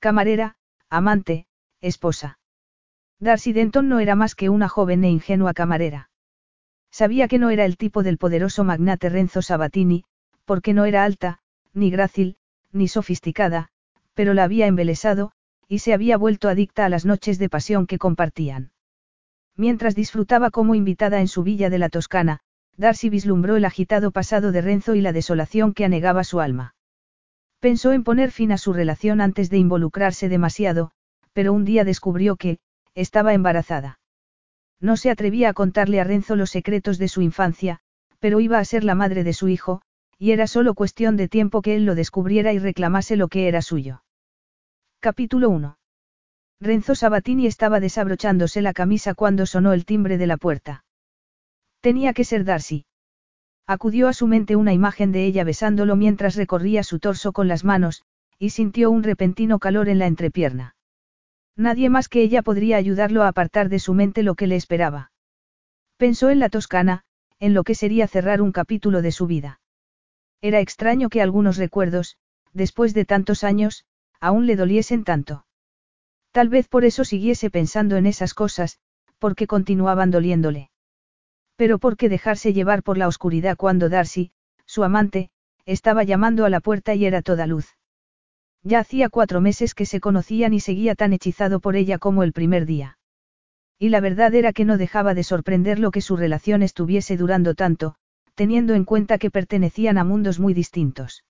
Camarera, amante, esposa. Darcy Denton no era más que una joven e ingenua camarera. Sabía que no era el tipo del poderoso magnate Renzo Sabatini, porque no era alta, ni grácil, ni sofisticada, pero la había embelesado, y se había vuelto adicta a las noches de pasión que compartían. Mientras disfrutaba como invitada en su villa de la Toscana, Darcy vislumbró el agitado pasado de Renzo y la desolación que anegaba su alma. Pensó en poner fin a su relación antes de involucrarse demasiado, pero un día descubrió que, estaba embarazada. No se atrevía a contarle a Renzo los secretos de su infancia, pero iba a ser la madre de su hijo, y era solo cuestión de tiempo que él lo descubriera y reclamase lo que era suyo. Capítulo 1. Renzo Sabatini estaba desabrochándose la camisa cuando sonó el timbre de la puerta. Tenía que ser Darcy. Acudió a su mente una imagen de ella besándolo mientras recorría su torso con las manos, y sintió un repentino calor en la entrepierna. Nadie más que ella podría ayudarlo a apartar de su mente lo que le esperaba. Pensó en la Toscana, en lo que sería cerrar un capítulo de su vida. Era extraño que algunos recuerdos, después de tantos años, aún le doliesen tanto. Tal vez por eso siguiese pensando en esas cosas, porque continuaban doliéndole. Pero ¿por qué dejarse llevar por la oscuridad cuando Darcy, su amante, estaba llamando a la puerta y era toda luz? Ya hacía cuatro meses que se conocían y seguía tan hechizado por ella como el primer día. Y la verdad era que no dejaba de sorprenderlo que su relación estuviese durando tanto, teniendo en cuenta que pertenecían a mundos muy distintos.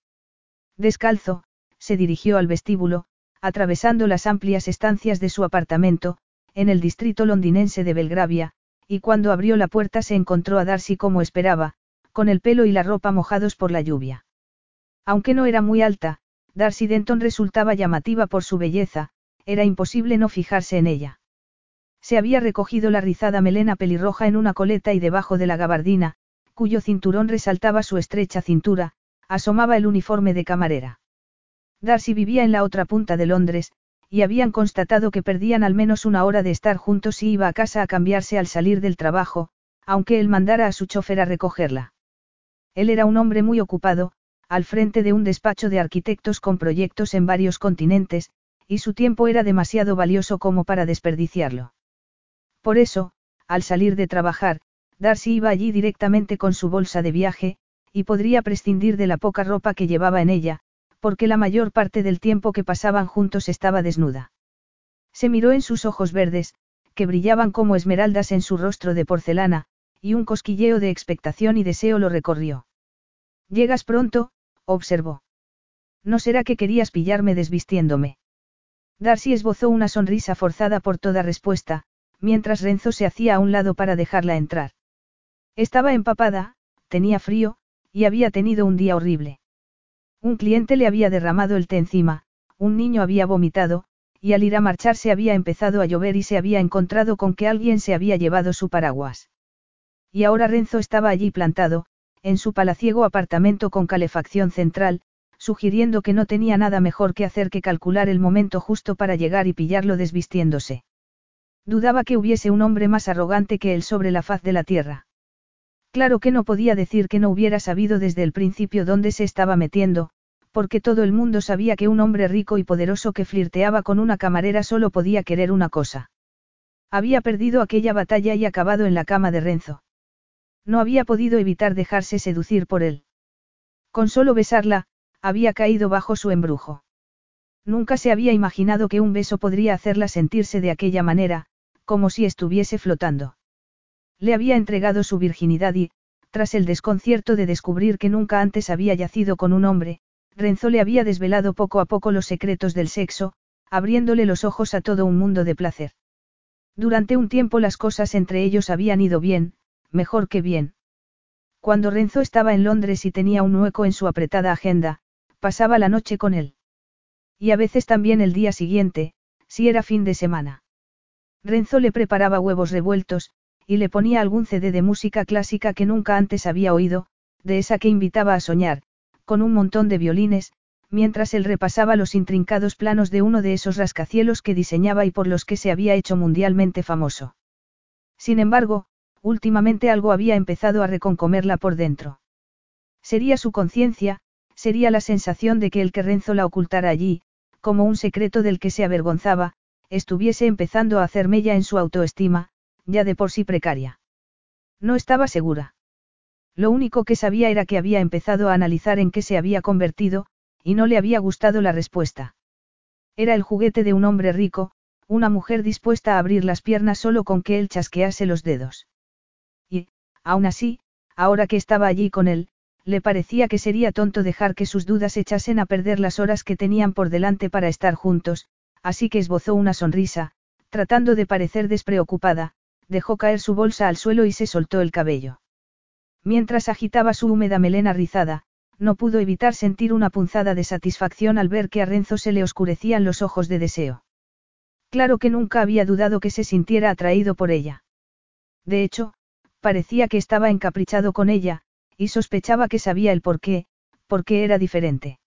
Descalzo, se dirigió al vestíbulo, atravesando las amplias estancias de su apartamento, en el distrito londinense de Belgravia, y cuando abrió la puerta se encontró a Darcy como esperaba, con el pelo y la ropa mojados por la lluvia. Aunque no era muy alta, Darcy Denton resultaba llamativa por su belleza, era imposible no fijarse en ella. Se había recogido la rizada melena pelirroja en una coleta y debajo de la gabardina, cuyo cinturón resaltaba su estrecha cintura, asomaba el uniforme de camarera. Darcy vivía en la otra punta de Londres, y habían constatado que perdían al menos una hora de estar juntos si iba a casa a cambiarse al salir del trabajo, aunque él mandara a su chofer a recogerla. Él era un hombre muy ocupado, al frente de un despacho de arquitectos con proyectos en varios continentes, y su tiempo era demasiado valioso como para desperdiciarlo. Por eso, al salir de trabajar, Darcy iba allí directamente con su bolsa de viaje, y podría prescindir de la poca ropa que llevaba en ella, porque la mayor parte del tiempo que pasaban juntos estaba desnuda. Se miró en sus ojos verdes, que brillaban como esmeraldas en su rostro de porcelana, y un cosquilleo de expectación y deseo lo recorrió. Llegas pronto, observó. ¿No será que querías pillarme desvistiéndome? Darcy esbozó una sonrisa forzada por toda respuesta, mientras Renzo se hacía a un lado para dejarla entrar. Estaba empapada, tenía frío, y había tenido un día horrible. Un cliente le había derramado el té encima, un niño había vomitado, y al ir a marcharse había empezado a llover y se había encontrado con que alguien se había llevado su paraguas. Y ahora Renzo estaba allí plantado, en su palaciego apartamento con calefacción central, sugiriendo que no tenía nada mejor que hacer que calcular el momento justo para llegar y pillarlo desvistiéndose. Dudaba que hubiese un hombre más arrogante que él sobre la faz de la tierra. Claro que no podía decir que no hubiera sabido desde el principio dónde se estaba metiendo, porque todo el mundo sabía que un hombre rico y poderoso que flirteaba con una camarera solo podía querer una cosa. Había perdido aquella batalla y acabado en la cama de Renzo. No había podido evitar dejarse seducir por él. Con solo besarla, había caído bajo su embrujo. Nunca se había imaginado que un beso podría hacerla sentirse de aquella manera, como si estuviese flotando. Le había entregado su virginidad y, tras el desconcierto de descubrir que nunca antes había yacido con un hombre, Renzo le había desvelado poco a poco los secretos del sexo, abriéndole los ojos a todo un mundo de placer. Durante un tiempo las cosas entre ellos habían ido bien, mejor que bien. Cuando Renzo estaba en Londres y tenía un hueco en su apretada agenda, pasaba la noche con él. Y a veces también el día siguiente, si era fin de semana. Renzo le preparaba huevos revueltos, y le ponía algún CD de música clásica que nunca antes había oído, de esa que invitaba a soñar, con un montón de violines, mientras él repasaba los intrincados planos de uno de esos rascacielos que diseñaba y por los que se había hecho mundialmente famoso. Sin embargo, últimamente algo había empezado a reconcomerla por dentro. Sería su conciencia, sería la sensación de que el que Renzo la ocultara allí, como un secreto del que se avergonzaba, estuviese empezando a hacer mella en su autoestima, ya de por sí precaria. No estaba segura. Lo único que sabía era que había empezado a analizar en qué se había convertido, y no le había gustado la respuesta. Era el juguete de un hombre rico, una mujer dispuesta a abrir las piernas solo con que él chasquease los dedos. Y, aún así, ahora que estaba allí con él, le parecía que sería tonto dejar que sus dudas echasen a perder las horas que tenían por delante para estar juntos, así que esbozó una sonrisa, tratando de parecer despreocupada, dejó caer su bolsa al suelo y se soltó el cabello. Mientras agitaba su húmeda melena rizada, no pudo evitar sentir una punzada de satisfacción al ver que a Renzo se le oscurecían los ojos de deseo. Claro que nunca había dudado que se sintiera atraído por ella. De hecho, parecía que estaba encaprichado con ella, y sospechaba que sabía el por qué, porque era diferente.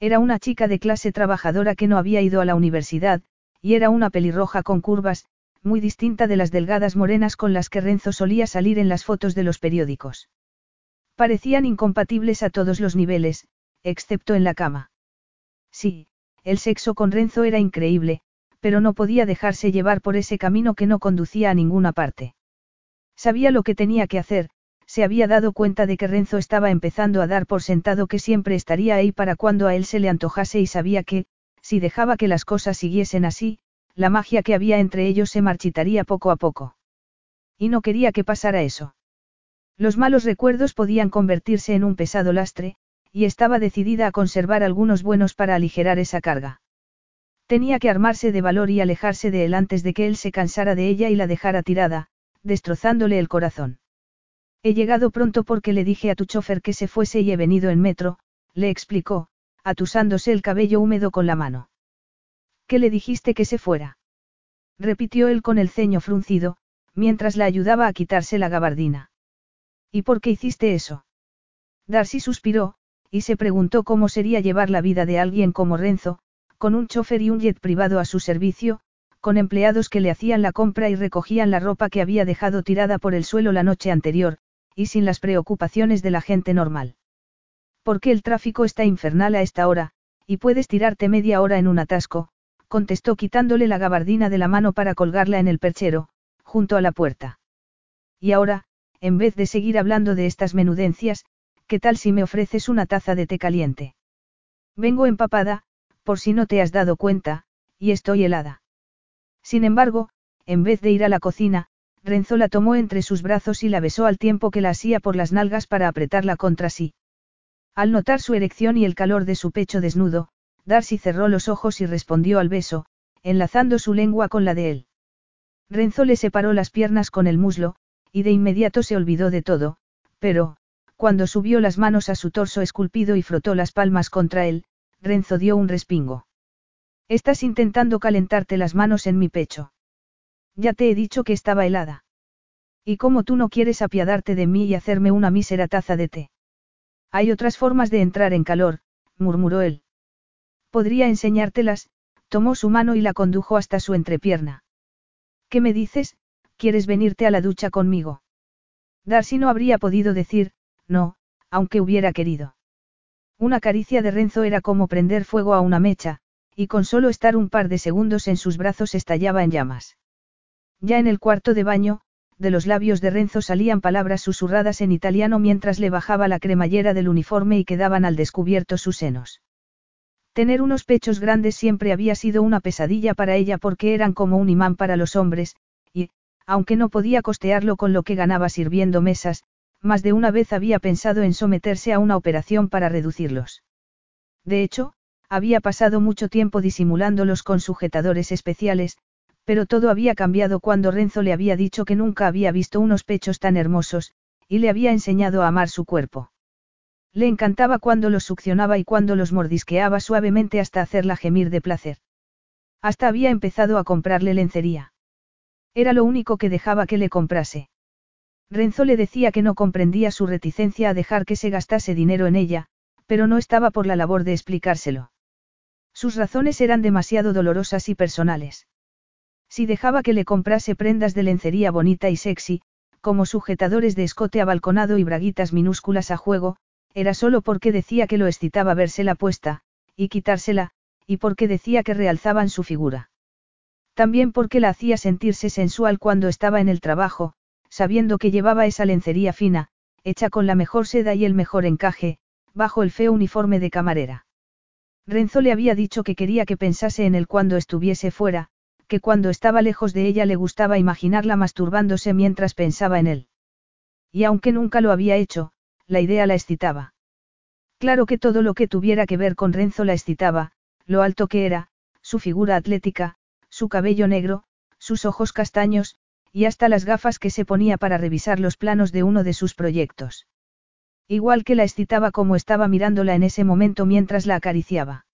Era una chica de clase trabajadora que no había ido a la universidad, y era una pelirroja con curvas, muy distinta de las delgadas morenas con las que Renzo solía salir en las fotos de los periódicos. Parecían incompatibles a todos los niveles, excepto en la cama. Sí, el sexo con Renzo era increíble, pero no podía dejarse llevar por ese camino que no conducía a ninguna parte. Sabía lo que tenía que hacer, se había dado cuenta de que Renzo estaba empezando a dar por sentado que siempre estaría ahí para cuando a él se le antojase y sabía que, si dejaba que las cosas siguiesen así, la magia que había entre ellos se marchitaría poco a poco. Y no quería que pasara eso. Los malos recuerdos podían convertirse en un pesado lastre, y estaba decidida a conservar algunos buenos para aligerar esa carga. Tenía que armarse de valor y alejarse de él antes de que él se cansara de ella y la dejara tirada, destrozándole el corazón. He llegado pronto porque le dije a tu chofer que se fuese y he venido en metro, le explicó, atusándose el cabello húmedo con la mano. ¿Qué le dijiste que se fuera? repitió él con el ceño fruncido, mientras la ayudaba a quitarse la gabardina. ¿Y por qué hiciste eso? Darcy suspiró, y se preguntó cómo sería llevar la vida de alguien como Renzo, con un chofer y un jet privado a su servicio, con empleados que le hacían la compra y recogían la ropa que había dejado tirada por el suelo la noche anterior, y sin las preocupaciones de la gente normal. Porque el tráfico está infernal a esta hora, y puedes tirarte media hora en un atasco, contestó quitándole la gabardina de la mano para colgarla en el perchero, junto a la puerta. Y ahora, en vez de seguir hablando de estas menudencias, ¿qué tal si me ofreces una taza de té caliente? Vengo empapada, por si no te has dado cuenta, y estoy helada. Sin embargo, en vez de ir a la cocina, Renzo la tomó entre sus brazos y la besó al tiempo que la hacía por las nalgas para apretarla contra sí. Al notar su erección y el calor de su pecho desnudo, Darcy cerró los ojos y respondió al beso, enlazando su lengua con la de él. Renzo le separó las piernas con el muslo, y de inmediato se olvidó de todo, pero, cuando subió las manos a su torso esculpido y frotó las palmas contra él, Renzo dio un respingo. Estás intentando calentarte las manos en mi pecho. Ya te he dicho que estaba helada. Y como tú no quieres apiadarte de mí y hacerme una mísera taza de té. Hay otras formas de entrar en calor, murmuró él. Podría enseñártelas, tomó su mano y la condujo hasta su entrepierna. ¿Qué me dices? ¿Quieres venirte a la ducha conmigo? Darcy no habría podido decir, no, aunque hubiera querido. Una caricia de Renzo era como prender fuego a una mecha, y con solo estar un par de segundos en sus brazos estallaba en llamas. Ya en el cuarto de baño, de los labios de Renzo salían palabras susurradas en italiano mientras le bajaba la cremallera del uniforme y quedaban al descubierto sus senos. Tener unos pechos grandes siempre había sido una pesadilla para ella porque eran como un imán para los hombres, y, aunque no podía costearlo con lo que ganaba sirviendo mesas, más de una vez había pensado en someterse a una operación para reducirlos. De hecho, había pasado mucho tiempo disimulándolos con sujetadores especiales, pero todo había cambiado cuando Renzo le había dicho que nunca había visto unos pechos tan hermosos, y le había enseñado a amar su cuerpo. Le encantaba cuando los succionaba y cuando los mordisqueaba suavemente hasta hacerla gemir de placer. Hasta había empezado a comprarle lencería. Era lo único que dejaba que le comprase. Renzo le decía que no comprendía su reticencia a dejar que se gastase dinero en ella, pero no estaba por la labor de explicárselo. Sus razones eran demasiado dolorosas y personales. Si dejaba que le comprase prendas de lencería bonita y sexy, como sujetadores de escote abalconado y braguitas minúsculas a juego, era solo porque decía que lo excitaba vérsela puesta, y quitársela, y porque decía que realzaban su figura. También porque la hacía sentirse sensual cuando estaba en el trabajo, sabiendo que llevaba esa lencería fina, hecha con la mejor seda y el mejor encaje, bajo el feo uniforme de camarera. Renzo le había dicho que quería que pensase en él cuando estuviese fuera, que cuando estaba lejos de ella le gustaba imaginarla masturbándose mientras pensaba en él. Y aunque nunca lo había hecho, la idea la excitaba. Claro que todo lo que tuviera que ver con Renzo la excitaba, lo alto que era, su figura atlética, su cabello negro, sus ojos castaños, y hasta las gafas que se ponía para revisar los planos de uno de sus proyectos. Igual que la excitaba como estaba mirándola en ese momento mientras la acariciaba.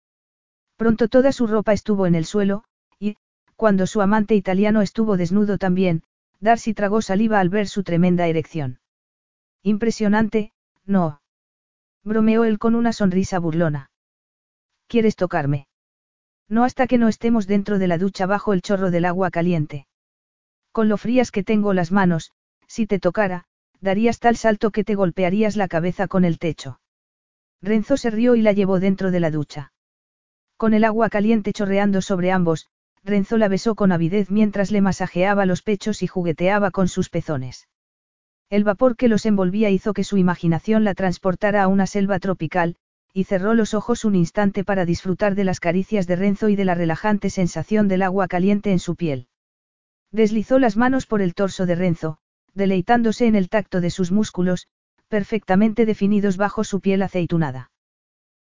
Pronto toda su ropa estuvo en el suelo, cuando su amante italiano estuvo desnudo también, Darcy tragó saliva al ver su tremenda erección. Impresionante, no. Bromeó él con una sonrisa burlona. ¿Quieres tocarme? No hasta que no estemos dentro de la ducha bajo el chorro del agua caliente. Con lo frías que tengo las manos, si te tocara, darías tal salto que te golpearías la cabeza con el techo. Renzo se rió y la llevó dentro de la ducha. Con el agua caliente chorreando sobre ambos, Renzo la besó con avidez mientras le masajeaba los pechos y jugueteaba con sus pezones. El vapor que los envolvía hizo que su imaginación la transportara a una selva tropical, y cerró los ojos un instante para disfrutar de las caricias de Renzo y de la relajante sensación del agua caliente en su piel. Deslizó las manos por el torso de Renzo, deleitándose en el tacto de sus músculos, perfectamente definidos bajo su piel aceitunada.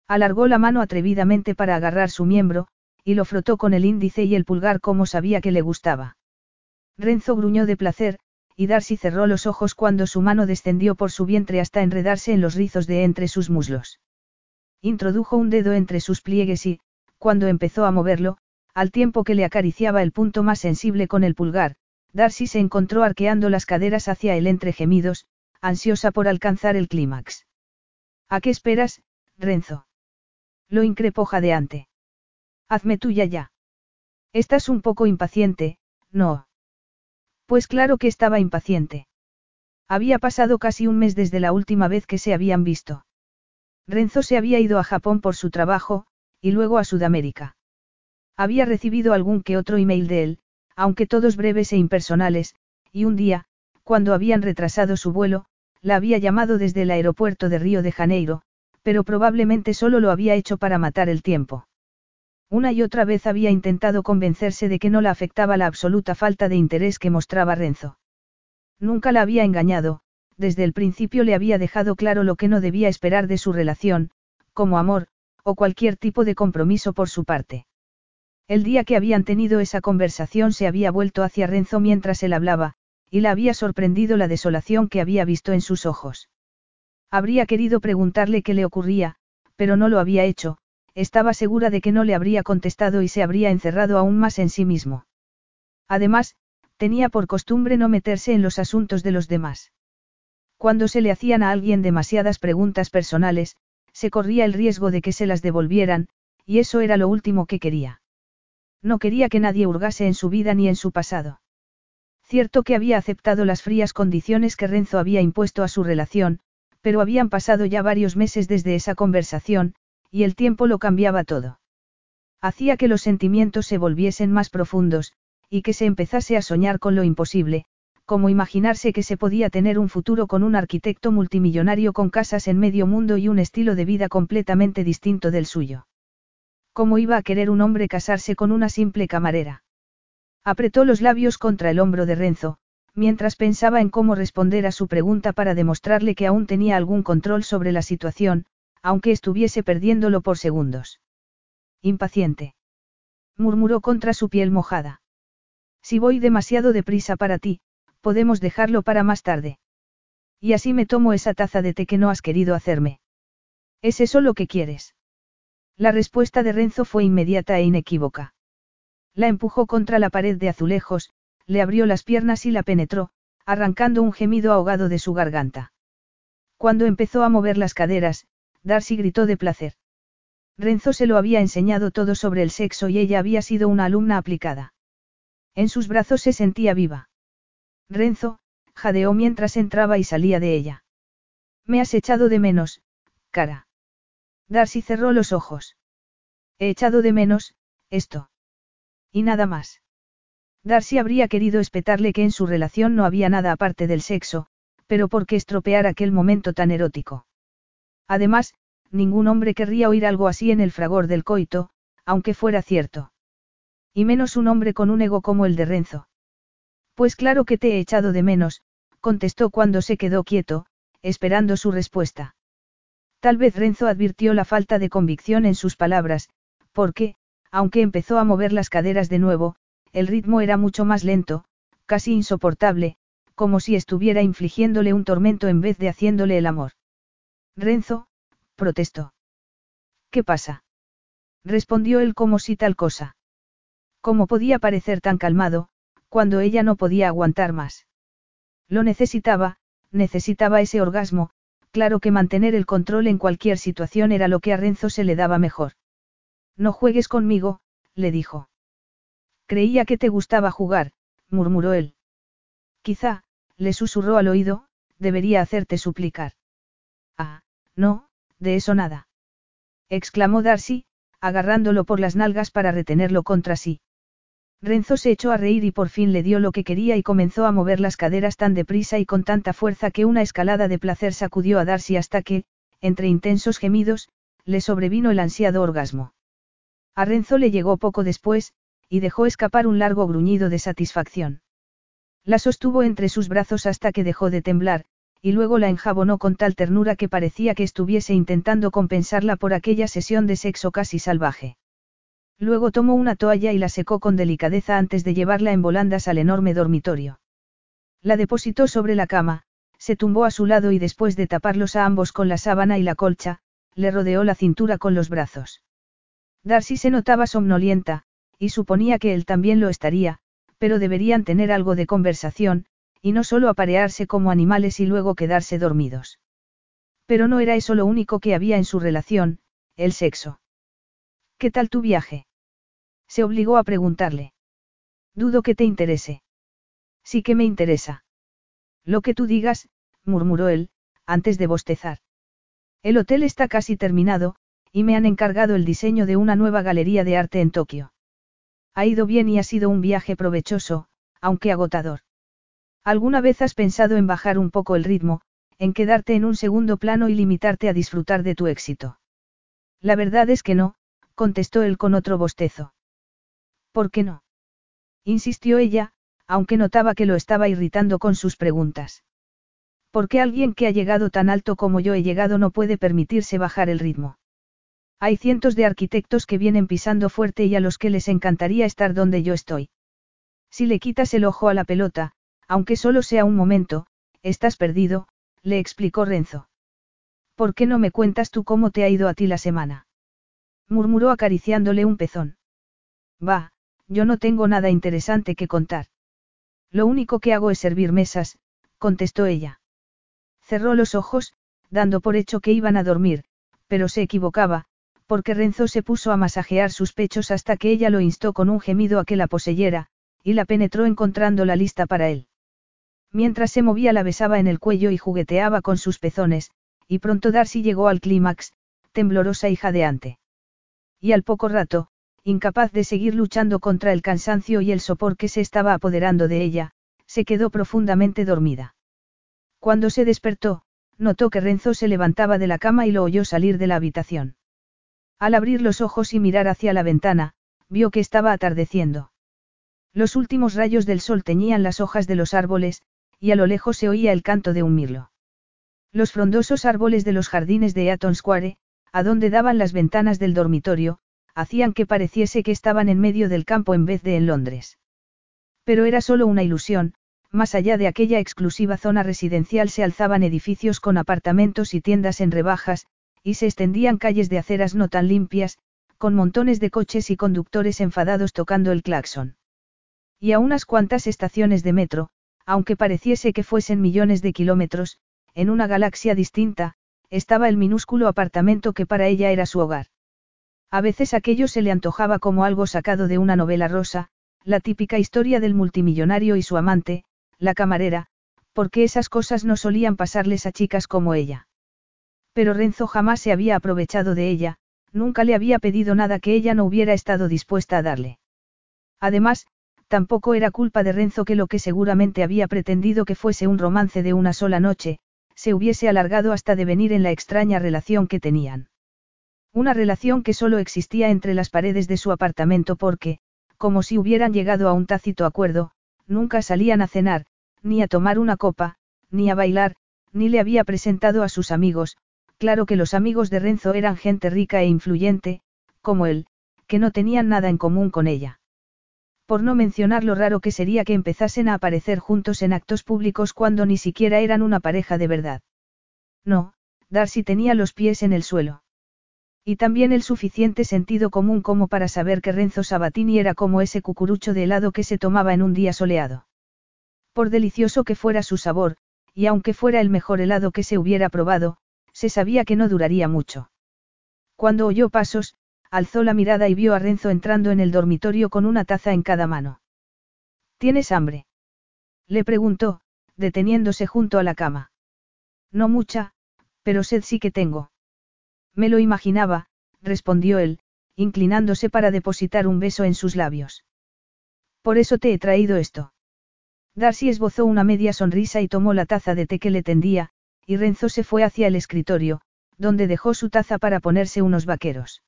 Alargó la mano atrevidamente para agarrar su miembro, y lo frotó con el índice y el pulgar como sabía que le gustaba. Renzo gruñó de placer, y Darcy cerró los ojos cuando su mano descendió por su vientre hasta enredarse en los rizos de entre sus muslos. Introdujo un dedo entre sus pliegues y, cuando empezó a moverlo, al tiempo que le acariciaba el punto más sensible con el pulgar, Darcy se encontró arqueando las caderas hacia él entre gemidos, ansiosa por alcanzar el clímax. ¿A qué esperas, Renzo? Lo increpó jadeante. Hazme tuya ya. Estás un poco impaciente, ¿no? Pues claro que estaba impaciente. Había pasado casi un mes desde la última vez que se habían visto. Renzo se había ido a Japón por su trabajo, y luego a Sudamérica. Había recibido algún que otro email de él, aunque todos breves e impersonales, y un día, cuando habían retrasado su vuelo, la había llamado desde el aeropuerto de Río de Janeiro, pero probablemente solo lo había hecho para matar el tiempo. Una y otra vez había intentado convencerse de que no la afectaba la absoluta falta de interés que mostraba Renzo. Nunca la había engañado, desde el principio le había dejado claro lo que no debía esperar de su relación, como amor, o cualquier tipo de compromiso por su parte. El día que habían tenido esa conversación se había vuelto hacia Renzo mientras él hablaba, y la había sorprendido la desolación que había visto en sus ojos. Habría querido preguntarle qué le ocurría, pero no lo había hecho, estaba segura de que no le habría contestado y se habría encerrado aún más en sí mismo. Además, tenía por costumbre no meterse en los asuntos de los demás. Cuando se le hacían a alguien demasiadas preguntas personales, se corría el riesgo de que se las devolvieran, y eso era lo último que quería. No quería que nadie hurgase en su vida ni en su pasado. Cierto que había aceptado las frías condiciones que Renzo había impuesto a su relación, pero habían pasado ya varios meses desde esa conversación, y el tiempo lo cambiaba todo. Hacía que los sentimientos se volviesen más profundos, y que se empezase a soñar con lo imposible, como imaginarse que se podía tener un futuro con un arquitecto multimillonario con casas en medio mundo y un estilo de vida completamente distinto del suyo. ¿Cómo iba a querer un hombre casarse con una simple camarera? Apretó los labios contra el hombro de Renzo, mientras pensaba en cómo responder a su pregunta para demostrarle que aún tenía algún control sobre la situación, aunque estuviese perdiéndolo por segundos. Impaciente. Murmuró contra su piel mojada. Si voy demasiado deprisa para ti, podemos dejarlo para más tarde. Y así me tomo esa taza de té que no has querido hacerme. ¿Es eso lo que quieres? La respuesta de Renzo fue inmediata e inequívoca. La empujó contra la pared de azulejos, le abrió las piernas y la penetró, arrancando un gemido ahogado de su garganta. Cuando empezó a mover las caderas, Darcy gritó de placer. Renzo se lo había enseñado todo sobre el sexo y ella había sido una alumna aplicada. En sus brazos se sentía viva. Renzo, jadeó mientras entraba y salía de ella. Me has echado de menos, cara. Darcy cerró los ojos. He echado de menos, esto. Y nada más. Darcy habría querido espetarle que en su relación no había nada aparte del sexo, pero ¿por qué estropear aquel momento tan erótico? Además, ningún hombre querría oír algo así en el fragor del coito, aunque fuera cierto. Y menos un hombre con un ego como el de Renzo. Pues claro que te he echado de menos, contestó cuando se quedó quieto, esperando su respuesta. Tal vez Renzo advirtió la falta de convicción en sus palabras, porque, aunque empezó a mover las caderas de nuevo, el ritmo era mucho más lento, casi insoportable, como si estuviera infligiéndole un tormento en vez de haciéndole el amor. Renzo, protestó. ¿Qué pasa? respondió él como si tal cosa. ¿Cómo podía parecer tan calmado, cuando ella no podía aguantar más? Lo necesitaba, necesitaba ese orgasmo, claro que mantener el control en cualquier situación era lo que a Renzo se le daba mejor. No juegues conmigo, le dijo. Creía que te gustaba jugar, murmuró él. Quizá, le susurró al oído, debería hacerte suplicar. Ah, no, de eso nada. exclamó Darcy, agarrándolo por las nalgas para retenerlo contra sí. Renzo se echó a reír y por fin le dio lo que quería y comenzó a mover las caderas tan deprisa y con tanta fuerza que una escalada de placer sacudió a Darcy hasta que, entre intensos gemidos, le sobrevino el ansiado orgasmo. A Renzo le llegó poco después, y dejó escapar un largo gruñido de satisfacción. La sostuvo entre sus brazos hasta que dejó de temblar, y luego la enjabonó con tal ternura que parecía que estuviese intentando compensarla por aquella sesión de sexo casi salvaje. Luego tomó una toalla y la secó con delicadeza antes de llevarla en volandas al enorme dormitorio. La depositó sobre la cama, se tumbó a su lado y después de taparlos a ambos con la sábana y la colcha, le rodeó la cintura con los brazos. Darcy se notaba somnolienta, y suponía que él también lo estaría, pero deberían tener algo de conversación, y no solo aparearse como animales y luego quedarse dormidos. Pero no era eso lo único que había en su relación, el sexo. ¿Qué tal tu viaje? Se obligó a preguntarle. Dudo que te interese. Sí que me interesa. Lo que tú digas, murmuró él, antes de bostezar. El hotel está casi terminado, y me han encargado el diseño de una nueva galería de arte en Tokio. Ha ido bien y ha sido un viaje provechoso, aunque agotador. ¿Alguna vez has pensado en bajar un poco el ritmo, en quedarte en un segundo plano y limitarte a disfrutar de tu éxito? La verdad es que no, contestó él con otro bostezo. ¿Por qué no? insistió ella, aunque notaba que lo estaba irritando con sus preguntas. ¿Por qué alguien que ha llegado tan alto como yo he llegado no puede permitirse bajar el ritmo? Hay cientos de arquitectos que vienen pisando fuerte y a los que les encantaría estar donde yo estoy. Si le quitas el ojo a la pelota, aunque solo sea un momento, estás perdido, le explicó Renzo. ¿Por qué no me cuentas tú cómo te ha ido a ti la semana? murmuró acariciándole un pezón. Va, yo no tengo nada interesante que contar. Lo único que hago es servir mesas, contestó ella. Cerró los ojos, dando por hecho que iban a dormir, pero se equivocaba, porque Renzo se puso a masajear sus pechos hasta que ella lo instó con un gemido a que la poseyera, y la penetró encontrando la lista para él. Mientras se movía la besaba en el cuello y jugueteaba con sus pezones, y pronto Darcy llegó al clímax, temblorosa y jadeante. Y al poco rato, incapaz de seguir luchando contra el cansancio y el sopor que se estaba apoderando de ella, se quedó profundamente dormida. Cuando se despertó, notó que Renzo se levantaba de la cama y lo oyó salir de la habitación. Al abrir los ojos y mirar hacia la ventana, vio que estaba atardeciendo. Los últimos rayos del sol teñían las hojas de los árboles, y a lo lejos se oía el canto de un mirlo. Los frondosos árboles de los jardines de Eaton Square, a donde daban las ventanas del dormitorio, hacían que pareciese que estaban en medio del campo en vez de en Londres. Pero era solo una ilusión, más allá de aquella exclusiva zona residencial se alzaban edificios con apartamentos y tiendas en rebajas, y se extendían calles de aceras no tan limpias, con montones de coches y conductores enfadados tocando el claxon. Y a unas cuantas estaciones de metro, aunque pareciese que fuesen millones de kilómetros, en una galaxia distinta, estaba el minúsculo apartamento que para ella era su hogar. A veces aquello se le antojaba como algo sacado de una novela rosa, la típica historia del multimillonario y su amante, la camarera, porque esas cosas no solían pasarles a chicas como ella. Pero Renzo jamás se había aprovechado de ella, nunca le había pedido nada que ella no hubiera estado dispuesta a darle. Además, tampoco era culpa de Renzo que lo que seguramente había pretendido que fuese un romance de una sola noche, se hubiese alargado hasta devenir en la extraña relación que tenían. Una relación que solo existía entre las paredes de su apartamento porque, como si hubieran llegado a un tácito acuerdo, nunca salían a cenar, ni a tomar una copa, ni a bailar, ni le había presentado a sus amigos, claro que los amigos de Renzo eran gente rica e influyente, como él, que no tenían nada en común con ella. Por no mencionar lo raro que sería que empezasen a aparecer juntos en actos públicos cuando ni siquiera eran una pareja de verdad. No, Darcy tenía los pies en el suelo. Y también el suficiente sentido común como para saber que Renzo Sabatini era como ese cucurucho de helado que se tomaba en un día soleado. Por delicioso que fuera su sabor, y aunque fuera el mejor helado que se hubiera probado, se sabía que no duraría mucho. Cuando oyó pasos, alzó la mirada y vio a Renzo entrando en el dormitorio con una taza en cada mano. ¿Tienes hambre? Le preguntó, deteniéndose junto a la cama. No mucha, pero sed sí que tengo. Me lo imaginaba, respondió él, inclinándose para depositar un beso en sus labios. Por eso te he traído esto. Darcy esbozó una media sonrisa y tomó la taza de té que le tendía, y Renzo se fue hacia el escritorio, donde dejó su taza para ponerse unos vaqueros.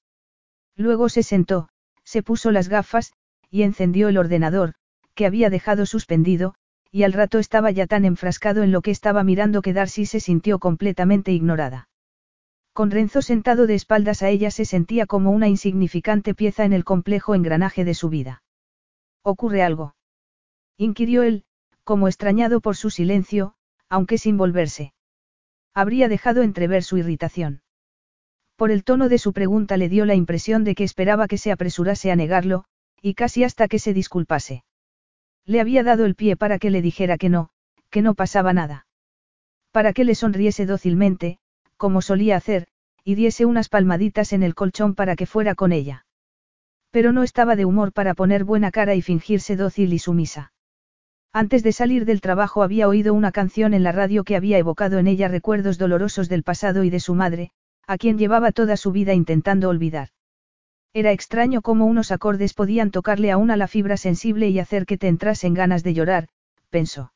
Luego se sentó, se puso las gafas, y encendió el ordenador, que había dejado suspendido, y al rato estaba ya tan enfrascado en lo que estaba mirando que Darcy se sintió completamente ignorada. Con Renzo sentado de espaldas a ella se sentía como una insignificante pieza en el complejo engranaje de su vida. ¿Ocurre algo? inquirió él, como extrañado por su silencio, aunque sin volverse. Habría dejado entrever su irritación. Por el tono de su pregunta le dio la impresión de que esperaba que se apresurase a negarlo, y casi hasta que se disculpase. Le había dado el pie para que le dijera que no, que no pasaba nada. Para que le sonriese dócilmente, como solía hacer, y diese unas palmaditas en el colchón para que fuera con ella. Pero no estaba de humor para poner buena cara y fingirse dócil y sumisa. Antes de salir del trabajo había oído una canción en la radio que había evocado en ella recuerdos dolorosos del pasado y de su madre, a quien llevaba toda su vida intentando olvidar. Era extraño cómo unos acordes podían tocarle aún a la fibra sensible y hacer que te entrasen ganas de llorar, pensó.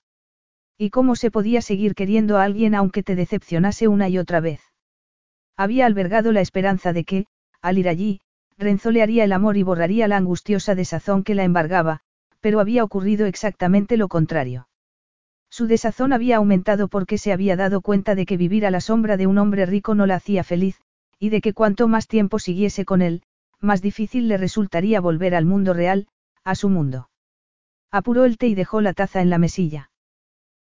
¿Y cómo se podía seguir queriendo a alguien aunque te decepcionase una y otra vez? Había albergado la esperanza de que, al ir allí, Renzo le haría el amor y borraría la angustiosa desazón que la embargaba, pero había ocurrido exactamente lo contrario. Su desazón había aumentado porque se había dado cuenta de que vivir a la sombra de un hombre rico no la hacía feliz, y de que cuanto más tiempo siguiese con él, más difícil le resultaría volver al mundo real, a su mundo. Apuró el té y dejó la taza en la mesilla.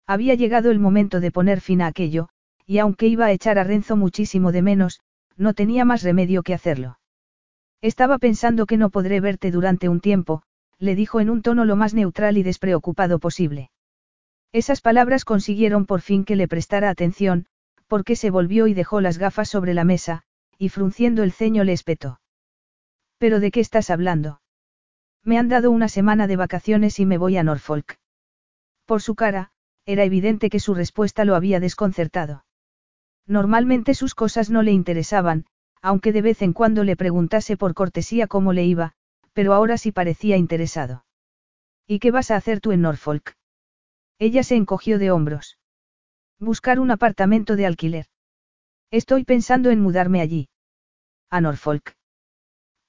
Había llegado el momento de poner fin a aquello, y aunque iba a echar a Renzo muchísimo de menos, no tenía más remedio que hacerlo. Estaba pensando que no podré verte durante un tiempo, le dijo en un tono lo más neutral y despreocupado posible. Esas palabras consiguieron por fin que le prestara atención, porque se volvió y dejó las gafas sobre la mesa, y frunciendo el ceño le espetó. ¿Pero de qué estás hablando? Me han dado una semana de vacaciones y me voy a Norfolk. Por su cara, era evidente que su respuesta lo había desconcertado. Normalmente sus cosas no le interesaban, aunque de vez en cuando le preguntase por cortesía cómo le iba, pero ahora sí parecía interesado. ¿Y qué vas a hacer tú en Norfolk? Ella se encogió de hombros. Buscar un apartamento de alquiler. Estoy pensando en mudarme allí. A Norfolk.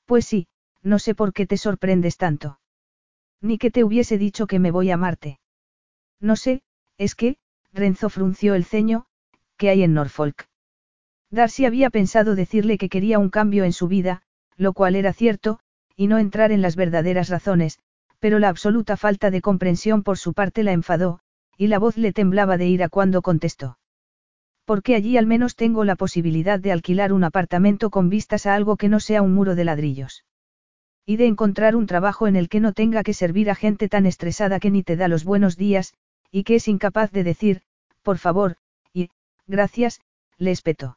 Pues sí, no sé por qué te sorprendes tanto. Ni que te hubiese dicho que me voy a Marte. No sé, es que, Renzo frunció el ceño, ¿qué hay en Norfolk? Darcy había pensado decirle que quería un cambio en su vida, lo cual era cierto, y no entrar en las verdaderas razones, pero la absoluta falta de comprensión por su parte la enfadó, y la voz le temblaba de ira cuando contestó. Porque allí al menos tengo la posibilidad de alquilar un apartamento con vistas a algo que no sea un muro de ladrillos. Y de encontrar un trabajo en el que no tenga que servir a gente tan estresada que ni te da los buenos días, y que es incapaz de decir, por favor, y, gracias, le espetó.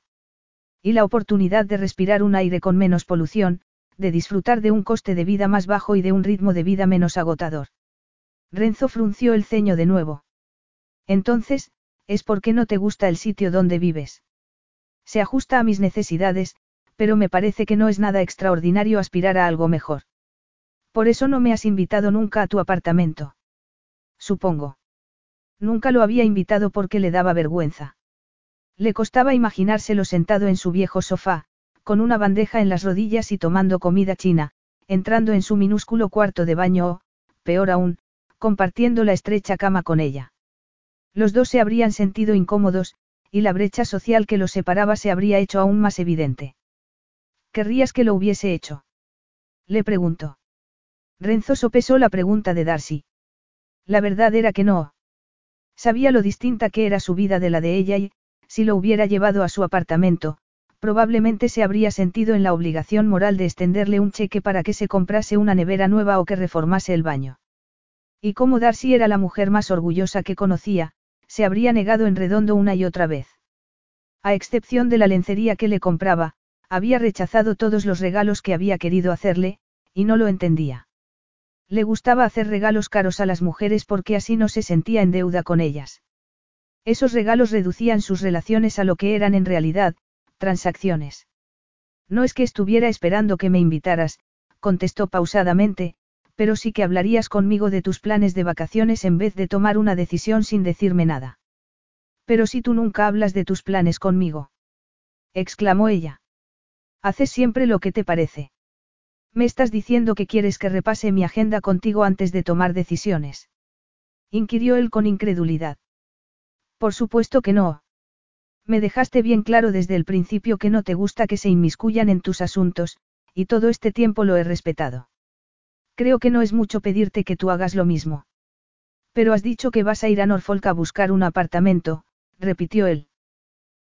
Y la oportunidad de respirar un aire con menos polución, de disfrutar de un coste de vida más bajo y de un ritmo de vida menos agotador. Renzo frunció el ceño de nuevo. Entonces, es porque no te gusta el sitio donde vives. Se ajusta a mis necesidades, pero me parece que no es nada extraordinario aspirar a algo mejor. Por eso no me has invitado nunca a tu apartamento. Supongo. Nunca lo había invitado porque le daba vergüenza. Le costaba imaginárselo sentado en su viejo sofá, con una bandeja en las rodillas y tomando comida china, entrando en su minúsculo cuarto de baño o, peor aún, compartiendo la estrecha cama con ella. Los dos se habrían sentido incómodos, y la brecha social que los separaba se habría hecho aún más evidente. ¿Querrías que lo hubiese hecho? Le preguntó. Renzo sopesó la pregunta de Darcy. La verdad era que no. Sabía lo distinta que era su vida de la de ella y, si lo hubiera llevado a su apartamento, probablemente se habría sentido en la obligación moral de extenderle un cheque para que se comprase una nevera nueva o que reformase el baño. Y como Darcy era la mujer más orgullosa que conocía, se habría negado en redondo una y otra vez. A excepción de la lencería que le compraba, había rechazado todos los regalos que había querido hacerle, y no lo entendía. Le gustaba hacer regalos caros a las mujeres porque así no se sentía en deuda con ellas. Esos regalos reducían sus relaciones a lo que eran en realidad, transacciones. No es que estuviera esperando que me invitaras, contestó pausadamente, pero sí que hablarías conmigo de tus planes de vacaciones en vez de tomar una decisión sin decirme nada. Pero si tú nunca hablas de tus planes conmigo. exclamó ella. Haces siempre lo que te parece. Me estás diciendo que quieres que repase mi agenda contigo antes de tomar decisiones. Inquirió él con incredulidad. Por supuesto que no. Me dejaste bien claro desde el principio que no te gusta que se inmiscuyan en tus asuntos, y todo este tiempo lo he respetado. Creo que no es mucho pedirte que tú hagas lo mismo. Pero has dicho que vas a ir a Norfolk a buscar un apartamento, repitió él.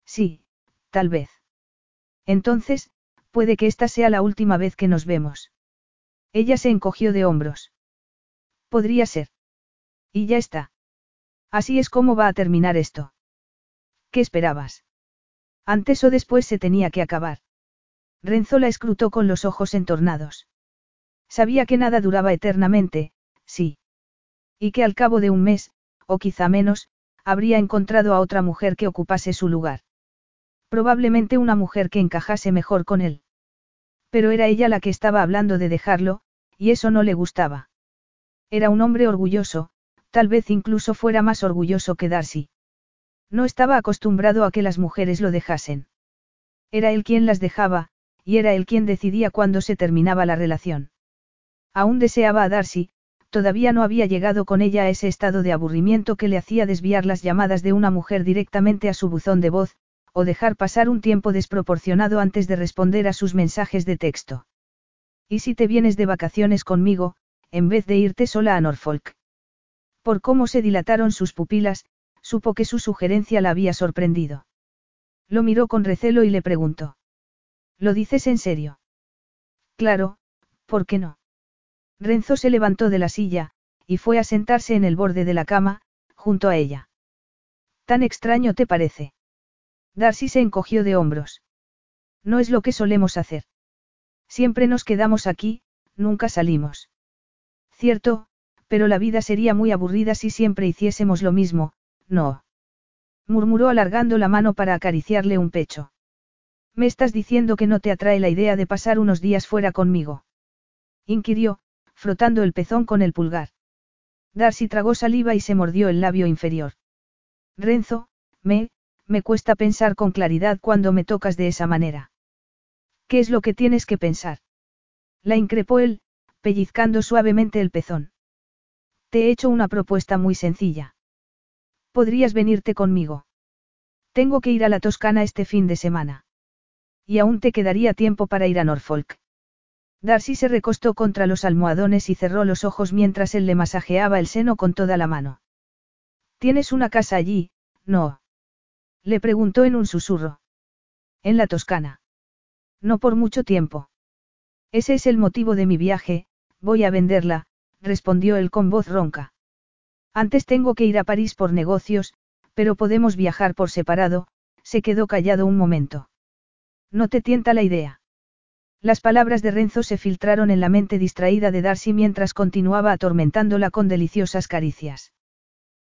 Sí, tal vez. Entonces, puede que esta sea la última vez que nos vemos. Ella se encogió de hombros. Podría ser. Y ya está. Así es como va a terminar esto. ¿Qué esperabas? Antes o después se tenía que acabar. Renzo la escrutó con los ojos entornados. Sabía que nada duraba eternamente, sí. Y que al cabo de un mes, o quizá menos, habría encontrado a otra mujer que ocupase su lugar. Probablemente una mujer que encajase mejor con él. Pero era ella la que estaba hablando de dejarlo, y eso no le gustaba. Era un hombre orgulloso, tal vez incluso fuera más orgulloso que Darcy. No estaba acostumbrado a que las mujeres lo dejasen. Era él quien las dejaba, y era él quien decidía cuándo se terminaba la relación. Aún deseaba a Darcy, todavía no había llegado con ella a ese estado de aburrimiento que le hacía desviar las llamadas de una mujer directamente a su buzón de voz, o dejar pasar un tiempo desproporcionado antes de responder a sus mensajes de texto. ¿Y si te vienes de vacaciones conmigo, en vez de irte sola a Norfolk? Por cómo se dilataron sus pupilas, supo que su sugerencia la había sorprendido. Lo miró con recelo y le preguntó. ¿Lo dices en serio? Claro, ¿por qué no? Renzo se levantó de la silla, y fue a sentarse en el borde de la cama, junto a ella. ¿Tan extraño te parece? Darcy se encogió de hombros. No es lo que solemos hacer. Siempre nos quedamos aquí, nunca salimos. Cierto, pero la vida sería muy aburrida si siempre hiciésemos lo mismo, no. Murmuró alargando la mano para acariciarle un pecho. Me estás diciendo que no te atrae la idea de pasar unos días fuera conmigo. Inquirió, frotando el pezón con el pulgar. Darcy tragó saliva y se mordió el labio inferior. Renzo, me, me cuesta pensar con claridad cuando me tocas de esa manera. ¿Qué es lo que tienes que pensar? La increpó él, pellizcando suavemente el pezón. Te he hecho una propuesta muy sencilla. Podrías venirte conmigo. Tengo que ir a la Toscana este fin de semana. Y aún te quedaría tiempo para ir a Norfolk. Darcy se recostó contra los almohadones y cerró los ojos mientras él le masajeaba el seno con toda la mano. Tienes una casa allí, no. Le preguntó en un susurro. En la Toscana. No por mucho tiempo. Ese es el motivo de mi viaje, voy a venderla, respondió él con voz ronca. Antes tengo que ir a París por negocios, pero podemos viajar por separado, se quedó callado un momento. ¿No te tienta la idea? Las palabras de Renzo se filtraron en la mente distraída de Darcy mientras continuaba atormentándola con deliciosas caricias.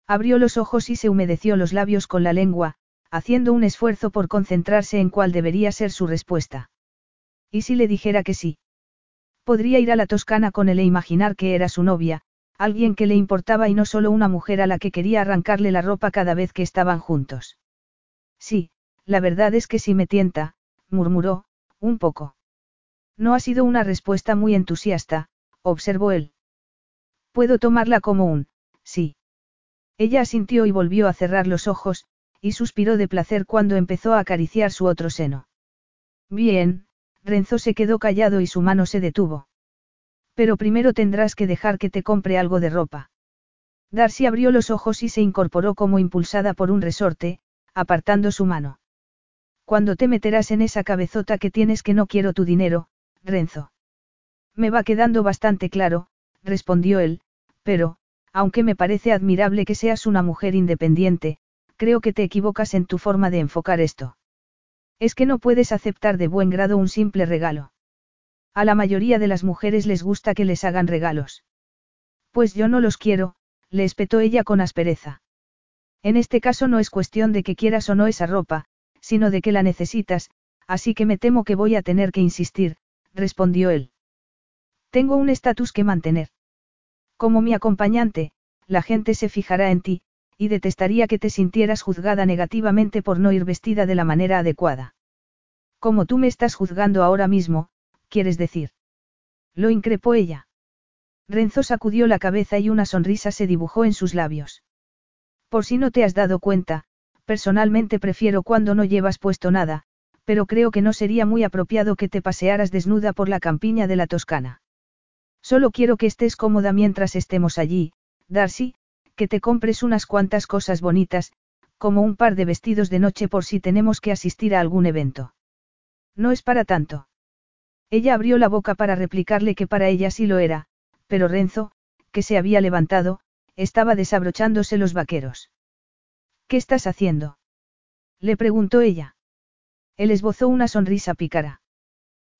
Abrió los ojos y se humedeció los labios con la lengua, haciendo un esfuerzo por concentrarse en cuál debería ser su respuesta. ¿Y si le dijera que sí? Podría ir a la Toscana con él e imaginar que era su novia, alguien que le importaba y no solo una mujer a la que quería arrancarle la ropa cada vez que estaban juntos. Sí, la verdad es que sí me tienta, murmuró, un poco. No ha sido una respuesta muy entusiasta, observó él. Puedo tomarla como un, sí. Ella asintió y volvió a cerrar los ojos, y suspiró de placer cuando empezó a acariciar su otro seno. Bien, Renzo se quedó callado y su mano se detuvo. Pero primero tendrás que dejar que te compre algo de ropa. Darcy abrió los ojos y se incorporó como impulsada por un resorte, apartando su mano. Cuando te meterás en esa cabezota que tienes que no quiero tu dinero, Renzo. Me va quedando bastante claro, respondió él, pero, aunque me parece admirable que seas una mujer independiente, creo que te equivocas en tu forma de enfocar esto. Es que no puedes aceptar de buen grado un simple regalo. A la mayoría de las mujeres les gusta que les hagan regalos. Pues yo no los quiero, le espetó ella con aspereza. En este caso no es cuestión de que quieras o no esa ropa, sino de que la necesitas, así que me temo que voy a tener que insistir, respondió él. Tengo un estatus que mantener. Como mi acompañante, la gente se fijará en ti, y detestaría que te sintieras juzgada negativamente por no ir vestida de la manera adecuada. Como tú me estás juzgando ahora mismo, quieres decir. Lo increpó ella. Renzo sacudió la cabeza y una sonrisa se dibujó en sus labios. Por si no te has dado cuenta, personalmente prefiero cuando no llevas puesto nada, pero creo que no sería muy apropiado que te pasearas desnuda por la campiña de la Toscana. Solo quiero que estés cómoda mientras estemos allí, Darcy, que te compres unas cuantas cosas bonitas, como un par de vestidos de noche por si tenemos que asistir a algún evento. No es para tanto. Ella abrió la boca para replicarle que para ella sí lo era, pero Renzo, que se había levantado, estaba desabrochándose los vaqueros. ¿Qué estás haciendo? Le preguntó ella. Él esbozó una sonrisa pícara.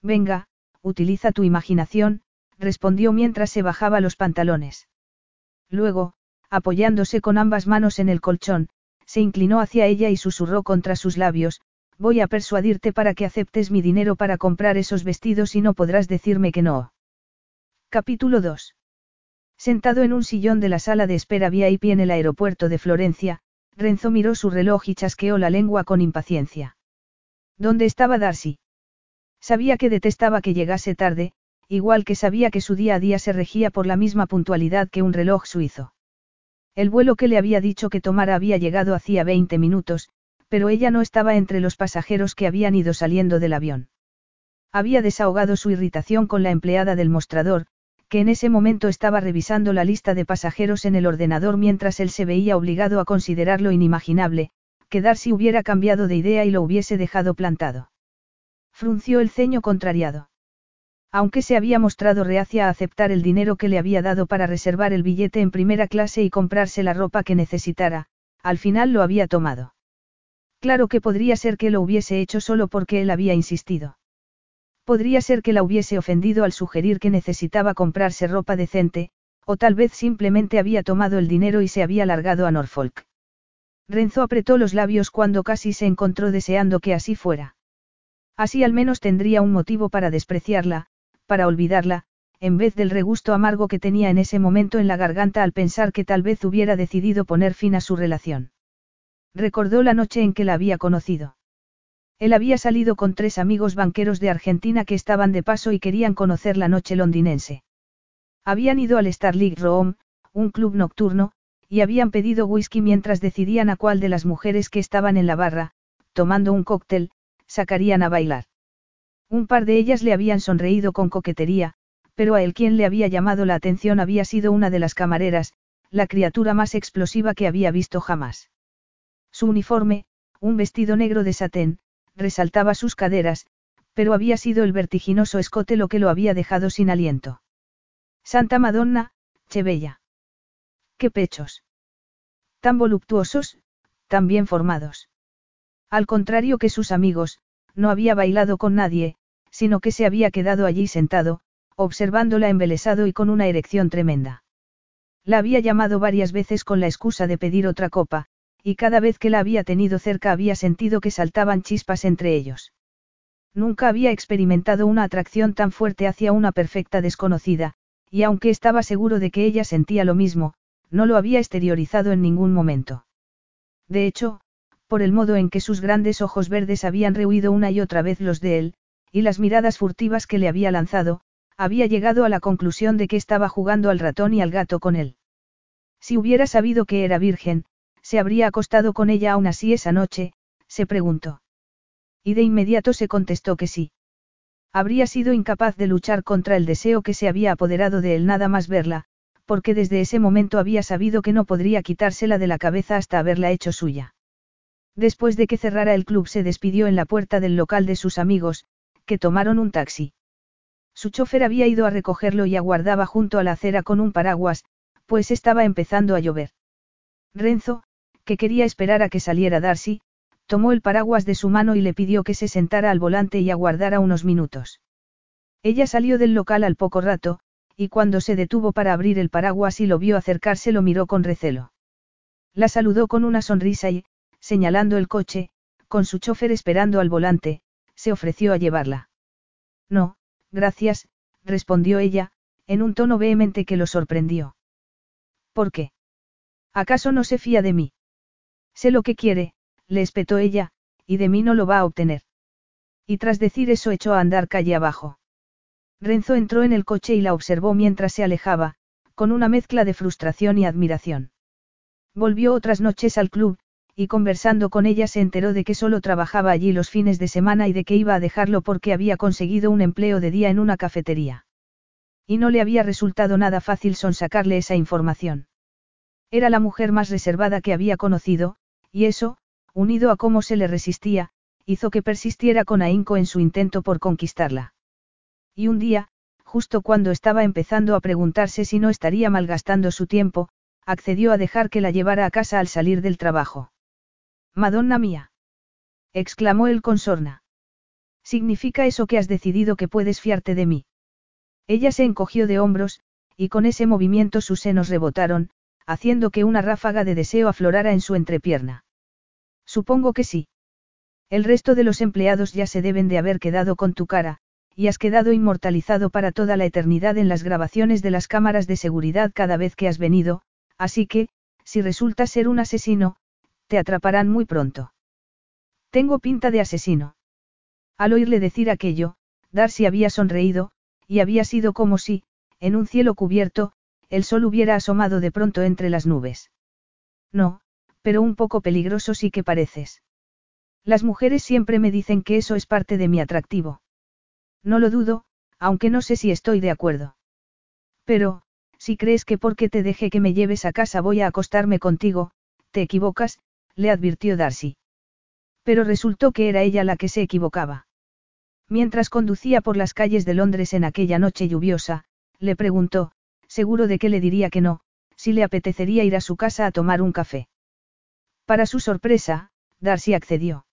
Venga, utiliza tu imaginación, respondió mientras se bajaba los pantalones. Luego, apoyándose con ambas manos en el colchón, se inclinó hacia ella y susurró contra sus labios, voy a persuadirte para que aceptes mi dinero para comprar esos vestidos y no podrás decirme que no. Capítulo 2. Sentado en un sillón de la sala de espera VIP en el aeropuerto de Florencia, Renzo miró su reloj y chasqueó la lengua con impaciencia. ¿Dónde estaba Darcy? Sabía que detestaba que llegase tarde, igual que sabía que su día a día se regía por la misma puntualidad que un reloj suizo. El vuelo que le había dicho que tomara había llegado hacía 20 minutos, pero ella no estaba entre los pasajeros que habían ido saliendo del avión. Había desahogado su irritación con la empleada del mostrador, que en ese momento estaba revisando la lista de pasajeros en el ordenador mientras él se veía obligado a considerar lo inimaginable, que Darcy hubiera cambiado de idea y lo hubiese dejado plantado. Frunció el ceño contrariado. Aunque se había mostrado reacia a aceptar el dinero que le había dado para reservar el billete en primera clase y comprarse la ropa que necesitara, al final lo había tomado. Claro que podría ser que lo hubiese hecho solo porque él había insistido. Podría ser que la hubiese ofendido al sugerir que necesitaba comprarse ropa decente, o tal vez simplemente había tomado el dinero y se había largado a Norfolk. Renzo apretó los labios cuando casi se encontró deseando que así fuera. Así al menos tendría un motivo para despreciarla, para olvidarla, en vez del regusto amargo que tenía en ese momento en la garganta al pensar que tal vez hubiera decidido poner fin a su relación. Recordó la noche en que la había conocido. Él había salido con tres amigos banqueros de Argentina que estaban de paso y querían conocer la noche londinense. Habían ido al Starlight Room, un club nocturno, y habían pedido whisky mientras decidían a cuál de las mujeres que estaban en la barra, tomando un cóctel, sacarían a bailar. Un par de ellas le habían sonreído con coquetería, pero a él quien le había llamado la atención había sido una de las camareras, la criatura más explosiva que había visto jamás. Su uniforme, un vestido negro de satén, resaltaba sus caderas, pero había sido el vertiginoso escote lo que lo había dejado sin aliento. Santa Madonna, che bella. ¡Qué pechos! Tan voluptuosos, tan bien formados. Al contrario que sus amigos, no había bailado con nadie, sino que se había quedado allí sentado, observándola embelesado y con una erección tremenda. La había llamado varias veces con la excusa de pedir otra copa, y cada vez que la había tenido cerca había sentido que saltaban chispas entre ellos. Nunca había experimentado una atracción tan fuerte hacia una perfecta desconocida, y aunque estaba seguro de que ella sentía lo mismo, no lo había exteriorizado en ningún momento. De hecho, por el modo en que sus grandes ojos verdes habían rehuido una y otra vez los de él, y las miradas furtivas que le había lanzado, había llegado a la conclusión de que estaba jugando al ratón y al gato con él. Si hubiera sabido que era virgen, se habría acostado con ella aún así esa noche, se preguntó. Y de inmediato se contestó que sí. Habría sido incapaz de luchar contra el deseo que se había apoderado de él nada más verla, porque desde ese momento había sabido que no podría quitársela de la cabeza hasta haberla hecho suya. Después de que cerrara el club se despidió en la puerta del local de sus amigos, que tomaron un taxi. Su chofer había ido a recogerlo y aguardaba junto a la acera con un paraguas, pues estaba empezando a llover. Renzo, que quería esperar a que saliera Darcy, tomó el paraguas de su mano y le pidió que se sentara al volante y aguardara unos minutos. Ella salió del local al poco rato, y cuando se detuvo para abrir el paraguas y lo vio acercarse lo miró con recelo. La saludó con una sonrisa y, señalando el coche, con su chofer esperando al volante, se ofreció a llevarla. No, gracias, respondió ella, en un tono vehemente que lo sorprendió. ¿Por qué? ¿Acaso no se fía de mí? Sé lo que quiere, le espetó ella, y de mí no lo va a obtener. Y tras decir eso echó a andar calle abajo. Renzo entró en el coche y la observó mientras se alejaba, con una mezcla de frustración y admiración. Volvió otras noches al club, y conversando con ella se enteró de que solo trabajaba allí los fines de semana y de que iba a dejarlo porque había conseguido un empleo de día en una cafetería. Y no le había resultado nada fácil sonsacarle esa información. Era la mujer más reservada que había conocido, y eso, unido a cómo se le resistía, hizo que persistiera con ahínco en su intento por conquistarla. Y un día, justo cuando estaba empezando a preguntarse si no estaría malgastando su tiempo, accedió a dejar que la llevara a casa al salir del trabajo. Madonna mía. exclamó él con sorna. ¿Significa eso que has decidido que puedes fiarte de mí? Ella se encogió de hombros, y con ese movimiento sus senos rebotaron, haciendo que una ráfaga de deseo aflorara en su entrepierna. Supongo que sí. El resto de los empleados ya se deben de haber quedado con tu cara, y has quedado inmortalizado para toda la eternidad en las grabaciones de las cámaras de seguridad cada vez que has venido, así que, si resultas ser un asesino, te atraparán muy pronto. Tengo pinta de asesino. Al oírle decir aquello, Darcy había sonreído, y había sido como si, en un cielo cubierto, el sol hubiera asomado de pronto entre las nubes. No, pero un poco peligroso sí que pareces. Las mujeres siempre me dicen que eso es parte de mi atractivo. No lo dudo, aunque no sé si estoy de acuerdo. Pero, si crees que porque te deje que me lleves a casa voy a acostarme contigo, te equivocas, le advirtió Darcy. Pero resultó que era ella la que se equivocaba. Mientras conducía por las calles de Londres en aquella noche lluviosa, le preguntó, seguro de que le diría que no, si le apetecería ir a su casa a tomar un café. Para su sorpresa, Darcy accedió.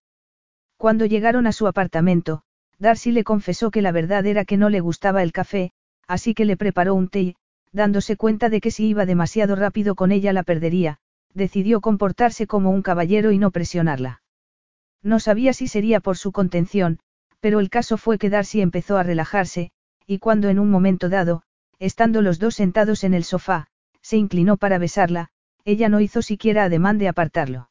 Cuando llegaron a su apartamento, Darcy le confesó que la verdad era que no le gustaba el café, así que le preparó un té, dándose cuenta de que si iba demasiado rápido con ella la perdería, decidió comportarse como un caballero y no presionarla. No sabía si sería por su contención, pero el caso fue que Darcy empezó a relajarse, y cuando en un momento dado, estando los dos sentados en el sofá, se inclinó para besarla, ella no hizo siquiera ademán de apartarlo.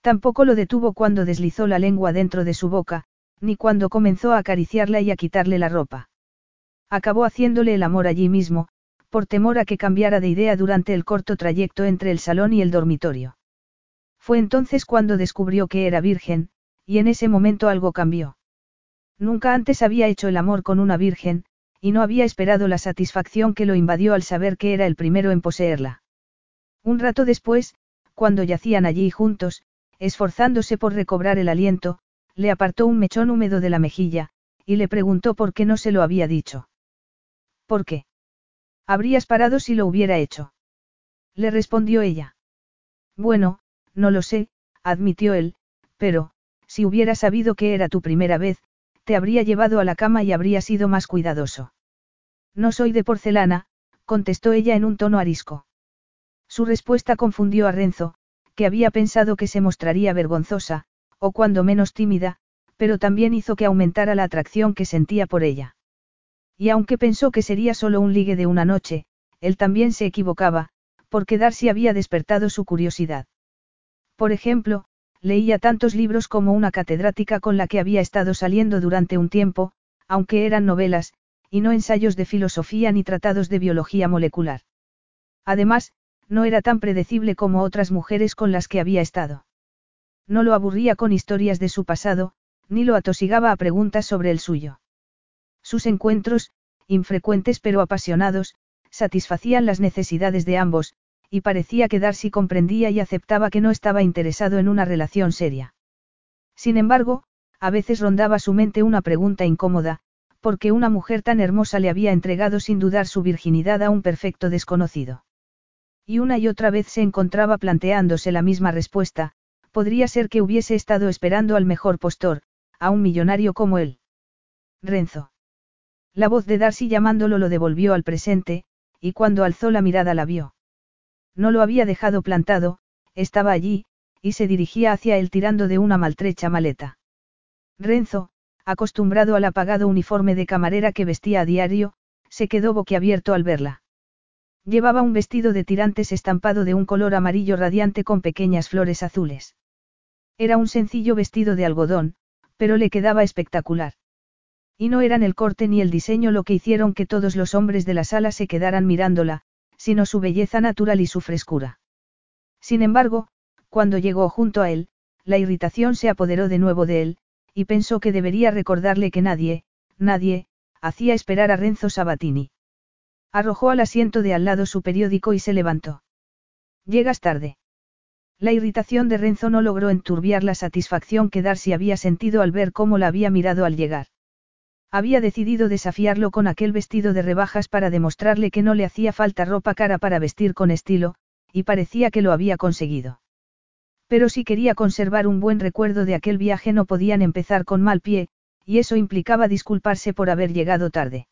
Tampoco lo detuvo cuando deslizó la lengua dentro de su boca, ni cuando comenzó a acariciarla y a quitarle la ropa. Acabó haciéndole el amor allí mismo, por temor a que cambiara de idea durante el corto trayecto entre el salón y el dormitorio. Fue entonces cuando descubrió que era virgen, y en ese momento algo cambió. Nunca antes había hecho el amor con una virgen, y no había esperado la satisfacción que lo invadió al saber que era el primero en poseerla. Un rato después, cuando yacían allí juntos, esforzándose por recobrar el aliento, le apartó un mechón húmedo de la mejilla, y le preguntó por qué no se lo había dicho. ¿Por qué? Habrías parado si lo hubiera hecho. Le respondió ella. Bueno, no lo sé, admitió él, pero, si hubiera sabido que era tu primera vez, te habría llevado a la cama y habría sido más cuidadoso. No soy de porcelana, contestó ella en un tono arisco. Su respuesta confundió a Renzo, que había pensado que se mostraría vergonzosa, o cuando menos tímida, pero también hizo que aumentara la atracción que sentía por ella. Y aunque pensó que sería solo un ligue de una noche, él también se equivocaba, porque Darcy había despertado su curiosidad. Por ejemplo, leía tantos libros como una catedrática con la que había estado saliendo durante un tiempo, aunque eran novelas, y no ensayos de filosofía ni tratados de biología molecular. Además, no era tan predecible como otras mujeres con las que había estado. No lo aburría con historias de su pasado, ni lo atosigaba a preguntas sobre el suyo. Sus encuentros, infrecuentes pero apasionados, satisfacían las necesidades de ambos, y parecía que Darcy comprendía y aceptaba que no estaba interesado en una relación seria. Sin embargo, a veces rondaba su mente una pregunta incómoda, porque una mujer tan hermosa le había entregado sin dudar su virginidad a un perfecto desconocido. Y una y otra vez se encontraba planteándose la misma respuesta, podría ser que hubiese estado esperando al mejor postor, a un millonario como él. Renzo. La voz de Darcy llamándolo lo devolvió al presente, y cuando alzó la mirada la vio. No lo había dejado plantado, estaba allí, y se dirigía hacia él tirando de una maltrecha maleta. Renzo, acostumbrado al apagado uniforme de camarera que vestía a diario, se quedó boquiabierto al verla. Llevaba un vestido de tirantes estampado de un color amarillo radiante con pequeñas flores azules. Era un sencillo vestido de algodón, pero le quedaba espectacular. Y no eran el corte ni el diseño lo que hicieron que todos los hombres de la sala se quedaran mirándola, sino su belleza natural y su frescura. Sin embargo, cuando llegó junto a él, la irritación se apoderó de nuevo de él, y pensó que debería recordarle que nadie, nadie, hacía esperar a Renzo Sabatini. Arrojó al asiento de al lado su periódico y se levantó. Llegas tarde. La irritación de Renzo no logró enturbiar la satisfacción que Darcy había sentido al ver cómo la había mirado al llegar. Había decidido desafiarlo con aquel vestido de rebajas para demostrarle que no le hacía falta ropa cara para vestir con estilo, y parecía que lo había conseguido. Pero si quería conservar un buen recuerdo de aquel viaje no podían empezar con mal pie, y eso implicaba disculparse por haber llegado tarde.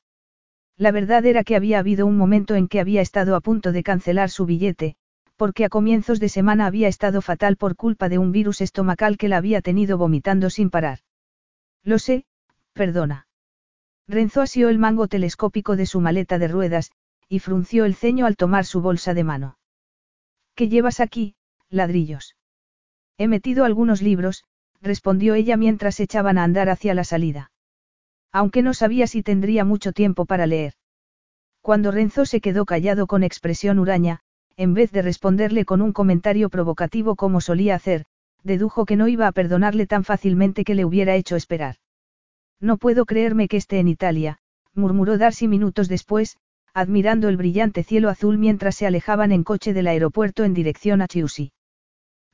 La verdad era que había habido un momento en que había estado a punto de cancelar su billete, porque a comienzos de semana había estado fatal por culpa de un virus estomacal que la había tenido vomitando sin parar. Lo sé, perdona. Renzo asió el mango telescópico de su maleta de ruedas, y frunció el ceño al tomar su bolsa de mano. ¿Qué llevas aquí, ladrillos? He metido algunos libros, respondió ella mientras echaban a andar hacia la salida. Aunque no sabía si tendría mucho tiempo para leer. Cuando Renzo se quedó callado con expresión huraña, en vez de responderle con un comentario provocativo como solía hacer, dedujo que no iba a perdonarle tan fácilmente que le hubiera hecho esperar. No puedo creerme que esté en Italia, murmuró Darcy minutos después, admirando el brillante cielo azul mientras se alejaban en coche del aeropuerto en dirección a Chiusi.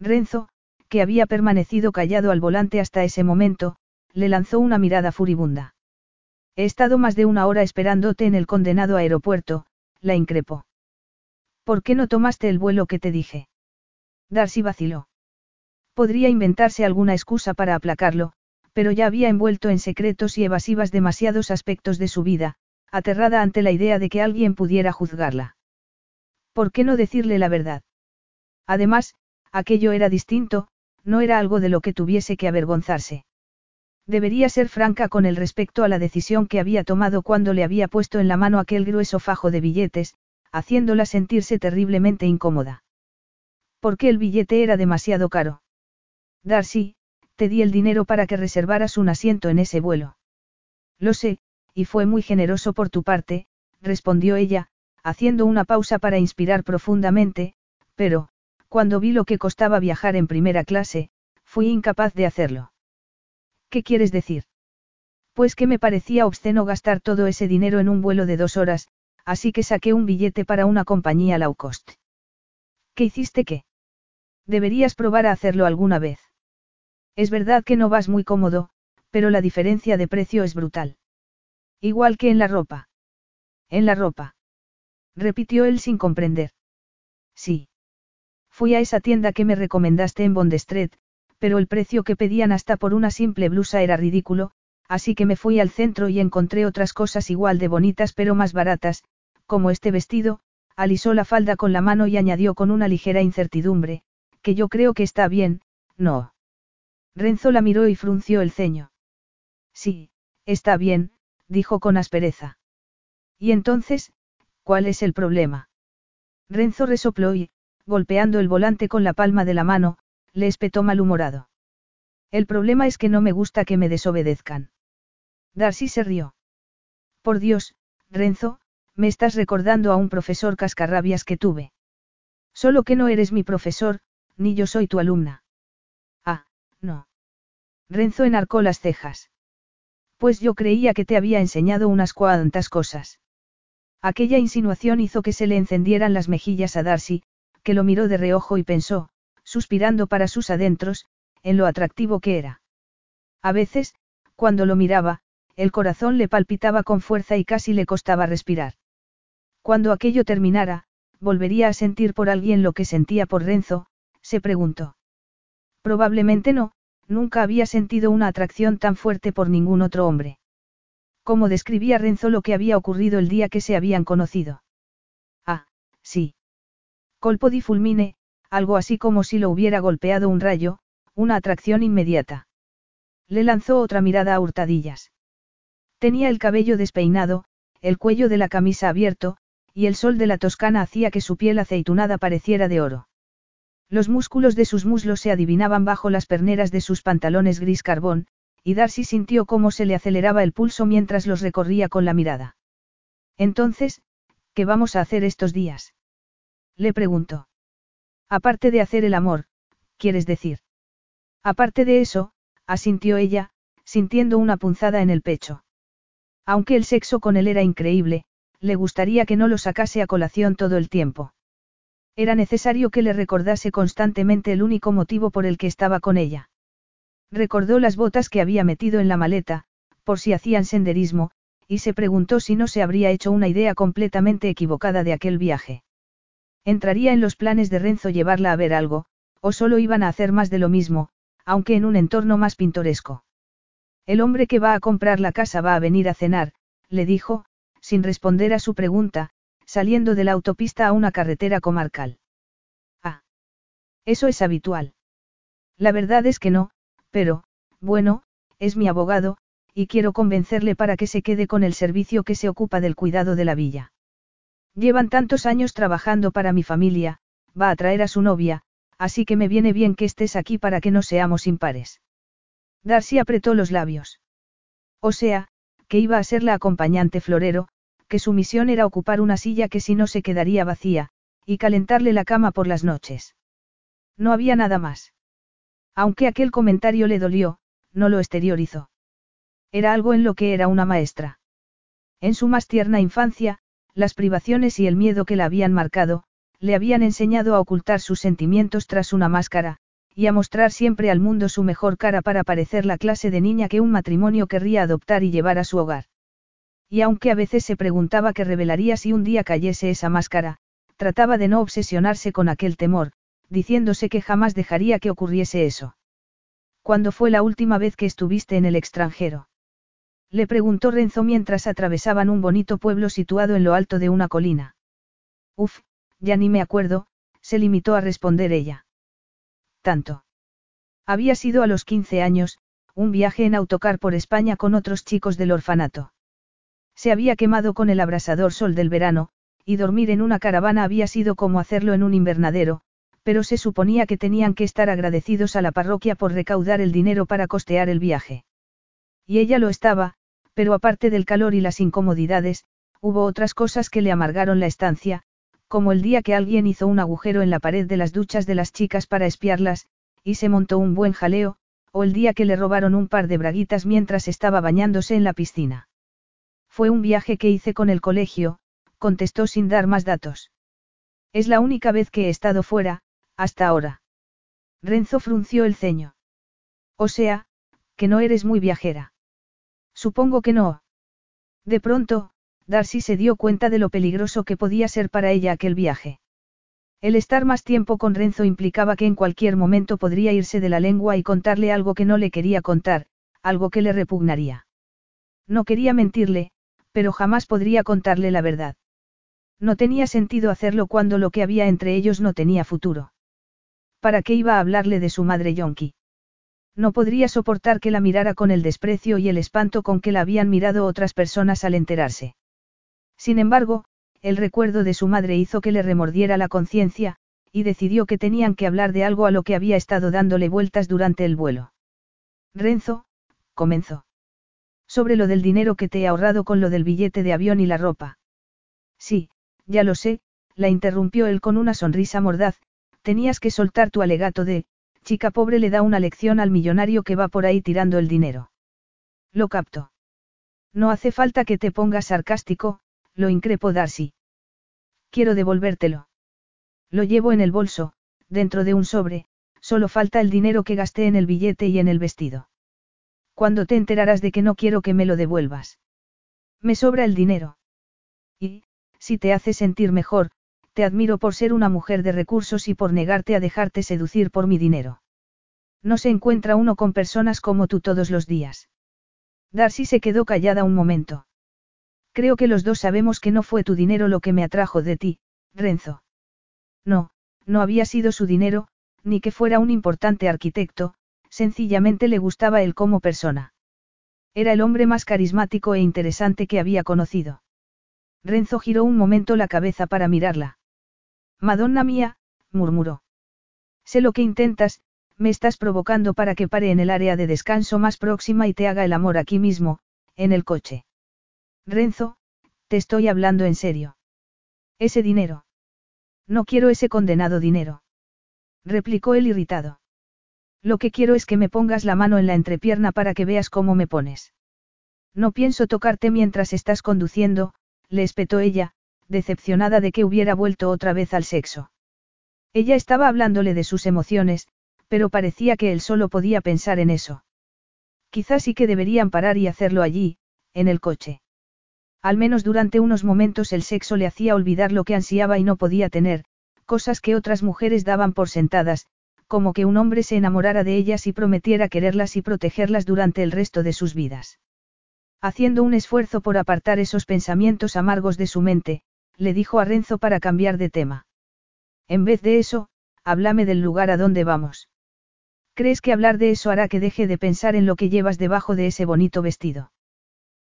Renzo, que había permanecido callado al volante hasta ese momento, le lanzó una mirada furibunda. He estado más de una hora esperándote en el condenado aeropuerto, la increpó. ¿Por qué no tomaste el vuelo que te dije? Darcy vaciló. Podría inventarse alguna excusa para aplacarlo, pero ya había envuelto en secretos y evasivas demasiados aspectos de su vida, aterrada ante la idea de que alguien pudiera juzgarla. ¿Por qué no decirle la verdad? Además, aquello era distinto, no era algo de lo que tuviese que avergonzarse. Debería ser franca con el respecto a la decisión que había tomado cuando le había puesto en la mano aquel grueso fajo de billetes, haciéndola sentirse terriblemente incómoda. Porque el billete era demasiado caro. Darcy, te di el dinero para que reservaras un asiento en ese vuelo. Lo sé, y fue muy generoso por tu parte, respondió ella, haciendo una pausa para inspirar profundamente, pero, cuando vi lo que costaba viajar en primera clase, fui incapaz de hacerlo. ¿Qué quieres decir? Pues que me parecía obsceno gastar todo ese dinero en un vuelo de dos horas, así que saqué un billete para una compañía low cost. ¿Qué hiciste qué? Deberías probar a hacerlo alguna vez. Es verdad que no vas muy cómodo, pero la diferencia de precio es brutal. Igual que en la ropa. En la ropa. Repitió él sin comprender. Sí. Fui a esa tienda que me recomendaste en Bond Street, pero el precio que pedían hasta por una simple blusa era ridículo, así que me fui al centro y encontré otras cosas igual de bonitas pero más baratas, como este vestido, alisó la falda con la mano y añadió con una ligera incertidumbre, que yo creo que está bien, no. Renzo la miró y frunció el ceño. Sí, está bien, dijo con aspereza. ¿Y entonces, cuál es el problema? Renzo resopló y, golpeando el volante con la palma de la mano, le espetó malhumorado. El problema es que no me gusta que me desobedezcan. Darcy se rió. Por Dios, Renzo, me estás recordando a un profesor cascarrabias que tuve. Solo que no eres mi profesor, ni yo soy tu alumna. Ah, no. Renzo enarcó las cejas. Pues yo creía que te había enseñado unas cuantas cosas. Aquella insinuación hizo que se le encendieran las mejillas a Darcy, que lo miró de reojo y pensó, suspirando para sus adentros, en lo atractivo que era. A veces, cuando lo miraba, el corazón le palpitaba con fuerza y casi le costaba respirar. Cuando aquello terminara, volvería a sentir por alguien lo que sentía por Renzo, se preguntó. Probablemente no, nunca había sentido una atracción tan fuerte por ningún otro hombre. ¿Cómo describía Renzo lo que había ocurrido el día que se habían conocido? Ah, sí. Colpo di fulmine, algo así como si lo hubiera golpeado un rayo, una atracción inmediata. Le lanzó otra mirada a hurtadillas. Tenía el cabello despeinado, el cuello de la camisa abierto, y el sol de la Toscana hacía que su piel aceitunada pareciera de oro. Los músculos de sus muslos se adivinaban bajo las perneras de sus pantalones gris carbón, y Darcy sintió cómo se le aceleraba el pulso mientras los recorría con la mirada. Entonces, ¿qué vamos a hacer estos días? Le preguntó. Aparte de hacer el amor, quieres decir. Aparte de eso, asintió ella, sintiendo una punzada en el pecho. Aunque el sexo con él era increíble, le gustaría que no lo sacase a colación todo el tiempo. Era necesario que le recordase constantemente el único motivo por el que estaba con ella. Recordó las botas que había metido en la maleta, por si hacían senderismo, y se preguntó si no se habría hecho una idea completamente equivocada de aquel viaje. Entraría en los planes de Renzo llevarla a ver algo, o solo iban a hacer más de lo mismo, aunque en un entorno más pintoresco. El hombre que va a comprar la casa va a venir a cenar, le dijo, sin responder a su pregunta, saliendo de la autopista a una carretera comarcal. Ah. Eso es habitual. La verdad es que no, pero, bueno, es mi abogado, y quiero convencerle para que se quede con el servicio que se ocupa del cuidado de la villa. Llevan tantos años trabajando para mi familia, va a traer a su novia, así que me viene bien que estés aquí para que no seamos impares. Darcy apretó los labios. O sea, que iba a ser la acompañante florero, que su misión era ocupar una silla que si no se quedaría vacía, y calentarle la cama por las noches. No había nada más. Aunque aquel comentario le dolió, no lo exteriorizó. Era algo en lo que era una maestra. En su más tierna infancia, las privaciones y el miedo que la habían marcado, le habían enseñado a ocultar sus sentimientos tras una máscara, y a mostrar siempre al mundo su mejor cara para parecer la clase de niña que un matrimonio querría adoptar y llevar a su hogar. Y aunque a veces se preguntaba qué revelaría si un día cayese esa máscara, trataba de no obsesionarse con aquel temor, diciéndose que jamás dejaría que ocurriese eso. ¿Cuándo fue la última vez que estuviste en el extranjero? Le preguntó Renzo mientras atravesaban un bonito pueblo situado en lo alto de una colina. Uf, ya ni me acuerdo, se limitó a responder ella. Tanto. Había sido a los 15 años, un viaje en autocar por España con otros chicos del orfanato. Se había quemado con el abrasador sol del verano, y dormir en una caravana había sido como hacerlo en un invernadero, pero se suponía que tenían que estar agradecidos a la parroquia por recaudar el dinero para costear el viaje. Y ella lo estaba, pero aparte del calor y las incomodidades, hubo otras cosas que le amargaron la estancia, como el día que alguien hizo un agujero en la pared de las duchas de las chicas para espiarlas, y se montó un buen jaleo, o el día que le robaron un par de braguitas mientras estaba bañándose en la piscina. Fue un viaje que hice con el colegio, contestó sin dar más datos. Es la única vez que he estado fuera, hasta ahora. Renzo frunció el ceño. O sea, que no eres muy viajera. Supongo que no. De pronto, Darcy se dio cuenta de lo peligroso que podía ser para ella aquel viaje. El estar más tiempo con Renzo implicaba que en cualquier momento podría irse de la lengua y contarle algo que no le quería contar, algo que le repugnaría. No quería mentirle, pero jamás podría contarle la verdad. No tenía sentido hacerlo cuando lo que había entre ellos no tenía futuro. ¿Para qué iba a hablarle de su madre Yonki? No podría soportar que la mirara con el desprecio y el espanto con que la habían mirado otras personas al enterarse. Sin embargo, el recuerdo de su madre hizo que le remordiera la conciencia, y decidió que tenían que hablar de algo a lo que había estado dándole vueltas durante el vuelo. Renzo, comenzó. Sobre lo del dinero que te he ahorrado con lo del billete de avión y la ropa. Sí, ya lo sé, la interrumpió él con una sonrisa mordaz, tenías que soltar tu alegato de, chica pobre le da una lección al millonario que va por ahí tirando el dinero. Lo capto. No hace falta que te pongas sarcástico, lo increpó Darcy. Quiero devolvértelo. Lo llevo en el bolso, dentro de un sobre, solo falta el dinero que gasté en el billete y en el vestido. Cuando te enterarás de que no quiero que me lo devuelvas? Me sobra el dinero. Y, si te hace sentir mejor, te admiro por ser una mujer de recursos y por negarte a dejarte seducir por mi dinero. No se encuentra uno con personas como tú todos los días. Darcy se quedó callada un momento. Creo que los dos sabemos que no fue tu dinero lo que me atrajo de ti, Renzo. No, no había sido su dinero, ni que fuera un importante arquitecto, sencillamente le gustaba él como persona. Era el hombre más carismático e interesante que había conocido. Renzo giró un momento la cabeza para mirarla. Madonna mía, murmuró. Sé lo que intentas, me estás provocando para que pare en el área de descanso más próxima y te haga el amor aquí mismo, en el coche. Renzo, te estoy hablando en serio. Ese dinero. No quiero ese condenado dinero. Replicó él irritado. Lo que quiero es que me pongas la mano en la entrepierna para que veas cómo me pones. No pienso tocarte mientras estás conduciendo, le espetó ella, decepcionada de que hubiera vuelto otra vez al sexo. Ella estaba hablándole de sus emociones, pero parecía que él solo podía pensar en eso. Quizás sí que deberían parar y hacerlo allí, en el coche. Al menos durante unos momentos el sexo le hacía olvidar lo que ansiaba y no podía tener, cosas que otras mujeres daban por sentadas, como que un hombre se enamorara de ellas y prometiera quererlas y protegerlas durante el resto de sus vidas. Haciendo un esfuerzo por apartar esos pensamientos amargos de su mente, le dijo a Renzo para cambiar de tema. En vez de eso, háblame del lugar a donde vamos. ¿Crees que hablar de eso hará que deje de pensar en lo que llevas debajo de ese bonito vestido?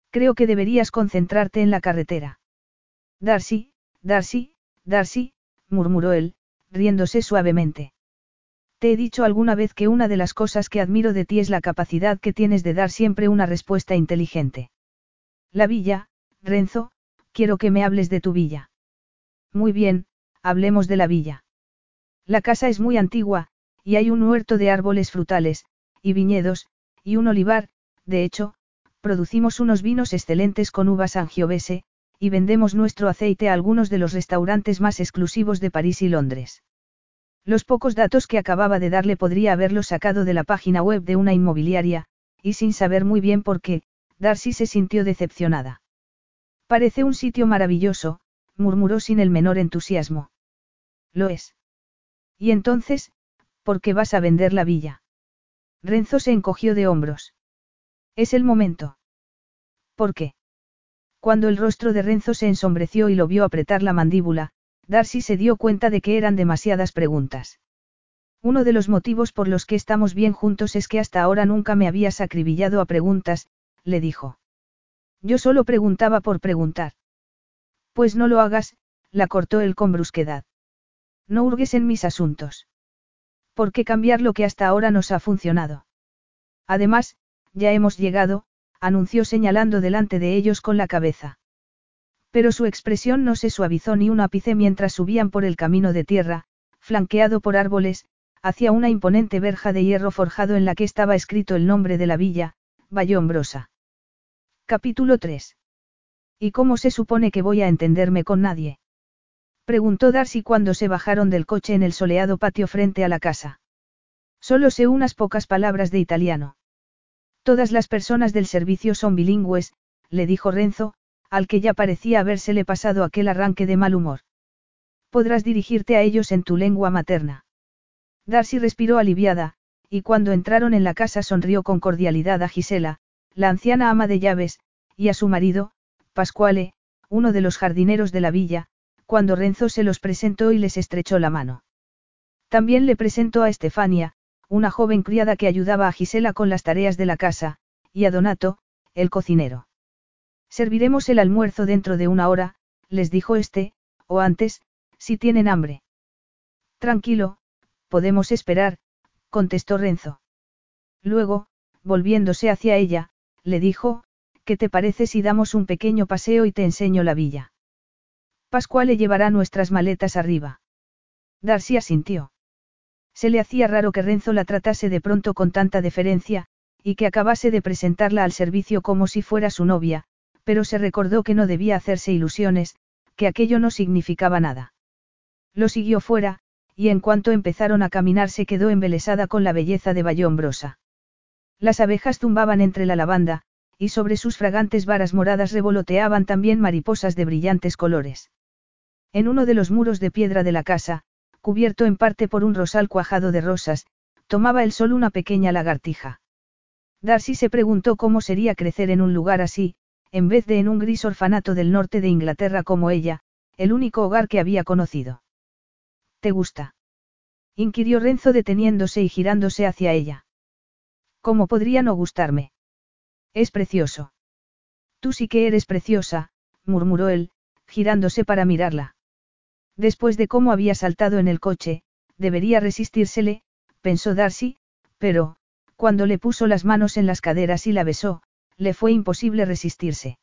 Creo que deberías concentrarte en la carretera. Darcy, Darcy, Darcy, murmuró él, riéndose suavemente. Te he dicho alguna vez que una de las cosas que admiro de ti es la capacidad que tienes de dar siempre una respuesta inteligente. La villa, Renzo, quiero que me hables de tu villa. Muy bien, hablemos de la villa. La casa es muy antigua, y hay un huerto de árboles frutales, y viñedos, y un olivar, de hecho, producimos unos vinos excelentes con uvas Sangiovese, y vendemos nuestro aceite a algunos de los restaurantes más exclusivos de París y Londres. Los pocos datos que acababa de darle podría haberlos sacado de la página web de una inmobiliaria, y sin saber muy bien por qué, Darcy se sintió decepcionada. Parece un sitio maravilloso, murmuró sin el menor entusiasmo. Lo es. Y entonces, ¿por qué vas a vender la villa? Renzo se encogió de hombros. Es el momento. ¿Por qué? Cuando el rostro de Renzo se ensombreció y lo vio apretar la mandíbula, Darcy se dio cuenta de que eran demasiadas preguntas. Uno de los motivos por los que estamos bien juntos es que hasta ahora nunca me habías acribillado a preguntas, le dijo. Yo solo preguntaba por preguntar. Pues no lo hagas, la cortó él con brusquedad. No hurgues en mis asuntos. ¿Por qué cambiar lo que hasta ahora nos ha funcionado? Además, ya hemos llegado, anunció señalando delante de ellos con la cabeza. Pero su expresión no se suavizó ni un ápice mientras subían por el camino de tierra, flanqueado por árboles, hacia una imponente verja de hierro forjado en la que estaba escrito el nombre de la villa, Vallombrosa. Capítulo 3. ¿Y cómo se supone que voy a entenderme con nadie? Preguntó Darcy cuando se bajaron del coche en el soleado patio frente a la casa. Solo sé unas pocas palabras de italiano. Todas las personas del servicio son bilingües, le dijo Renzo, al que ya parecía habérsele pasado aquel arranque de mal humor. Podrás dirigirte a ellos en tu lengua materna. Darcy respiró aliviada, y cuando entraron en la casa sonrió con cordialidad a Gisela, la anciana ama de llaves, y a su marido, Pascuale, uno de los jardineros de la villa, cuando Renzo se los presentó y les estrechó la mano. También le presentó a Estefania, una joven criada que ayudaba a Gisela con las tareas de la casa, y a Donato, el cocinero. Serviremos el almuerzo dentro de una hora, les dijo este, o antes, si tienen hambre. Tranquilo, podemos esperar, contestó Renzo. Luego, volviéndose hacia ella, le dijo, ¿qué te parece si damos un pequeño paseo y te enseño la villa? Pascual le llevará nuestras maletas arriba. Darcy asintió. Se le hacía raro que Renzo la tratase de pronto con tanta deferencia, y que acabase de presentarla al servicio como si fuera su novia, pero se recordó que no debía hacerse ilusiones, que aquello no significaba nada. Lo siguió fuera, y en cuanto empezaron a caminar se quedó embelesada con la belleza de Bayombrosa. Las abejas zumbaban entre la lavanda, y sobre sus fragantes varas moradas revoloteaban también mariposas de brillantes colores. En uno de los muros de piedra de la casa, cubierto en parte por un rosal cuajado de rosas, tomaba el sol una pequeña lagartija. Darcy se preguntó cómo sería crecer en un lugar así, en vez de en un gris orfanato del norte de Inglaterra como ella, el único hogar que había conocido. ¿Te gusta? inquirió Renzo deteniéndose y girándose hacia ella. ¿Cómo podría no gustarme? Es precioso. Tú sí que eres preciosa, murmuró él, girándose para mirarla. Después de cómo había saltado en el coche, debería resistírsele, pensó Darcy, pero, cuando le puso las manos en las caderas y la besó, le fue imposible resistirse.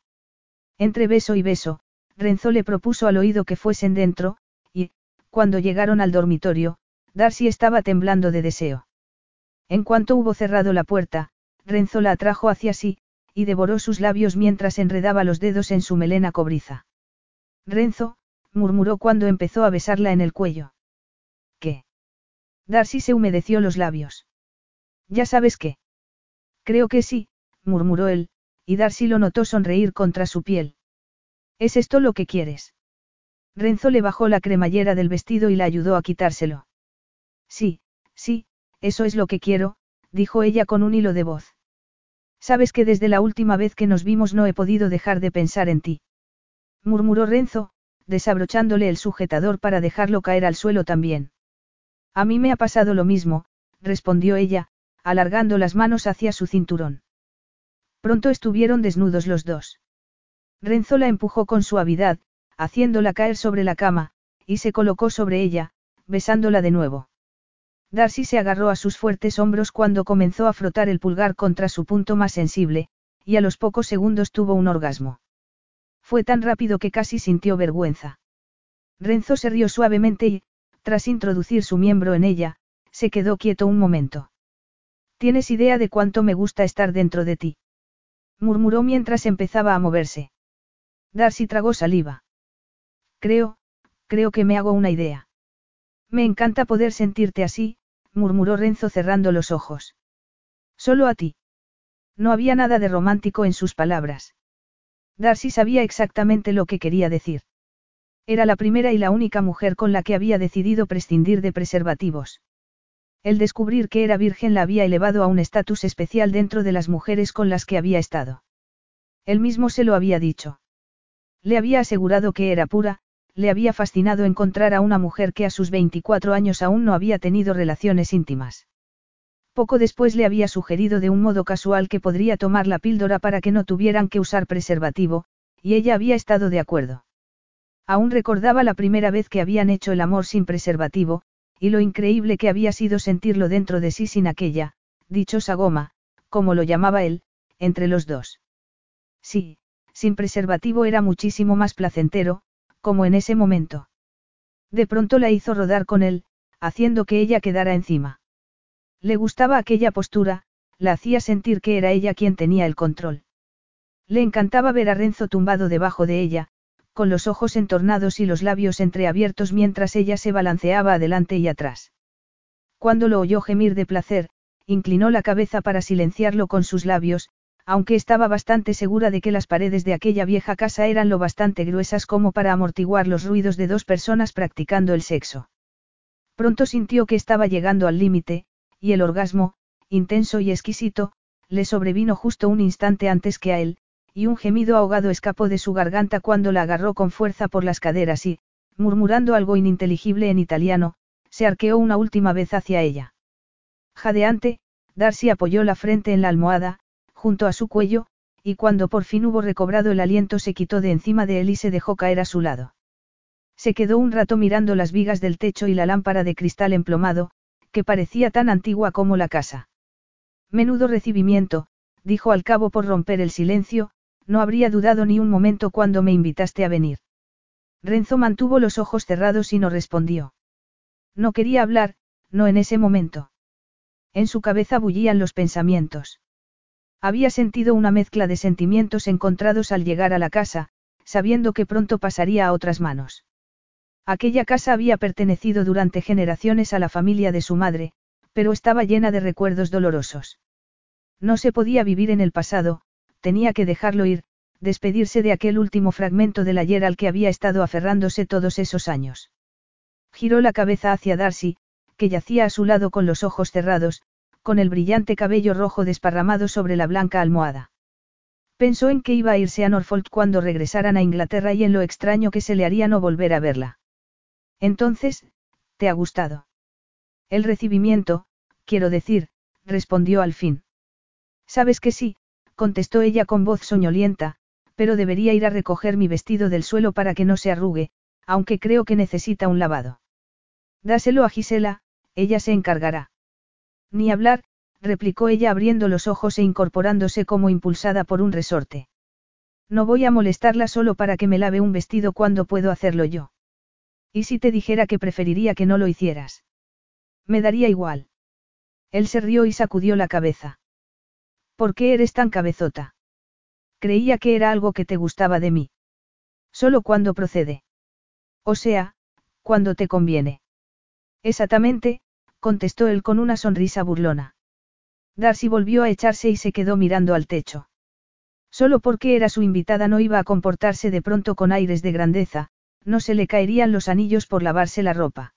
Entre beso y beso, Renzo le propuso al oído que fuesen dentro, y, cuando llegaron al dormitorio, Darcy estaba temblando de deseo. En cuanto hubo cerrado la puerta, Renzo la atrajo hacia sí, y devoró sus labios mientras enredaba los dedos en su melena cobriza. Renzo, murmuró cuando empezó a besarla en el cuello. ¿Qué? Darcy se humedeció los labios. ¿Ya sabes qué? Creo que sí, murmuró él, y Darcy lo notó sonreír contra su piel. ¿Es esto lo que quieres? Renzo le bajó la cremallera del vestido y la ayudó a quitárselo. Sí, sí, eso es lo que quiero, dijo ella con un hilo de voz. Sabes que desde la última vez que nos vimos no he podido dejar de pensar en ti. Murmuró Renzo, desabrochándole el sujetador para dejarlo caer al suelo también. A mí me ha pasado lo mismo, respondió ella, alargando las manos hacia su cinturón. Pronto estuvieron desnudos los dos. Renzo la empujó con suavidad, haciéndola caer sobre la cama, y se colocó sobre ella, besándola de nuevo. Darcy se agarró a sus fuertes hombros cuando comenzó a frotar el pulgar contra su punto más sensible, y a los pocos segundos tuvo un orgasmo. Fue tan rápido que casi sintió vergüenza. Renzo se rió suavemente y, tras introducir su miembro en ella, se quedó quieto un momento. ¿Tienes idea de cuánto me gusta estar dentro de ti? murmuró mientras empezaba a moverse. Darcy tragó saliva. Creo, creo que me hago una idea. Me encanta poder sentirte así, murmuró Renzo cerrando los ojos. Solo a ti. No había nada de romántico en sus palabras. Darcy sabía exactamente lo que quería decir. Era la primera y la única mujer con la que había decidido prescindir de preservativos. El descubrir que era virgen la había elevado a un estatus especial dentro de las mujeres con las que había estado. Él mismo se lo había dicho. Le había asegurado que era pura, le había fascinado encontrar a una mujer que a sus 24 años aún no había tenido relaciones íntimas. Poco después le había sugerido de un modo casual que podría tomar la píldora para que no tuvieran que usar preservativo, y ella había estado de acuerdo. Aún recordaba la primera vez que habían hecho el amor sin preservativo, y lo increíble que había sido sentirlo dentro de sí sin aquella, dichosa goma, como lo llamaba él, entre los dos. Sí, sin preservativo era muchísimo más placentero, como en ese momento. De pronto la hizo rodar con él, haciendo que ella quedara encima. Le gustaba aquella postura, la hacía sentir que era ella quien tenía el control. Le encantaba ver a Renzo tumbado debajo de ella, con los ojos entornados y los labios entreabiertos mientras ella se balanceaba adelante y atrás. Cuando lo oyó gemir de placer, inclinó la cabeza para silenciarlo con sus labios, aunque estaba bastante segura de que las paredes de aquella vieja casa eran lo bastante gruesas como para amortiguar los ruidos de dos personas practicando el sexo. Pronto sintió que estaba llegando al límite, y el orgasmo, intenso y exquisito, le sobrevino justo un instante antes que a él, y un gemido ahogado escapó de su garganta cuando la agarró con fuerza por las caderas y, murmurando algo ininteligible en italiano, se arqueó una última vez hacia ella. Jadeante, Darcy apoyó la frente en la almohada, junto a su cuello, y cuando por fin hubo recobrado el aliento se quitó de encima de él y se dejó caer a su lado. Se quedó un rato mirando las vigas del techo y la lámpara de cristal emplomado, que parecía tan antigua como la casa. Menudo recibimiento, dijo al cabo por romper el silencio, no habría dudado ni un momento cuando me invitaste a venir. Renzo mantuvo los ojos cerrados y no respondió. No quería hablar, no en ese momento. En su cabeza bullían los pensamientos. Había sentido una mezcla de sentimientos encontrados al llegar a la casa, sabiendo que pronto pasaría a otras manos. Aquella casa había pertenecido durante generaciones a la familia de su madre, pero estaba llena de recuerdos dolorosos. No se podía vivir en el pasado, tenía que dejarlo ir, despedirse de aquel último fragmento del ayer al que había estado aferrándose todos esos años. Giró la cabeza hacia Darcy, que yacía a su lado con los ojos cerrados, con el brillante cabello rojo desparramado sobre la blanca almohada. Pensó en que iba a irse a Norfolk cuando regresaran a Inglaterra y en lo extraño que se le haría no volver a verla. Entonces, ¿te ha gustado? El recibimiento, quiero decir, respondió al fin. Sabes que sí, contestó ella con voz soñolienta, pero debería ir a recoger mi vestido del suelo para que no se arrugue, aunque creo que necesita un lavado. Dáselo a Gisela, ella se encargará. Ni hablar, replicó ella abriendo los ojos e incorporándose como impulsada por un resorte. No voy a molestarla solo para que me lave un vestido cuando puedo hacerlo yo. ¿Y si te dijera que preferiría que no lo hicieras? Me daría igual. Él se rió y sacudió la cabeza. ¿Por qué eres tan cabezota? Creía que era algo que te gustaba de mí. Solo cuando procede. O sea, cuando te conviene. Exactamente, contestó él con una sonrisa burlona. Darcy volvió a echarse y se quedó mirando al techo. Solo porque era su invitada no iba a comportarse de pronto con aires de grandeza, no se le caerían los anillos por lavarse la ropa.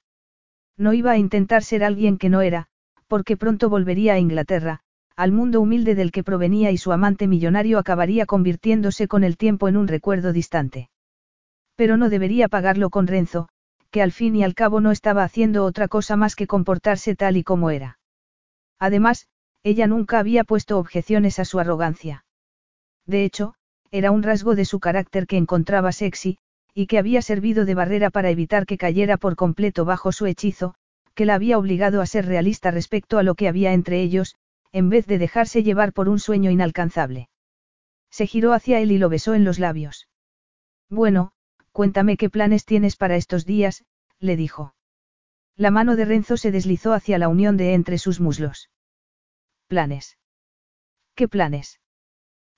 No iba a intentar ser alguien que no era, porque pronto volvería a Inglaterra, al mundo humilde del que provenía y su amante millonario acabaría convirtiéndose con el tiempo en un recuerdo distante. Pero no debería pagarlo con Renzo, que al fin y al cabo no estaba haciendo otra cosa más que comportarse tal y como era. Además, ella nunca había puesto objeciones a su arrogancia. De hecho, era un rasgo de su carácter que encontraba sexy, y que había servido de barrera para evitar que cayera por completo bajo su hechizo, que la había obligado a ser realista respecto a lo que había entre ellos, en vez de dejarse llevar por un sueño inalcanzable. Se giró hacia él y lo besó en los labios. Bueno, cuéntame qué planes tienes para estos días, le dijo. La mano de Renzo se deslizó hacia la unión de entre sus muslos. ¿Planes? ¿Qué planes?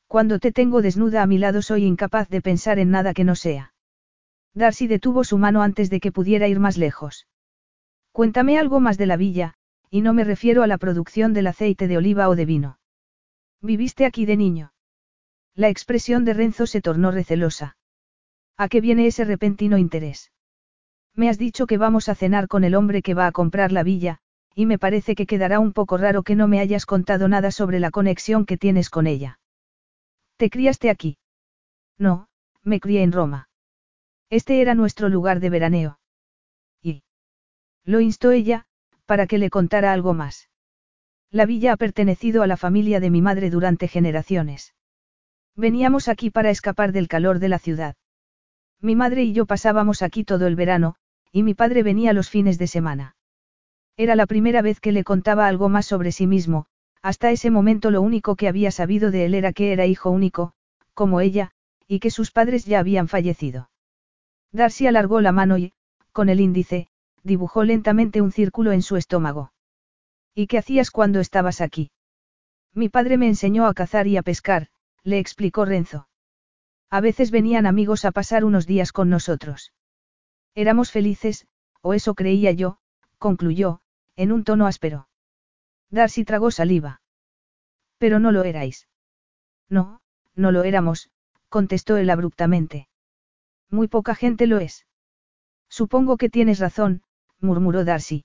Cuando te tengo desnuda a mi lado soy incapaz de pensar en nada que no sea. Darcy detuvo su mano antes de que pudiera ir más lejos. Cuéntame algo más de la villa, y no me refiero a la producción del aceite de oliva o de vino. ¿Viviste aquí de niño? La expresión de Renzo se tornó recelosa. ¿A qué viene ese repentino interés? Me has dicho que vamos a cenar con el hombre que va a comprar la villa, y me parece que quedará un poco raro que no me hayas contado nada sobre la conexión que tienes con ella. ¿Te criaste aquí? No, me crié en Roma. Este era nuestro lugar de veraneo. Y. Lo instó ella, para que le contara algo más. La villa ha pertenecido a la familia de mi madre durante generaciones. Veníamos aquí para escapar del calor de la ciudad. Mi madre y yo pasábamos aquí todo el verano, y mi padre venía los fines de semana. Era la primera vez que le contaba algo más sobre sí mismo, hasta ese momento lo único que había sabido de él era que era hijo único, como ella, y que sus padres ya habían fallecido. Darcy alargó la mano y, con el índice, dibujó lentamente un círculo en su estómago. ¿Y qué hacías cuando estabas aquí? Mi padre me enseñó a cazar y a pescar, le explicó Renzo. A veces venían amigos a pasar unos días con nosotros. Éramos felices, o eso creía yo, concluyó, en un tono áspero. Darcy tragó saliva. Pero no lo erais. No, no lo éramos, contestó él abruptamente. Muy poca gente lo es. Supongo que tienes razón, murmuró Darcy.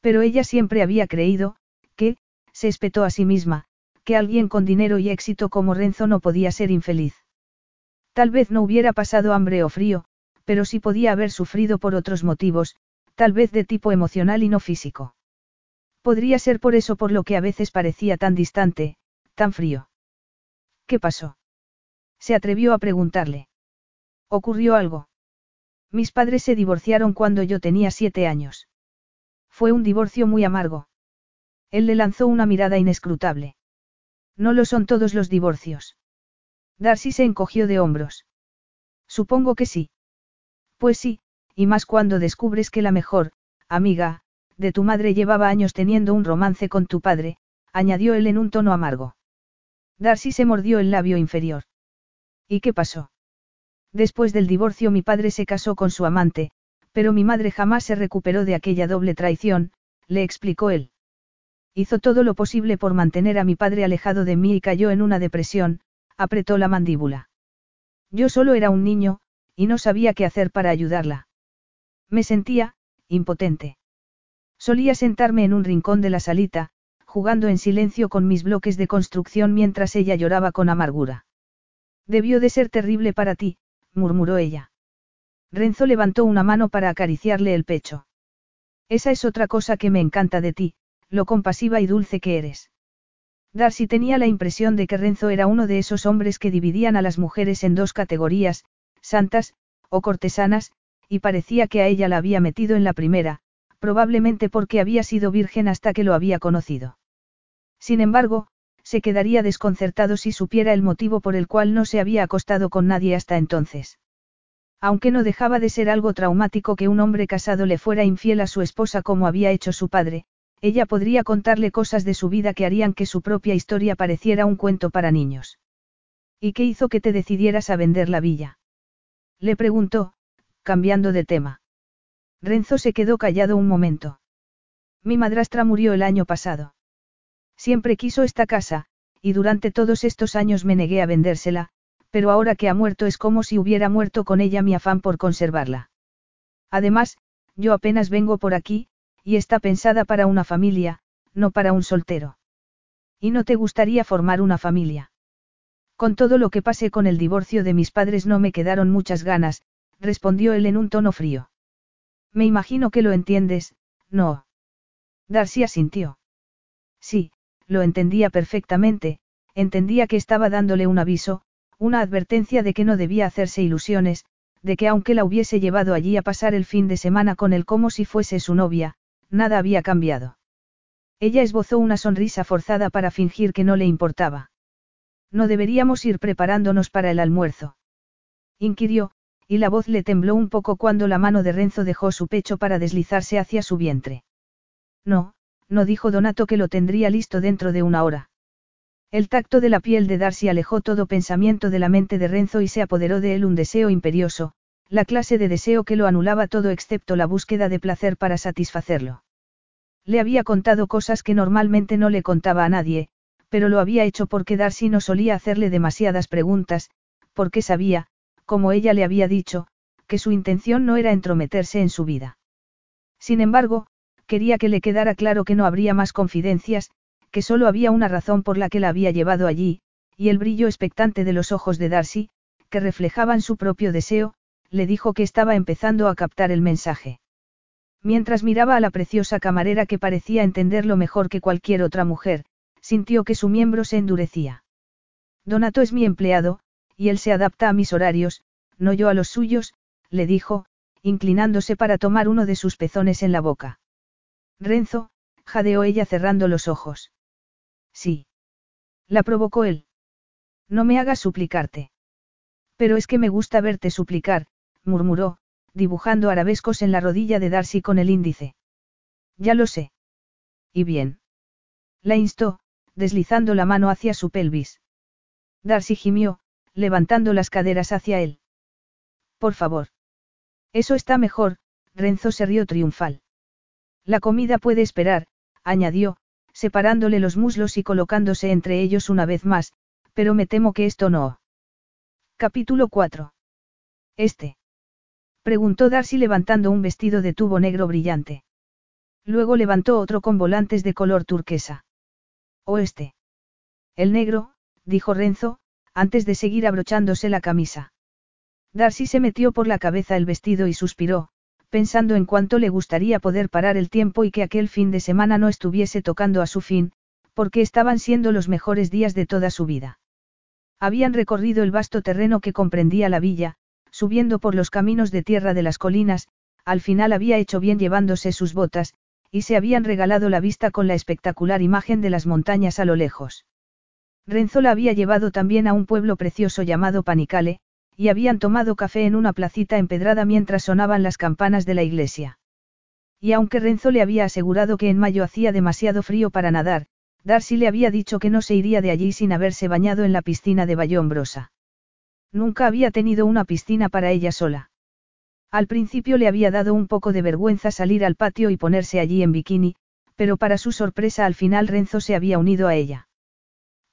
Pero ella siempre había creído, que, se espetó a sí misma, que alguien con dinero y éxito como Renzo no podía ser infeliz. Tal vez no hubiera pasado hambre o frío, pero sí podía haber sufrido por otros motivos, tal vez de tipo emocional y no físico. Podría ser por eso por lo que a veces parecía tan distante, tan frío. ¿Qué pasó? Se atrevió a preguntarle. ¿Ocurrió algo? Mis padres se divorciaron cuando yo tenía siete años. Fue un divorcio muy amargo. Él le lanzó una mirada inescrutable. No lo son todos los divorcios. Darcy se encogió de hombros. Supongo que sí. Pues sí, y más cuando descubres que la mejor, amiga, de tu madre llevaba años teniendo un romance con tu padre, añadió él en un tono amargo. Darcy se mordió el labio inferior. ¿Y qué pasó? Después del divorcio mi padre se casó con su amante, pero mi madre jamás se recuperó de aquella doble traición, le explicó él. Hizo todo lo posible por mantener a mi padre alejado de mí y cayó en una depresión, apretó la mandíbula. Yo solo era un niño, y no sabía qué hacer para ayudarla. Me sentía, impotente. Solía sentarme en un rincón de la salita, jugando en silencio con mis bloques de construcción mientras ella lloraba con amargura. Debió de ser terrible para ti, murmuró ella. Renzo levantó una mano para acariciarle el pecho. Esa es otra cosa que me encanta de ti, lo compasiva y dulce que eres. Darcy tenía la impresión de que Renzo era uno de esos hombres que dividían a las mujeres en dos categorías, santas, o cortesanas, y parecía que a ella la había metido en la primera, probablemente porque había sido virgen hasta que lo había conocido. Sin embargo, se quedaría desconcertado si supiera el motivo por el cual no se había acostado con nadie hasta entonces. Aunque no dejaba de ser algo traumático que un hombre casado le fuera infiel a su esposa como había hecho su padre, ella podría contarle cosas de su vida que harían que su propia historia pareciera un cuento para niños. ¿Y qué hizo que te decidieras a vender la villa? Le preguntó, cambiando de tema. Renzo se quedó callado un momento. Mi madrastra murió el año pasado. Siempre quiso esta casa, y durante todos estos años me negué a vendérsela, pero ahora que ha muerto es como si hubiera muerto con ella mi afán por conservarla. Además, yo apenas vengo por aquí, y está pensada para una familia, no para un soltero. ¿Y no te gustaría formar una familia? Con todo lo que pasé con el divorcio de mis padres no me quedaron muchas ganas, respondió él en un tono frío. Me imagino que lo entiendes, no. Darcy asintió. Sí, lo entendía perfectamente, entendía que estaba dándole un aviso, una advertencia de que no debía hacerse ilusiones, de que aunque la hubiese llevado allí a pasar el fin de semana con él como si fuese su novia, nada había cambiado. Ella esbozó una sonrisa forzada para fingir que no le importaba. No deberíamos ir preparándonos para el almuerzo. Inquirió, y la voz le tembló un poco cuando la mano de Renzo dejó su pecho para deslizarse hacia su vientre. No, no dijo Donato que lo tendría listo dentro de una hora. El tacto de la piel de Darcy alejó todo pensamiento de la mente de Renzo y se apoderó de él un deseo imperioso, la clase de deseo que lo anulaba todo excepto la búsqueda de placer para satisfacerlo. Le había contado cosas que normalmente no le contaba a nadie, pero lo había hecho porque Darcy no solía hacerle demasiadas preguntas, porque sabía, como ella le había dicho, que su intención no era entrometerse en su vida. Sin embargo, quería que le quedara claro que no habría más confidencias, que solo había una razón por la que la había llevado allí, y el brillo expectante de los ojos de Darcy, que reflejaban su propio deseo, le dijo que estaba empezando a captar el mensaje. Mientras miraba a la preciosa camarera que parecía entenderlo mejor que cualquier otra mujer, sintió que su miembro se endurecía. Donato es mi empleado, y él se adapta a mis horarios, no yo a los suyos, le dijo, inclinándose para tomar uno de sus pezones en la boca. Renzo, jadeó ella cerrando los ojos. Sí. La provocó él. No me hagas suplicarte. Pero es que me gusta verte suplicar, murmuró, dibujando arabescos en la rodilla de Darcy con el índice. Ya lo sé. ¿Y bien? La instó, deslizando la mano hacia su pelvis. Darcy gimió, levantando las caderas hacia él. Por favor. Eso está mejor, Renzo se rió triunfal. La comida puede esperar, añadió, separándole los muslos y colocándose entre ellos una vez más, pero me temo que esto no. Capítulo 4. Este. Preguntó Darcy levantando un vestido de tubo negro brillante. Luego levantó otro con volantes de color turquesa. ¿O este? El negro, dijo Renzo, antes de seguir abrochándose la camisa. Darcy se metió por la cabeza el vestido y suspiró, pensando en cuánto le gustaría poder parar el tiempo y que aquel fin de semana no estuviese tocando a su fin, porque estaban siendo los mejores días de toda su vida. Habían recorrido el vasto terreno que comprendía la villa, subiendo por los caminos de tierra de las colinas, al final había hecho bien llevándose sus botas, y se habían regalado la vista con la espectacular imagen de las montañas a lo lejos. Renzo la había llevado también a un pueblo precioso llamado Panicale, y habían tomado café en una placita empedrada mientras sonaban las campanas de la iglesia. Y aunque Renzo le había asegurado que en mayo hacía demasiado frío para nadar, Darcy le había dicho que no se iría de allí sin haberse bañado en la piscina de Bayombrosa. Nunca había tenido una piscina para ella sola. Al principio le había dado un poco de vergüenza salir al patio y ponerse allí en bikini, pero para su sorpresa al final Renzo se había unido a ella.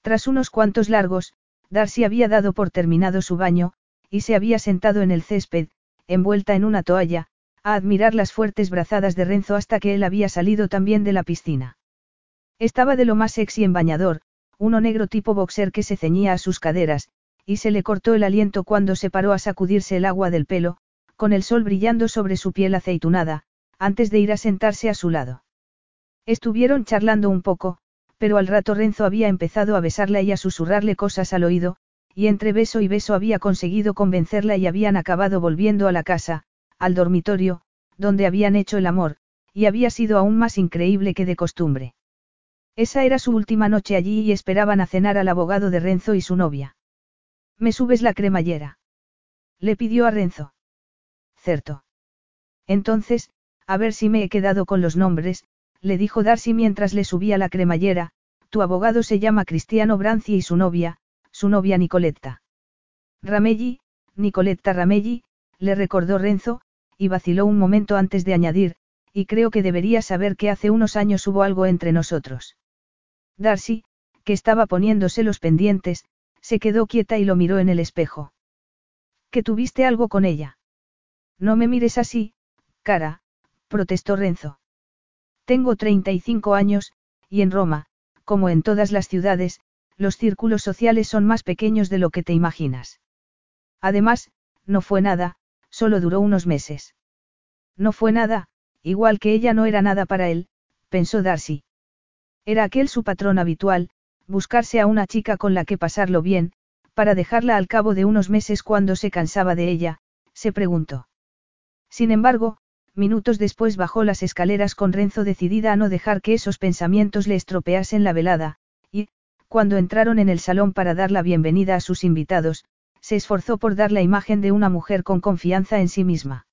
Tras unos cuantos largos, Darcy había dado por terminado su baño, y se había sentado en el césped, envuelta en una toalla, a admirar las fuertes brazadas de Renzo hasta que él había salido también de la piscina. Estaba de lo más sexy en bañador, uno negro tipo boxer que se ceñía a sus caderas, y se le cortó el aliento cuando se paró a sacudirse el agua del pelo, con el sol brillando sobre su piel aceitunada, antes de ir a sentarse a su lado. Estuvieron charlando un poco, pero al rato Renzo había empezado a besarla y a susurrarle cosas al oído, y entre beso y beso había conseguido convencerla y habían acabado volviendo a la casa, al dormitorio, donde habían hecho el amor, y había sido aún más increíble que de costumbre. Esa era su última noche allí y esperaban a cenar al abogado de Renzo y su novia. ¿Me subes la cremallera? Le pidió a Renzo. Cierto. Entonces, a ver si me he quedado con los nombres, le dijo Darcy mientras le subía la cremallera, tu abogado se llama Cristiano Branci y su novia, su novia Nicoletta. Ramelli, Nicoletta Ramelli, le recordó Renzo, y vaciló un momento antes de añadir, y creo que debería saber que hace unos años hubo algo entre nosotros. Darcy, que estaba poniéndose los pendientes, se quedó quieta y lo miró en el espejo. ¿Que tuviste algo con ella? No me mires así, cara, protestó Renzo. Tengo 35 años, y en Roma, como en todas las ciudades, los círculos sociales son más pequeños de lo que te imaginas. Además, no fue nada, solo duró unos meses. No fue nada, igual que ella no era nada para él, pensó Darcy. Era aquel su patrón habitual, buscarse a una chica con la que pasarlo bien, para dejarla al cabo de unos meses cuando se cansaba de ella, se preguntó. Sin embargo, minutos después bajó las escaleras con Renzo decidida a no dejar que esos pensamientos le estropeasen la velada, cuando entraron en el salón para dar la bienvenida a sus invitados, se esforzó por dar la imagen de una mujer con confianza en sí misma.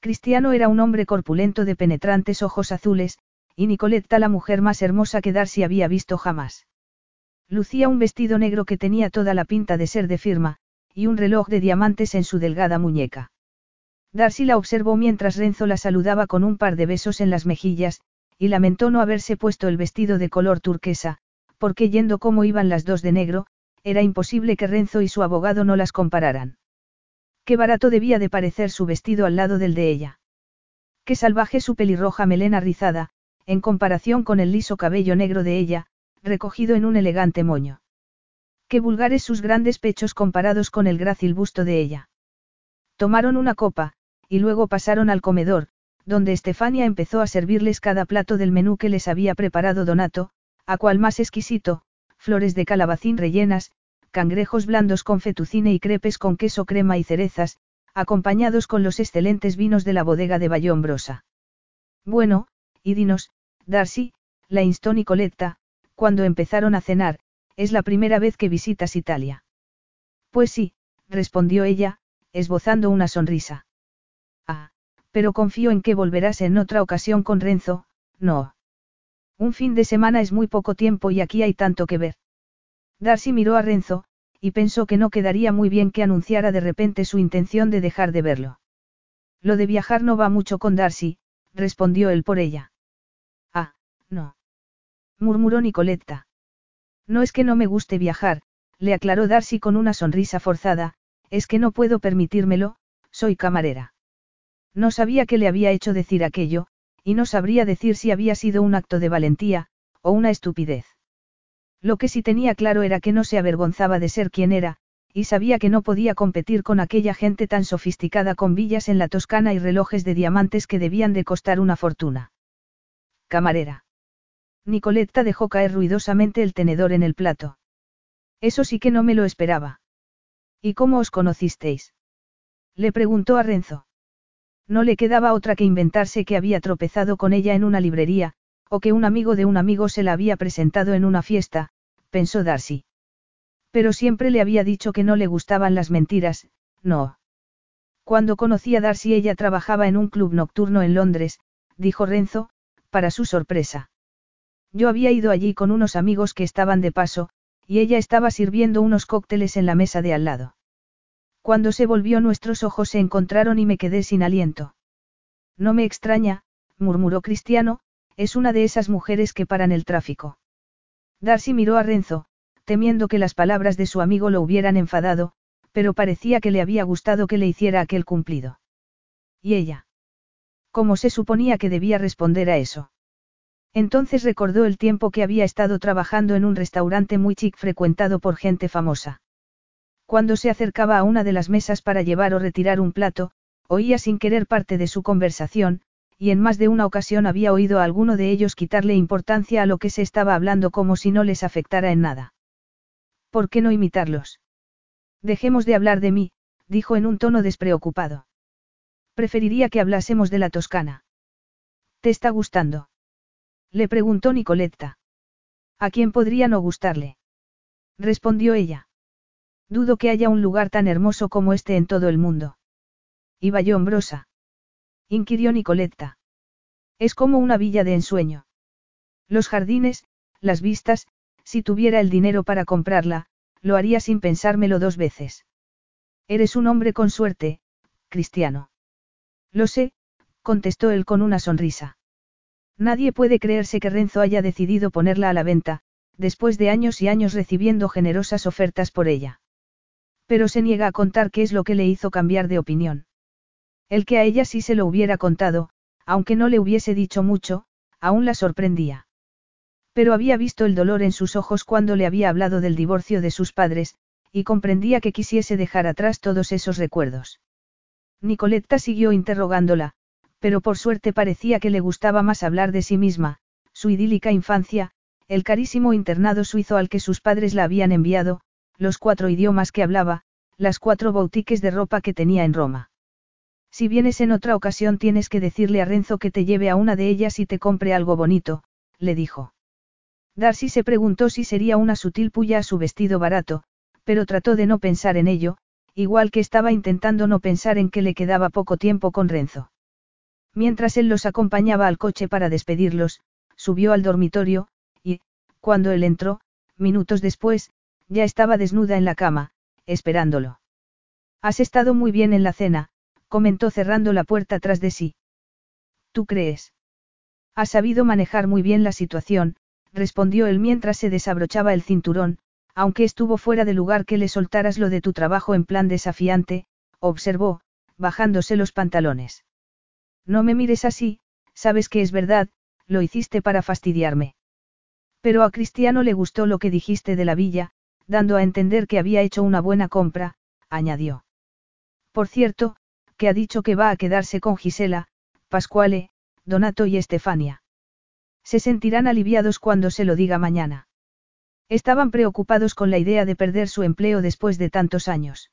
Cristiano era un hombre corpulento de penetrantes ojos azules, y Nicoletta la mujer más hermosa que Darcy había visto jamás. Lucía un vestido negro que tenía toda la pinta de ser de firma, y un reloj de diamantes en su delgada muñeca. Darcy la observó mientras Renzo la saludaba con un par de besos en las mejillas, y lamentó no haberse puesto el vestido de color turquesa, porque yendo como iban las dos de negro, era imposible que Renzo y su abogado no las compararan. Qué barato debía de parecer su vestido al lado del de ella. Qué salvaje su pelirroja melena rizada, en comparación con el liso cabello negro de ella, recogido en un elegante moño. Qué vulgares sus grandes pechos comparados con el grácil busto de ella. Tomaron una copa, y luego pasaron al comedor, donde Estefania empezó a servirles cada plato del menú que les había preparado Donato, a cual más exquisito, flores de calabacín rellenas, cangrejos blandos con fettuccine y crepes con queso crema y cerezas, acompañados con los excelentes vinos de la bodega de Bayombrosa. Bueno, y dinos, Darcy, la instó Nicoletta, cuando empezaron a cenar, es la primera vez que visitas Italia. Pues sí, respondió ella, esbozando una sonrisa. Ah, pero confío en que volverás en otra ocasión con Renzo, no. Un fin de semana es muy poco tiempo y aquí hay tanto que ver. Darcy miró a Renzo, y pensó que no quedaría muy bien que anunciara de repente su intención de dejar de verlo. Lo de viajar no va mucho con Darcy, respondió él por ella. No. Murmuró Nicoletta. No es que no me guste viajar, le aclaró Darcy con una sonrisa forzada, es que no puedo permitírmelo, soy camarera. No sabía qué le había hecho decir aquello, y no sabría decir si había sido un acto de valentía, o una estupidez. Lo que sí tenía claro era que no se avergonzaba de ser quien era, y sabía que no podía competir con aquella gente tan sofisticada con villas en la Toscana y relojes de diamantes que debían de costar una fortuna. Camarera. Nicoletta dejó caer ruidosamente el tenedor en el plato. Eso sí que no me lo esperaba. ¿Y cómo os conocisteis? Le preguntó a Renzo. No le quedaba otra que inventarse que había tropezado con ella en una librería, o que un amigo de un amigo se la había presentado en una fiesta, pensó Darcy. Pero siempre le había dicho que no le gustaban las mentiras, no. Cuando conocí a Darcy ella trabajaba en un club nocturno en Londres, dijo Renzo, para su sorpresa. Yo había ido allí con unos amigos que estaban de paso, y ella estaba sirviendo unos cócteles en la mesa de al lado. Cuando se volvió nuestros ojos se encontraron y me quedé sin aliento. No me extraña, murmuró Cristiano, es una de esas mujeres que paran el tráfico. Darcy miró a Renzo, temiendo que las palabras de su amigo lo hubieran enfadado, pero parecía que le había gustado que le hiciera aquel cumplido. ¿Y ella? ¿Cómo se suponía que debía responder a eso? Entonces recordó el tiempo que había estado trabajando en un restaurante muy chic frecuentado por gente famosa. Cuando se acercaba a una de las mesas para llevar o retirar un plato, oía sin querer parte de su conversación, y en más de una ocasión había oído a alguno de ellos quitarle importancia a lo que se estaba hablando como si no les afectara en nada. ¿Por qué no imitarlos? Dejemos de hablar de mí, dijo en un tono despreocupado. Preferiría que hablásemos de la Toscana. ¿Te está gustando? Le preguntó Nicoletta. ¿A quién podría no gustarle? Respondió ella. Dudo que haya un lugar tan hermoso como este en todo el mundo. ¿Y Bayombrosa? inquirió Nicoletta. Es como una villa de ensueño. Los jardines, las vistas, si tuviera el dinero para comprarla, lo haría sin pensármelo dos veces. Eres un hombre con suerte, Cristiano. Lo sé, contestó él con una sonrisa. Nadie puede creerse que Renzo haya decidido ponerla a la venta, después de años y años recibiendo generosas ofertas por ella. Pero se niega a contar qué es lo que le hizo cambiar de opinión. El que a ella sí se lo hubiera contado, aunque no le hubiese dicho mucho, aún la sorprendía. Pero había visto el dolor en sus ojos cuando le había hablado del divorcio de sus padres, y comprendía que quisiese dejar atrás todos esos recuerdos. Nicoletta siguió interrogándola, pero por suerte parecía que le gustaba más hablar de sí misma, su idílica infancia, el carísimo internado suizo al que sus padres la habían enviado, los cuatro idiomas que hablaba, las cuatro boutiques de ropa que tenía en Roma. Si vienes en otra ocasión tienes que decirle a Renzo que te lleve a una de ellas y te compre algo bonito, le dijo. Darcy se preguntó si sería una sutil puya a su vestido barato, pero trató de no pensar en ello, igual que estaba intentando no pensar en que le quedaba poco tiempo con Renzo. Mientras él los acompañaba al coche para despedirlos, subió al dormitorio, y, cuando él entró, minutos después, ya estaba desnuda en la cama, esperándolo. Has estado muy bien en la cena, comentó cerrando la puerta tras de sí. ¿Tú crees? Has sabido manejar muy bien la situación, respondió él mientras se desabrochaba el cinturón, aunque estuvo fuera de lugar que le soltaras lo de tu trabajo en plan desafiante, observó, bajándose los pantalones. No me mires así, sabes que es verdad, lo hiciste para fastidiarme. Pero a Cristiano le gustó lo que dijiste de la villa, dando a entender que había hecho una buena compra, añadió. Por cierto, que ha dicho que va a quedarse con Gisela, Pascuale, Donato y Estefania. Se sentirán aliviados cuando se lo diga mañana. Estaban preocupados con la idea de perder su empleo después de tantos años.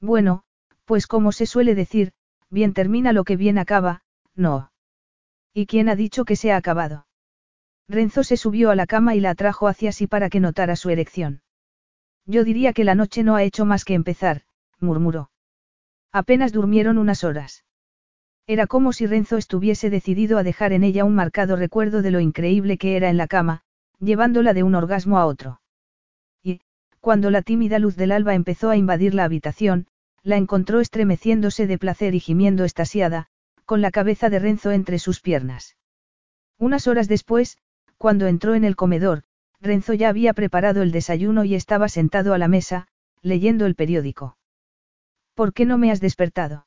Bueno, pues como se suele decir, bien termina lo que bien acaba, no. ¿Y quién ha dicho que se ha acabado? Renzo se subió a la cama y la atrajo hacia sí para que notara su erección. Yo diría que la noche no ha hecho más que empezar, murmuró. Apenas durmieron unas horas. Era como si Renzo estuviese decidido a dejar en ella un marcado recuerdo de lo increíble que era en la cama, llevándola de un orgasmo a otro. Y, cuando la tímida luz del alba empezó a invadir la habitación, la encontró estremeciéndose de placer y gimiendo estasiada, con la cabeza de Renzo entre sus piernas. Unas horas después, Cuando entró en el comedor, Renzo ya había preparado el desayuno y estaba sentado a la mesa, leyendo el periódico. ¿Por qué no me has despertado?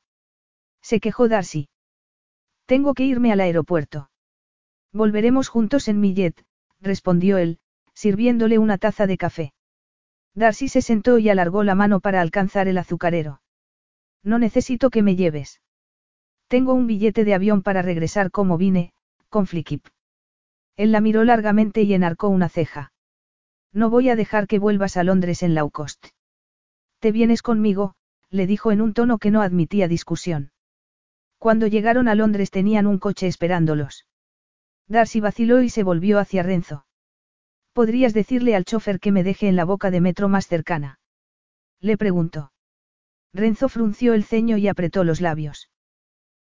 Se quejó Darcy. Tengo que irme al aeropuerto. Volveremos juntos en mi jet, respondió él, sirviéndole una taza de café. Darcy se sentó y alargó la mano para alcanzar el azucarero. No necesito que me lleves. Tengo un billete de avión para regresar como vine, con Flikip. Él la miró largamente y enarcó una ceja. No voy a dejar que vuelvas a Londres en low cost. Te vienes conmigo, le dijo en un tono que no admitía discusión. Cuando llegaron a Londres tenían un coche esperándolos. Darcy vaciló y se volvió hacia Renzo. ¿Podrías decirle al chofer que me deje en la boca de metro más cercana? Le preguntó. Renzo frunció el ceño y apretó los labios.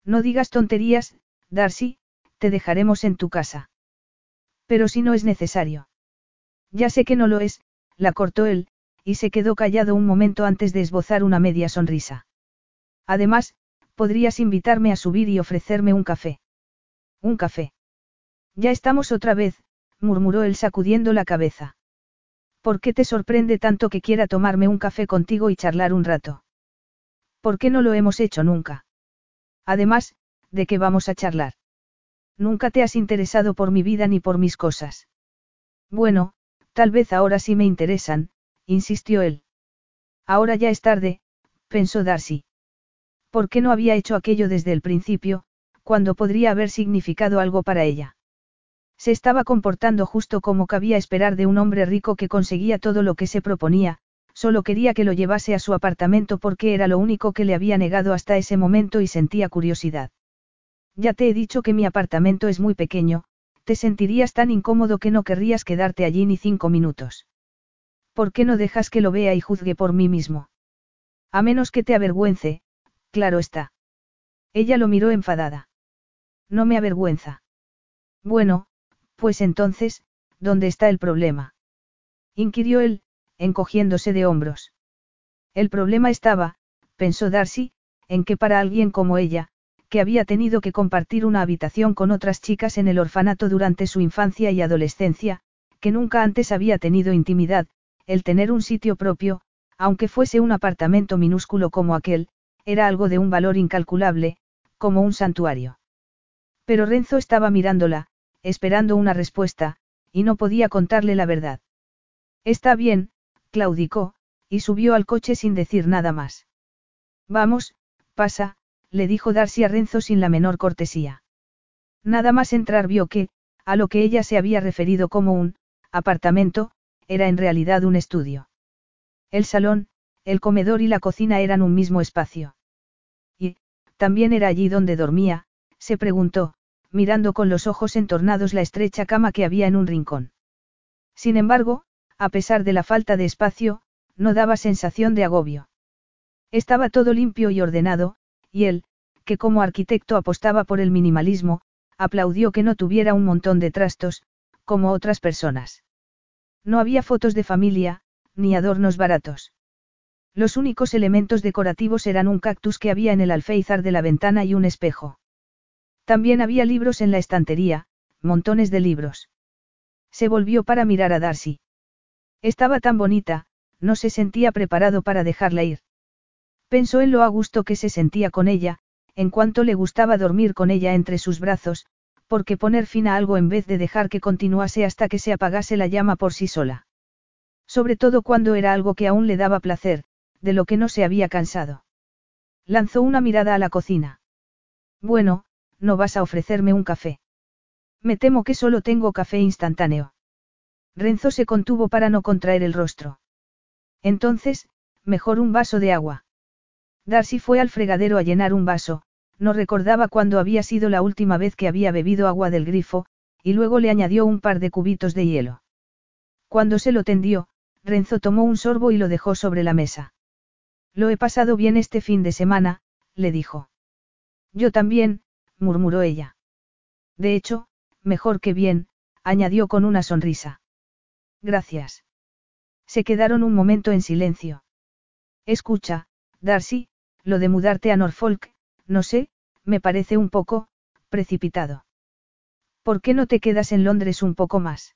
No digas tonterías, Darcy, te dejaremos en tu casa. Pero si no es necesario. Ya sé que no lo es, la cortó él, y se quedó callado un momento antes de esbozar una media sonrisa. Además, podrías invitarme a subir y ofrecerme un café. Un café. Ya estamos otra vez, murmuró él sacudiendo la cabeza. ¿Por qué te sorprende tanto que quiera tomarme un café contigo y charlar un rato? ¿Por qué no lo hemos hecho nunca? Además, ¿de qué vamos a charlar? Nunca te has interesado por mi vida ni por mis cosas. Bueno, tal vez ahora sí me interesan, insistió él. Ahora ya es tarde, pensó Darcy. ¿Por qué no había hecho aquello desde el principio, cuando podría haber significado algo para ella? Se estaba comportando justo como cabía esperar de un hombre rico que conseguía todo lo que se proponía, solo quería que lo llevase a su apartamento porque era lo único que le había negado hasta ese momento y sentía curiosidad. Ya te he dicho que mi apartamento es muy pequeño, te sentirías tan incómodo que no querrías quedarte allí ni cinco minutos. ¿Por qué no dejas que lo vea y juzgue por mí mismo? A menos que te avergüence, claro está. Ella lo miró enfadada. No me avergüenza. Bueno, pues entonces, ¿dónde está el problema? inquirió él, encogiéndose de hombros. El problema estaba, pensó Darcy, en que para alguien como ella, que había tenido que compartir una habitación con otras chicas en el orfanato durante su infancia y adolescencia, que nunca antes había tenido intimidad, el tener un sitio propio, aunque fuese un apartamento minúsculo como aquel, era algo de un valor incalculable, como un santuario. Pero Renzo estaba mirándola, esperando una respuesta, y no podía contarle la verdad. Está bien, claudicó, y subió al coche sin decir nada más. Vamos, pasa, le dijo Darcy a Renzo sin la menor cortesía. Nada más entrar vio que, a lo que ella se había referido como un apartamento, era en realidad un estudio. El salón, el comedor y la cocina eran un mismo espacio. Y, también era allí donde dormía, se preguntó, mirando con los ojos entornados la estrecha cama que había en un rincón. Sin embargo, a pesar de la falta de espacio, no daba sensación de agobio. Estaba todo limpio y ordenado, y él, que como arquitecto apostaba por el minimalismo, aplaudió que no tuviera un montón de trastos, como otras personas. No había fotos de familia, ni adornos baratos. Los únicos elementos decorativos eran un cactus que había en el alféizar de la ventana y un espejo. También había libros en la estantería, montones de libros. Se volvió para mirar a Darcy. Estaba tan bonita, no se sentía preparado para dejarla ir. Pensó en lo a gusto que se sentía con ella, en cuanto le gustaba dormir con ella entre sus brazos, porque poner fin a algo en vez de dejar que continuase hasta que se apagase la llama por sí sola. Sobre todo cuando era algo que aún le daba placer, de lo que no se había cansado. Lanzó una mirada a la cocina. Bueno, no vas a ofrecerme un café. Me temo que solo tengo café instantáneo. Renzo se contuvo para no contraer el rostro. Entonces, mejor un vaso de agua. Darcy fue al fregadero a llenar un vaso, no recordaba cuándo había sido la última vez que había bebido agua del grifo, y luego le añadió un par de cubitos de hielo. Cuando se lo tendió, Renzo tomó un sorbo y lo dejó sobre la mesa. Lo he pasado bien este fin de semana, le dijo. Yo también, murmuró ella. De hecho, mejor que bien, añadió con una sonrisa. Gracias. Se quedaron un momento en silencio. Escucha, Darcy, lo de mudarte a Norfolk, no sé, me parece un poco, precipitado. ¿Por qué no te quedas en Londres un poco más?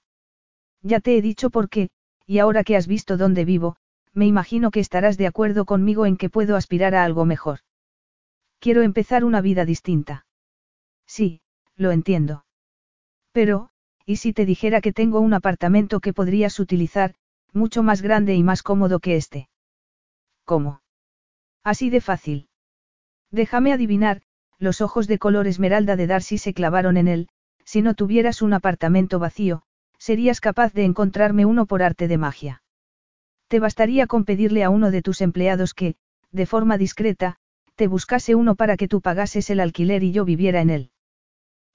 Ya te he dicho por qué, y ahora que has visto dónde vivo, me imagino que estarás de acuerdo conmigo en que puedo aspirar a algo mejor. Quiero empezar una vida distinta. Sí, lo entiendo. Pero, ¿y si te dijera que tengo un apartamento que podrías utilizar, mucho más grande y más cómodo que este? ¿Cómo? Así de fácil. Déjame adivinar, los ojos de color esmeralda de Darcy se clavaron en él, si no tuvieras un apartamento vacío, serías capaz de encontrarme uno por arte de magia. Te bastaría con pedirle a uno de tus empleados que, de forma discreta, te buscase uno para que tú pagases el alquiler y yo viviera en él.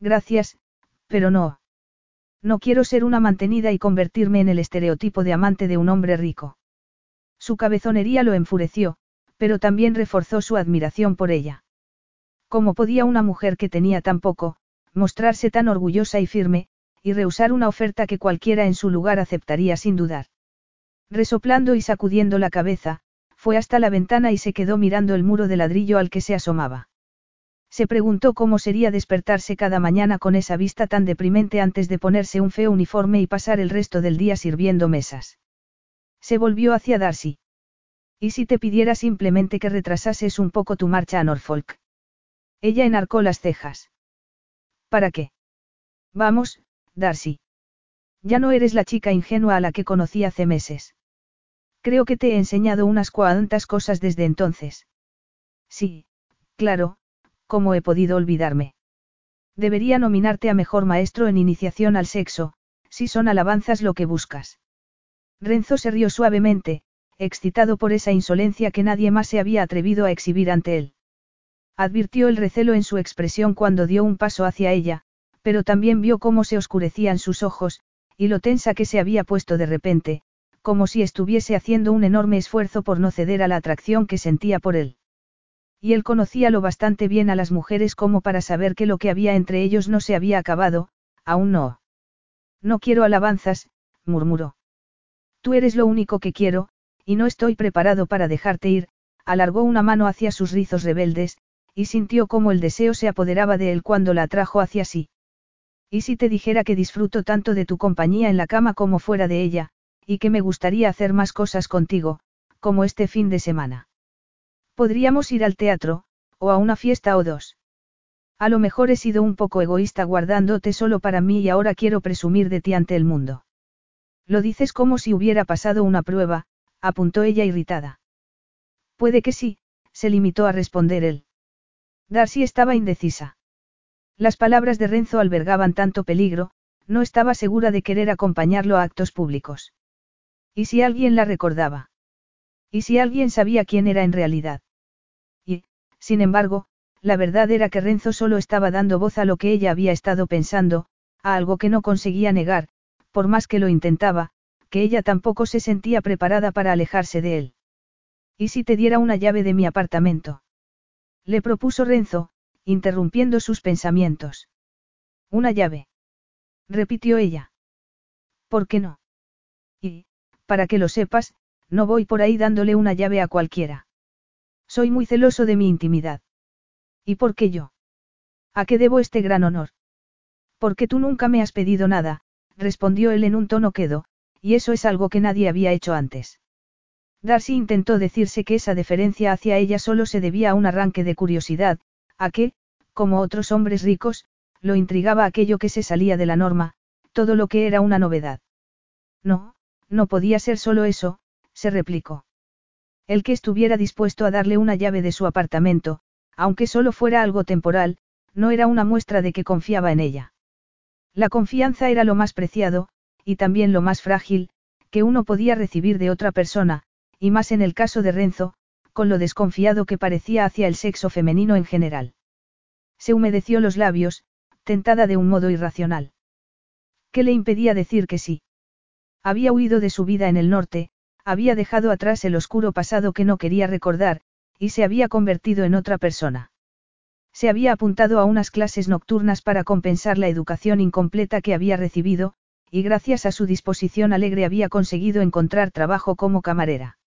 Gracias, pero no. No quiero ser una mantenida y convertirme en el estereotipo de amante de un hombre rico. Su cabezonería lo enfureció, pero también reforzó su admiración por ella. ¿Cómo podía una mujer que tenía tan poco, mostrarse tan orgullosa y firme, y rehusar una oferta que cualquiera en su lugar aceptaría sin dudar? Resoplando y sacudiendo la cabeza, fue hasta la ventana y se quedó mirando el muro de ladrillo al que se asomaba. Se preguntó cómo sería despertarse cada mañana con esa vista tan deprimente antes de ponerse un feo uniforme y pasar el resto del día sirviendo mesas. Se volvió hacia Darcy. ¿Y si te pidiera simplemente que retrasases un poco tu marcha a Norfolk? Ella enarcó las cejas. ¿Para qué? Vamos, Darcy. Ya no eres la chica ingenua a la que conocí hace meses. Creo que te he enseñado unas cuantas cosas desde entonces. Sí, claro, ¿cómo he podido olvidarme? Debería nominarte a mejor maestro en iniciación al sexo, si son alabanzas lo que buscas. Renzo se rió suavemente, excitado por esa insolencia que nadie más se había atrevido a exhibir ante él. Advirtió el recelo en su expresión cuando dio un paso hacia ella, pero también vio cómo se oscurecían sus ojos, y lo tensa que se había puesto de repente, como si estuviese haciendo un enorme esfuerzo por no ceder a la atracción que sentía por él. Y él conocía lo bastante bien a las mujeres como para saber que lo que había entre ellos no se había acabado, aún no. No quiero alabanzas, murmuró. Tú eres lo único que quiero, y no estoy preparado para dejarte ir, alargó una mano hacia sus rizos rebeldes, y sintió cómo el deseo se apoderaba de él cuando la atrajo hacia sí. ¿Y si te dijera que disfruto tanto de tu compañía en la cama como fuera de ella, y que me gustaría hacer más cosas contigo, como este fin de semana? Podríamos ir al teatro, o a una fiesta o dos. A lo mejor he sido un poco egoísta guardándote solo para mí y ahora quiero presumir de ti ante el mundo. Lo dices como si hubiera pasado una prueba, apuntó ella irritada. Puede que sí, se limitó a responder él. Darcy estaba indecisa. Las palabras de Renzo albergaban tanto peligro, no estaba segura de querer acompañarlo a actos públicos. ¿Y si alguien la recordaba? ¿Y si alguien sabía quién era en realidad? Sin embargo, la verdad era que Renzo solo estaba dando voz a lo que ella había estado pensando, a algo que no conseguía negar, por más que lo intentaba, que ella tampoco se sentía preparada para alejarse de él. ¿Y si te diera una llave de mi apartamento? Le propuso Renzo, interrumpiendo sus pensamientos. Una llave. Repitió ella. ¿Por qué no? Y, para que lo sepas, no voy por ahí dándole una llave a cualquiera. Soy muy celoso de mi intimidad. ¿Y por qué yo? ¿A qué debo este gran honor? Porque tú nunca me has pedido nada, respondió él en un tono quedo, y eso es algo que nadie había hecho antes. Darcy intentó decirse que esa deferencia hacia ella solo se debía a un arranque de curiosidad, a que, como otros hombres ricos, lo intrigaba aquello que se salía de la norma, todo lo que era una novedad. No, no podía ser solo eso, se replicó. El que estuviera dispuesto a darle una llave de su apartamento, aunque solo fuera algo temporal, no era una muestra de que confiaba en ella. La confianza era lo más preciado, y también lo más frágil, que uno podía recibir de otra persona, y más en el caso de Renzo, con lo desconfiado que parecía hacia el sexo femenino en general. Se humedeció los labios, tentada de un modo irracional. ¿Qué le impedía decir que sí? Había huido de su vida en el norte, había dejado atrás el oscuro pasado que no quería recordar, y se había convertido en otra persona. Se había apuntado a unas clases nocturnas para compensar la educación incompleta que había recibido, y gracias a su disposición alegre había conseguido encontrar trabajo como camarera.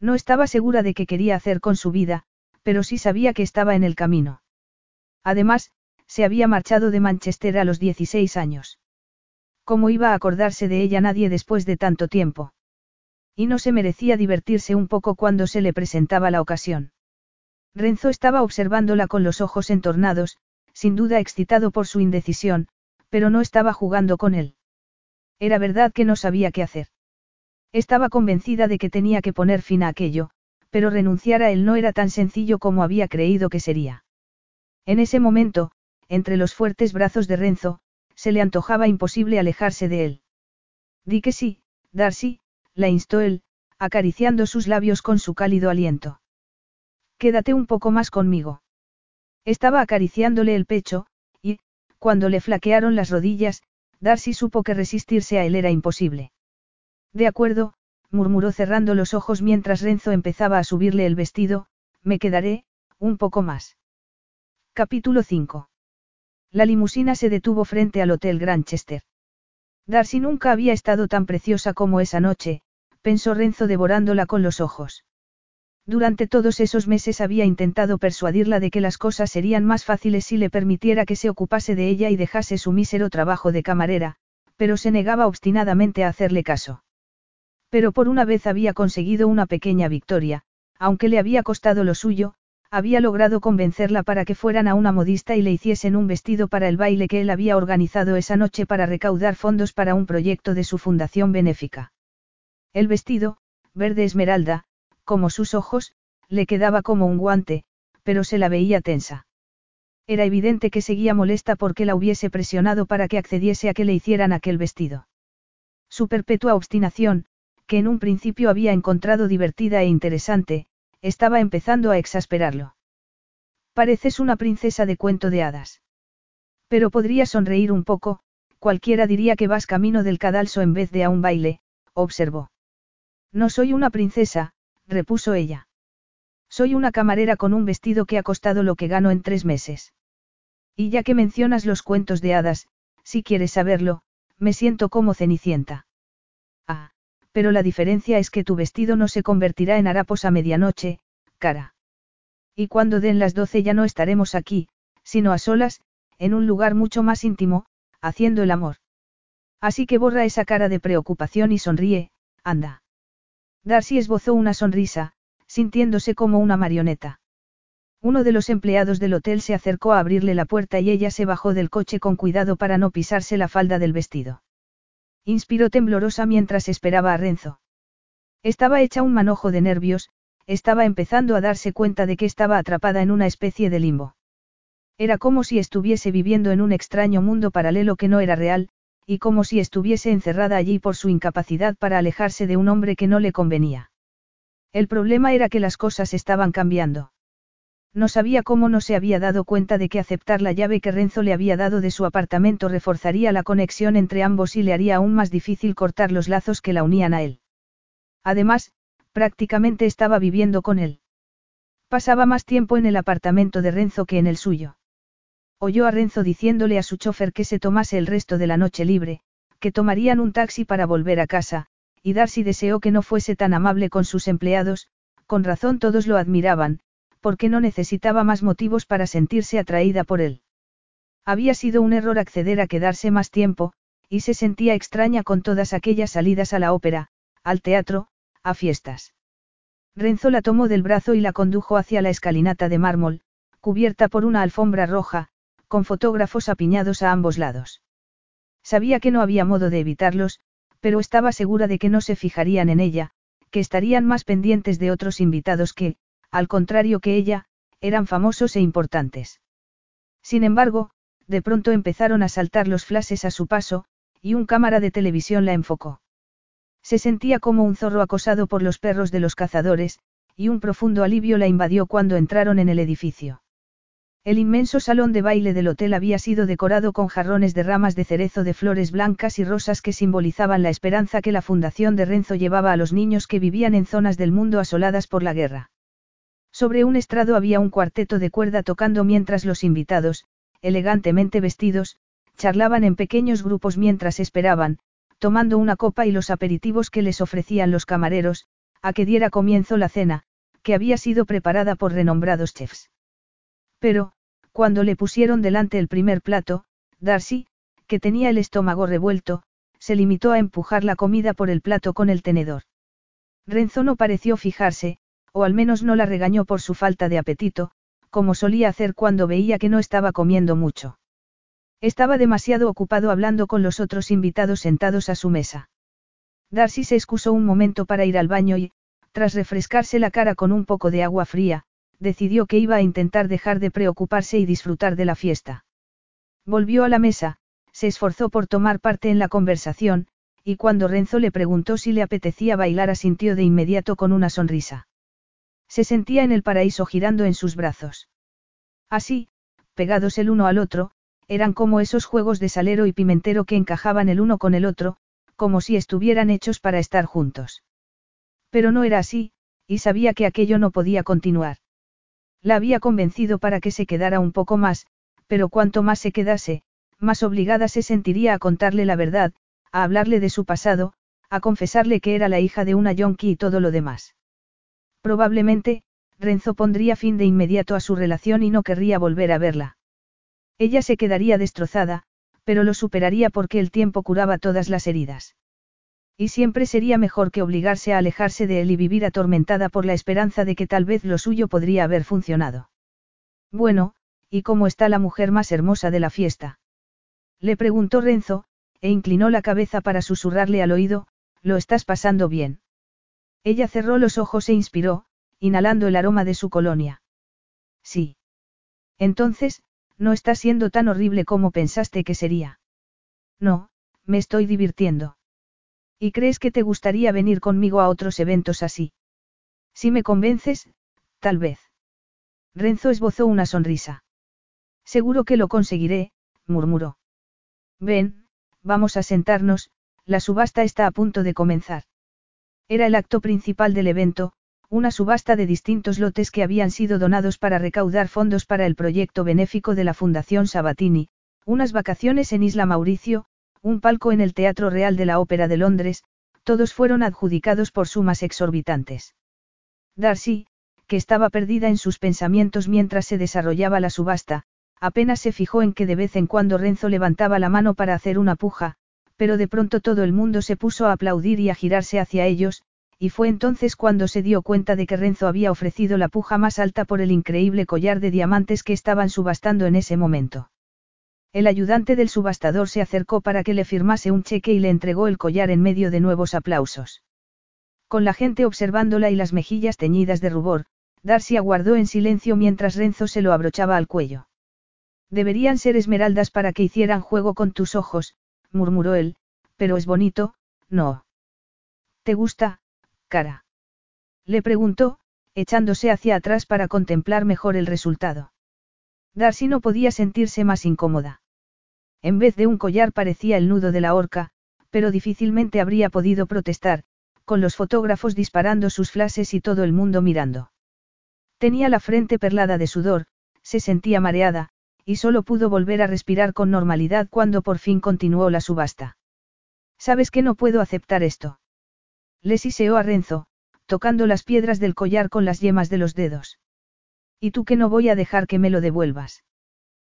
No estaba segura de qué quería hacer con su vida, pero sí sabía que estaba en el camino. Además, se había marchado de Manchester a los 16 años. ¿Cómo iba a acordarse de ella nadie después de tanto tiempo? Y no se merecía divertirse un poco cuando se le presentaba la ocasión. Renzo estaba observándola con los ojos entornados, sin duda excitado por su indecisión, pero no estaba jugando con él. Era verdad que no sabía qué hacer. Estaba convencida de que tenía que poner fin a aquello, pero renunciar a él no era tan sencillo como había creído que sería. En ese momento, entre los fuertes brazos de Renzo, se le antojaba imposible alejarse de él. Di que sí, Darcy, la instó él, acariciando sus labios con su cálido aliento. Quédate un poco más conmigo. Estaba acariciándole el pecho, y, cuando le flaquearon las rodillas, Darcy supo que resistirse a él era imposible. De acuerdo, murmuró cerrando los ojos mientras Renzo empezaba a subirle el vestido, me quedaré, un poco más. Capítulo 5. La limusina se detuvo frente al Hotel Granchester. Darcy nunca había estado tan preciosa como esa noche, pensó Renzo devorándola con los ojos. Durante todos esos meses había intentado persuadirla de que las cosas serían más fáciles si le permitiera que se ocupase de ella y dejase su mísero trabajo de camarera, pero se negaba obstinadamente a hacerle caso. Pero por una vez había conseguido una pequeña victoria, aunque le había costado lo suyo, había logrado convencerla para que fueran a una modista y le hiciesen un vestido para el baile que él había organizado esa noche para recaudar fondos para un proyecto de su fundación benéfica. El vestido, verde esmeralda, como sus ojos, le quedaba como un guante, pero se la veía tensa. Era evidente que seguía molesta porque la hubiese presionado para que accediese a que le hicieran aquel vestido. Su perpetua obstinación, que en un principio había encontrado divertida e interesante, estaba empezando a exasperarlo. Pareces una princesa de cuento de hadas. Pero podría sonreír un poco, cualquiera diría que vas camino del cadalso en vez de a un baile, observó. No soy una princesa, repuso ella. Soy una camarera con un vestido que ha costado lo que gano en tres meses. Y ya que mencionas los cuentos de hadas, si quieres saberlo, me siento como cenicienta. Ah, pero la diferencia es que tu vestido no se convertirá en harapos a medianoche, cara. Y cuando den las doce ya no estaremos aquí, sino a solas, en un lugar mucho más íntimo, haciendo el amor. Así que borra esa cara de preocupación y sonríe, anda. Darcy esbozó una sonrisa, sintiéndose como una marioneta. Uno de los empleados del hotel se acercó a abrirle la puerta y ella se bajó del coche con cuidado para no pisarse la falda del vestido. Inspiró temblorosa mientras esperaba a Renzo. Estaba hecha un manojo de nervios, estaba empezando a darse cuenta de que estaba atrapada en una especie de limbo. Era como si estuviese viviendo en un extraño mundo paralelo que no era real, y como si estuviese encerrada allí por su incapacidad para alejarse de un hombre que no le convenía. El problema era que las cosas estaban cambiando. No sabía cómo no se había dado cuenta de que aceptar la llave que Renzo le había dado de su apartamento reforzaría la conexión entre ambos y le haría aún más difícil cortar los lazos que la unían a él. Además, prácticamente estaba viviendo con él. Pasaba más tiempo en el apartamento de Renzo que en el suyo. Oyó a Renzo diciéndole a su chofer que se tomase el resto de la noche libre, que tomarían un taxi para volver a casa, y Darcy deseó que no fuese tan amable con sus empleados, con razón todos lo admiraban, porque no necesitaba más motivos para sentirse atraída por él. Había sido un error acceder a quedarse más tiempo, y se sentía extraña con todas aquellas salidas a la ópera, al teatro, a fiestas. Renzo la tomó del brazo y la condujo hacia la escalinata de mármol, cubierta por una alfombra roja, con fotógrafos apiñados a ambos lados. Sabía que no había modo de evitarlos, pero estaba segura de que no se fijarían en ella, que estarían más pendientes de otros invitados que, al contrario que ella, eran famosos e importantes. Sin embargo, de pronto empezaron a saltar los flashes a su paso, y un cámara de televisión la enfocó. Se sentía como un zorro acosado por los perros de los cazadores, y un profundo alivio la invadió cuando entraron en el edificio. El inmenso salón de baile del hotel había sido decorado con jarrones de ramas de cerezo de flores blancas y rosas que simbolizaban la esperanza que la fundación de Renzo llevaba a los niños que vivían en zonas del mundo asoladas por la guerra. Sobre un estrado había un cuarteto de cuerda tocando mientras los invitados, elegantemente vestidos, charlaban en pequeños grupos mientras esperaban, tomando una copa y los aperitivos que les ofrecían los camareros, a que diera comienzo la cena, que había sido preparada por renombrados chefs. Pero, Cuando le pusieron delante el primer plato, Darcy, que tenía el estómago revuelto, se limitó a empujar la comida por el plato con el tenedor. Renzo no pareció fijarse, o al menos no la regañó por su falta de apetito, como solía hacer cuando veía que no estaba comiendo mucho. Estaba demasiado ocupado hablando con los otros invitados sentados a su mesa. Darcy se excusó un momento para ir al baño y, tras refrescarse la cara con un poco de agua fría, decidió que iba a intentar dejar de preocuparse y disfrutar de la fiesta. Volvió a la mesa, se esforzó por tomar parte en la conversación, y cuando Renzo le preguntó si le apetecía bailar asintió de inmediato con una sonrisa. Se sentía en el paraíso girando en sus brazos. Así, pegados el uno al otro, eran como esos juegos de salero y pimentero que encajaban el uno con el otro, como si estuvieran hechos para estar juntos. Pero no era así, y sabía que aquello no podía continuar. La había convencido para que se quedara un poco más, pero cuanto más se quedase, más obligada se sentiría a contarle la verdad, a hablarle de su pasado, a confesarle que era la hija de una yonki y todo lo demás. Probablemente, Renzo pondría fin de inmediato a su relación y no querría volver a verla. Ella se quedaría destrozada, pero lo superaría porque el tiempo curaba todas las heridas. Y siempre sería mejor que obligarse a alejarse de él y vivir atormentada por la esperanza de que tal vez lo suyo podría haber funcionado. Bueno, ¿y cómo está la mujer más hermosa de la fiesta? Le preguntó Renzo, e inclinó la cabeza para susurrarle al oído, ¿lo estás pasando bien? Ella cerró los ojos e inspiró, inhalando el aroma de su colonia. Sí. Entonces, no está siendo tan horrible como pensaste que sería. No, me estoy divirtiendo. ¿Y crees que te gustaría venir conmigo a otros eventos así? Si me convences, tal vez. Renzo esbozó una sonrisa. Seguro que lo conseguiré, murmuró. Ven, vamos a sentarnos, la subasta está a punto de comenzar. Era el acto principal del evento, una subasta de distintos lotes que habían sido donados para recaudar fondos para el proyecto benéfico de la Fundación Sabatini, unas vacaciones en Isla Mauricio, un palco en el Teatro Real de la Ópera de Londres, todos fueron adjudicados por sumas exorbitantes. Darcy, que estaba perdida en sus pensamientos mientras se desarrollaba la subasta, Apenas se fijó en que de vez en cuando Renzo levantaba la mano para hacer una puja, pero de pronto todo el mundo se puso a aplaudir y a girarse hacia ellos, y fue entonces cuando se dio cuenta de que Renzo había ofrecido la puja más alta por el increíble collar de diamantes que estaban subastando en ese momento. El ayudante del subastador se acercó para que le firmase un cheque y le entregó el collar en medio de nuevos aplausos. Con la gente observándola y las mejillas teñidas de rubor, Darcy aguardó en silencio mientras Renzo se lo abrochaba al cuello. Deberían ser esmeraldas para que hicieran juego con tus ojos, murmuró él, pero es bonito, no. ¿Te gusta, cara? Le preguntó, echándose hacia atrás para contemplar mejor el resultado. Darcy no podía sentirse más incómoda. En vez de un collar parecía el nudo de la horca, pero difícilmente habría podido protestar, con los fotógrafos disparando sus flashes y todo el mundo mirando. Tenía la frente perlada de sudor, se sentía mareada, y solo pudo volver a respirar con normalidad cuando por fin continuó la subasta. ¿Sabes que no puedo aceptar esto? Le siseó a Renzo, tocando las piedras del collar con las yemas de los dedos. ¿Y tú que no voy a dejar que me lo devuelvas?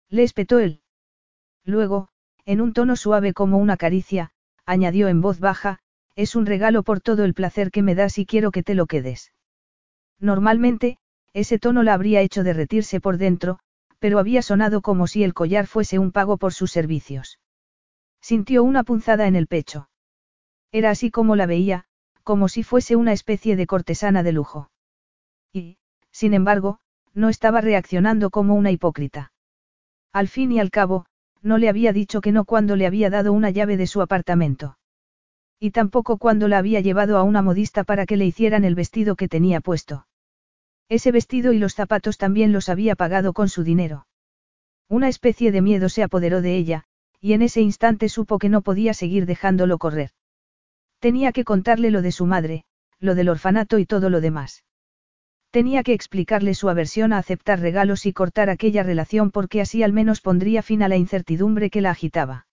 Le espetó él. Luego, en un tono suave como una caricia, añadió en voz baja, es un regalo por todo el placer que me das y quiero que te lo quedes. Normalmente, ese tono la habría hecho derretirse por dentro, pero había sonado como si el collar fuese un pago por sus servicios. Sintió una punzada en el pecho. Era así como la veía, como si fuese una especie de cortesana de lujo. Y, sin embargo, no estaba reaccionando como una hipócrita. Al fin y al cabo, no le había dicho que no cuando le había dado una llave de su apartamento. Y tampoco cuando la había llevado a una modista para que le hicieran el vestido que tenía puesto. Ese vestido y los zapatos también los había pagado con su dinero. Una especie de miedo se apoderó de ella, y en ese instante supo que no podía seguir dejándolo correr. Tenía que contarle lo de su madre, lo del orfanato y todo lo demás. Tenía que explicarle su aversión a aceptar regalos y cortar aquella relación porque así al menos pondría fin a la incertidumbre que la agitaba.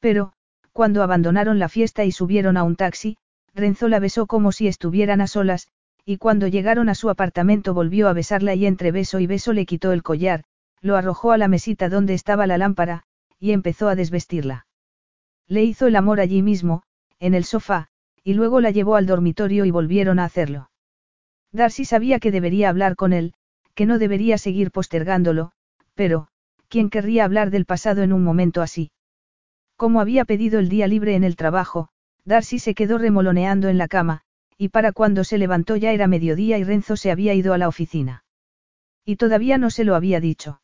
Pero, cuando abandonaron la fiesta y subieron a un taxi, Renzo la besó como si estuvieran a solas, y cuando llegaron a su apartamento volvió a besarla y entre beso y beso le quitó el collar, lo arrojó a la mesita donde estaba la lámpara, y empezó a desvestirla. Le hizo el amor allí mismo, en el sofá, y luego la llevó al dormitorio y volvieron a hacerlo. Darcy sabía que debería hablar con él, que no debería seguir postergándolo, pero, ¿quién querría hablar del pasado en un momento así? Como había pedido el día libre en el trabajo, Darcy se quedó remoloneando en la cama, y para cuando se levantó ya era mediodía y Renzo se había ido a la oficina. Y todavía no se lo había dicho.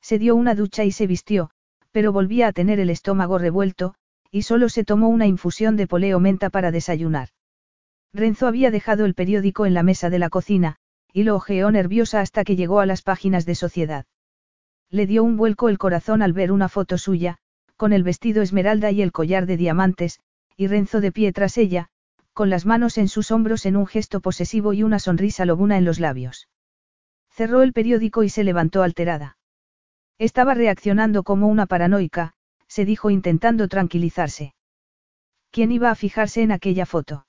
Se dio una ducha y se vistió, pero volvía a tener el estómago revuelto, y solo se tomó una infusión de poleo menta para desayunar. Renzo había dejado el periódico en la mesa de la cocina, y lo ojeó nerviosa hasta que llegó a las páginas de sociedad. Le dio un vuelco el corazón al ver una foto suya, con el vestido esmeralda y el collar de diamantes, y Renzo de pie tras ella, con las manos en sus hombros en un gesto posesivo y una sonrisa lobuna en los labios. Cerró el periódico y se levantó alterada. Estaba reaccionando como una paranoica, se dijo intentando tranquilizarse. ¿Quién iba a fijarse en aquella foto?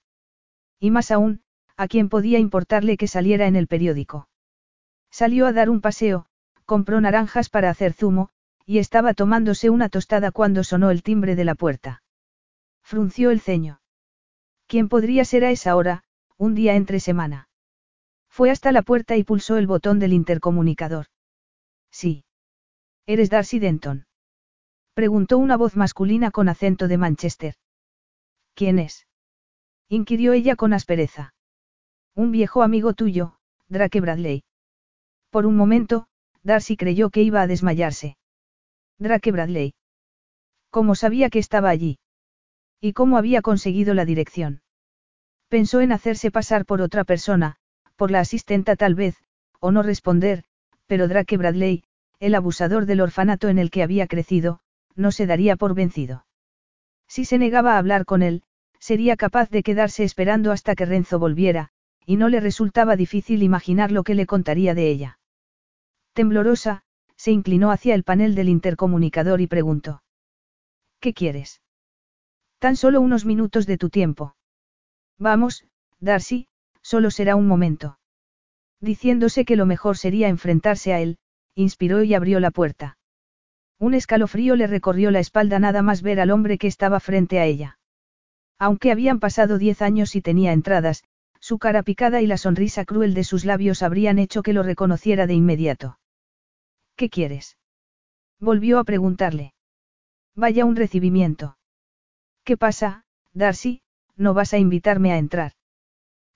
Y más aún, ¿a quién podía importarle que saliera en el periódico? Salió a dar un paseo, compró naranjas para hacer zumo, y estaba tomándose una tostada cuando sonó el timbre de la puerta. Frunció el ceño. ¿Quién podría ser a esa hora, un día entre semana? Fue hasta la puerta y pulsó el botón del intercomunicador. Sí. ¿Eres Darcy Denton? Preguntó una voz masculina con acento de Manchester. ¿Quién es? Inquirió ella con aspereza. Un viejo amigo tuyo, Drake Bradley. Por un momento, Darcy creyó que iba a desmayarse. Drake Bradley. ¿Cómo sabía que estaba allí? ¿Y cómo había conseguido la dirección? Pensó en hacerse pasar por otra persona, por la asistenta tal vez, o no responder, pero Drake Bradley, el abusador del orfanato en el que había crecido, no se daría por vencido. Si se negaba a hablar con él, sería capaz de quedarse esperando hasta que Renzo volviera, y no le resultaba difícil imaginar lo que le contaría de ella. Temblorosa, se inclinó hacia el panel del intercomunicador y preguntó. ¿Qué quieres? Tan solo unos minutos de tu tiempo. Vamos, Darcy, solo será un momento. Diciéndose que lo mejor sería enfrentarse a él, inspiró y abrió la puerta. Un escalofrío le recorrió la espalda nada más ver al hombre que estaba frente a ella. Aunque habían pasado diez años y tenía entradas, su cara picada y la sonrisa cruel de sus labios habrían hecho que lo reconociera de inmediato. ¿Qué quieres? Volvió a preguntarle. Vaya un recibimiento. ¿Qué pasa, Darcy? No vas a invitarme a entrar.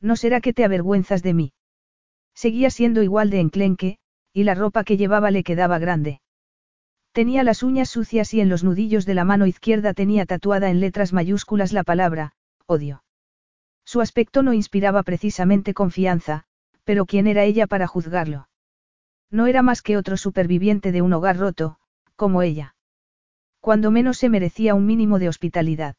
¿No será que te avergüenzas de mí? Seguía siendo igual de enclenque, y la ropa que llevaba le quedaba grande. Tenía las uñas sucias y en los nudillos de la mano izquierda tenía tatuada en letras mayúsculas la palabra, odio. Su aspecto no inspiraba precisamente confianza, pero ¿quién era ella para juzgarlo? No era más que otro superviviente de un hogar roto, como ella. Cuando menos se merecía un mínimo de hospitalidad.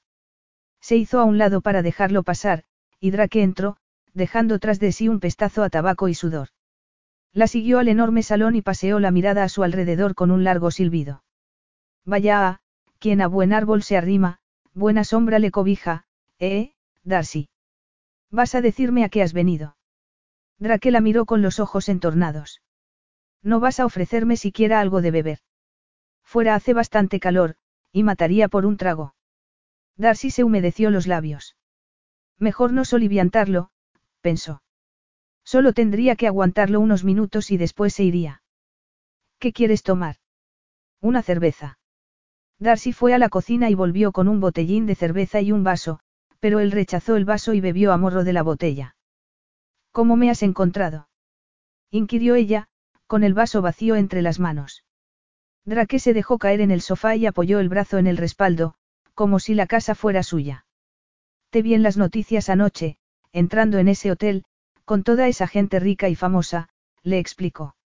Se hizo a un lado para dejarlo pasar, y Drake entró, dejando tras de sí un pestazo a tabaco y sudor. La siguió al enorme salón y paseó la mirada a su alrededor con un largo silbido. Vaya a, quien a buen árbol se arrima, buena sombra le cobija, ¿eh, Darcy? ¿Vas a decirme a qué has venido? Drake la miró con los ojos entornados. No vas a ofrecerme siquiera algo de beber. Fuera hace bastante calor, y mataría por un trago. Darcy se humedeció los labios. Mejor no soliviantarlo, pensó. Solo tendría que aguantarlo unos minutos y después se iría. ¿Qué quieres tomar? Una cerveza. Darcy fue a la cocina y volvió con un botellín de cerveza y un vaso, pero él rechazó el vaso y bebió a morro de la botella. ¿Cómo me has encontrado? inquirió ella, con el vaso vacío entre las manos. Drake se dejó caer en el sofá y apoyó el brazo en el respaldo, como si la casa fuera suya. Te vi en las noticias anoche, entrando en ese hotel, con toda esa gente rica y famosa, le explicó.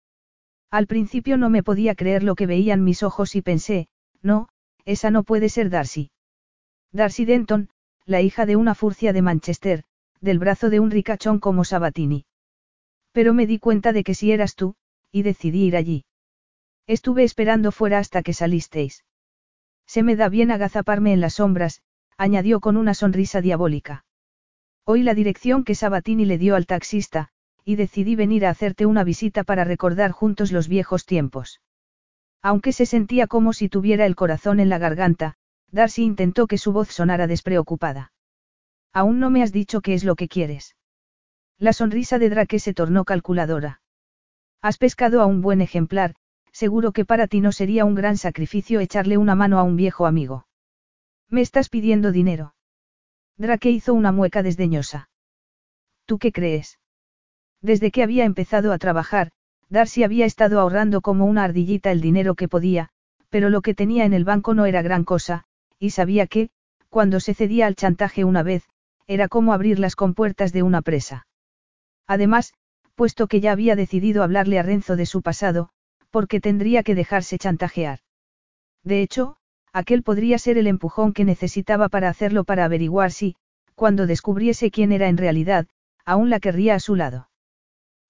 Al principio no me podía creer lo que veían mis ojos y pensé, no, esa no puede ser Darcy. Darcy Denton, la hija de una furcia de Manchester, del brazo de un ricachón como Sabatini. Pero me di cuenta de que si eras tú, y decidí ir allí. Estuve esperando fuera hasta que salisteis. Se me da bien agazaparme en las sombras, añadió con una sonrisa diabólica. Oí la dirección que Sabatini le dio al taxista, y decidí venir a hacerte una visita para recordar juntos los viejos tiempos. Aunque se sentía como si tuviera el corazón en la garganta, Darcy intentó que su voz sonara despreocupada. Aún no me has dicho qué es lo que quieres. La sonrisa de Drake se tornó calculadora. Has pescado a un buen ejemplar, seguro que para ti no sería un gran sacrificio echarle una mano a un viejo amigo. Me estás pidiendo dinero. Drake hizo una mueca desdeñosa. ¿Tú qué crees? Desde que había empezado a trabajar, Darcy había estado ahorrando como una ardillita el dinero que podía, pero lo que tenía en el banco no era gran cosa, y sabía que, cuando se cedía al chantaje una vez, era como abrir las compuertas de una presa. Además, puesto que ya había decidido hablarle a Renzo de su pasado, porque tendría que dejarse chantajear. De hecho, aquel podría ser el empujón que necesitaba para hacerlo para averiguar si, cuando descubriese quién era en realidad, aún la querría a su lado.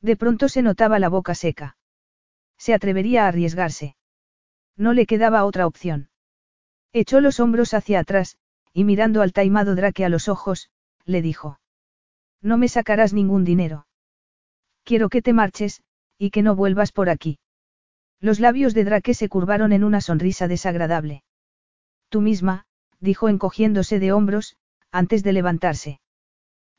De pronto se notaba la boca seca. Se atrevería a arriesgarse. No le quedaba otra opción. Echó los hombros hacia atrás, y mirando al taimado Drake a los ojos, le dijo. No me sacarás ningún dinero. Quiero que te marches, y que no vuelvas por aquí. Los labios de Drake se curvaron en una sonrisa desagradable. Tú misma, dijo encogiéndose de hombros, antes de levantarse.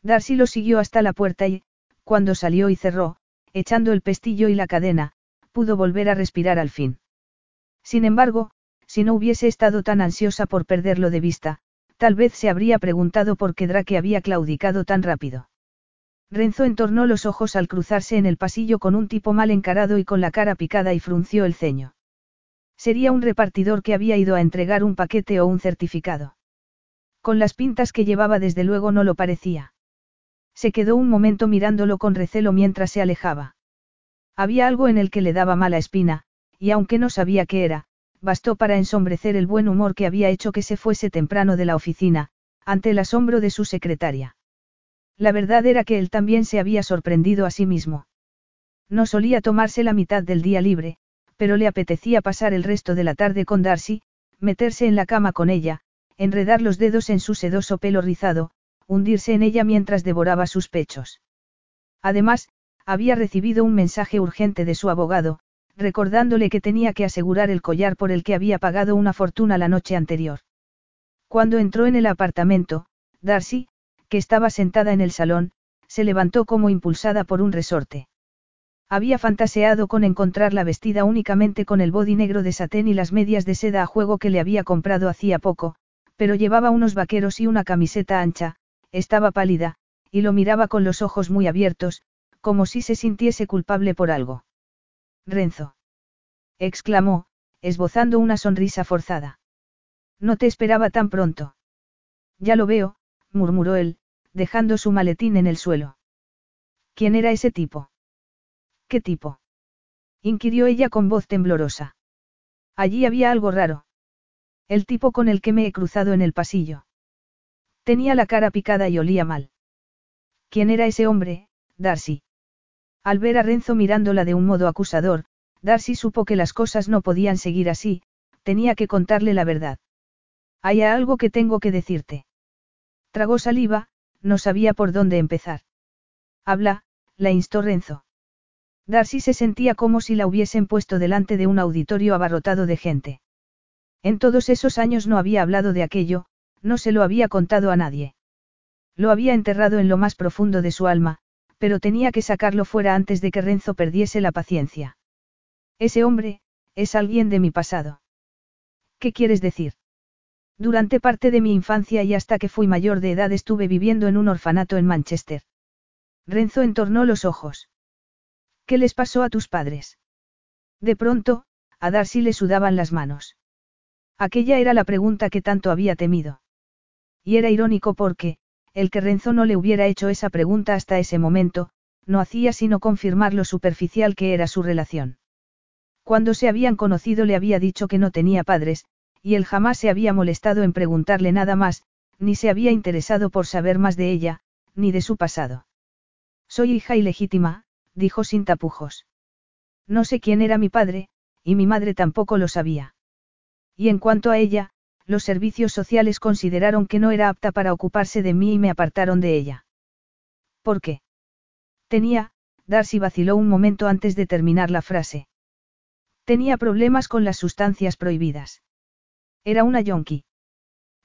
Darcy lo siguió hasta la puerta y, cuando salió y cerró, echando el pestillo y la cadena, pudo volver a respirar al fin. Sin embargo, si no hubiese estado tan ansiosa por perderlo de vista, tal vez se habría preguntado por qué Drake había claudicado tan rápido. Renzo entornó los ojos al cruzarse en el pasillo con un tipo mal encarado y con la cara picada y frunció el ceño. Sería un repartidor que había ido a entregar un paquete o un certificado. Con las pintas que llevaba desde luego no lo parecía. Se quedó un momento mirándolo con recelo mientras se alejaba. Había algo en el que le daba mala espina, y aunque no sabía qué era, bastó para ensombrecer el buen humor que había hecho que se fuese temprano de la oficina, ante el asombro de su secretaria. La verdad era que él también se había sorprendido a sí mismo. No solía tomarse la mitad del día libre, pero le apetecía pasar el resto de la tarde con Darcy, meterse en la cama con ella, enredar los dedos en su sedoso pelo rizado, hundirse en ella mientras devoraba sus pechos. Además, había recibido un mensaje urgente de su abogado, recordándole que tenía que asegurar el collar por el que había pagado una fortuna la noche anterior. Cuando entró en el apartamento, Darcy, que estaba sentada en el salón, se levantó como impulsada por un resorte. Había fantaseado con encontrarla vestida únicamente con el body negro de satén y las medias de seda a juego que le había comprado hacía poco, pero llevaba unos vaqueros y una camiseta ancha, estaba pálida, y lo miraba con los ojos muy abiertos, como si se sintiese culpable por algo. Renzo. exclamó, esbozando una sonrisa forzada. No te esperaba tan pronto. Ya lo veo, murmuró él, dejando su maletín en el suelo. ¿Quién era ese tipo? ¿Qué tipo? inquirió ella con voz temblorosa. Allí había algo raro. El tipo con el que me he cruzado en el pasillo. Tenía la cara picada y olía mal. ¿Quién era ese hombre, Darcy? Al ver a Renzo mirándola de un modo acusador, Darcy supo que las cosas no podían seguir así, tenía que contarle la verdad. Hay algo que tengo que decirte. Tragó saliva, no sabía por dónde empezar. Habla, la instó Renzo. Darcy se sentía como si la hubiesen puesto delante de un auditorio abarrotado de gente. En todos esos años no había hablado de aquello, no se lo había contado a nadie. Lo había enterrado en lo más profundo de su alma, pero tenía que sacarlo fuera antes de que Renzo perdiese la paciencia. Ese hombre, es alguien de mi pasado. ¿Qué quieres decir? Durante parte de mi infancia y hasta que fui mayor de edad estuve viviendo en un orfanato en Manchester. Renzo entornó los ojos. ¿Qué les pasó a tus padres? De pronto, a Darcy le sudaban las manos. Aquella era la pregunta que tanto había temido. Y era irónico porque, el que Renzo no le hubiera hecho esa pregunta hasta ese momento, no hacía sino confirmar lo superficial que era su relación. Cuando se habían conocido le había dicho que no tenía padres, y él jamás se había molestado en preguntarle nada más, ni se había interesado por saber más de ella, ni de su pasado. Soy hija ilegítima, dijo sin tapujos. No sé quién era mi padre, y mi madre tampoco lo sabía. Y en cuanto a ella, los servicios sociales consideraron que no era apta para ocuparse de mí y me apartaron de ella. ¿Por qué? Tenía, Darcy vaciló un momento antes de terminar la frase. Tenía problemas con las sustancias prohibidas. Era una yonki.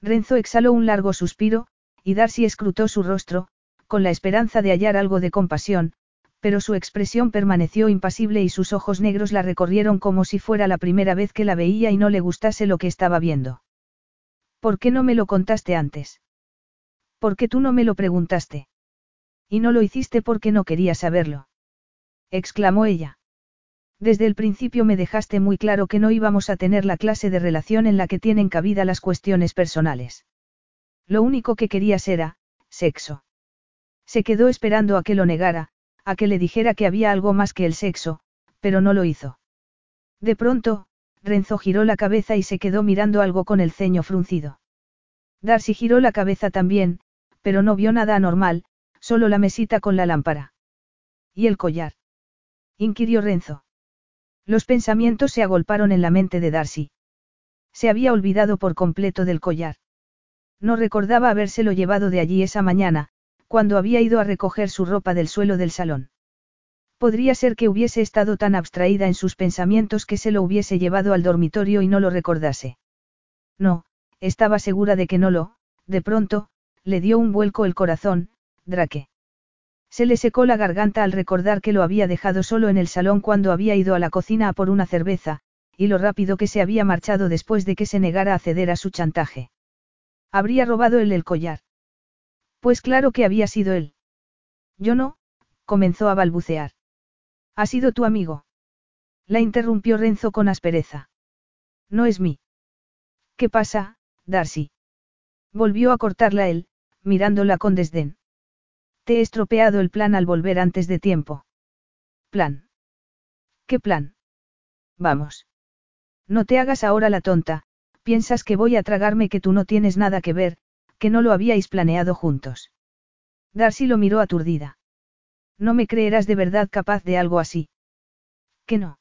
Renzo exhaló un largo suspiro, y Darcy escrutó su rostro, con la esperanza de hallar algo de compasión, pero su expresión permaneció impasible y sus ojos negros la recorrieron como si fuera la primera vez que la veía y no le gustase lo que estaba viendo. ¿Por qué no me lo contaste antes? ¿Por qué tú no me lo preguntaste? Y no lo hiciste porque no quería saberlo. exclamó ella. Desde el principio me dejaste muy claro que no íbamos a tener la clase de relación en la que tienen cabida las cuestiones personales. Lo único que querías era, sexo. Se quedó esperando a que lo negara, a que le dijera que había algo más que el sexo, pero no lo hizo. De pronto, Renzo giró la cabeza y se quedó mirando algo con el ceño fruncido. Darcy giró la cabeza también, pero no vio nada anormal, solo la mesita con la lámpara. ¿Y el collar? inquirió Renzo. Los pensamientos se agolparon en la mente de Darcy. Se había olvidado por completo del collar. No recordaba habérselo llevado de allí esa mañana, cuando había ido a recoger su ropa del suelo del salón. Podría ser que hubiese estado tan abstraída en sus pensamientos que se lo hubiese llevado al dormitorio y no lo recordase. No, estaba segura de que no lo, de pronto, le dio un vuelco el corazón, Drake. Se le secó la garganta al recordar que lo había dejado solo en el salón cuando había ido a la cocina a por una cerveza, y lo rápido que se había marchado después de que se negara a ceder a su chantaje. Habría robado él el collar. Pues claro que había sido él. Yo no, comenzó a balbucear. Ha sido tu amigo. La interrumpió Renzo con aspereza. No es mí. ¿Qué pasa, Darcy? Volvió a cortarla él, mirándola con desdén. Te he estropeado el plan al volver antes de tiempo. ¿Plan? ¿Qué plan? Vamos. No te hagas ahora la tonta, piensas que voy a tragarme que tú no tienes nada que ver, que no lo habíais planeado juntos. Darcy lo miró aturdida. No me creerás de verdad capaz de algo así. ¿Que no?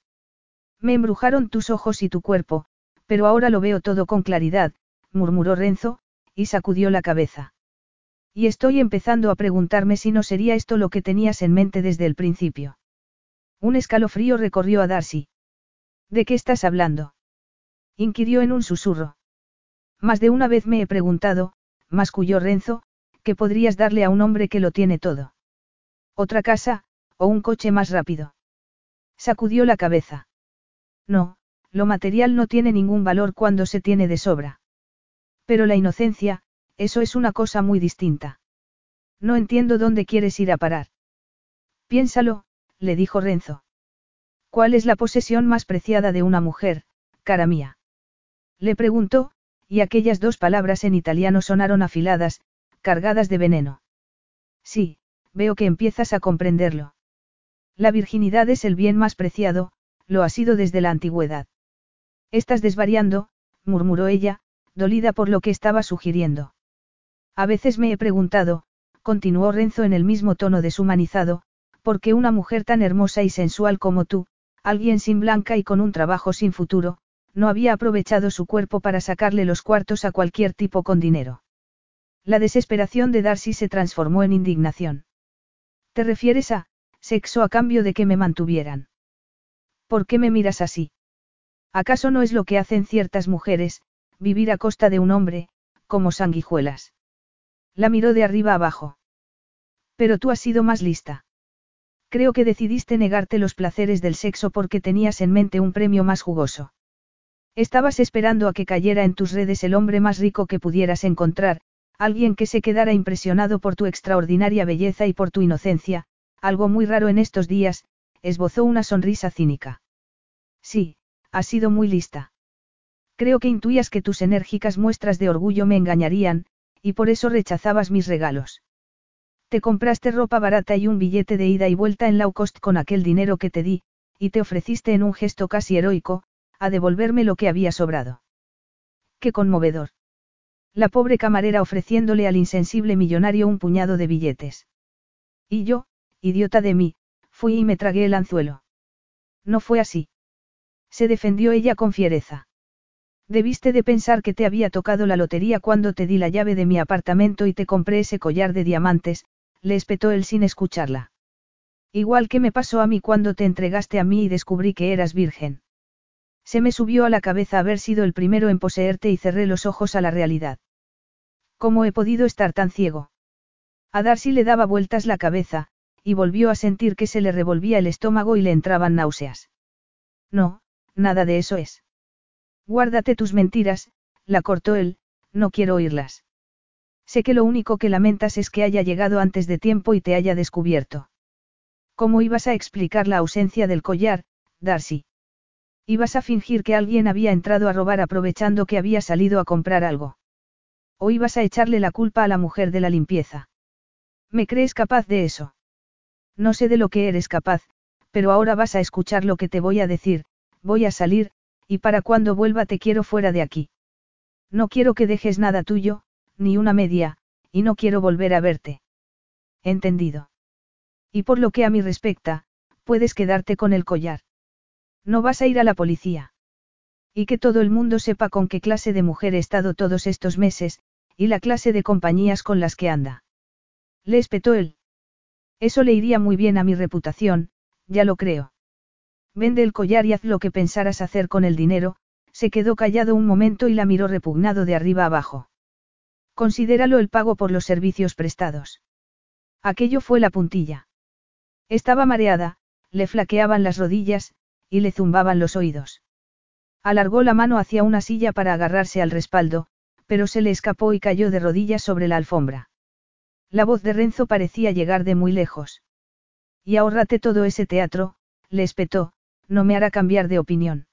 Me embrujaron tus ojos y tu cuerpo, pero ahora lo veo todo con claridad, murmuró Renzo, y sacudió la cabeza. Y estoy empezando a preguntarme si no sería esto lo que tenías en mente desde el principio. Un escalofrío recorrió a Darcy. ¿De qué estás hablando? inquirió en un susurro. Más de una vez me he preguntado, masculló Renzo, que podrías darle a un hombre que lo tiene todo. Otra casa, o un coche más rápido. Sacudió la cabeza. No, lo material no tiene ningún valor cuando se tiene de sobra. Pero la inocencia, eso es una cosa muy distinta. No entiendo dónde quieres ir a parar. Piénsalo, le dijo Renzo. ¿Cuál es la posesión más preciada de una mujer, cara mía? Le preguntó, y aquellas dos palabras en italiano sonaron afiladas, cargadas de veneno. Sí, veo que empiezas a comprenderlo. La virginidad es el bien más preciado, lo ha sido desde la antigüedad. Estás desvariando, murmuró ella, dolida por lo que estaba sugiriendo. A veces me he preguntado, continuó Renzo en el mismo tono deshumanizado, ¿por qué una mujer tan hermosa y sensual como tú, alguien sin blanca y con un trabajo sin futuro, no había aprovechado su cuerpo para sacarle los cuartos a cualquier tipo con dinero? La desesperación de Darcy se transformó en indignación. ¿Te refieres a, sexo a cambio de que me mantuvieran? ¿Por qué me miras así? ¿Acaso no es lo que hacen ciertas mujeres, vivir a costa de un hombre, como sanguijuelas? La miró de arriba abajo. Pero tú has sido más lista. Creo que decidiste negarte los placeres del sexo porque tenías en mente un premio más jugoso. Estabas esperando a que cayera en tus redes el hombre más rico que pudieras encontrar, alguien que se quedara impresionado por tu extraordinaria belleza y por tu inocencia, algo muy raro en estos días, esbozó una sonrisa cínica. Sí, has sido muy lista. Creo que intuías que tus enérgicas muestras de orgullo me engañarían, y por eso rechazabas mis regalos. Te compraste ropa barata y un billete de ida y vuelta en low cost con aquel dinero que te di, y te ofreciste en un gesto casi heroico, a devolverme lo que había sobrado. Qué conmovedor. La pobre camarera ofreciéndole al insensible millonario un puñado de billetes. Y yo, idiota de mí, fui y me tragué el anzuelo. No fue así. Se defendió ella con fiereza. Debiste de pensar que te había tocado la lotería cuando te di la llave de mi apartamento y te compré ese collar de diamantes, le espetó él sin escucharla. Igual que me pasó a mí cuando te entregaste a mí y descubrí que eras virgen. Se me subió a la cabeza haber sido el primero en poseerte y cerré los ojos a la realidad. ¿Cómo he podido estar tan ciego? A Darcy le daba vueltas la cabeza, y volvió a sentir que se le revolvía el estómago y le entraban náuseas. No, nada de eso es. Guárdate tus mentiras, la cortó él, no quiero oírlas. Sé que lo único que lamentas es que haya llegado antes de tiempo y te haya descubierto. ¿Cómo ibas a explicar la ausencia del collar, Darcy? Ibas a fingir que alguien había entrado a robar aprovechando que había salido a comprar algo. O ibas a echarle la culpa a la mujer de la limpieza. ¿Me crees capaz de eso? No sé de lo que eres capaz, pero ahora vas a escuchar lo que te voy a decir, voy a salir, y para cuando vuelva te quiero fuera de aquí. No quiero que dejes nada tuyo, ni una media, y no quiero volver a verte. Entendido. Y por lo que a mí respecta, puedes quedarte con el collar. No vas a ir a la policía. Y que todo el mundo sepa con qué clase de mujer he estado todos estos meses, y la clase de compañías con las que anda. Le espetó él. Eso le iría muy bien a mi reputación, ya lo creo. Vende el collar y haz lo que pensaras hacer con el dinero, se quedó callado un momento y la miró repugnado de arriba abajo. Considéralo el pago por los servicios prestados. Aquello fue la puntilla. Estaba mareada, le flaqueaban las rodillas, y le zumbaban los oídos. Alargó la mano hacia una silla para agarrarse al respaldo, pero se le escapó y cayó de rodillas sobre la alfombra. La voz de Renzo parecía llegar de muy lejos. Y ahórrate todo ese teatro, le espetó, no me hará cambiar de opinión.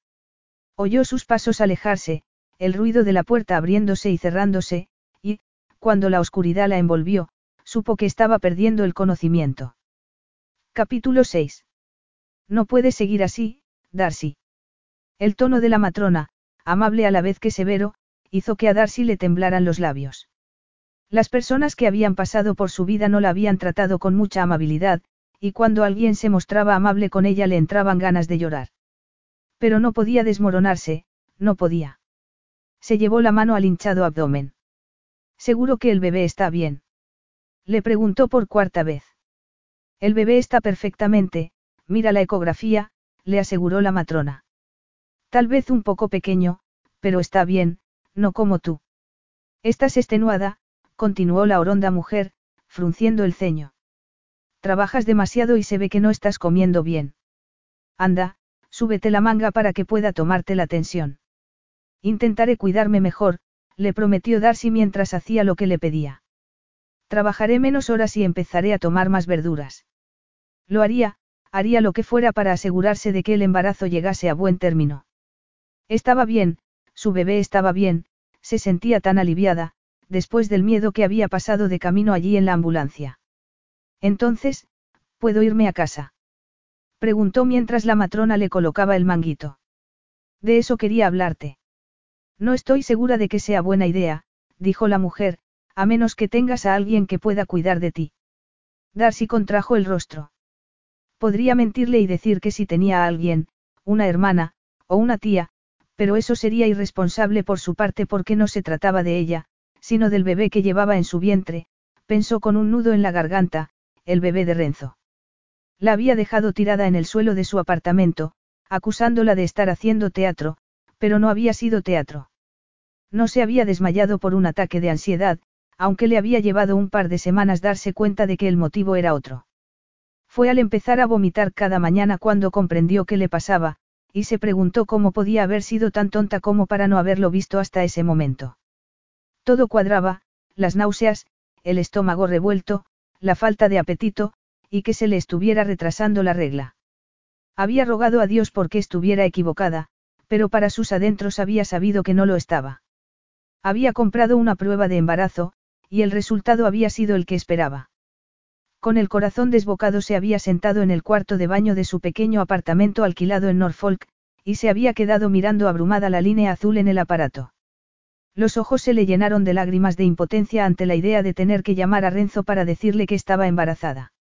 Oyó sus pasos alejarse, el ruido de la puerta abriéndose y cerrándose, y, cuando la oscuridad la envolvió, supo que estaba perdiendo el conocimiento. Capítulo 6. No puede seguir así, Darcy. El tono de la matrona, amable a la vez que severo, hizo que a Darcy le temblaran los labios. Las personas que habían pasado por su vida no la habían tratado con mucha amabilidad, y cuando alguien se mostraba amable con ella le entraban ganas de llorar. Pero no podía desmoronarse, no podía. Se llevó la mano al hinchado abdomen. Seguro que el bebé está bien. Le preguntó por cuarta vez. El bebé está perfectamente, mira la ecografía, le aseguró la matrona. Tal vez un poco pequeño, pero está bien, no como tú. Estás extenuada, continuó la oronda mujer, frunciendo el ceño. Trabajas demasiado y se ve que no estás comiendo bien. Anda, súbete la manga para que pueda tomarte la tensión. Intentaré cuidarme mejor, le prometió Darcy mientras hacía lo que le pedía. Trabajaré menos horas y empezaré a tomar más verduras. Lo haría, haría lo que fuera para asegurarse de que el embarazo llegase a buen término. Estaba bien, su bebé estaba bien, se sentía tan aliviada, después del miedo que había pasado de camino allí en la ambulancia. Entonces, ¿puedo irme a casa? Preguntó mientras la matrona le colocaba el manguito. De eso quería hablarte. No estoy segura de que sea buena idea, dijo la mujer, a menos que tengas a alguien que pueda cuidar de ti. Darcy contrajo el rostro. Podría mentirle y decir que si tenía a alguien, una hermana, o una tía, pero eso sería irresponsable por su parte porque no se trataba de ella, sino del bebé que llevaba en su vientre, pensó con un nudo en la garganta, el bebé de Renzo. La había dejado tirada en el suelo de su apartamento, acusándola de estar haciendo teatro, pero no había sido teatro. No se había desmayado por un ataque de ansiedad, aunque le había llevado un par de semanas darse cuenta de que el motivo era otro. Fue al empezar a vomitar cada mañana cuando comprendió qué le pasaba, y se preguntó cómo podía haber sido tan tonta como para no haberlo visto hasta ese momento. Todo cuadraba, las náuseas, el estómago revuelto, la falta de apetito, y que se le estuviera retrasando la regla. Había rogado a Dios porque estuviera equivocada, pero para sus adentros había sabido que no lo estaba. Había comprado una prueba de embarazo, y el resultado había sido el que esperaba. Con el corazón desbocado se había sentado en el cuarto de baño de su pequeño apartamento alquilado en Norfolk, y se había quedado mirando abrumada la línea azul en el aparato. Los ojos se le llenaron de lágrimas de impotencia ante la idea de tener que llamar a Renzo para decirle que estaba embarazada.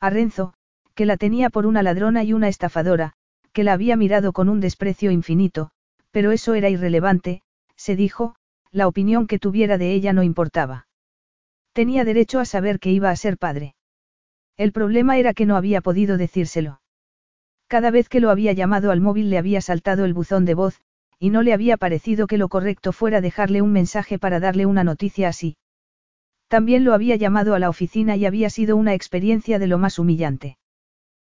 A Renzo, que la tenía por una ladrona y una estafadora, que la había mirado con un desprecio infinito, pero eso era irrelevante, se dijo, la opinión que tuviera de ella no importaba. Tenía derecho a saber que iba a ser padre. El problema era que no había podido decírselo. Cada vez que lo había llamado al móvil le había saltado el buzón de voz, y no le había parecido que lo correcto fuera dejarle un mensaje para darle una noticia así. También lo había llamado a la oficina y había sido una experiencia de lo más humillante.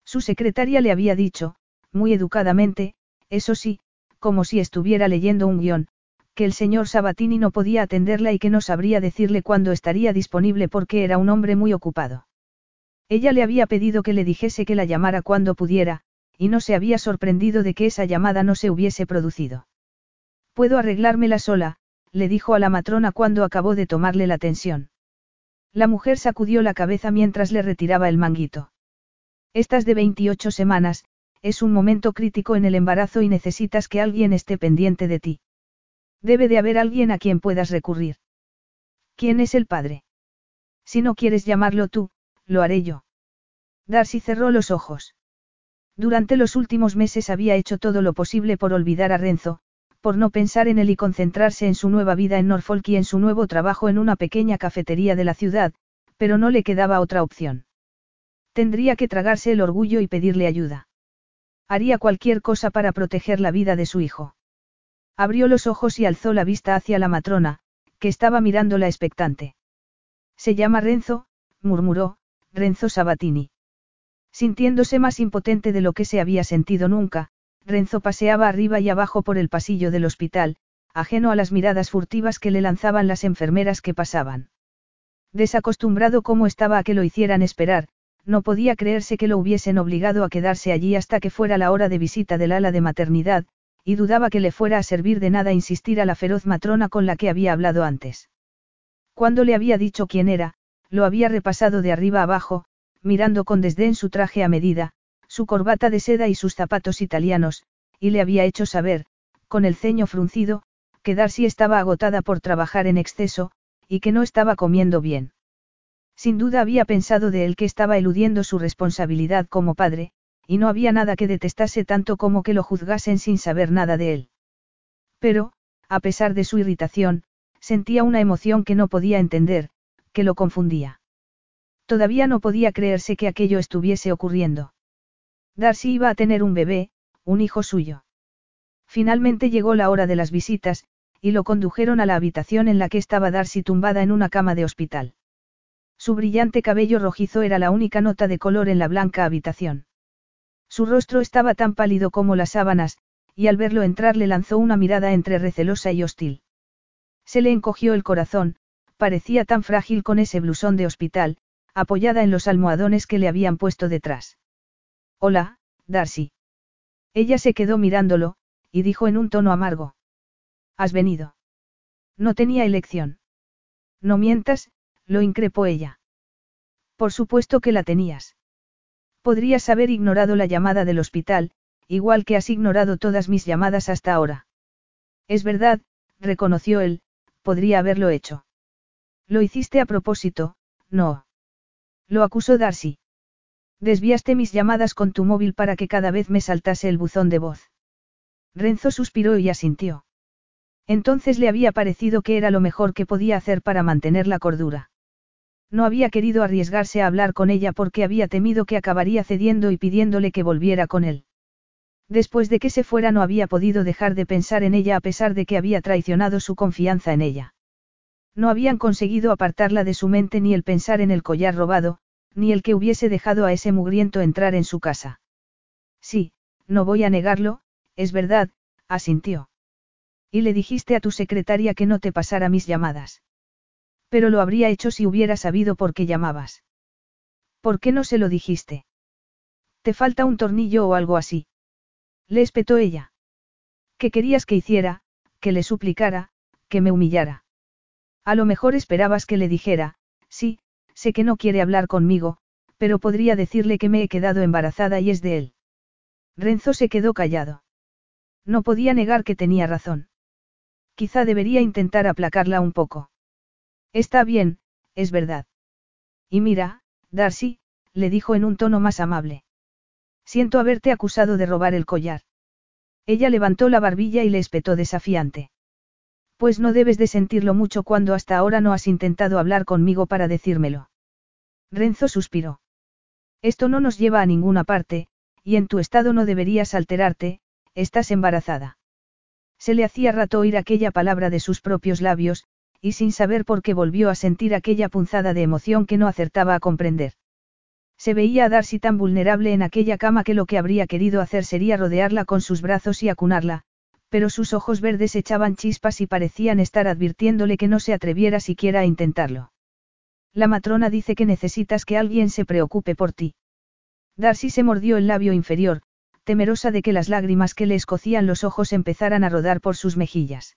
Su secretaria le había dicho, muy educadamente, eso sí, como si estuviera leyendo un guion, que el señor Sabatini no podía atenderla y que no sabría decirle cuándo estaría disponible porque era un hombre muy ocupado. Ella le había pedido que le dijese que la llamara cuando pudiera, y no se había sorprendido de que esa llamada no se hubiese producido. Puedo arreglármela sola, le dijo a la matrona cuando acabó de tomarle la tensión. La mujer sacudió la cabeza mientras le retiraba el manguito. Estás de 28 semanas, es un momento crítico en el embarazo y necesitas que alguien esté pendiente de ti. Debe de haber alguien a quien puedas recurrir. ¿Quién es el padre? Si no quieres llamarlo tú, lo haré yo. Darcy cerró los ojos. Durante los últimos meses había hecho todo lo posible por olvidar a Renzo, por no pensar en él y concentrarse en su nueva vida en Norfolk y en su nuevo trabajo en una pequeña cafetería de la ciudad, pero no le quedaba otra opción. Tendría que tragarse el orgullo y pedirle ayuda. Haría cualquier cosa para proteger la vida de su hijo. Abrió los ojos y alzó la vista hacia la matrona, que estaba mirándola expectante. Se llama Renzo, murmuró, Renzo Sabatini. Sintiéndose más impotente de lo que se había sentido nunca, Renzo paseaba arriba y abajo por el pasillo del hospital, ajeno a las miradas furtivas que le lanzaban las enfermeras que pasaban. Desacostumbrado como estaba a que lo hicieran esperar, no podía creerse que lo hubiesen obligado a quedarse allí hasta que fuera la hora de visita del ala de maternidad, y dudaba que le fuera a servir de nada insistir a la feroz matrona con la que había hablado antes. Cuando le había dicho quién era, lo había repasado de arriba abajo, mirando con desdén su traje a medida, su corbata de seda y sus zapatos italianos, y le había hecho saber, con el ceño fruncido, que Darcy estaba agotada por trabajar en exceso, y que no estaba comiendo bien. Sin duda había pensado de él que estaba eludiendo su responsabilidad como padre, y no había nada que detestase tanto como que lo juzgasen sin saber nada de él. Pero, a pesar de su irritación, sentía una emoción que no podía entender, que lo confundía. Todavía no podía creerse que aquello estuviese ocurriendo. Darcy iba a tener un bebé, un hijo suyo. Finalmente llegó la hora de las visitas, y lo condujeron a la habitación en la que estaba Darcy tumbada en una cama de hospital. Su brillante cabello rojizo era la única nota de color en la blanca habitación. Su rostro estaba tan pálido como las sábanas, y al verlo entrar le lanzó una mirada entre recelosa y hostil. Se le encogió el corazón, parecía tan frágil con ese blusón de hospital, apoyada en los almohadones que le habían puesto detrás. Hola, Darcy. Ella se quedó mirándolo, y dijo en un tono amargo. ¿Has venido? No tenía elección. No mientas, lo increpó ella. Por supuesto que la tenías. Podrías haber ignorado la llamada del hospital, igual que has ignorado todas mis llamadas hasta ahora. Es verdad, reconoció él, podría haberlo hecho. Lo hiciste a propósito, no. Lo acusó Darcy. Desviaste mis llamadas con tu móvil para que cada vez me saltase el buzón de voz. Renzo suspiró y asintió. Entonces le había parecido que era lo mejor que podía hacer para mantener la cordura. No había querido arriesgarse a hablar con ella porque había temido que acabaría cediendo y pidiéndole que volviera con él. Después de que se fuera no había podido dejar de pensar en ella a pesar de que había traicionado su confianza en ella. No habían conseguido apartarla de su mente ni el pensar en el collar robado, ni el que hubiese dejado a ese mugriento entrar en su casa. Sí, no voy a negarlo, es verdad, asintió. Y le dijiste a tu secretaria que no te pasara mis llamadas. Pero lo habría hecho si hubiera sabido por qué llamabas. ¿Por qué no se lo dijiste? Te falta un tornillo o algo así. Le espetó ella. ¿Qué querías que hiciera, que le suplicara, que me humillara? A lo mejor esperabas que le dijera, sí, sé que no quiere hablar conmigo, pero podría decirle que me he quedado embarazada y es de él. Renzo se quedó callado. No podía negar que tenía razón. Quizá debería intentar aplacarla un poco. Está bien, es verdad. Y mira, Darcy, le dijo en un tono más amable. Siento haberte acusado de robar el collar. Ella levantó la barbilla y le espetó desafiante. Pues no debes de sentirlo mucho cuando hasta ahora no has intentado hablar conmigo para decírmelo. Renzo suspiró. Esto no nos lleva a ninguna parte, y en tu estado no deberías alterarte, estás embarazada. Se le hacía rato oír aquella palabra de sus propios labios, y sin saber por qué volvió a sentir aquella punzada de emoción que no acertaba a comprender. Se veía a Darcy tan vulnerable en aquella cama que lo que habría querido hacer sería rodearla con sus brazos y acunarla, pero sus ojos verdes echaban chispas y parecían estar advirtiéndole que no se atreviera siquiera a intentarlo. La matrona dice que necesitas que alguien se preocupe por ti. Darcy se mordió el labio inferior, temerosa de que las lágrimas que le escocían los ojos empezaran a rodar por sus mejillas.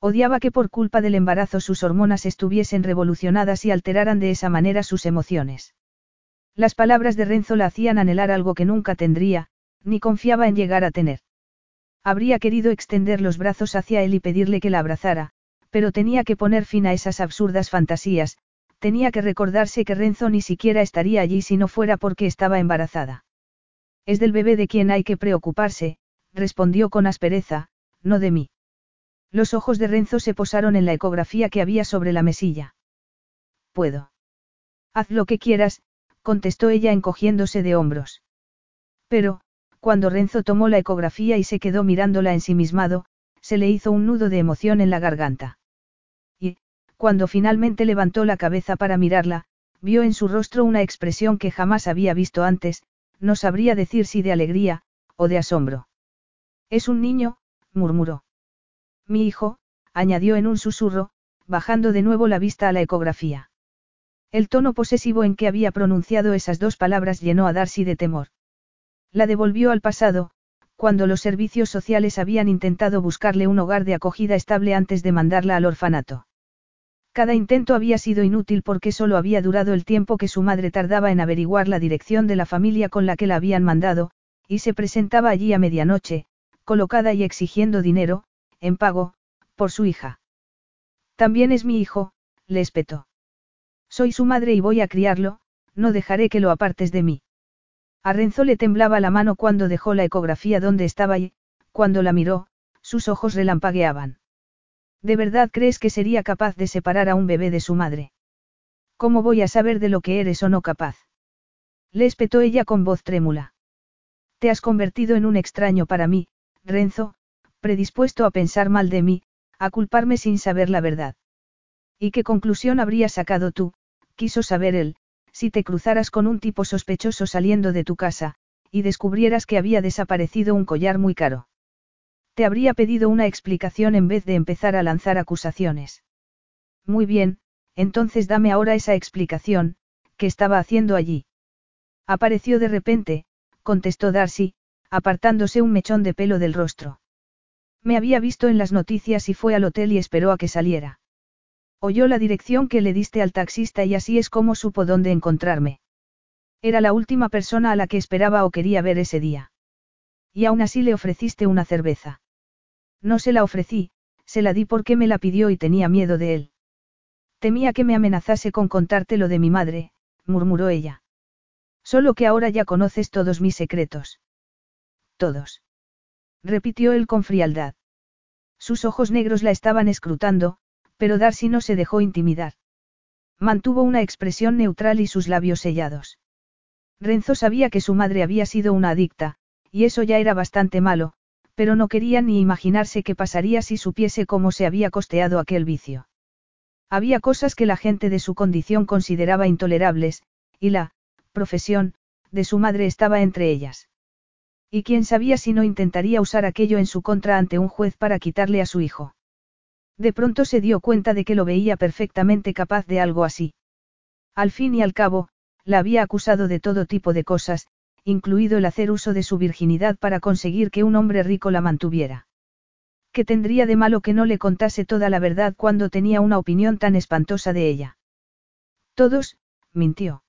Odiaba que por culpa del embarazo sus hormonas estuviesen revolucionadas y alteraran de esa manera sus emociones. Las palabras de Renzo la hacían anhelar algo que nunca tendría, ni confiaba en llegar a tener. Habría querido extender los brazos hacia él y pedirle que la abrazara, pero tenía que poner fin a esas absurdas fantasías, tenía que recordarse que Renzo ni siquiera estaría allí si no fuera porque estaba embarazada. Es del bebé de quien hay que preocuparse, respondió con aspereza, no de mí. Los ojos de Renzo se posaron en la ecografía que había sobre la mesilla. Puedo. Haz lo que quieras, contestó ella encogiéndose de hombros. Pero, cuando Renzo tomó la ecografía y se quedó mirándola ensimismado, se le hizo un nudo de emoción en la garganta. Y, cuando finalmente levantó la cabeza para mirarla, vio en su rostro una expresión que jamás había visto antes, no sabría decir si de alegría, o de asombro. Es un niño, murmuró. Mi hijo, añadió en un susurro, bajando de nuevo la vista a la ecografía. El tono posesivo en que había pronunciado esas dos palabras llenó a Darcy de temor. La devolvió al pasado, cuando los servicios sociales habían intentado buscarle un hogar de acogida estable antes de mandarla al orfanato. Cada intento había sido inútil porque solo había durado el tiempo que su madre tardaba en averiguar la dirección de la familia con la que la habían mandado, y se presentaba allí a medianoche, colocada y exigiendo dinero, en pago, por su hija. También es mi hijo, le espetó. Soy su madre y voy a criarlo, no dejaré que lo apartes de mí. A Renzo le temblaba la mano cuando dejó la ecografía donde estaba y, cuando la miró, sus ojos relampagueaban. ¿De verdad crees que sería capaz de separar a un bebé de su madre? ¿Cómo voy a saber de lo que eres o no capaz? Le espetó ella con voz trémula. Te has convertido en un extraño para mí, Renzo, predispuesto a pensar mal de mí, a culparme sin saber la verdad. ¿Y qué conclusión habrías sacado tú? quiso saber él, si te cruzaras con un tipo sospechoso saliendo de tu casa, y descubrieras que había desaparecido un collar muy caro. Te habría pedido una explicación en vez de empezar a lanzar acusaciones. Muy bien, entonces dame ahora esa explicación, ¿qué estaba haciendo allí? Apareció de repente, contestó Darcy, apartándose un mechón de pelo del rostro. Me había visto en las noticias y fue al hotel y esperó a que saliera. Oyó la dirección que le diste al taxista y así es como supo dónde encontrarme. Era la última persona a la que esperaba o quería ver ese día. Y aún así le ofreciste una cerveza. No se la ofrecí, se la di porque me la pidió y tenía miedo de él. Temía que me amenazase con contarte lo de mi madre, murmuró ella. Solo que ahora ya conoces todos mis secretos. Todos. Repitió él con frialdad. Sus ojos negros la estaban escrutando, pero Darcy no se dejó intimidar. Mantuvo una expresión neutral y sus labios sellados. Renzo sabía que su madre había sido una adicta, y eso ya era bastante malo, pero no quería ni imaginarse qué pasaría si supiese cómo se había costeado aquel vicio. Había cosas que la gente de su condición consideraba intolerables, y la profesión de su madre estaba entre ellas. Y quién sabía si no intentaría usar aquello en su contra ante un juez para quitarle a su hijo. De pronto se dio cuenta de que lo veía perfectamente capaz de algo así. Al fin y al cabo, la había acusado de todo tipo de cosas, incluido el hacer uso de su virginidad para conseguir que un hombre rico la mantuviera. ¿Qué tendría de malo que no le contase toda la verdad cuando tenía una opinión tan espantosa de ella? Todos, mintió.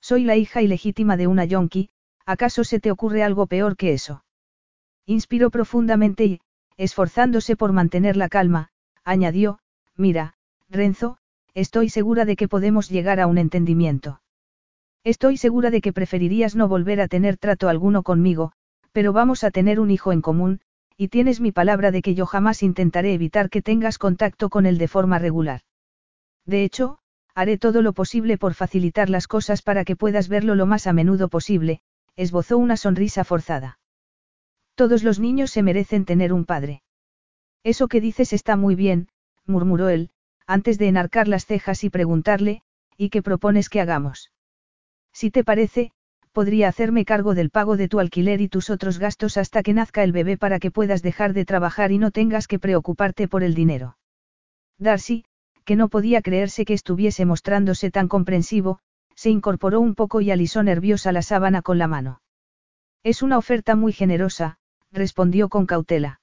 Soy la hija ilegítima de una yonki, ¿acaso se te ocurre algo peor que eso? Inspiró profundamente y, esforzándose por mantener la calma, añadió, mira, Renzo, estoy segura de que podemos llegar a un entendimiento. Estoy segura de que preferirías no volver a tener trato alguno conmigo, pero vamos a tener un hijo en común, y tienes mi palabra de que yo jamás intentaré evitar que tengas contacto con él de forma regular. De hecho, haré todo lo posible por facilitar las cosas para que puedas verlo lo más a menudo posible, esbozó una sonrisa forzada. Todos los niños se merecen tener un padre. Eso que dices está muy bien, murmuró él, antes de enarcar las cejas y preguntarle, ¿y qué propones que hagamos? Si te parece, podría hacerme cargo del pago de tu alquiler y tus otros gastos hasta que nazca el bebé para que puedas dejar de trabajar y no tengas que preocuparte por el dinero. Darcy, que no podía creerse que estuviese mostrándose tan comprensivo, se incorporó un poco y alisó nerviosa la sábana con la mano. Es una oferta muy generosa, respondió con cautela.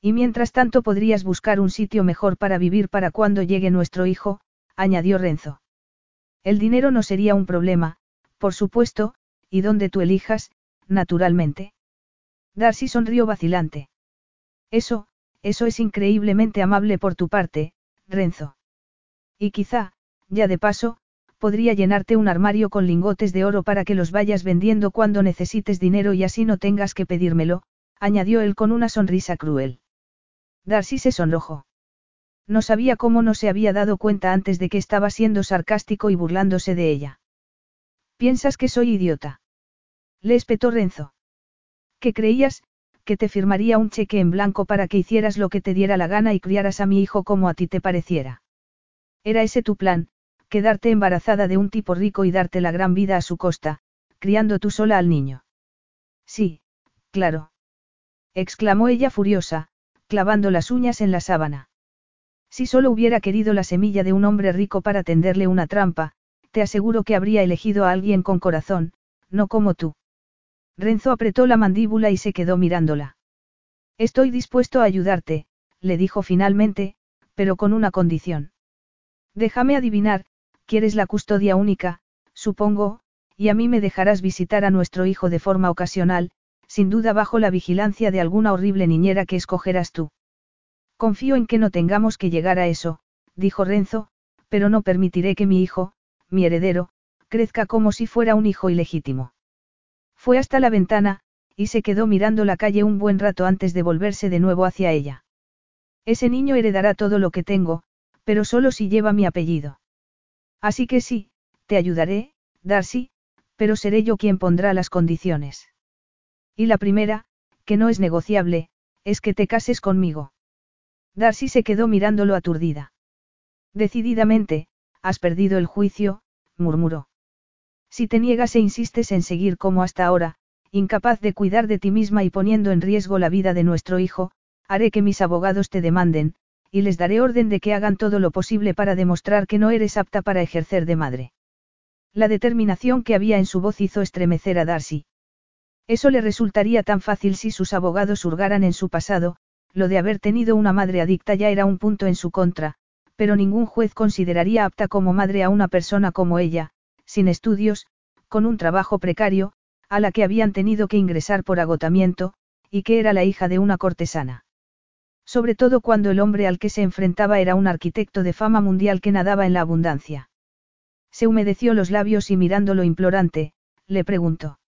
Y mientras tanto podrías buscar un sitio mejor para vivir para cuando llegue nuestro hijo, añadió Renzo. El dinero no sería un problema, por supuesto, y donde tú elijas, naturalmente. Darcy sonrió vacilante. Eso, eso es increíblemente amable por tu parte, Renzo. Y quizá, ya de paso, podría llenarte un armario con lingotes de oro para que los vayas vendiendo cuando necesites dinero y así no tengas que pedírmelo, añadió él con una sonrisa cruel. Darcy se sonrojó. No sabía cómo no se había dado cuenta antes de que estaba siendo sarcástico y burlándose de ella. ¿Piensas que soy idiota? Le espetó Renzo. ¿Qué creías, que te firmaría un cheque en blanco para que hicieras lo que te diera la gana y criaras a mi hijo como a ti te pareciera? Era ese tu plan, quedarte embarazada de un tipo rico y darte la gran vida a su costa, criando tú sola al niño. Sí, claro. exclamó ella furiosa, clavando las uñas en la sábana. Si solo hubiera querido la semilla de un hombre rico para tenderle una trampa, te aseguro que habría elegido a alguien con corazón, no como tú. Renzo apretó la mandíbula y se quedó mirándola. Estoy dispuesto a ayudarte, le dijo finalmente, pero con una condición. Déjame adivinar, quieres la custodia única, supongo, y a mí me dejarás visitar a nuestro hijo de forma ocasional, sin duda bajo la vigilancia de alguna horrible niñera que escogerás tú. Confío en que no tengamos que llegar a eso, dijo Renzo, pero no permitiré que mi hijo, mi heredero, crezca como si fuera un hijo ilegítimo. Fue hasta la ventana, y se quedó mirando la calle un buen rato antes de volverse de nuevo hacia ella. Ese niño heredará todo lo que tengo, pero solo si lleva mi apellido. Así que sí, te ayudaré, Darcy, pero seré yo quien pondrá las condiciones. Y la primera, que no es negociable, es que te cases conmigo. Darcy se quedó mirándolo aturdida. Decididamente, has perdido el juicio, murmuró. Si te niegas e insistes en seguir como hasta ahora, incapaz de cuidar de ti misma y poniendo en riesgo la vida de nuestro hijo, haré que mis abogados te demanden, y les daré orden de que hagan todo lo posible para demostrar que no eres apta para ejercer de madre. La determinación que había en su voz hizo estremecer a Darcy. Eso le resultaría tan fácil si sus abogados hurgaran en su pasado, lo de haber tenido una madre adicta ya era un punto en su contra, pero ningún juez consideraría apta como madre a una persona como ella, sin estudios, con un trabajo precario, a la que habían tenido que ingresar por agotamiento, y que era la hija de una cortesana. Sobre todo cuando el hombre al que se enfrentaba era un arquitecto de fama mundial que nadaba en la abundancia. Se humedeció los labios y mirándolo implorante, le preguntó.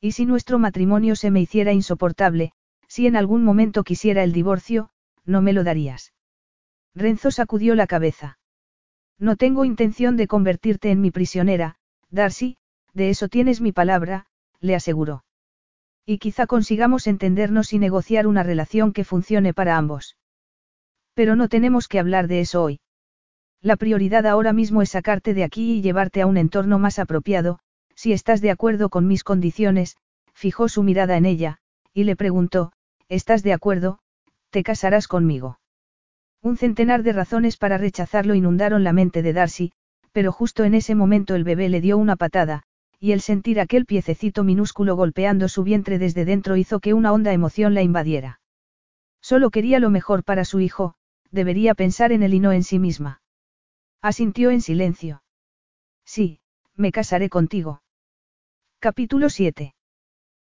¿Y si nuestro matrimonio se me hiciera insoportable, si en algún momento quisiera el divorcio, no me lo darías? Renzo sacudió la cabeza. No tengo intención de convertirte en mi prisionera, Darcy, de eso tienes mi palabra, le aseguró. Y quizá consigamos entendernos y negociar una relación que funcione para ambos. Pero no tenemos que hablar de eso hoy. La prioridad ahora mismo es sacarte de aquí y llevarte a un entorno más apropiado, si estás de acuerdo con mis condiciones, fijó su mirada en ella, y le preguntó, ¿estás de acuerdo? ¿Te casarás conmigo? Un centenar de razones para rechazarlo inundaron la mente de Darcy, pero justo en ese momento el bebé le dio una patada, y el sentir aquel piececito minúsculo golpeando su vientre desde dentro hizo que una honda emoción la invadiera. Solo quería lo mejor para su hijo, debería pensar en él y no en sí misma. Asintió en silencio. Sí, me casaré contigo. Capítulo 7.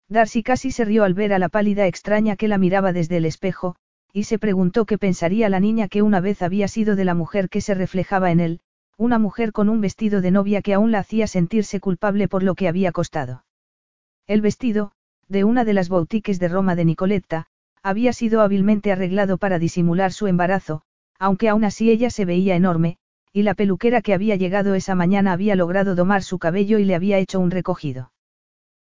Darcy casi se rió al ver a la pálida extraña que la miraba desde el espejo, y se preguntó qué pensaría la niña que una vez había sido de la mujer que se reflejaba en él, una mujer con un vestido de novia que aún la hacía sentirse culpable por lo que había costado. El vestido, de una de las boutiques de Roma de Nicoletta, había sido hábilmente arreglado para disimular su embarazo, aunque aún así ella se veía enorme, y la peluquera que había llegado esa mañana había logrado domar su cabello y le había hecho un recogido.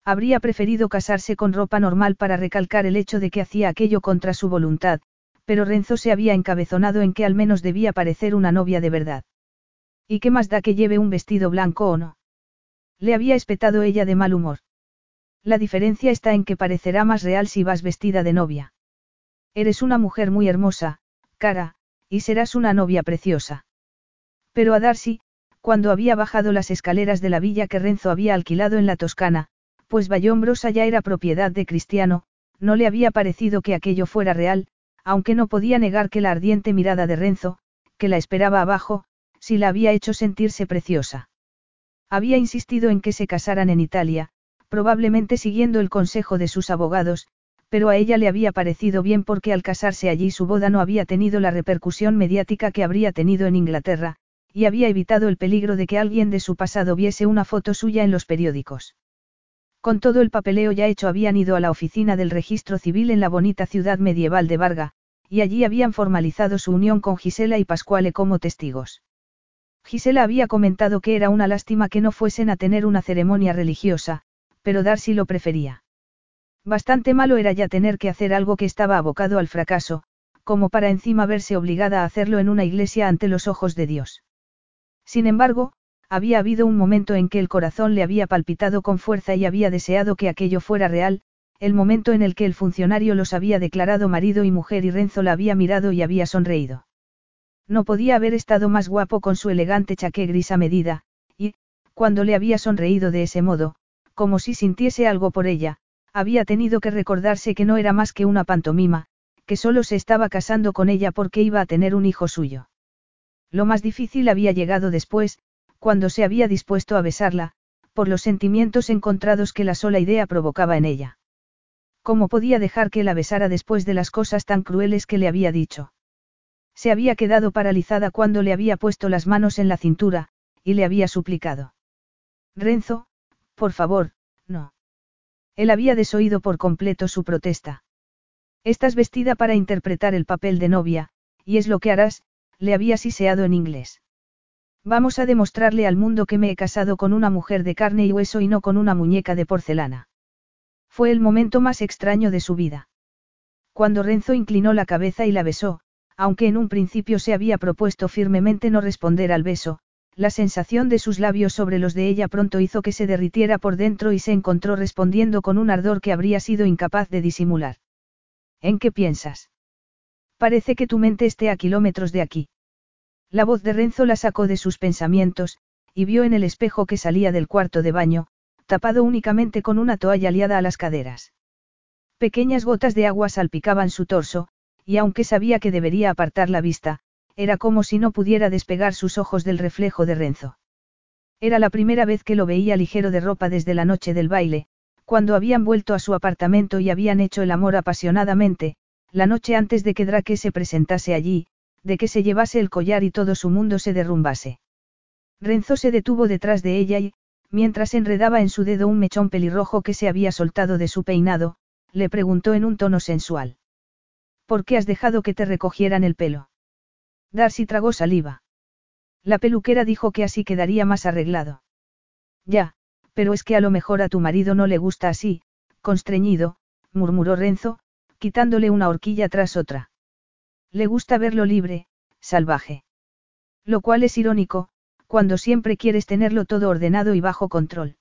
Habría preferido casarse con ropa normal para recalcar el hecho de que hacía aquello contra su voluntad, pero Renzo se había encabezonado en que al menos debía parecer una novia de verdad. ¿Y qué más da que lleve un vestido blanco o no? Le había espetado ella de mal humor. La diferencia está en que parecerá más real si vas vestida de novia. Eres una mujer muy hermosa, cara, y serás una novia preciosa. Pero a Darcy, cuando había bajado las escaleras de la villa que Renzo había alquilado en la Toscana, pues Vallombrosa ya era propiedad de Cristiano, no le había parecido que aquello fuera real, aunque no podía negar que la ardiente mirada de Renzo, que la esperaba abajo, sí la había hecho sentirse preciosa. Había insistido en que se casaran en Italia, probablemente siguiendo el consejo de sus abogados, pero a ella le había parecido bien porque al casarse allí su boda no había tenido la repercusión mediática que habría tenido en Inglaterra, y había evitado el peligro de que alguien de su pasado viese una foto suya en los periódicos. Con todo el papeleo ya hecho habían ido a la oficina del registro civil en la bonita ciudad medieval de Varga, y allí habían formalizado su unión con Gisela y Pascuale como testigos. Gisela había comentado que era una lástima que no fuesen a tener una ceremonia religiosa, pero Darcy lo prefería. Bastante malo era ya tener que hacer algo que estaba abocado al fracaso, como para encima verse obligada a hacerlo en una iglesia ante los ojos de Dios. Sin embargo, había habido un momento en que el corazón le había palpitado con fuerza y había deseado que aquello fuera real, el momento en el que el funcionario los había declarado marido y mujer y Renzo la había mirado y había sonreído. No podía haber estado más guapo con su elegante chaqué gris a medida, y, cuando le había sonreído de ese modo, como si sintiese algo por ella, había tenido que recordarse que no era más que una pantomima, que solo se estaba casando con ella porque iba a tener un hijo suyo. Lo más difícil había llegado después, cuando se había dispuesto a besarla, por los sentimientos encontrados que la sola idea provocaba en ella. ¿Cómo podía dejar que la besara después de las cosas tan crueles que le había dicho? Se había quedado paralizada cuando le había puesto las manos en la cintura, y le había suplicado. Renzo, por favor, no. Él había desoído por completo su protesta. Estás vestida para interpretar el papel de novia, y es lo que harás, le había siseado en inglés. Vamos a demostrarle al mundo que me he casado con una mujer de carne y hueso y no con una muñeca de porcelana. Fue el momento más extraño de su vida. Cuando Renzo inclinó la cabeza y la besó, aunque en un principio se había propuesto firmemente no responder al beso, la sensación de sus labios sobre los de ella pronto hizo que se derritiera por dentro y se encontró respondiendo con un ardor que habría sido incapaz de disimular. ¿En qué piensas? Parece que tu mente esté a kilómetros de aquí. La voz de Renzo la sacó de sus pensamientos, y vio en el espejo que salía del cuarto de baño, tapado únicamente con una toalla liada a las caderas. Pequeñas gotas de agua salpicaban su torso, y aunque sabía que debería apartar la vista, era como si no pudiera despegar sus ojos del reflejo de Renzo. Era la primera vez que lo veía ligero de ropa desde la noche del baile, cuando habían vuelto a su apartamento y habían hecho el amor apasionadamente, la noche antes de que Drake se presentase allí, de que se llevase el collar y todo su mundo se derrumbase. Renzo se detuvo detrás de ella y, mientras enredaba en su dedo un mechón pelirrojo que se había soltado de su peinado, le preguntó en un tono sensual. ¿Por qué has dejado que te recogieran el pelo? Darcy tragó saliva. La peluquera dijo que así quedaría más arreglado. Ya, pero es que a lo mejor a tu marido no le gusta así, constreñido, murmuró Renzo, quitándole una horquilla tras otra. Le gusta verlo libre, salvaje. Lo cual es irónico, cuando siempre quieres tenerlo todo ordenado y bajo control.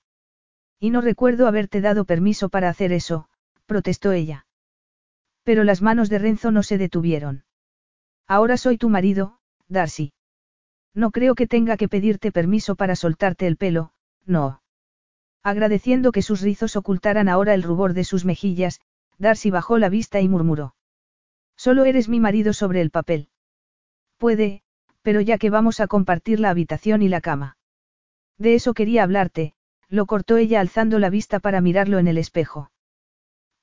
Y no recuerdo haberte dado permiso para hacer eso, protestó ella. Pero las manos de Renzo no se detuvieron. Ahora soy tu marido, Darcy. No creo que tenga que pedirte permiso para soltarte el pelo, no. Agradeciendo que sus rizos ocultaran ahora el rubor de sus mejillas, Darcy bajó la vista y murmuró. Solo eres mi marido sobre el papel. Puede, pero ya que vamos a compartir la habitación y la cama. De eso quería hablarte, lo cortó ella alzando la vista para mirarlo en el espejo.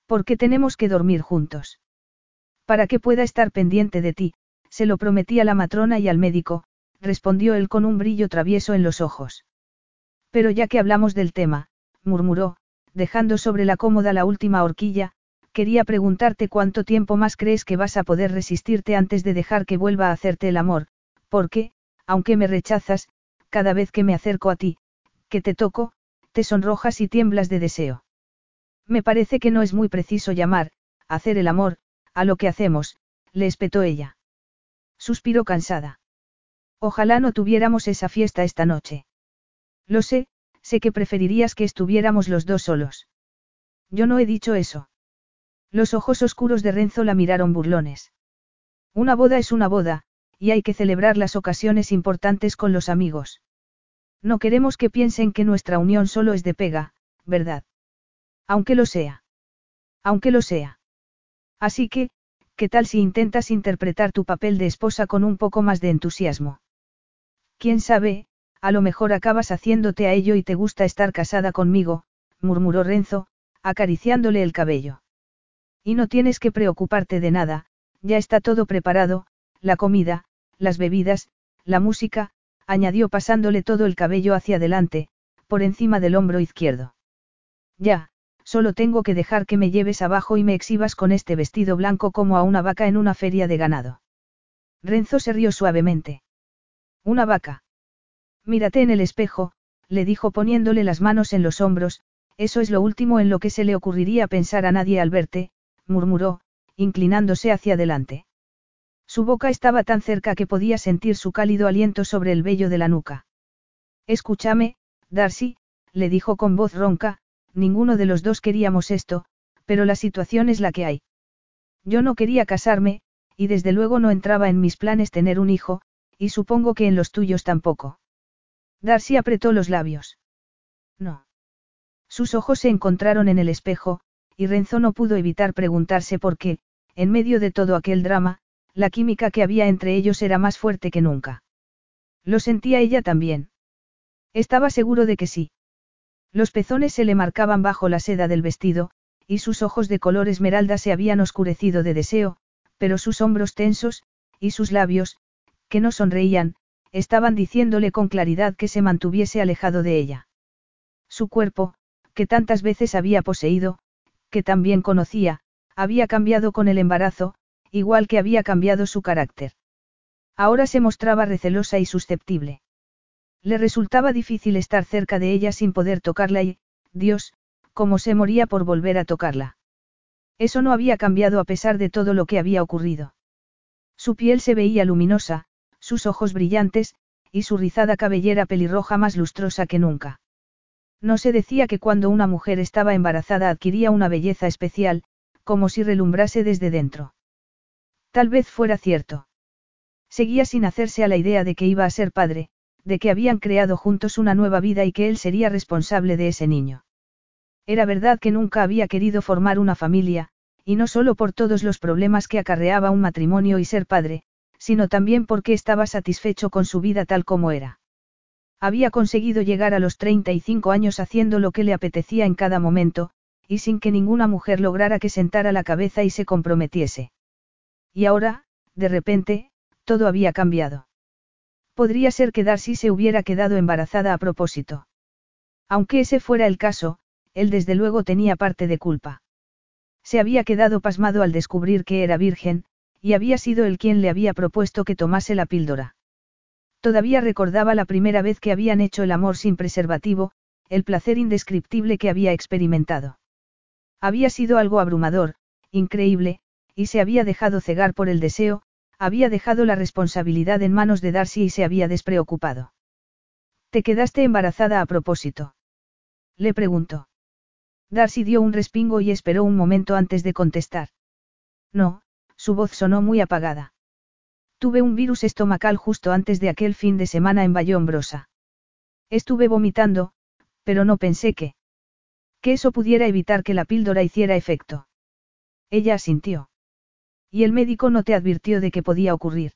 ¿Por qué tenemos que dormir juntos? Para que pueda estar pendiente de ti, se lo prometí a la matrona y al médico, respondió él con un brillo travieso en los ojos. Pero ya que hablamos del tema, murmuró, dejando sobre la cómoda la última horquilla, Quería preguntarte cuánto tiempo más crees que vas a poder resistirte antes de dejar que vuelva a hacerte el amor, porque, aunque me rechazas, cada vez que me acerco a ti, que te toco, te sonrojas y tiemblas de deseo. Me parece que no es muy preciso llamar, hacer el amor, a lo que hacemos, le espetó ella. Suspiró cansada. Ojalá no tuviéramos esa fiesta esta noche. Lo sé, sé que preferirías que estuviéramos los dos solos. Yo no he dicho eso. Los ojos oscuros de Renzo la miraron burlones. Una boda es una boda, y hay que celebrar las ocasiones importantes con los amigos. No queremos que piensen que nuestra unión solo es de pega, ¿verdad? Aunque lo sea. Aunque lo sea. Así que, ¿qué tal si intentas interpretar tu papel de esposa con un poco más de entusiasmo? Quién sabe, a lo mejor acabas haciéndote a ello y te gusta estar casada conmigo, murmuró Renzo, acariciándole el cabello. Y no tienes que preocuparte de nada, ya está todo preparado, la comida, las bebidas, la música, añadió pasándole todo el cabello hacia adelante, por encima del hombro izquierdo. Ya, solo tengo que dejar que me lleves abajo y me exhibas con este vestido blanco como a una vaca en una feria de ganado. Renzo se rió suavemente. Una vaca. Mírate en el espejo, le dijo poniéndole las manos en los hombros, eso es lo último en lo que se le ocurriría pensar a nadie al verte, murmuró, inclinándose hacia adelante. Su boca estaba tan cerca que podía sentir su cálido aliento sobre el vello de la nuca. Escúchame, Darcy, le dijo con voz ronca, ninguno de los dos queríamos esto, pero la situación es la que hay. Yo no quería casarme, y desde luego no entraba en mis planes tener un hijo, y supongo que en los tuyos tampoco. Darcy apretó los labios. No. Sus ojos se encontraron en el espejo, y Renzo no pudo evitar preguntarse por qué, en medio de todo aquel drama, la química que había entre ellos era más fuerte que nunca. Lo sentía ella también. Estaba seguro de que sí. Los pezones se le marcaban bajo la seda del vestido, y sus ojos de color esmeralda se habían oscurecido de deseo, pero sus hombros tensos, y sus labios, que no sonreían, estaban diciéndole con claridad que se mantuviese alejado de ella. Su cuerpo, que tantas veces había poseído, que también conocía, había cambiado con el embarazo, igual que había cambiado su carácter. Ahora se mostraba recelosa y susceptible. Le resultaba difícil estar cerca de ella sin poder tocarla y, Dios, cómo se moría por volver a tocarla. Eso no había cambiado a pesar de todo lo que había ocurrido. Su piel se veía luminosa, sus ojos brillantes, y su rizada cabellera pelirroja más lustrosa que nunca. No se decía que cuando una mujer estaba embarazada adquiría una belleza especial, como si relumbrase desde dentro. Tal vez fuera cierto. Seguía sin hacerse a la idea de que iba a ser padre, de que habían creado juntos una nueva vida y que él sería responsable de ese niño. Era verdad que nunca había querido formar una familia, y no solo por todos los problemas que acarreaba un matrimonio y ser padre, sino también porque estaba satisfecho con su vida tal como era. Había conseguido llegar a los 35 años haciendo lo que le apetecía en cada momento, y sin que ninguna mujer lograra que sentara la cabeza y se comprometiese. Y ahora, de repente, todo había cambiado. Podría ser que Darcy se hubiera quedado embarazada a propósito. Aunque ese fuera el caso, él desde luego tenía parte de culpa. Se había quedado pasmado al descubrir que era virgen, y había sido él quien le había propuesto que tomase la píldora. Todavía recordaba la primera vez que habían hecho el amor sin preservativo, el placer indescriptible que había experimentado. Había sido algo abrumador, increíble, y se había dejado cegar por el deseo, había dejado la responsabilidad en manos de Darcy y se había despreocupado. ¿Te quedaste embarazada a propósito? Le preguntó. Darcy dio un respingo y esperó un momento antes de contestar. No, su voz sonó muy apagada. Tuve un virus estomacal justo antes de aquel fin de semana en Bayombrosa. Estuve vomitando, pero no pensé que... que eso pudiera evitar que la píldora hiciera efecto. Ella asintió. ¿Y el médico no te advirtió de que podía ocurrir?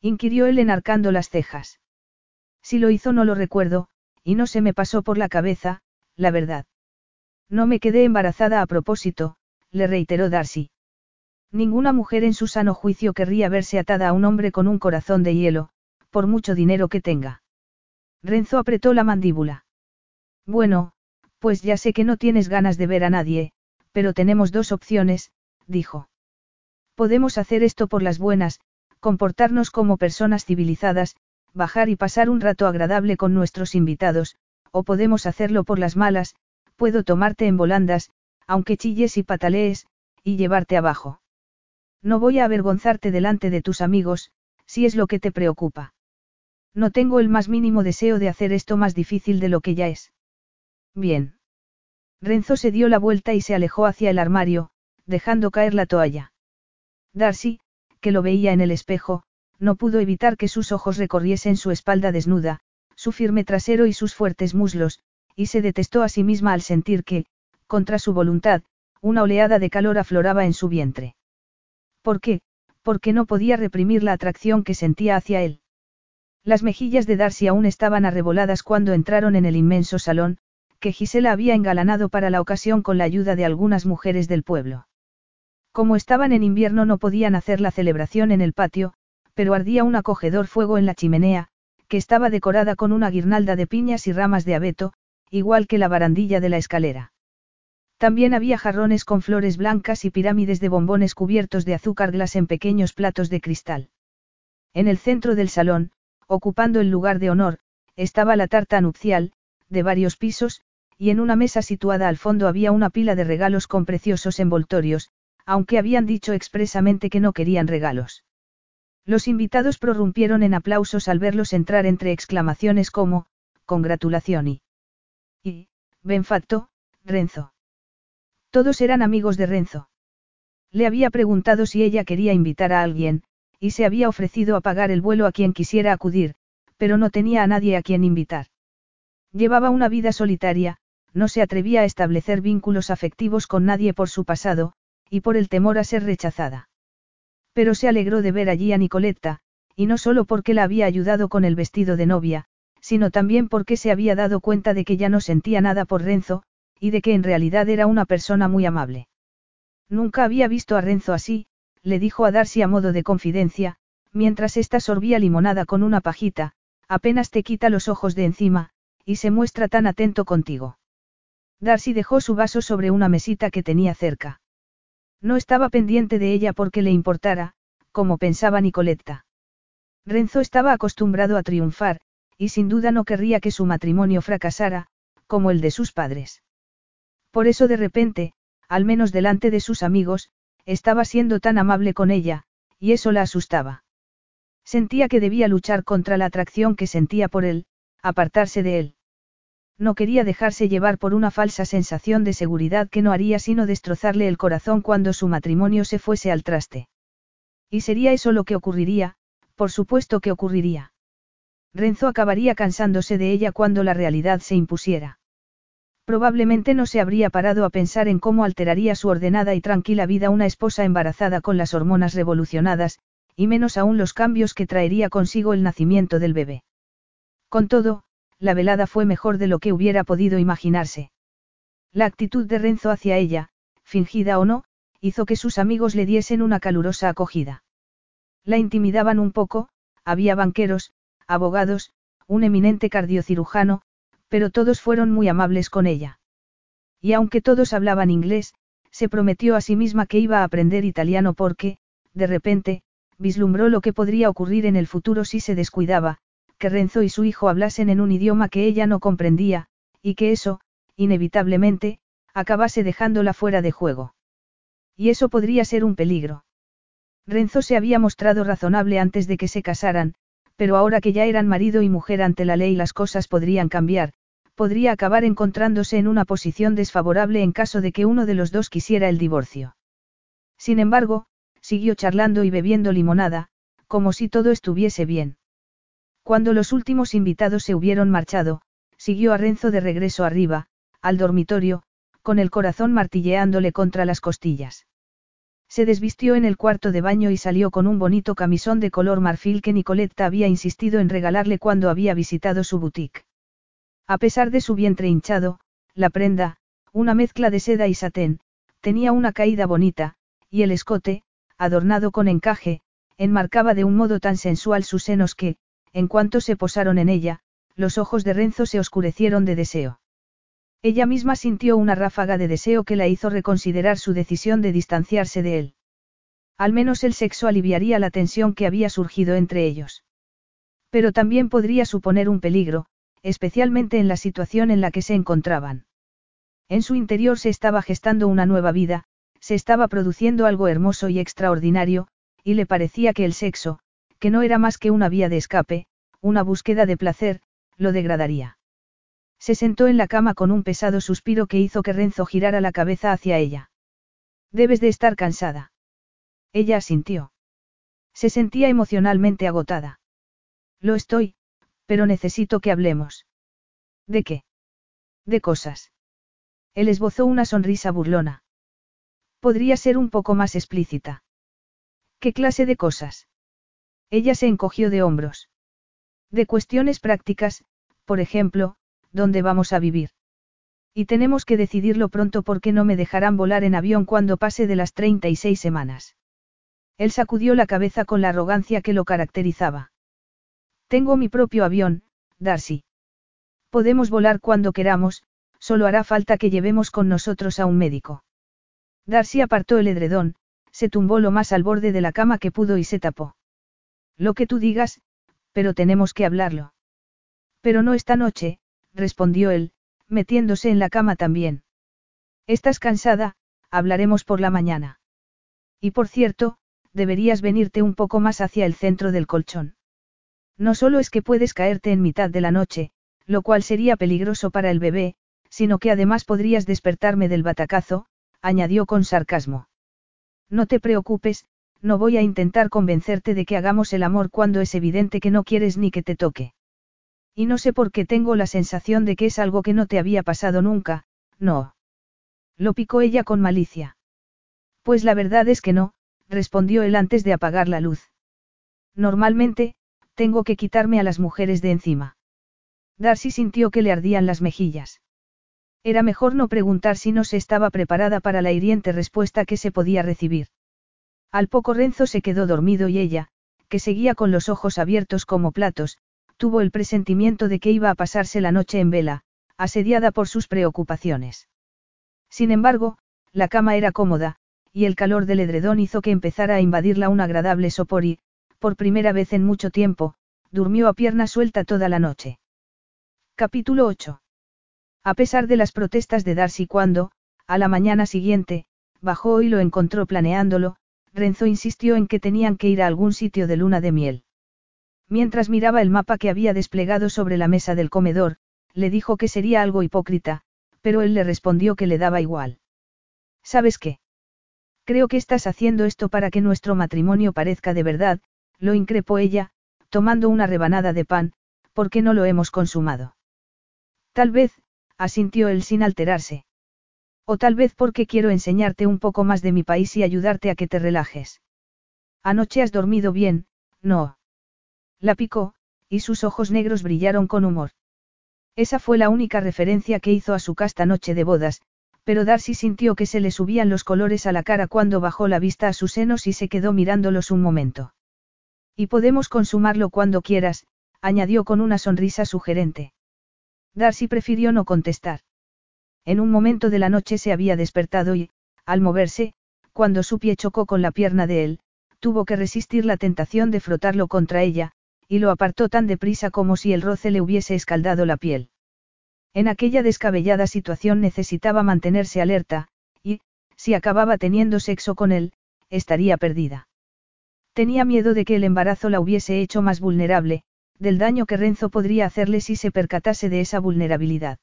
Inquirió él enarcando las cejas. Si lo hizo no lo recuerdo, y no se me pasó por la cabeza, la verdad. No me quedé embarazada a propósito, le reiteró Darcy. Ninguna mujer en su sano juicio querría verse atada a un hombre con un corazón de hielo, por mucho dinero que tenga. Renzo apretó la mandíbula. Bueno, pues ya sé que no tienes ganas de ver a nadie, pero tenemos dos opciones, dijo. Podemos hacer esto por las buenas, comportarnos como personas civilizadas, bajar y pasar un rato agradable con nuestros invitados, o podemos hacerlo por las malas, puedo tomarte en volandas, aunque chilles y patalees, y llevarte abajo. No voy a avergonzarte delante de tus amigos, si es lo que te preocupa. No tengo el más mínimo deseo de hacer esto más difícil de lo que ya es. Bien. Renzo se dio la vuelta y se alejó hacia el armario, dejando caer la toalla. Darcy, que lo veía en el espejo, no pudo evitar que sus ojos recorriesen su espalda desnuda, su firme trasero y sus fuertes muslos, y se detestó a sí misma al sentir que, contra su voluntad, una oleada de calor afloraba en su vientre. ¿Por qué? Porque no podía reprimir la atracción que sentía hacia él. Las mejillas de Darcy aún estaban arreboladas cuando entraron en el inmenso salón, que Gisela había engalanado para la ocasión con la ayuda de algunas mujeres del pueblo. Como estaban en invierno no podían hacer la celebración en el patio, pero ardía un acogedor fuego en la chimenea, que estaba decorada con una guirnalda de piñas y ramas de abeto, igual que la barandilla de la escalera. También había jarrones con flores blancas y pirámides de bombones cubiertos de azúcar glas en pequeños platos de cristal. En el centro del salón, ocupando el lugar de honor, estaba la tarta nupcial, de varios pisos, y en una mesa situada al fondo había una pila de regalos con preciosos envoltorios, aunque habían dicho expresamente que no querían regalos. Los invitados prorrumpieron en aplausos al verlos entrar entre exclamaciones como, congratulación y... y, benfacto, Renzo. Todos eran amigos de Renzo. Le había preguntado si ella quería invitar a alguien, y se había ofrecido a pagar el vuelo a quien quisiera acudir, pero no tenía a nadie a quien invitar. Llevaba una vida solitaria, no se atrevía a establecer vínculos afectivos con nadie por su pasado, y por el temor a ser rechazada. Pero se alegró de ver allí a Nicoletta, y no solo porque la había ayudado con el vestido de novia, sino también porque se había dado cuenta de que ya no sentía nada por Renzo, y de que en realidad era una persona muy amable. Nunca había visto a Renzo así, le dijo a Darcy a modo de confidencia, mientras ésta sorbía limonada con una pajita, apenas te quita los ojos de encima, y se muestra tan atento contigo. Darcy dejó su vaso sobre una mesita que tenía cerca. No estaba pendiente de ella porque le importara, como pensaba Nicoletta. Renzo estaba acostumbrado a triunfar, y sin duda no querría que su matrimonio fracasara, como el de sus padres. Por eso de repente, al menos delante de sus amigos, estaba siendo tan amable con ella, y eso la asustaba. Sentía que debía luchar contra la atracción que sentía por él, apartarse de él. No quería dejarse llevar por una falsa sensación de seguridad que no haría sino destrozarle el corazón cuando su matrimonio se fuese al traste. Y sería eso lo que ocurriría, por supuesto que ocurriría. Renzo acabaría cansándose de ella cuando la realidad se impusiera. Probablemente no se habría parado a pensar en cómo alteraría su ordenada y tranquila vida una esposa embarazada con las hormonas revolucionadas, y menos aún los cambios que traería consigo el nacimiento del bebé. Con todo, la velada fue mejor de lo que hubiera podido imaginarse. La actitud de Renzo hacia ella, fingida o no, hizo que sus amigos le diesen una calurosa acogida. La intimidaban un poco, había banqueros, abogados, un eminente cardiocirujano, pero todos fueron muy amables con ella. Y aunque todos hablaban inglés, se prometió a sí misma que iba a aprender italiano porque, de repente, vislumbró lo que podría ocurrir en el futuro si se descuidaba, que Renzo y su hijo hablasen en un idioma que ella no comprendía, y que eso, inevitablemente, acabase dejándola fuera de juego. Y eso podría ser un peligro. Renzo se había mostrado razonable antes de que se casaran, pero ahora que ya eran marido y mujer ante la ley las cosas podrían cambiar, podría acabar encontrándose en una posición desfavorable en caso de que uno de los dos quisiera el divorcio. Sin embargo, siguió charlando y bebiendo limonada, como si todo estuviese bien. Cuando los últimos invitados se hubieron marchado, siguió a Renzo de regreso arriba, al dormitorio, con el corazón martilleándole contra las costillas. Se desvistió en el cuarto de baño y salió con un bonito camisón de color marfil que Nicoletta había insistido en regalarle cuando había visitado su boutique. A pesar de su vientre hinchado, la prenda, una mezcla de seda y satén, tenía una caída bonita, y el escote, adornado con encaje, enmarcaba de un modo tan sensual sus senos que, en cuanto se posaron en ella, los ojos de Renzo se oscurecieron de deseo. Ella misma sintió una ráfaga de deseo que la hizo reconsiderar su decisión de distanciarse de él. Al menos el sexo aliviaría la tensión que había surgido entre ellos. Pero también podría suponer un peligro, especialmente en la situación en la que se encontraban. En su interior se estaba gestando una nueva vida, se estaba produciendo algo hermoso y extraordinario, y le parecía que el sexo, que no era más que una vía de escape, una búsqueda de placer, lo degradaría. Se sentó en la cama con un pesado suspiro que hizo que Renzo girara la cabeza hacia ella. Debes de estar cansada. Ella asintió. Se sentía emocionalmente agotada. Lo estoy, pero necesito que hablemos. ¿De qué? De cosas. Él esbozó una sonrisa burlona. Podría ser un poco más explícita. ¿Qué clase de cosas? Ella se encogió de hombros. De cuestiones prácticas, por ejemplo, ¿dónde vamos a vivir? Y tenemos que decidirlo pronto porque no me dejarán volar en avión cuando pase de las 36 semanas. Él sacudió la cabeza con la arrogancia que lo caracterizaba. Tengo mi propio avión, Darcy. Podemos volar cuando queramos, solo hará falta que llevemos con nosotros a un médico. Darcy apartó el edredón, se tumbó lo más al borde de la cama que pudo y se tapó. Lo que tú digas, pero tenemos que hablarlo. Pero no esta noche, respondió él, metiéndose en la cama también. Estás cansada, hablaremos por la mañana. Y por cierto, deberías venirte un poco más hacia el centro del colchón. No solo es que puedes caerte en mitad de la noche, lo cual sería peligroso para el bebé, sino que además podrías despertarme del batacazo, añadió con sarcasmo. No te preocupes, no voy a intentar convencerte de que hagamos el amor cuando es evidente que no quieres ni que te toque. Y no sé por qué tengo la sensación de que es algo que no te había pasado nunca, no. Lo picó ella con malicia. Pues la verdad es que no, respondió él antes de apagar la luz. Normalmente, tengo que quitarme a las mujeres de encima. Darcy sintió que le ardían las mejillas. Era mejor no preguntar si no se estaba preparada para la hiriente respuesta que se podía recibir. Al poco Renzo se quedó dormido y ella, que seguía con los ojos abiertos como platos, tuvo el presentimiento de que iba a pasarse la noche en vela, asediada por sus preocupaciones. Sin embargo, la cama era cómoda, y el calor del edredón hizo que empezara a invadirla un agradable sopor y, por primera vez en mucho tiempo, durmió a pierna suelta toda la noche. Capítulo 8. A pesar de las protestas de Darcy cuando, a la mañana siguiente, bajó y lo encontró planeándolo, Renzo insistió en que tenían que ir a algún sitio de luna de miel. Mientras miraba el mapa que había desplegado sobre la mesa del comedor, le dijo que sería algo hipócrita, pero él le respondió que le daba igual. ¿Sabes qué? Creo que estás haciendo esto para que nuestro matrimonio parezca de verdad, lo increpó ella, tomando una rebanada de pan, ¿por qué no lo hemos consumado? Tal vez, asintió él sin alterarse. O tal vez porque quiero enseñarte un poco más de mi país y ayudarte a que te relajes. Anoche has dormido bien, no. La picó, y sus ojos negros brillaron con humor. Esa fue la única referencia que hizo a su casta noche de bodas, pero Darcy sintió que se le subían los colores a la cara cuando bajó la vista a sus senos y se quedó mirándolos un momento. Y podemos consumarlo cuando quieras, añadió con una sonrisa sugerente. Darcy prefirió no contestar. En un momento de la noche se había despertado y, al moverse, cuando su pie chocó con la pierna de él, tuvo que resistir la tentación de frotarlo contra ella, y lo apartó tan deprisa como si el roce le hubiese escaldado la piel. En aquella descabellada situación necesitaba mantenerse alerta, y, si acababa teniendo sexo con él, estaría perdida. Tenía miedo de que el embarazo la hubiese hecho más vulnerable, del daño que Renzo podría hacerle si se percatase de esa vulnerabilidad.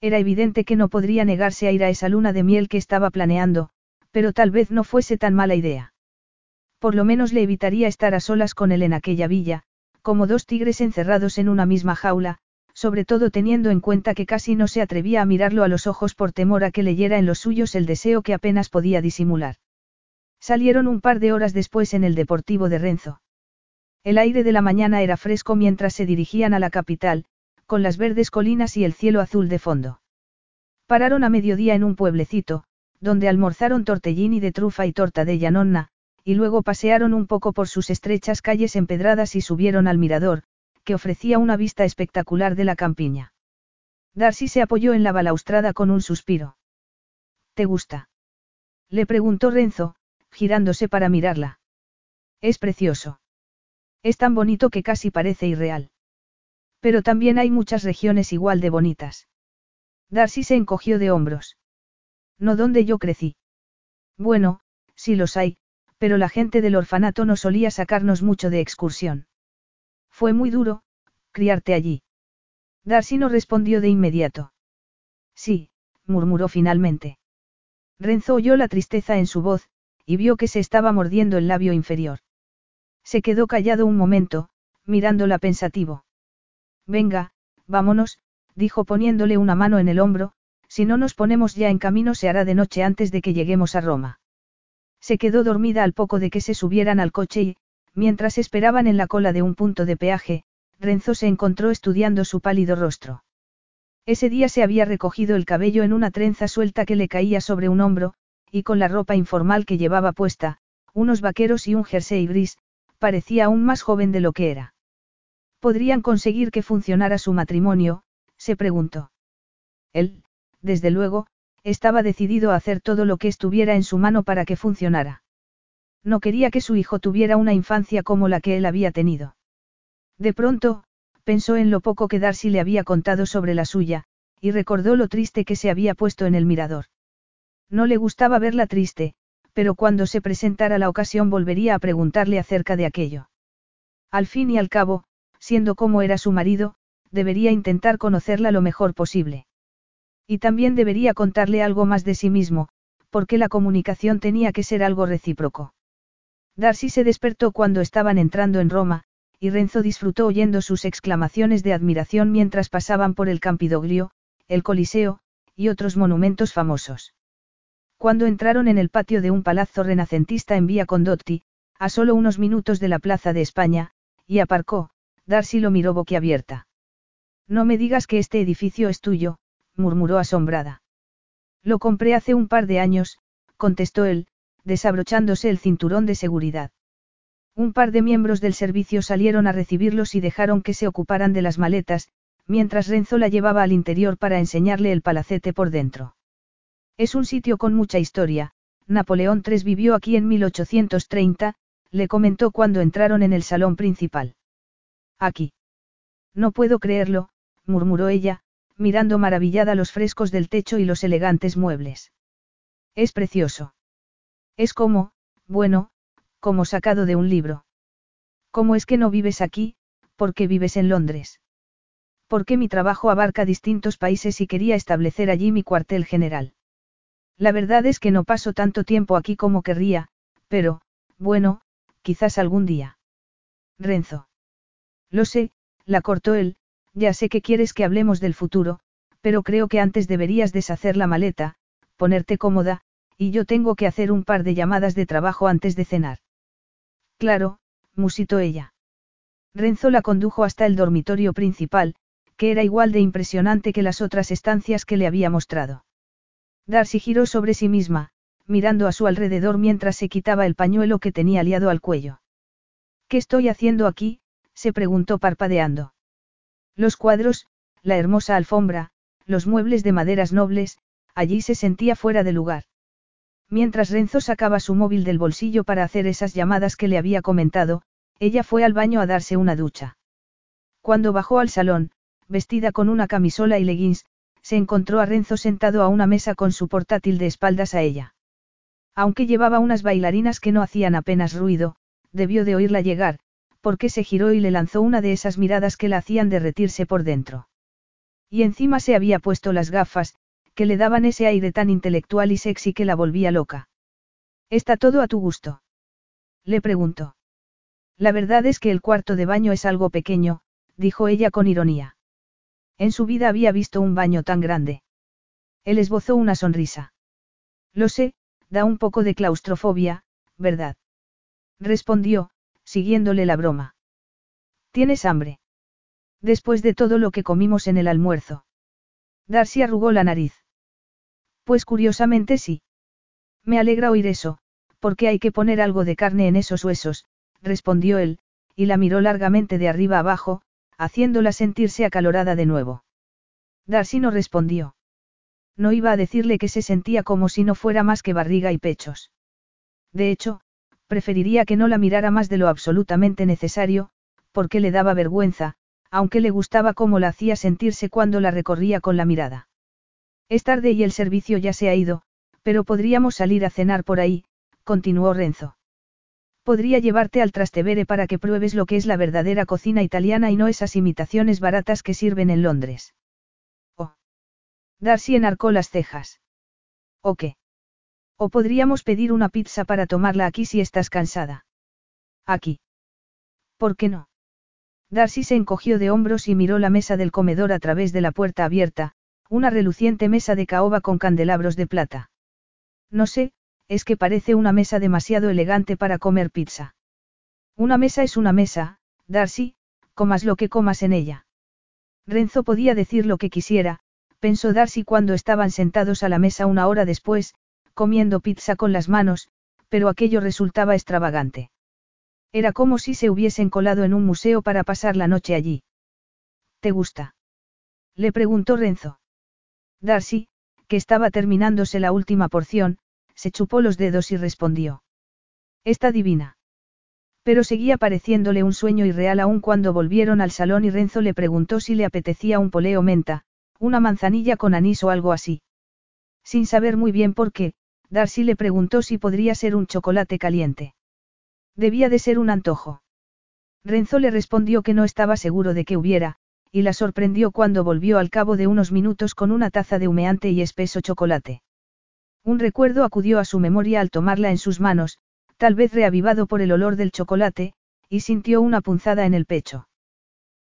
Era evidente que no podría negarse a ir a esa luna de miel que estaba planeando, pero tal vez no fuese tan mala idea. Por lo menos le evitaría estar a solas con él en aquella villa, como dos tigres encerrados en una misma jaula, sobre todo teniendo en cuenta que casi no se atrevía a mirarlo a los ojos por temor a que leyera en los suyos el deseo que apenas podía disimular. Salieron un par de horas después en el Deportivo de Renzo. El aire de la mañana era fresco mientras se dirigían a la capital, con las verdes colinas y el cielo azul de fondo. Pararon a mediodía en un pueblecito, donde almorzaron tortellini de trufa y torta de llanonna, y luego pasearon un poco por sus estrechas calles empedradas y subieron al mirador, que ofrecía una vista espectacular de la campiña. Darcy se apoyó en la balaustrada con un suspiro. ¿Te gusta? Le preguntó Renzo, girándose para mirarla. Es precioso. Es tan bonito que casi parece irreal. Pero también hay muchas regiones igual de bonitas. Darcy se encogió de hombros. No donde yo crecí. Bueno, sí los hay, pero la gente del orfanato no solía sacarnos mucho de excursión. Fue muy duro, criarte allí. Darcy no respondió de inmediato. Sí, murmuró finalmente. Renzo oyó la tristeza en su voz, y vio que se estaba mordiendo el labio inferior. Se quedó callado un momento, mirándola pensativo. Venga, vámonos, dijo poniéndole una mano en el hombro, si no nos ponemos ya en camino se hará de noche antes de que lleguemos a Roma. Se quedó dormida al poco de que se subieran al coche y, mientras esperaban en la cola de un punto de peaje, Renzo se encontró estudiando su pálido rostro. Ese día se había recogido el cabello en una trenza suelta que le caía sobre un hombro, y con la ropa informal que llevaba puesta, unos vaqueros y un jersey gris, parecía aún más joven de lo que era. ¿Podrían conseguir que funcionara su matrimonio? se preguntó. Él, desde luego, estaba decidido a hacer todo lo que estuviera en su mano para que funcionara. No quería que su hijo tuviera una infancia como la que él había tenido. De pronto, pensó en lo poco que Darcy le había contado sobre la suya, y recordó lo triste que se había puesto en el mirador. No le gustaba verla triste, pero cuando se presentara la ocasión volvería a preguntarle acerca de aquello. Al fin y al cabo, siendo como era su marido, debería intentar conocerla lo mejor posible. Y también debería contarle algo más de sí mismo, porque la comunicación tenía que ser algo recíproco. Darcy se despertó cuando estaban entrando en Roma, y Renzo disfrutó oyendo sus exclamaciones de admiración mientras pasaban por el Campidoglio, el Coliseo, y otros monumentos famosos. Cuando entraron en el patio de un palazzo renacentista en Vía Condotti, a solo unos minutos de la Plaza de España, y aparcó, Darcy lo miró boquiabierta. No me digas que este edificio es tuyo, murmuró asombrada. Lo compré hace un par de años, contestó él, desabrochándose el cinturón de seguridad. Un par de miembros del servicio salieron a recibirlos y dejaron que se ocuparan de las maletas, mientras Renzo la llevaba al interior para enseñarle el palacete por dentro. Es un sitio con mucha historia, Napoleón III vivió aquí en 1830, le comentó cuando entraron en el salón principal. Aquí. No puedo creerlo, murmuró ella, mirando maravillada los frescos del techo y los elegantes muebles. Es precioso. Es como, bueno, como sacado de un libro. ¿Cómo es que no vives aquí, porque vives en Londres? Porque mi trabajo abarca distintos países y quería establecer allí mi cuartel general. La verdad es que no paso tanto tiempo aquí como querría, pero, bueno, quizás algún día. Renzo. Lo sé, la cortó él, ya sé que quieres que hablemos del futuro, pero creo que antes deberías deshacer la maleta, ponerte cómoda, y yo tengo que hacer un par de llamadas de trabajo antes de cenar. Claro, musitó ella. Renzo la condujo hasta el dormitorio principal, que era igual de impresionante que las otras estancias que le había mostrado. Darcy giró sobre sí misma, mirando a su alrededor mientras se quitaba el pañuelo que tenía liado al cuello. ¿Qué estoy haciendo aquí? se preguntó parpadeando. Los cuadros, la hermosa alfombra, los muebles de maderas nobles, allí se sentía fuera de lugar. Mientras Renzo sacaba su móvil del bolsillo para hacer esas llamadas que le había comentado, ella fue al baño a darse una ducha. Cuando bajó al salón, vestida con una camisola y leggings, se encontró a Renzo sentado a una mesa con su portátil de espaldas a ella. Aunque llevaba unas bailarinas que no hacían apenas ruido, debió de oírla llegar, porque se giró y le lanzó una de esas miradas que la hacían derretirse por dentro. Y encima se había puesto las gafas, que le daban ese aire tan intelectual y sexy que la volvía loca. ¿Está todo a tu gusto? Le preguntó. La verdad es que el cuarto de baño es algo pequeño, dijo ella con ironía. En su vida había visto un baño tan grande. Él esbozó una sonrisa. Lo sé, da un poco de claustrofobia, ¿verdad? Respondió, siguiéndole la broma. ¿Tienes hambre? Después de todo lo que comimos en el almuerzo. Darcy arrugó la nariz. Pues curiosamente sí. Me alegra oír eso, porque hay que poner algo de carne en esos huesos, respondió él, y la miró largamente de arriba abajo, haciéndola sentirse acalorada de nuevo. Darcy no respondió. No iba a decirle que se sentía como si no fuera más que barriga y pechos. De hecho, preferiría que no la mirara más de lo absolutamente necesario, porque le daba vergüenza, aunque le gustaba cómo la hacía sentirse cuando la recorría con la mirada. Es tarde y el servicio ya se ha ido, pero podríamos salir a cenar por ahí, continuó Renzo. Podría llevarte al Trastevere para que pruebes lo que es la verdadera cocina italiana y no esas imitaciones baratas que sirven en Londres. Oh. Darcy enarcó las cejas. ¿O qué? O podríamos pedir una pizza para tomarla aquí si estás cansada. Aquí. ¿Por qué no? Darcy se encogió de hombros y miró la mesa del comedor a través de la puerta abierta, una reluciente mesa de caoba con candelabros de plata. No sé, es que parece una mesa demasiado elegante para comer pizza. Una mesa es una mesa, Darcy, comas lo que comas en ella. Renzo podía decir lo que quisiera, pensó Darcy cuando estaban sentados a la mesa una hora después, comiendo pizza con las manos, pero aquello resultaba extravagante. Era como si se hubiesen colado en un museo para pasar la noche allí. ¿Te gusta? Le preguntó Renzo. Darcy, que estaba terminándose la última porción, se chupó los dedos y respondió. Está divina. Pero seguía pareciéndole un sueño irreal aún cuando volvieron al salón y Renzo le preguntó si le apetecía un poleo menta, una manzanilla con anís o algo así. Sin saber muy bien por qué, Darcy le preguntó si podría ser un chocolate caliente. Debía de ser un antojo. Renzo le respondió que no estaba seguro de que hubiera, y la sorprendió cuando volvió al cabo de unos minutos con una taza de humeante y espeso chocolate. Un recuerdo acudió a su memoria al tomarla en sus manos, tal vez reavivado por el olor del chocolate, y sintió una punzada en el pecho.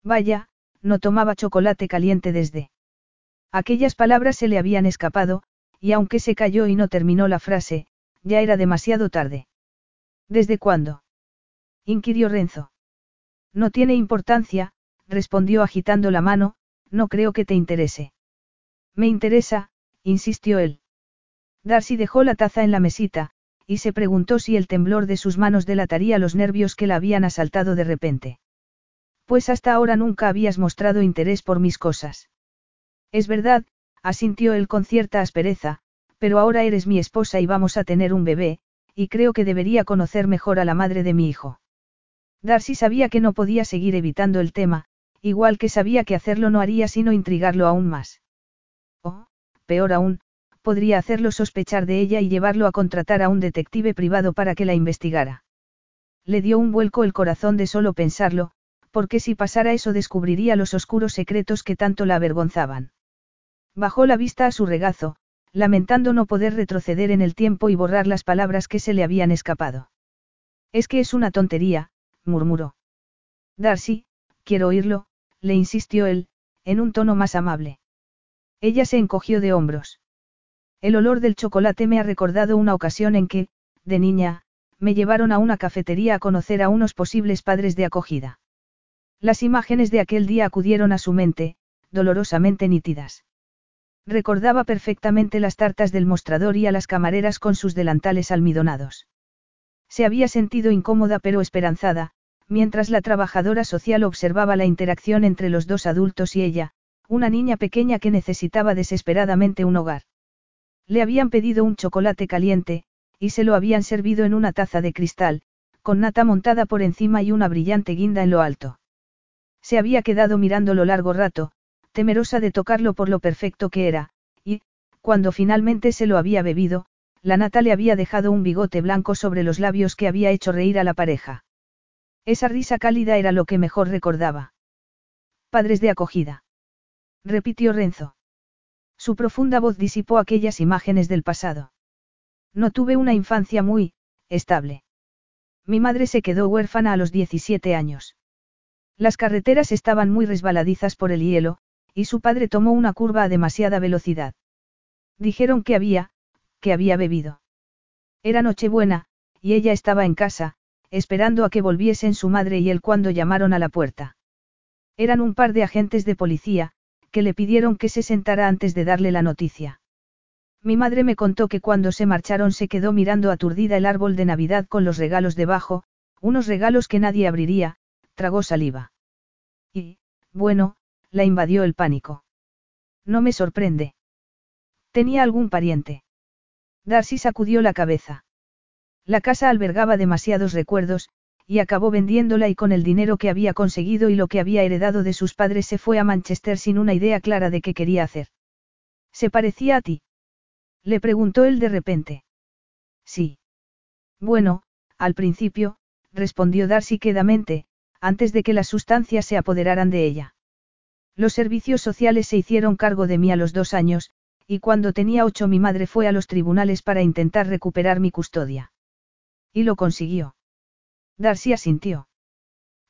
Vaya, no tomaba chocolate caliente desde. Aquellas palabras se le habían escapado, y aunque se cayó y no terminó la frase, ya era demasiado tarde. ¿Desde cuándo? inquirió Renzo. No tiene importancia, respondió agitando la mano, no creo que te interese. Me interesa, insistió él. Darcy dejó la taza en la mesita, y se preguntó si el temblor de sus manos delataría los nervios que la habían asaltado de repente. Pues hasta ahora nunca habías mostrado interés por mis cosas. Es verdad, asintió él con cierta aspereza, pero ahora eres mi esposa y vamos a tener un bebé, y creo que debería conocer mejor a la madre de mi hijo. Darcy sabía que no podía seguir evitando el tema, igual que sabía que hacerlo no haría sino intrigarlo aún más. O, peor aún, podría hacerlo sospechar de ella y llevarlo a contratar a un detective privado para que la investigara. Le dio un vuelco el corazón de solo pensarlo, porque si pasara eso descubriría los oscuros secretos que tanto la avergonzaban. Bajó la vista a su regazo, lamentando no poder retroceder en el tiempo y borrar las palabras que se le habían escapado. Es que es una tontería, murmuró. Darcy, quiero oírlo, le insistió él, en un tono más amable. Ella se encogió de hombros. El olor del chocolate me ha recordado una ocasión en que, de niña, me llevaron a una cafetería a conocer a unos posibles padres de acogida. Las imágenes de aquel día acudieron a su mente, dolorosamente nítidas. Recordaba perfectamente las tartas del mostrador y a las camareras con sus delantales almidonados. Se había sentido incómoda pero esperanzada, mientras la trabajadora social observaba la interacción entre los dos adultos y ella, una niña pequeña que necesitaba desesperadamente un hogar. Le habían pedido un chocolate caliente, y se lo habían servido en una taza de cristal, con nata montada por encima y una brillante guinda en lo alto. Se había quedado mirándolo largo rato, temerosa de tocarlo por lo perfecto que era, y, cuando finalmente se lo había bebido, la nata le había dejado un bigote blanco sobre los labios que había hecho reír a la pareja. Esa risa cálida era lo que mejor recordaba. Padres de acogida. Repitió Renzo. Su profunda voz disipó aquellas imágenes del pasado. No tuve una infancia muy, estable. Mi madre se quedó huérfana a los 17 años. Las carreteras estaban muy resbaladizas por el hielo, y su padre tomó una curva a demasiada velocidad. Dijeron que había, que había bebido. Era Nochebuena, y ella estaba en casa, esperando a que volviesen su madre y él cuando llamaron a la puerta. Eran un par de agentes de policía, que le pidieron que se sentara antes de darle la noticia. Mi madre me contó que cuando se marcharon se quedó mirando aturdida el árbol de Navidad con los regalos debajo, unos regalos que nadie abriría, tragó saliva. Y, bueno, la invadió el pánico. No me sorprende. ¿Tenía algún pariente? Darcy sacudió la cabeza. La casa albergaba demasiados recuerdos, y acabó vendiéndola y con el dinero que había conseguido y lo que había heredado de sus padres se fue a Manchester sin una idea clara de qué quería hacer. ¿Se parecía a ti? Le preguntó él de repente. Sí. Bueno, al principio, respondió Darcy quedamente, antes de que las sustancias se apoderaran de ella. Los servicios sociales se hicieron cargo de mí a los dos años, y cuando tenía ocho mi madre fue a los tribunales para intentar recuperar mi custodia. Y lo consiguió. Darcy asintió.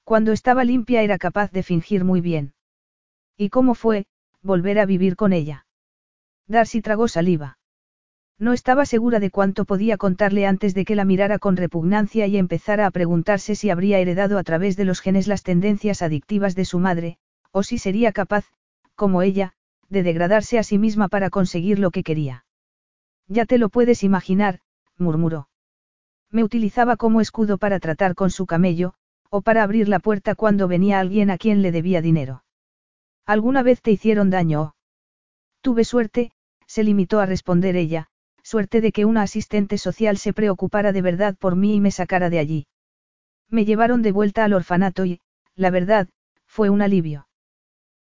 Cuando estaba limpia era capaz de fingir muy bien. ¿Y cómo fue, volver a vivir con ella? Darcy tragó saliva. No estaba segura de cuánto podía contarle antes de que la mirara con repugnancia y empezara a preguntarse si habría heredado a través de los genes las tendencias adictivas de su madre, o si sería capaz, como ella, de degradarse a sí misma para conseguir lo que quería. Ya te lo puedes imaginar, murmuró. Me utilizaba como escudo para tratar con su camello, o para abrir la puerta cuando venía alguien a quien le debía dinero. ¿Alguna vez te hicieron daño? Tuve suerte, se limitó a responder ella, suerte de que una asistente social se preocupara de verdad por mí y me sacara de allí. Me llevaron de vuelta al orfanato y, la verdad, fue un alivio.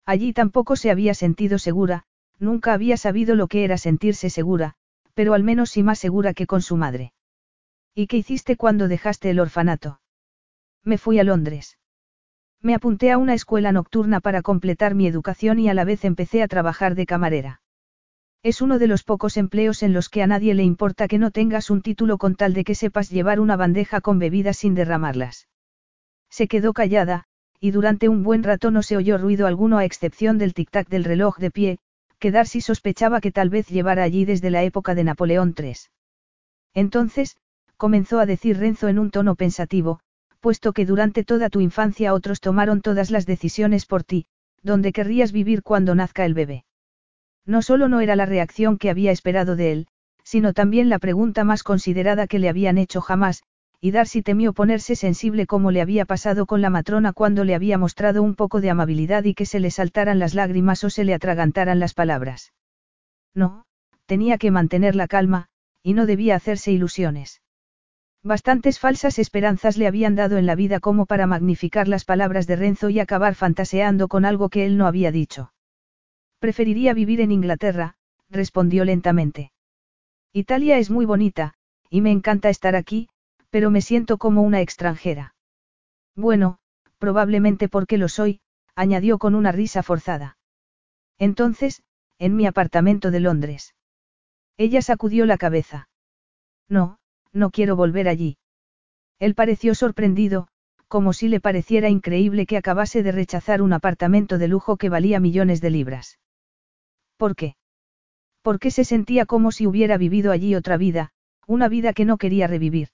Allí tampoco se había sentido segura, nunca había sabido lo que era sentirse segura, pero al menos sí más segura que con su madre. ¿Y qué hiciste cuando dejaste el orfanato? Me fui a Londres. Me apunté a una escuela nocturna para completar mi educación y a la vez empecé a trabajar de camarera. Es uno de los pocos empleos en los que a nadie le importa que no tengas un título con tal de que sepas llevar una bandeja con bebidas sin derramarlas. Se quedó callada, y durante un buen rato no se oyó ruido alguno a excepción del tic-tac del reloj de pie, que Darcy sospechaba que tal vez llevara allí desde la época de Napoleón III. Entonces, comenzó a decir Renzo en un tono pensativo, puesto que durante toda tu infancia otros tomaron todas las decisiones por ti, ¿dónde querrías vivir cuando nazca el bebé? No solo no era la reacción que había esperado de él, sino también la pregunta más considerada que le habían hecho jamás, y Darcy temió ponerse sensible como le había pasado con la matrona cuando le había mostrado un poco de amabilidad y que se le saltaran las lágrimas o se le atragantaran las palabras. No, tenía que mantener la calma, y no debía hacerse ilusiones. Bastantes falsas esperanzas le habían dado en la vida como para magnificar las palabras de Renzo y acabar fantaseando con algo que él no había dicho. Preferiría vivir en Inglaterra, respondió lentamente. Italia es muy bonita, y me encanta estar aquí, pero me siento como una extranjera. Bueno, probablemente porque lo soy, añadió con una risa forzada. Entonces, en mi apartamento de Londres. Ella sacudió la cabeza. No, no quiero volver allí. Él pareció sorprendido, como si le pareciera increíble que acabase de rechazar un apartamento de lujo que valía millones de libras. ¿Por qué? Porque se sentía como si hubiera vivido allí otra vida, una vida que no quería revivir.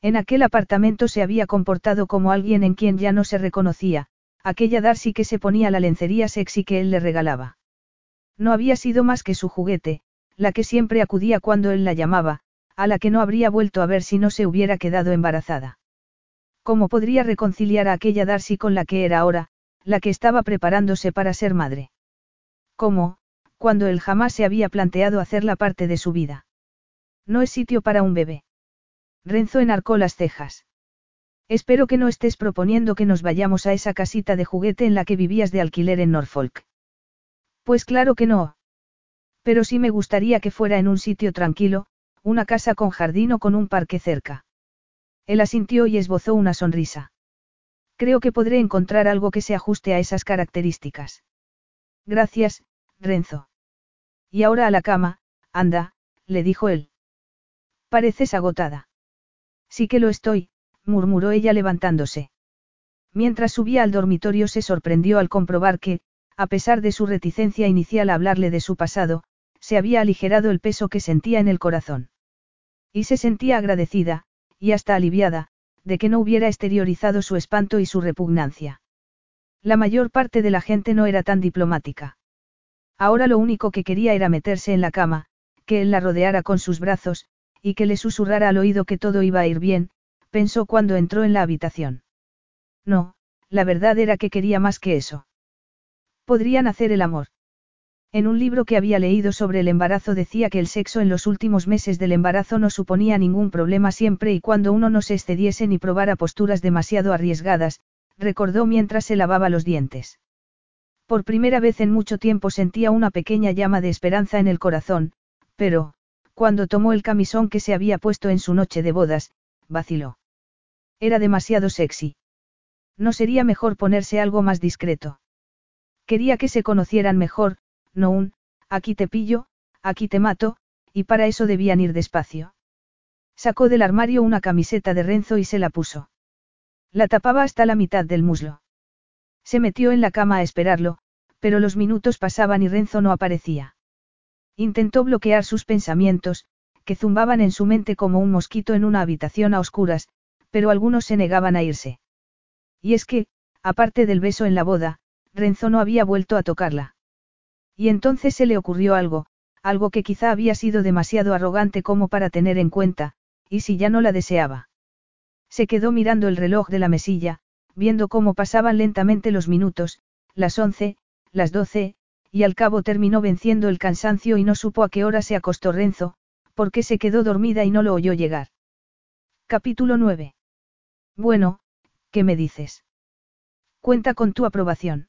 En aquel apartamento se había comportado como alguien en quien ya no se reconocía, aquella Darcy que se ponía la lencería sexy que él le regalaba. No había sido más que su juguete, la que siempre acudía cuando él la llamaba, a la que no habría vuelto a ver si no se hubiera quedado embarazada. ¿Cómo podría reconciliar a aquella Darcy con la que era ahora, la que estaba preparándose para ser madre? ¿Cómo, cuando él jamás se había planteado hacerla parte de su vida. No es sitio para un bebé. Renzo enarcó las cejas. Espero que no estés proponiendo que nos vayamos a esa casita de juguete en la que vivías de alquiler en Norfolk. Pues claro que no. Pero sí me gustaría que fuera en un sitio tranquilo, una casa con jardín o con un parque cerca. Él asintió y esbozó una sonrisa. Creo que podré encontrar algo que se ajuste a esas características. Gracias, Renzo. Y ahora a la cama, anda, le dijo él. Pareces agotada. Sí que lo estoy, murmuró ella levantándose. Mientras subía al dormitorio se sorprendió al comprobar que, a pesar de su reticencia inicial a hablarle de su pasado, se había aligerado el peso que sentía en el corazón. Y se sentía agradecida, y hasta aliviada, de que no hubiera exteriorizado su espanto y su repugnancia. La mayor parte de la gente no era tan diplomática. Ahora lo único que quería era meterse en la cama, que él la rodeara con sus brazos, y que le susurrara al oído que todo iba a ir bien, pensó cuando entró en la habitación. No, la verdad era que quería más que eso. Podrían hacer el amor. En un libro que había leído sobre el embarazo decía que el sexo en los últimos meses del embarazo no suponía ningún problema siempre y cuando uno no se excediese ni probara posturas demasiado arriesgadas, recordó mientras se lavaba los dientes. Por primera vez en mucho tiempo sentía una pequeña llama de esperanza en el corazón, pero, cuando tomó el camisón que se había puesto en su noche de bodas, vaciló. Era demasiado sexy. ¿No sería mejor ponerse algo más discreto? Quería que se conocieran mejor, no un, aquí te pillo, aquí te mato, y para eso debían ir despacio. Sacó del armario una camiseta de Renzo y se la puso. La tapaba hasta la mitad del muslo. Se metió en la cama a esperarlo, pero los minutos pasaban y Renzo no aparecía. Intentó bloquear sus pensamientos, que zumbaban en su mente como un mosquito en una habitación a oscuras, pero algunos se negaban a irse. Y es que, aparte del beso en la boda, Renzo no había vuelto a tocarla. Y entonces se le ocurrió algo, algo que quizá había sido demasiado arrogante como para tener en cuenta, y si ya no la deseaba. Se quedó mirando el reloj de la mesilla, viendo cómo pasaban lentamente los minutos, las once, las doce, y al cabo terminó venciendo el cansancio y no supo a qué hora se acostó Renzo, porque se quedó dormida y no lo oyó llegar. Capítulo 9. Bueno, ¿qué me dices? Cuenta con tu aprobación.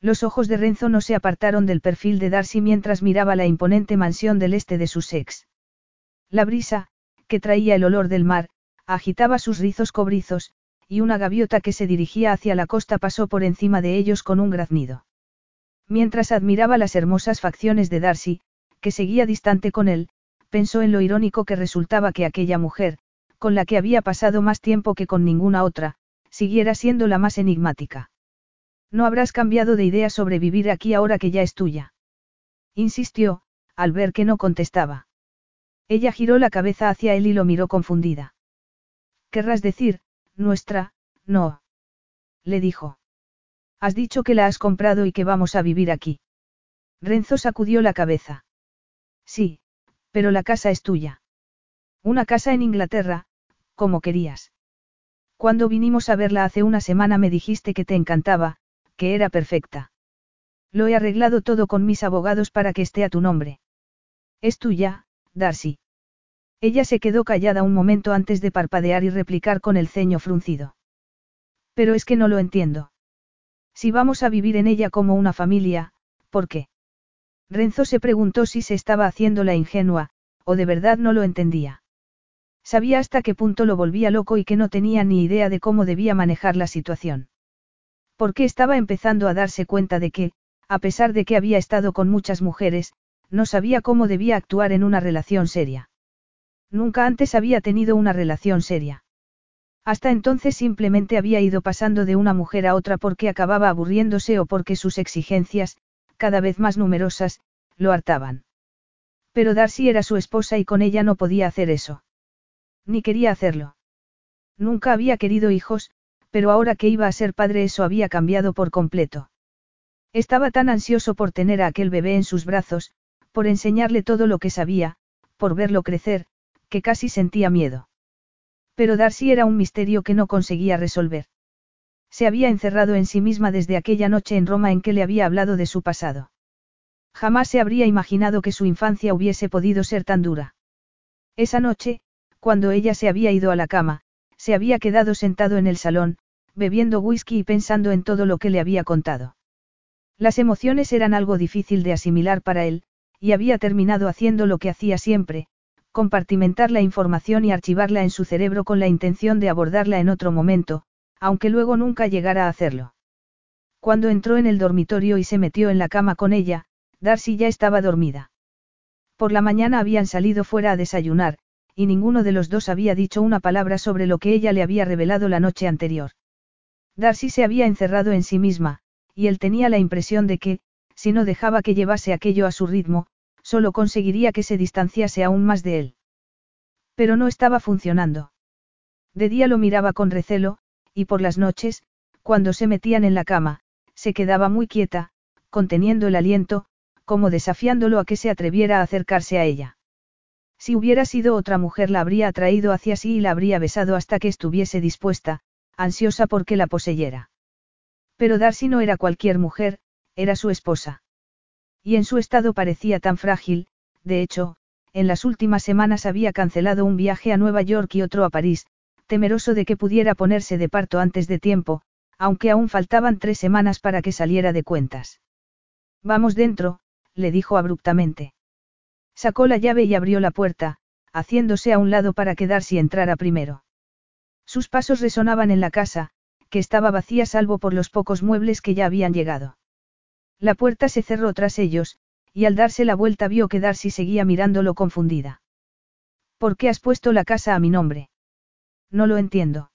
Los ojos de Renzo no se apartaron del perfil de Darcy mientras miraba la imponente mansión del este de Sussex. La brisa, que traía el olor del mar, agitaba sus rizos cobrizos, y una gaviota que se dirigía hacia la costa pasó por encima de ellos con un graznido. Mientras admiraba las hermosas facciones de Darcy, que seguía distante con él, pensó en lo irónico que resultaba que aquella mujer, con la que había pasado más tiempo que con ninguna otra, siguiera siendo la más enigmática. No habrás cambiado de idea sobre vivir aquí ahora que ya es tuya. Insistió, al ver que no contestaba. Ella giró la cabeza hacia él y lo miró confundida. Querrás decir, nuestra, no. Le dijo. Has dicho que la has comprado y que vamos a vivir aquí. Renzo sacudió la cabeza. Sí, pero la casa es tuya. Una casa en Inglaterra, como querías. Cuando vinimos a verla hace una semana me dijiste que te encantaba, que era perfecta. Lo he arreglado todo con mis abogados para que esté a tu nombre. Es tuya, Darcy. Ella se quedó callada un momento antes de parpadear y replicar con el ceño fruncido. Pero es que no lo entiendo. Si vamos a vivir en ella como una familia, ¿por qué? Renzo se preguntó si se estaba haciendo la ingenua, o de verdad no lo entendía. Sabía hasta qué punto lo volvía loco y que no tenía ni idea de cómo debía manejar la situación. Porque estaba empezando a darse cuenta de que, a pesar de que había estado con muchas mujeres, no sabía cómo debía actuar en una relación seria. Nunca antes había tenido una relación seria. Hasta entonces simplemente había ido pasando de una mujer a otra porque acababa aburriéndose o porque sus exigencias, cada vez más numerosas, lo hartaban. Pero Darcy era su esposa y con ella no podía hacer eso. Ni quería hacerlo. Nunca había querido hijos, pero ahora que iba a ser padre eso había cambiado por completo. Estaba tan ansioso por tener a aquel bebé en sus brazos, por enseñarle todo lo que sabía, por verlo crecer, que casi sentía miedo. Pero Darcy era un misterio que no conseguía resolver. Se había encerrado en sí misma desde aquella noche en Roma en que le había hablado de su pasado. Jamás se habría imaginado que su infancia hubiese podido ser tan dura. Esa noche, cuando ella se había ido a la cama, se había quedado sentado en el salón, bebiendo whisky y pensando en todo lo que le había contado. Las emociones eran algo difícil de asimilar para él, y había terminado haciendo lo que hacía siempre, compartimentar la información y archivarla en su cerebro con la intención de abordarla en otro momento, aunque luego nunca llegara a hacerlo. Cuando entró en el dormitorio y se metió en la cama con ella, Darcy ya estaba dormida. Por la mañana habían salido fuera a desayunar, y ninguno de los dos había dicho una palabra sobre lo que ella le había revelado la noche anterior. Darcy se había encerrado en sí misma, y él tenía la impresión de que, si no dejaba que llevase aquello a su ritmo, solo conseguiría que se distanciase aún más de él. Pero no estaba funcionando. De día lo miraba con recelo, y por las noches, cuando se metían en la cama, se quedaba muy quieta, conteniendo el aliento, como desafiándolo a que se atreviera a acercarse a ella. Si hubiera sido otra mujer la habría atraído hacia sí y la habría besado hasta que estuviese dispuesta, ansiosa porque la poseyera. Pero Darcy no era cualquier mujer, era su esposa. Y en su estado parecía tan frágil, de hecho, en las últimas semanas había cancelado un viaje a Nueva York y otro a París, temeroso de que pudiera ponerse de parto antes de tiempo, aunque aún faltaban tres semanas para que saliera de cuentas. Vamos dentro, le dijo abruptamente. Sacó la llave y abrió la puerta, haciéndose a un lado para quedar si entrara primero. Sus pasos resonaban en la casa, que estaba vacía salvo por los pocos muebles que ya habían llegado. La puerta se cerró tras ellos, y al darse la vuelta vio que Darcy seguía mirándolo confundida. ¿Por qué has puesto la casa a mi nombre? No lo entiendo.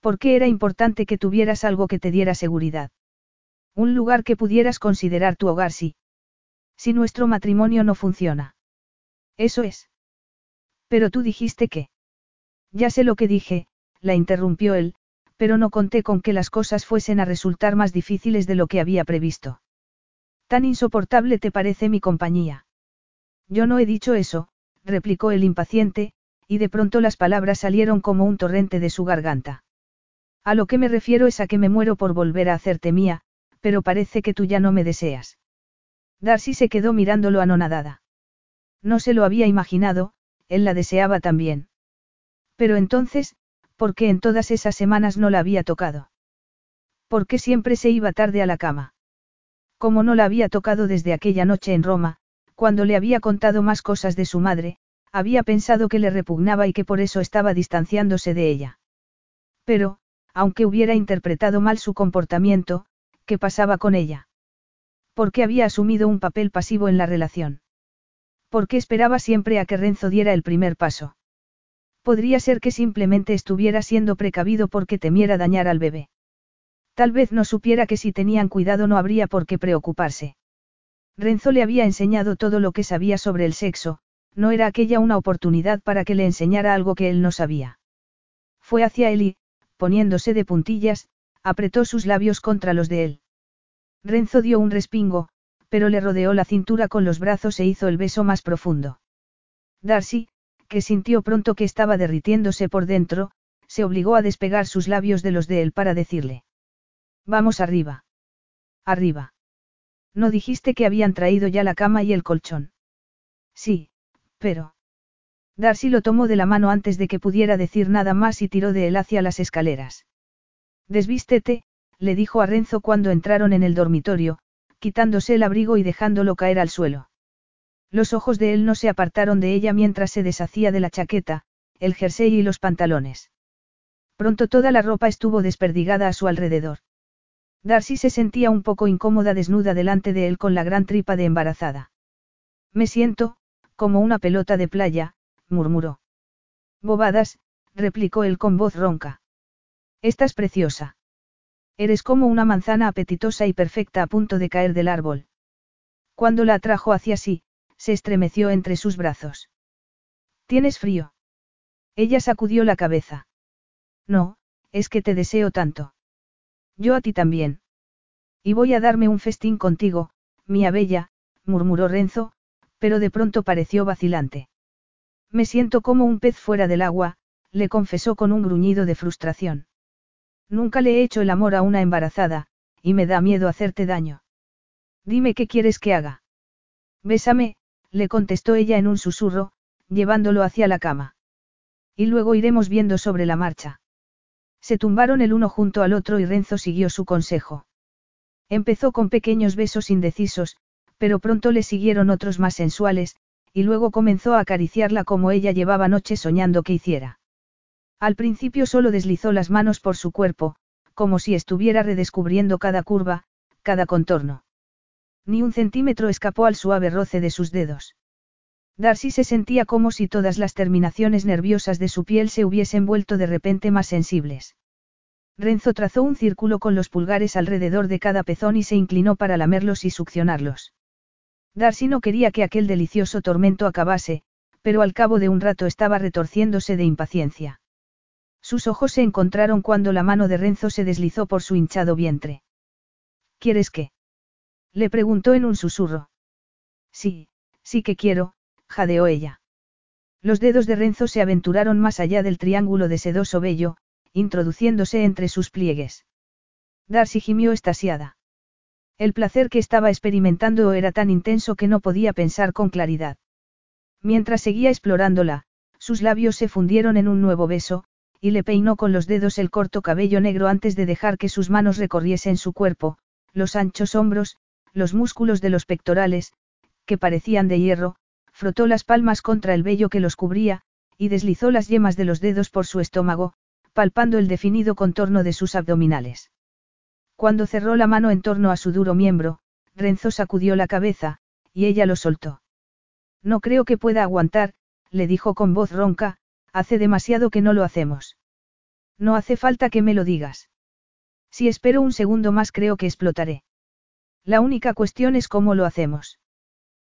¿Por qué era importante que tuvieras algo que te diera seguridad? Un lugar que pudieras considerar tu hogar sí. Si nuestro matrimonio no funciona. Eso es. Pero tú dijiste que. Ya sé lo que dije, la interrumpió él, pero no conté con que las cosas fuesen a resultar más difíciles de lo que había previsto. Tan insoportable te parece mi compañía. Yo no he dicho eso, replicó el impaciente, y de pronto las palabras salieron como un torrente de su garganta. A lo que me refiero es a que me muero por volver a hacerte mía, pero parece que tú ya no me deseas. Darcy se quedó mirándolo anonadada. No se lo había imaginado, él la deseaba también. Pero entonces, ¿por qué en todas esas semanas no la había tocado? ¿Por qué siempre se iba tarde a la cama? Como no la había tocado desde aquella noche en Roma, cuando le había contado más cosas de su madre, había pensado que le repugnaba y que por eso estaba distanciándose de ella. Pero, aunque hubiera interpretado mal su comportamiento, ¿qué pasaba con ella? ¿Por qué había asumido un papel pasivo en la relación? ¿Por qué esperaba siempre a que Renzo diera el primer paso? Podría ser que simplemente estuviera siendo precavido porque temiera dañar al bebé. Tal vez no supiera que si tenían cuidado no habría por qué preocuparse. Renzo le había enseñado todo lo que sabía sobre el sexo, no era aquella una oportunidad para que le enseñara algo que él no sabía. Fue hacia él y, poniéndose de puntillas, apretó sus labios contra los de él. Renzo dio un respingo, pero le rodeó la cintura con los brazos e hizo el beso más profundo. Darcy, que sintió pronto que estaba derritiéndose por dentro, se obligó a despegar sus labios de los de él para decirle. Vamos arriba. Arriba. ¿No dijiste que habían traído ya la cama y el colchón? Sí, pero... Darcy lo tomó de la mano antes de que pudiera decir nada más y tiró de él hacia las escaleras. Desvístete, le dijo a Renzo cuando entraron en el dormitorio, quitándose el abrigo y dejándolo caer al suelo. Los ojos de él no se apartaron de ella mientras se deshacía de la chaqueta, el jersey y los pantalones. Pronto toda la ropa estuvo desperdigada a su alrededor. Darcy se sentía un poco incómoda desnuda delante de él con la gran tripa de embarazada. Me siento, como una pelota de playa, murmuró. Bobadas, replicó él con voz ronca. Estás preciosa. Eres como una manzana apetitosa y perfecta a punto de caer del árbol. Cuando la atrajo hacia sí, se estremeció entre sus brazos. ¿Tienes frío? Ella sacudió la cabeza. No, es que te deseo tanto. Yo a ti también. Y voy a darme un festín contigo, mía bella, murmuró Renzo, pero de pronto pareció vacilante. Me siento como un pez fuera del agua, le confesó con un gruñido de frustración. Nunca le he hecho el amor a una embarazada, y me da miedo hacerte daño. Dime qué quieres que haga. Bésame, le contestó ella en un susurro, llevándolo hacia la cama. Y luego iremos viendo sobre la marcha. Se tumbaron el uno junto al otro y Renzo siguió su consejo. Empezó con pequeños besos indecisos, pero pronto le siguieron otros más sensuales, y luego comenzó a acariciarla como ella llevaba noches soñando que hiciera. Al principio solo deslizó las manos por su cuerpo, como si estuviera redescubriendo cada curva, cada contorno. Ni un centímetro escapó al suave roce de sus dedos. Darcy se sentía como si todas las terminaciones nerviosas de su piel se hubiesen vuelto de repente más sensibles. Renzo trazó un círculo con los pulgares alrededor de cada pezón y se inclinó para lamerlos y succionarlos. Darcy no quería que aquel delicioso tormento acabase, pero al cabo de un rato estaba retorciéndose de impaciencia. Sus ojos se encontraron cuando la mano de Renzo se deslizó por su hinchado vientre. ¿Quieres qué? Le preguntó en un susurro. Sí, sí que quiero, jadeó ella. Los dedos de Renzo se aventuraron más allá del triángulo de sedoso vello, introduciéndose entre sus pliegues. Darcy gimió estasiada. El placer que estaba experimentando era tan intenso que no podía pensar con claridad. Mientras seguía explorándola, sus labios se fundieron en un nuevo beso, y le peinó con los dedos el corto cabello negro antes de dejar que sus manos recorriesen su cuerpo, los anchos hombros, los músculos de los pectorales, que parecían de hierro, frotó las palmas contra el vello que los cubría, y deslizó las yemas de los dedos por su estómago, palpando el definido contorno de sus abdominales. Cuando cerró la mano en torno a su duro miembro, Renzo sacudió la cabeza, y ella lo soltó. No creo que pueda aguantar, le dijo con voz ronca, hace demasiado que no lo hacemos. No hace falta que me lo digas. Si espero un segundo más creo que explotaré. La única cuestión es cómo lo hacemos.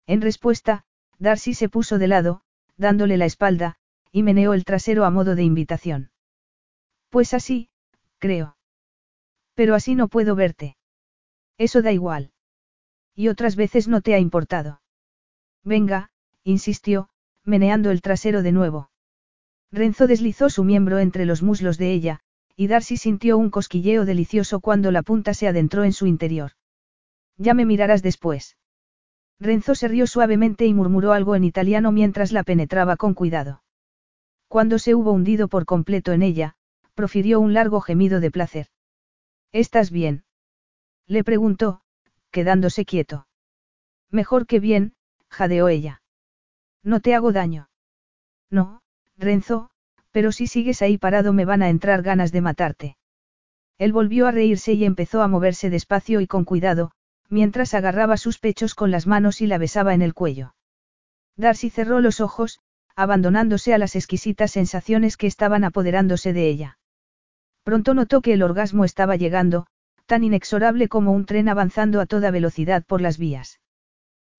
En respuesta, Darcy se puso de lado, dándole la espalda, y meneó el trasero a modo de invitación. Pues así, creo. Pero así no puedo verte. Eso da igual. Y otras veces no te ha importado. Venga, insistió, meneando el trasero de nuevo. Renzo deslizó su miembro entre los muslos de ella, y Darcy sintió un cosquilleo delicioso cuando la punta se adentró en su interior. Ya me mirarás después. Renzo se rió suavemente y murmuró algo en italiano mientras la penetraba con cuidado. Cuando se hubo hundido por completo en ella, profirió un largo gemido de placer. ¿Estás bien? Le preguntó, quedándose quieto. Mejor que bien, jadeó ella. No te hago daño. No, Renzo, pero si sigues ahí parado me van a entrar ganas de matarte. Él volvió a reírse y empezó a moverse despacio y con cuidado, mientras agarraba sus pechos con las manos y la besaba en el cuello. Darcy cerró los ojos, abandonándose a las exquisitas sensaciones que estaban apoderándose de ella. Pronto notó que el orgasmo estaba llegando, tan inexorable como un tren avanzando a toda velocidad por las vías.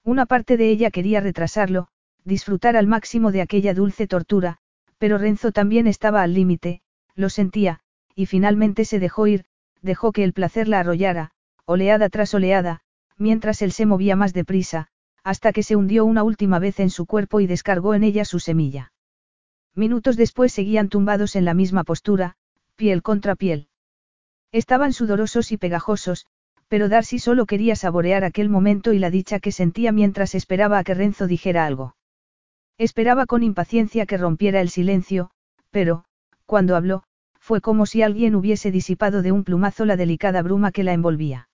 Una parte de ella quería retrasarlo, disfrutar al máximo de aquella dulce tortura, pero Renzo también estaba al límite, lo sentía, y finalmente se dejó ir, dejó que el placer la arrollara, oleada tras oleada, mientras él se movía más deprisa, hasta que se hundió una última vez en su cuerpo y descargó en ella su semilla. Minutos después seguían tumbados en la misma postura, piel contra piel. Estaban sudorosos y pegajosos, pero Darcy solo quería saborear aquel momento y la dicha que sentía mientras esperaba a que Renzo dijera algo. Esperaba con impaciencia que rompiera el silencio, pero, cuando habló, fue como si alguien hubiese disipado de un plumazo la delicada bruma que la envolvía.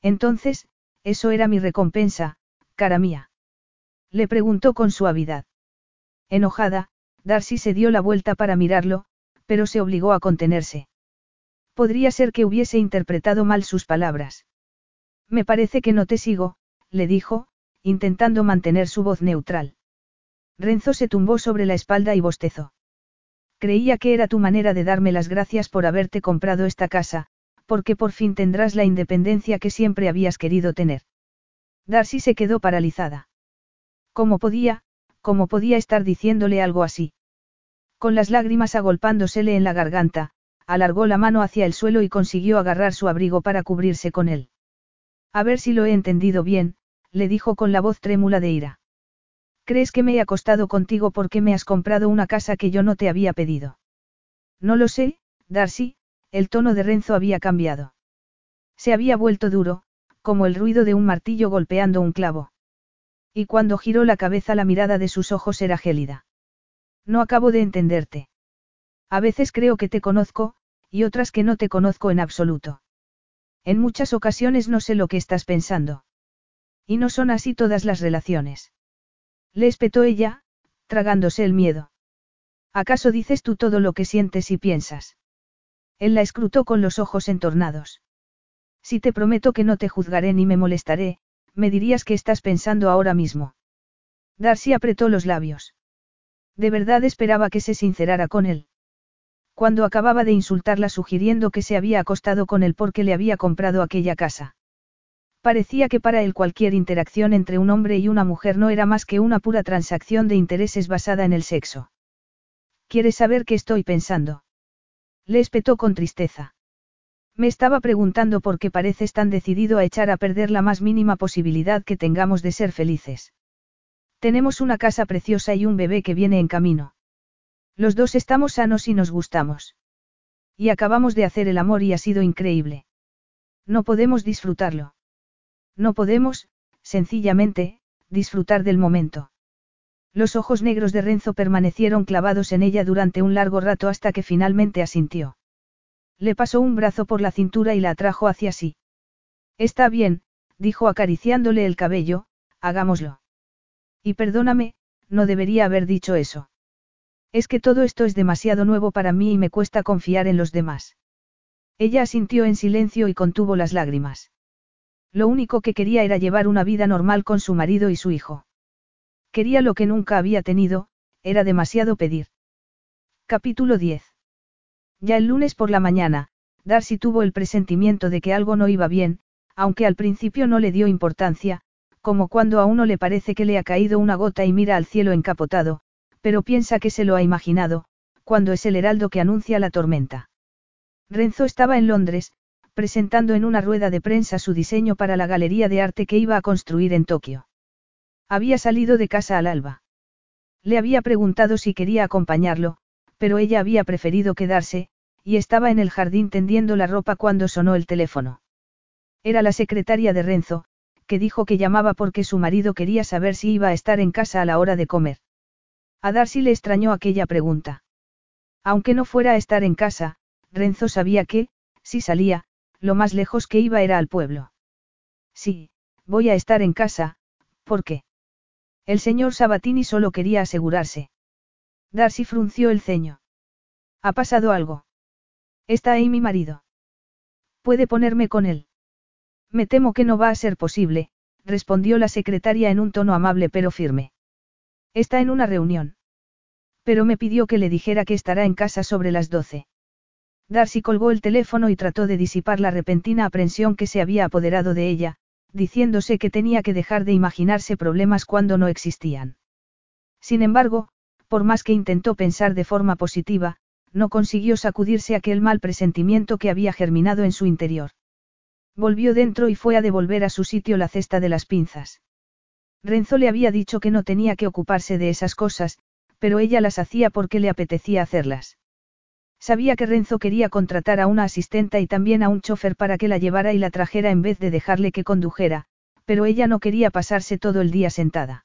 Entonces, eso era mi recompensa, cara mía. Le preguntó con suavidad. Enojada, Darcy se dio la vuelta para mirarlo, pero se obligó a contenerse. Podría ser que hubiese interpretado mal sus palabras. Me parece que no te sigo, le dijo, intentando mantener su voz neutral. Renzo se tumbó sobre la espalda y bostezó. Creía que era tu manera de darme las gracias por haberte comprado esta casa, porque por fin tendrás la independencia que siempre habías querido tener. Darcy se quedó paralizada. ¿Cómo podía, cómo podía estar diciéndole algo así? Con las lágrimas agolpándosele en la garganta, alargó la mano hacia el suelo y consiguió agarrar su abrigo para cubrirse con él. A ver si lo he entendido bien, le dijo con la voz trémula de ira. ¿Crees que me he acostado contigo porque me has comprado una casa que yo no te había pedido? No lo sé, Darcy, el tono de Renzo había cambiado. Se había vuelto duro, como el ruido de un martillo golpeando un clavo. Y cuando giró la cabeza la mirada de sus ojos era gélida. No acabo de entenderte. A veces creo que te conozco, y otras que no te conozco en absoluto. En muchas ocasiones no sé lo que estás pensando. Y no son así todas las relaciones. Le espetó ella, tragándose el miedo. ¿Acaso dices tú todo lo que sientes y piensas? Él la escrutó con los ojos entornados. Si te prometo que no te juzgaré ni me molestaré, me dirías que estás pensando ahora mismo. Darcy apretó los labios. De verdad esperaba que se sincerara con él. Cuando acababa de insultarla sugiriendo que se había acostado con él porque le había comprado aquella casa. Parecía que para él cualquier interacción entre un hombre y una mujer no era más que una pura transacción de intereses basada en el sexo. ¿Quieres saber qué estoy pensando? Le espetó con tristeza. Me estaba preguntando por qué pareces tan decidido a echar a perder la más mínima posibilidad que tengamos de ser felices. Tenemos una casa preciosa y un bebé que viene en camino. Los dos estamos sanos y nos gustamos. Y acabamos de hacer el amor y ha sido increíble. No podemos disfrutarlo. No podemos, sencillamente, disfrutar del momento. Los ojos negros de Renzo permanecieron clavados en ella durante un largo rato hasta que finalmente asintió. Le pasó un brazo por la cintura y la atrajo hacia sí. Está bien, dijo acariciándole el cabello, hagámoslo. Y perdóname, no debería haber dicho eso. Es que todo esto es demasiado nuevo para mí y me cuesta confiar en los demás. Ella asintió en silencio y contuvo las lágrimas. Lo único que quería era llevar una vida normal con su marido y su hijo. Quería lo que nunca había tenido, era demasiado pedir. Capítulo 10. Ya el lunes por la mañana, Darcy tuvo el presentimiento de que algo no iba bien, aunque al principio no le dio importancia, como cuando a uno le parece que le ha caído una gota y mira al cielo encapotado, pero piensa que se lo ha imaginado, cuando es el heraldo que anuncia la tormenta. Renzo estaba en Londres, presentando en una rueda de prensa su diseño para la galería de arte que iba a construir en Tokio. Había salido de casa al alba. Le había preguntado si quería acompañarlo, pero ella había preferido quedarse, y estaba en el jardín tendiendo la ropa cuando sonó el teléfono. Era la secretaria de Renzo, que dijo que llamaba porque su marido quería saber si iba a estar en casa a la hora de comer. A Darcy le extrañó aquella pregunta. Aunque no fuera a estar en casa, Renzo sabía que, si salía, lo más lejos que iba era al pueblo. Sí, voy a estar en casa, ¿por qué? El señor Sabatini solo quería asegurarse. Darcy frunció el ceño. ¿Ha pasado algo? Está ahí mi marido. ¿Puede ponerme con él? Me temo que no va a ser posible, respondió la secretaria en un tono amable pero firme. Está en una reunión. Pero me pidió que le dijera que estará en casa sobre las doce. Darcy colgó el teléfono y trató de disipar la repentina aprensión que se había apoderado de ella, diciéndose que tenía que dejar de imaginarse problemas cuando no existían. Sin embargo, por más que intentó pensar de forma positiva, no consiguió sacudirse aquel mal presentimiento que había germinado en su interior. Volvió dentro y fue a devolver a su sitio la cesta de las pinzas. Renzo le había dicho que no tenía que ocuparse de esas cosas, pero ella las hacía porque le apetecía hacerlas. Sabía que Renzo quería contratar a una asistenta y también a un chofer para que la llevara y la trajera en vez de dejarle que condujera, pero ella no quería pasarse todo el día sentada.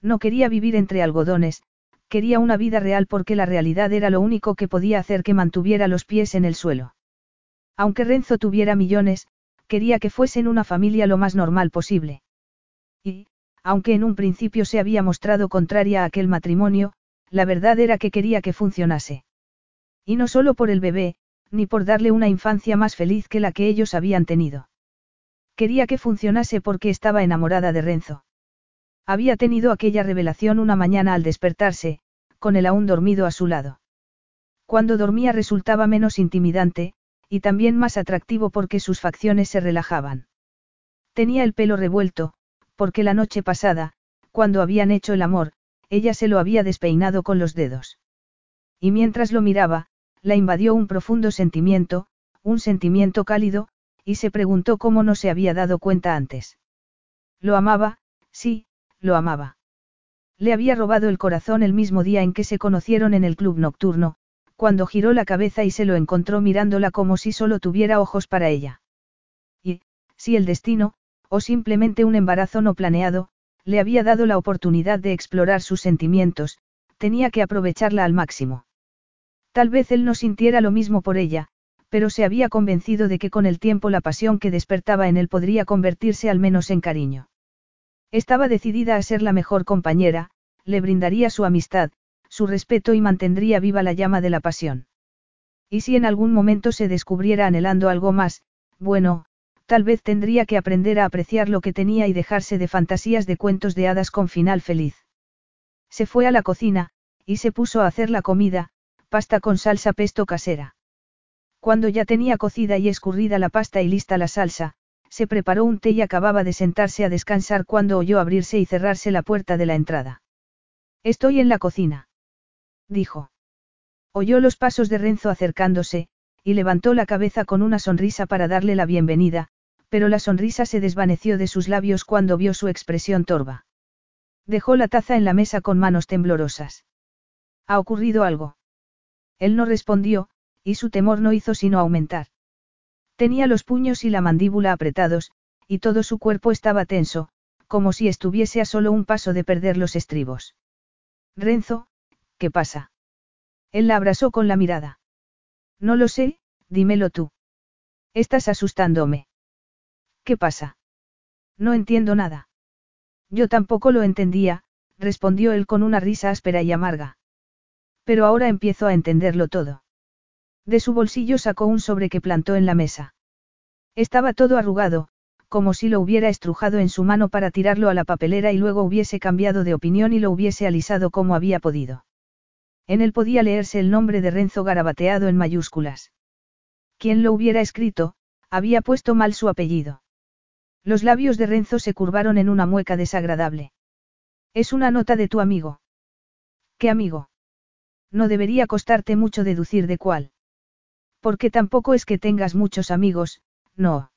No quería vivir entre algodones, quería una vida real porque la realidad era lo único que podía hacer que mantuviera los pies en el suelo. Aunque Renzo tuviera millones, quería que fuesen una familia lo más normal posible. Y, aunque en un principio se había mostrado contraria a aquel matrimonio, la verdad era que quería que funcionase. Y no solo por el bebé, ni por darle una infancia más feliz que la que ellos habían tenido. Quería que funcionase porque estaba enamorada de Renzo. Había tenido aquella revelación una mañana al despertarse, con él aún dormido a su lado. Cuando dormía resultaba menos intimidante, y también más atractivo porque sus facciones se relajaban. Tenía el pelo revuelto, porque la noche pasada, cuando habían hecho el amor, ella se lo había despeinado con los dedos. Y mientras lo miraba, la invadió un profundo sentimiento, un sentimiento cálido, y se preguntó cómo no se había dado cuenta antes. Lo amaba, sí, lo amaba. Le había robado el corazón el mismo día en que se conocieron en el club nocturno, cuando giró la cabeza y se lo encontró mirándola como si solo tuviera ojos para ella. Y, si el destino, o simplemente un embarazo no planeado, le había dado la oportunidad de explorar sus sentimientos, tenía que aprovecharla al máximo. Tal vez él no sintiera lo mismo por ella, pero se había convencido de que con el tiempo la pasión que despertaba en él podría convertirse al menos en cariño. Estaba decidida a ser la mejor compañera, le brindaría su amistad, su respeto y mantendría viva la llama de la pasión. Y si en algún momento se descubriera anhelando algo más, bueno, tal vez tendría que aprender a apreciar lo que tenía y dejarse de fantasías de cuentos de hadas con final feliz. Se fue a la cocina, y se puso a hacer la comida, pasta con salsa pesto casera. Cuando ya tenía cocida y escurrida la pasta y lista la salsa, se preparó un té y acababa de sentarse a descansar cuando oyó abrirse y cerrarse la puerta de la entrada. Estoy en la cocina. Dijo. Oyó los pasos de Renzo acercándose, y levantó la cabeza con una sonrisa para darle la bienvenida, pero la sonrisa se desvaneció de sus labios cuando vio su expresión torva. Dejó la taza en la mesa con manos temblorosas. ¿Ha ocurrido algo? Él no respondió, y su temor no hizo sino aumentar. Tenía los puños y la mandíbula apretados, y todo su cuerpo estaba tenso, como si estuviese a solo un paso de perder los estribos. Renzo, ¿qué pasa? Él la abrazó con la mirada. No lo sé, dímelo tú. Estás asustándome. ¿Qué pasa? No entiendo nada. Yo tampoco lo entendía, respondió él con una risa áspera y amarga. Pero ahora empiezo a entenderlo todo. De su bolsillo sacó un sobre que plantó en la mesa. Estaba todo arrugado, como si lo hubiera estrujado en su mano para tirarlo a la papelera y luego hubiese cambiado de opinión y lo hubiese alisado como había podido. En él podía leerse el nombre de Renzo garabateado en mayúsculas. Quien lo hubiera escrito, había puesto mal su apellido. Los labios de Renzo se curvaron en una mueca desagradable. Es una nota de tu amigo. ¿Qué amigo? No debería costarte mucho deducir de cuál. Porque tampoco es que tengas muchos amigos, no.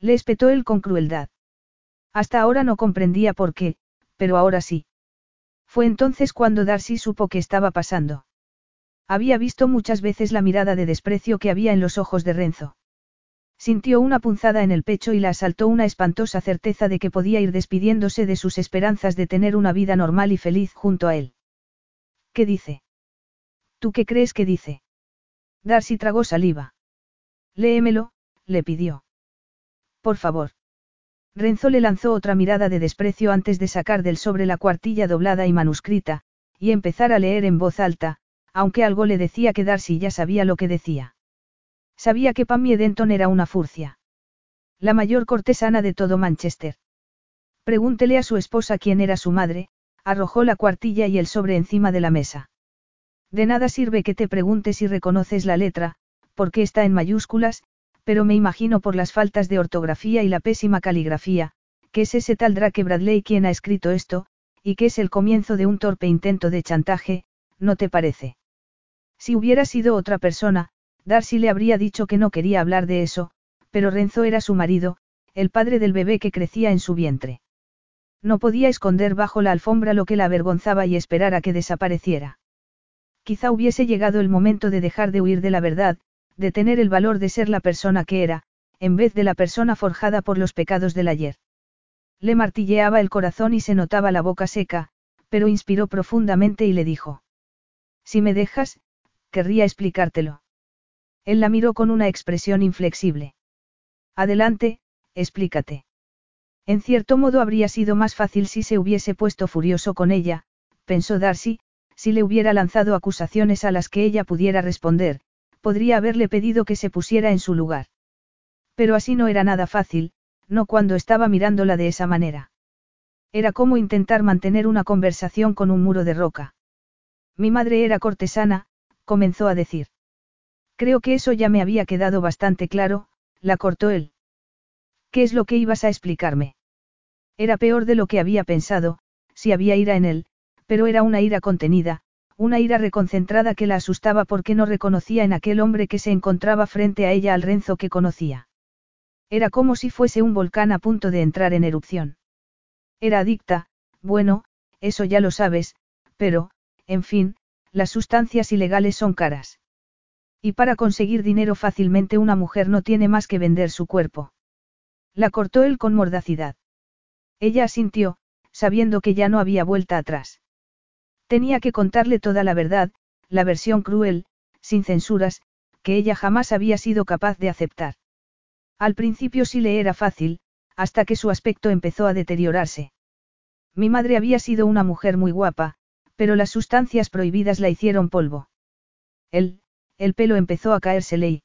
Le espetó él con crueldad. Hasta ahora no comprendía por qué, pero ahora sí. Fue entonces cuando Darcy supo que estaba pasando. Había visto muchas veces la mirada de desprecio que había en los ojos de Renzo. Sintió una punzada en el pecho y la asaltó una espantosa certeza de que podía ir despidiéndose de sus esperanzas de tener una vida normal y feliz junto a él. ¿Qué dice? ¿Tú qué crees que dice? Darcy tragó saliva. Léemelo, le pidió. Por favor. Renzo le lanzó otra mirada de desprecio antes de sacar del sobre la cuartilla doblada y manuscrita, y empezar a leer en voz alta, aunque algo le decía que Darcy ya sabía lo que decía. Sabía que Pamie Denton era una furcia. La mayor cortesana de todo Manchester. Pregúntele a su esposa quién era su madre, arrojó la cuartilla y el sobre encima de la mesa. De nada sirve que te preguntes si reconoces la letra, porque está en mayúsculas, pero me imagino por las faltas de ortografía y la pésima caligrafía, que es ese tal Drake Bradley quien ha escrito esto, y que es el comienzo de un torpe intento de chantaje, ¿no te parece? Si hubiera sido otra persona, Darcy le habría dicho que no quería hablar de eso, pero Renzo era su marido, el padre del bebé que crecía en su vientre. No podía esconder bajo la alfombra lo que la avergonzaba y esperar a que desapareciera. Quizá hubiese llegado el momento de dejar de huir de la verdad, de tener el valor de ser la persona que era, en vez de la persona forjada por los pecados del ayer. Le martilleaba el corazón y se notaba la boca seca, pero inspiró profundamente y le dijo. Si me dejas, querría explicártelo. Él la miró con una expresión inflexible. Adelante, explícate. En cierto modo habría sido más fácil si se hubiese puesto furioso con ella, pensó Darcy, si le hubiera lanzado acusaciones a las que ella pudiera responder, podría haberle pedido que se pusiera en su lugar. Pero así no era nada fácil, no cuando estaba mirándola de esa manera. Era como intentar mantener una conversación con un muro de roca. Mi madre era cortesana, comenzó a decir. Creo que eso ya me había quedado bastante claro, la cortó él. ¿Qué es lo que ibas a explicarme? Era peor de lo que había pensado, si había ira en él, pero era una ira contenida, una ira reconcentrada que la asustaba porque no reconocía en aquel hombre que se encontraba frente a ella al Renzo que conocía. Era como si fuese un volcán a punto de entrar en erupción. Era adicta, bueno, eso ya lo sabes, pero, en fin, las sustancias ilegales son caras. Y para conseguir dinero fácilmente una mujer no tiene más que vender su cuerpo. La cortó él con mordacidad. Ella asintió, sabiendo que ya no había vuelta atrás. Tenía que contarle toda la verdad, la versión cruel, sin censuras, que ella jamás había sido capaz de aceptar. Al principio sí le era fácil, hasta que su aspecto empezó a deteriorarse. Mi madre había sido una mujer muy guapa, pero las sustancias prohibidas la hicieron polvo. Él, el pelo empezó a caérsele y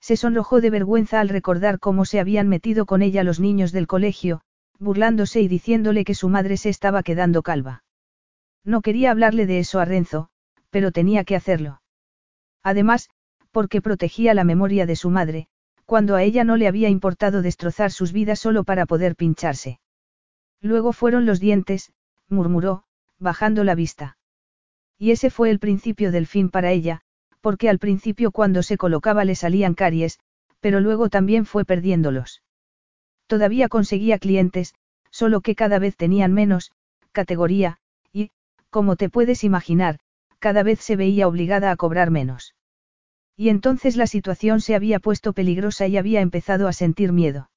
se sonrojó de vergüenza al recordar cómo se habían metido con ella los niños del colegio, burlándose y diciéndole que su madre se estaba quedando calva. No quería hablarle de eso a Renzo, pero tenía que hacerlo. Además, porque protegía la memoria de su madre, cuando a ella no le había importado destrozar sus vidas solo para poder pincharse. Luego fueron los dientes, murmuró, bajando la vista. Y ese fue el principio del fin para ella, porque al principio cuando se colocaba le salían caries, pero luego también fue perdiéndolos. Todavía conseguía clientes, solo que cada vez tenían menos, categoría, como te puedes imaginar, cada vez se veía obligada a cobrar menos. Y entonces la situación se había puesto peligrosa y había empezado a sentir miedo.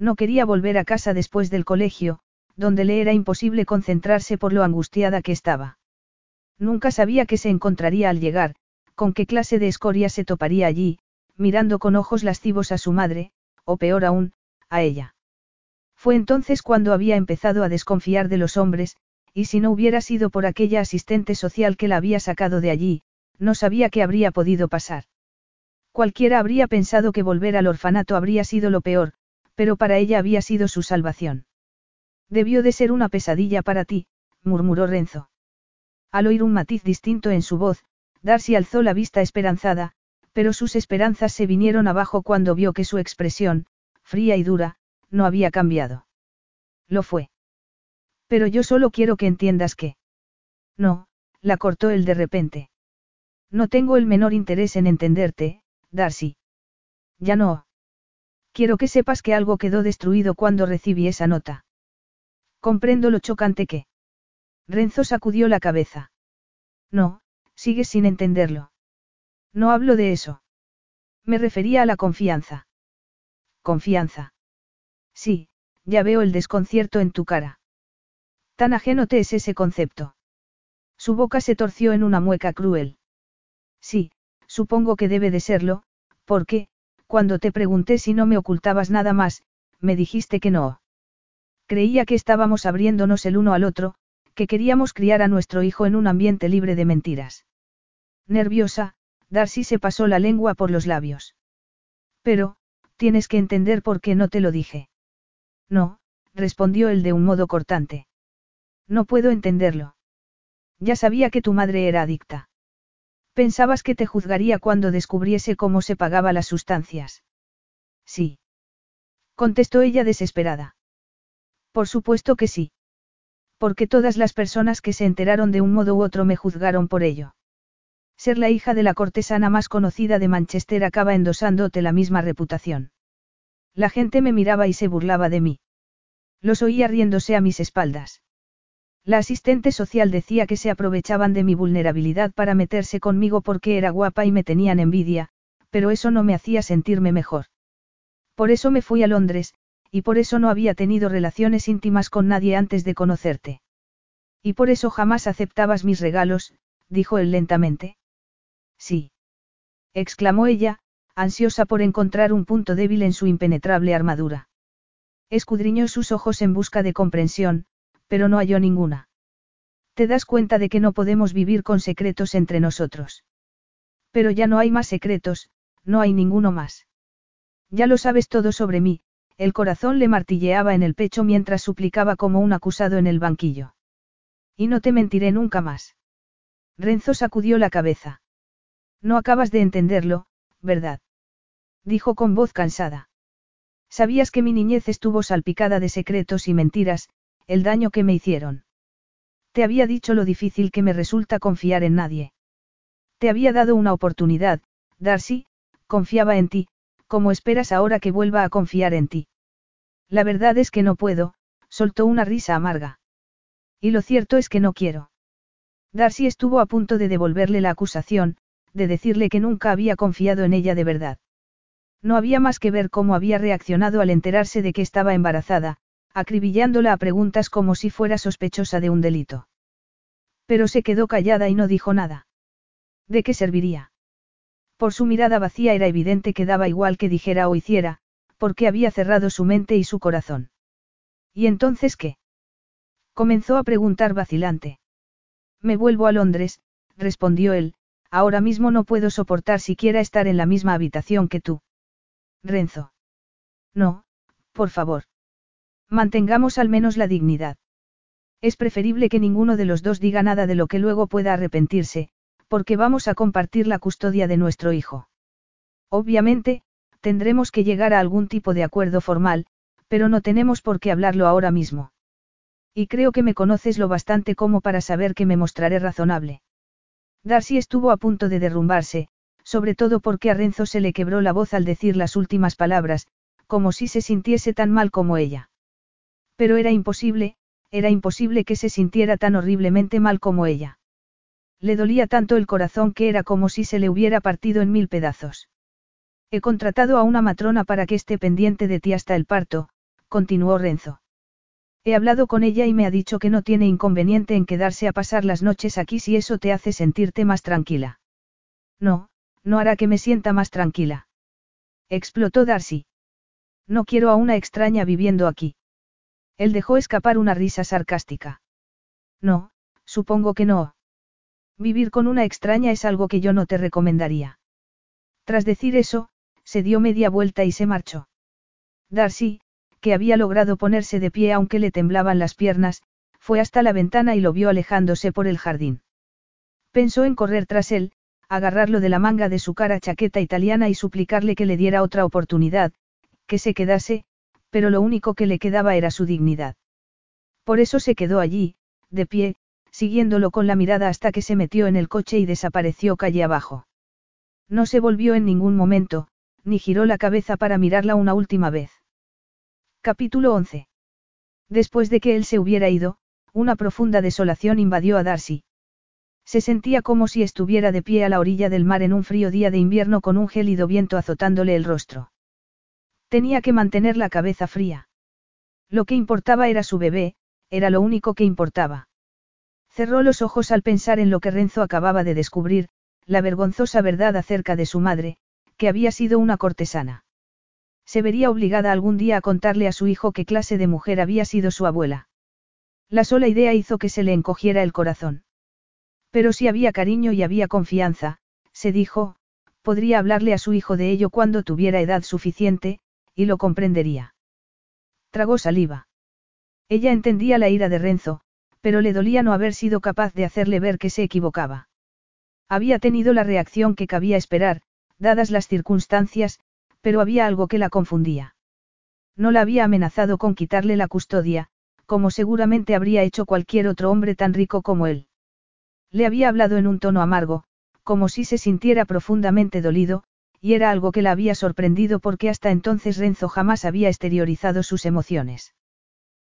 No quería volver a casa después del colegio, donde le era imposible concentrarse por lo angustiada que estaba. Nunca sabía qué se encontraría al llegar, con qué clase de escoria se toparía allí, mirando con ojos lascivos a su madre, o peor aún, a ella. Fue entonces cuando había empezado a desconfiar de los hombres, y si no hubiera sido por aquella asistente social que la había sacado de allí, no sabía qué habría podido pasar. Cualquiera habría pensado que volver al orfanato habría sido lo peor, pero para ella había sido su salvación. Debió de ser una pesadilla para ti, murmuró Renzo. Al oír un matiz distinto en su voz, Darcy alzó la vista esperanzada, pero sus esperanzas se vinieron abajo cuando vio que su expresión, fría y dura, no había cambiado. Lo fue. Pero yo solo quiero que entiendas que... No, la cortó él de repente. No tengo el menor interés en entenderte, Darcy. Ya no. Quiero que sepas que algo quedó destruido cuando recibí esa nota. Comprendo lo chocante que. Renzo sacudió la cabeza. No, sigues sin entenderlo. No hablo de eso. Me refería a la confianza. Confianza. Sí, ya veo el desconcierto en tu cara. Tan ajeno te es ese concepto. Su boca se torció en una mueca cruel. Sí, supongo que debe de serlo, porque, cuando te pregunté si no me ocultabas nada más, me dijiste que no. Creía que estábamos abriéndonos el uno al otro, que queríamos criar a nuestro hijo en un ambiente libre de mentiras. Nerviosa, Darcy se pasó la lengua por los labios. Pero, tienes que entender por qué no te lo dije. No, respondió él de un modo cortante. No puedo entenderlo. Ya sabía que tu madre era adicta. Pensabas que te juzgaría cuando descubriese cómo se pagaba las sustancias. Sí. Contestó ella desesperada. Por supuesto que sí. Porque todas las personas que se enteraron de un modo u otro me juzgaron por ello. Ser la hija de la cortesana más conocida de Manchester acaba endosándote la misma reputación. La gente me miraba y se burlaba de mí. Los oía riéndose a mis espaldas. La asistente social decía que se aprovechaban de mi vulnerabilidad para meterse conmigo porque era guapa y me tenían envidia, pero eso no me hacía sentirme mejor. Por eso me fui a Londres, y por eso no había tenido relaciones íntimas con nadie antes de conocerte. Y por eso jamás aceptabas mis regalos, dijo él lentamente. Sí. exclamó ella, ansiosa por encontrar un punto débil en su impenetrable armadura. Escudriñó sus ojos en busca de comprensión, pero no halló ninguna. Te das cuenta de que no podemos vivir con secretos entre nosotros. Pero ya no hay más secretos, no hay ninguno más. Ya lo sabes todo sobre mí, el corazón le martilleaba en el pecho mientras suplicaba como un acusado en el banquillo. Y no te mentiré nunca más. Renzo sacudió la cabeza. No acabas de entenderlo, ¿verdad? Dijo con voz cansada. Sabías que mi niñez estuvo salpicada de secretos y mentiras, el daño que me hicieron. Te había dicho lo difícil que me resulta confiar en nadie. Te había dado una oportunidad, Darcy, confiaba en ti, como esperas ahora que vuelva a confiar en ti. La verdad es que no puedo, soltó una risa amarga. Y lo cierto es que no quiero. Darcy estuvo a punto de devolverle la acusación, de decirle que nunca había confiado en ella de verdad. No había más que ver cómo había reaccionado al enterarse de que estaba embarazada, acribillándola a preguntas como si fuera sospechosa de un delito. Pero se quedó callada y no dijo nada. ¿De qué serviría? Por su mirada vacía era evidente que daba igual que dijera o hiciera, porque había cerrado su mente y su corazón. ¿Y entonces qué? Comenzó a preguntar vacilante. Me vuelvo a Londres, respondió él, ahora mismo no puedo soportar siquiera estar en la misma habitación que tú. Renzo. No, por favor. Mantengamos al menos la dignidad. Es preferible que ninguno de los dos diga nada de lo que luego pueda arrepentirse, porque vamos a compartir la custodia de nuestro hijo. Obviamente, tendremos que llegar a algún tipo de acuerdo formal, pero no tenemos por qué hablarlo ahora mismo. Y creo que me conoces lo bastante como para saber que me mostraré razonable. Darcy estuvo a punto de derrumbarse, sobre todo porque a Renzo se le quebró la voz al decir las últimas palabras, como si se sintiese tan mal como ella. Pero era imposible, era imposible que se sintiera tan horriblemente mal como ella. Le dolía tanto el corazón que era como si se le hubiera partido en mil pedazos. He contratado a una matrona para que esté pendiente de ti hasta el parto, continuó Renzo. He hablado con ella y me ha dicho que no tiene inconveniente en quedarse a pasar las noches aquí si eso te hace sentirte más tranquila. No, no hará que me sienta más tranquila. Explotó Darcy. No quiero a una extraña viviendo aquí. Él dejó escapar una risa sarcástica. No, supongo que no. Vivir con una extraña es algo que yo no te recomendaría. Tras decir eso, se dio media vuelta y se marchó. Darcy, que había logrado ponerse de pie aunque le temblaban las piernas, fue hasta la ventana y lo vio alejándose por el jardín. Pensó en correr tras él, agarrarlo de la manga de su cara chaqueta italiana y suplicarle que le diera otra oportunidad, que se quedase, pero lo único que le quedaba era su dignidad. Por eso se quedó allí, de pie, siguiéndolo con la mirada hasta que se metió en el coche y desapareció calle abajo. No se volvió en ningún momento, ni giró la cabeza para mirarla una última vez. Capítulo 11. Después de que él se hubiera ido, una profunda desolación invadió a Darcy. Se sentía como si estuviera de pie a la orilla del mar en un frío día de invierno con un gélido viento azotándole el rostro. Tenía que mantener la cabeza fría. Lo que importaba era su bebé, era lo único que importaba. Cerró los ojos al pensar en lo que Renzo acababa de descubrir, la vergonzosa verdad acerca de su madre, que había sido una cortesana. Se vería obligada algún día a contarle a su hijo qué clase de mujer había sido su abuela. La sola idea hizo que se le encogiera el corazón. Pero si había cariño y había confianza, se dijo, podría hablarle a su hijo de ello cuando tuviera edad suficiente, y lo comprendería. Tragó saliva. Ella entendía la ira de Renzo, pero le dolía no haber sido capaz de hacerle ver que se equivocaba. Había tenido la reacción que cabía esperar, dadas las circunstancias, pero había algo que la confundía. No la había amenazado con quitarle la custodia, como seguramente habría hecho cualquier otro hombre tan rico como él. Le había hablado en un tono amargo, como si se sintiera profundamente dolido, y era algo que la había sorprendido porque hasta entonces Renzo jamás había exteriorizado sus emociones.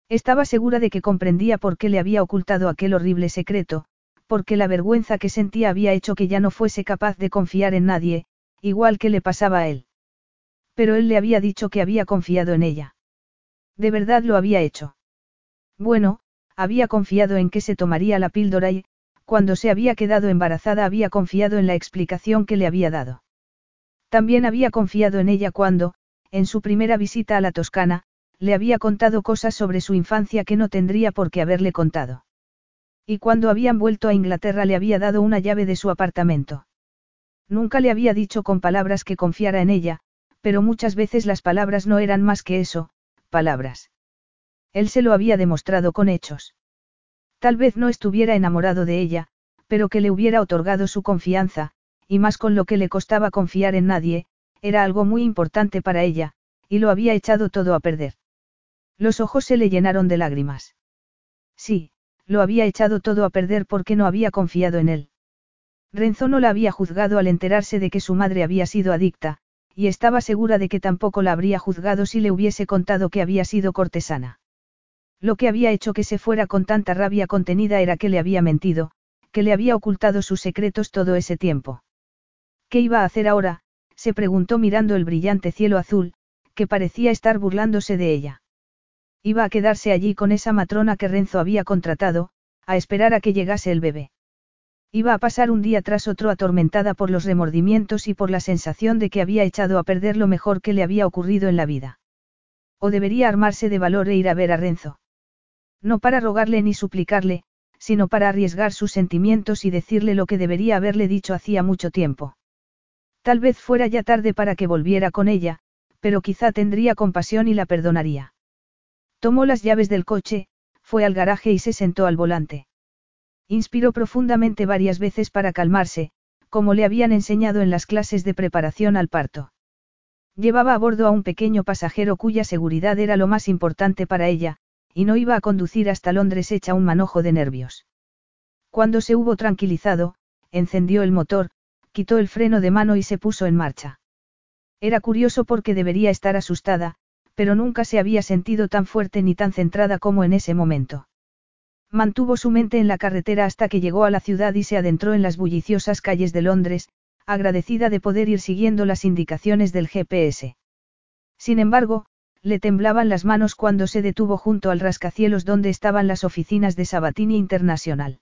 Estaba segura de que comprendía por qué le había ocultado aquel horrible secreto, porque la vergüenza que sentía había hecho que ya no fuese capaz de confiar en nadie, igual que le pasaba a él. Pero él le había dicho que había confiado en ella. De verdad lo había hecho. Bueno, había confiado en que se tomaría la píldora y, cuando se había quedado embarazada había confiado en la explicación que le había dado. También había confiado en ella cuando, en su primera visita a la Toscana, le había contado cosas sobre su infancia que no tendría por qué haberle contado. Y cuando habían vuelto a Inglaterra le había dado una llave de su apartamento. Nunca le había dicho con palabras que confiara en ella, pero muchas veces las palabras no eran más que eso, palabras. Él se lo había demostrado con hechos. Tal vez no estuviera enamorado de ella, pero que le hubiera otorgado su confianza, y más con lo que le costaba confiar en nadie, era algo muy importante para ella, y lo había echado todo a perder. Los ojos se le llenaron de lágrimas. Sí, lo había echado todo a perder porque no había confiado en él. Renzo no la había juzgado al enterarse de que su madre había sido adicta, y estaba segura de que tampoco la habría juzgado si le hubiese contado que había sido cortesana. Lo que había hecho que se fuera con tanta rabia contenida era que le había mentido, que le había ocultado sus secretos todo ese tiempo. ¿Qué iba a hacer ahora? se preguntó mirando el brillante cielo azul, que parecía estar burlándose de ella. Iba a quedarse allí con esa matrona que Renzo había contratado, a esperar a que llegase el bebé. Iba a pasar un día tras otro atormentada por los remordimientos y por la sensación de que había echado a perder lo mejor que le había ocurrido en la vida. O debería armarse de valor e ir a ver a Renzo. No para rogarle ni suplicarle, sino para arriesgar sus sentimientos y decirle lo que debería haberle dicho hacía mucho tiempo. Tal vez fuera ya tarde para que volviera con ella, pero quizá tendría compasión y la perdonaría. Tomó las llaves del coche, fue al garaje y se sentó al volante. Inspiró profundamente varias veces para calmarse, como le habían enseñado en las clases de preparación al parto. Llevaba a bordo a un pequeño pasajero cuya seguridad era lo más importante para ella, y no iba a conducir hasta Londres hecha un manojo de nervios. Cuando se hubo tranquilizado, encendió el motor, quitó el freno de mano y se puso en marcha. Era curioso porque debería estar asustada, pero nunca se había sentido tan fuerte ni tan centrada como en ese momento. Mantuvo su mente en la carretera hasta que llegó a la ciudad y se adentró en las bulliciosas calles de Londres, agradecida de poder ir siguiendo las indicaciones del GPS. Sin embargo, Le temblaban las manos cuando se detuvo junto al rascacielos donde estaban las oficinas de Sabatini Internacional.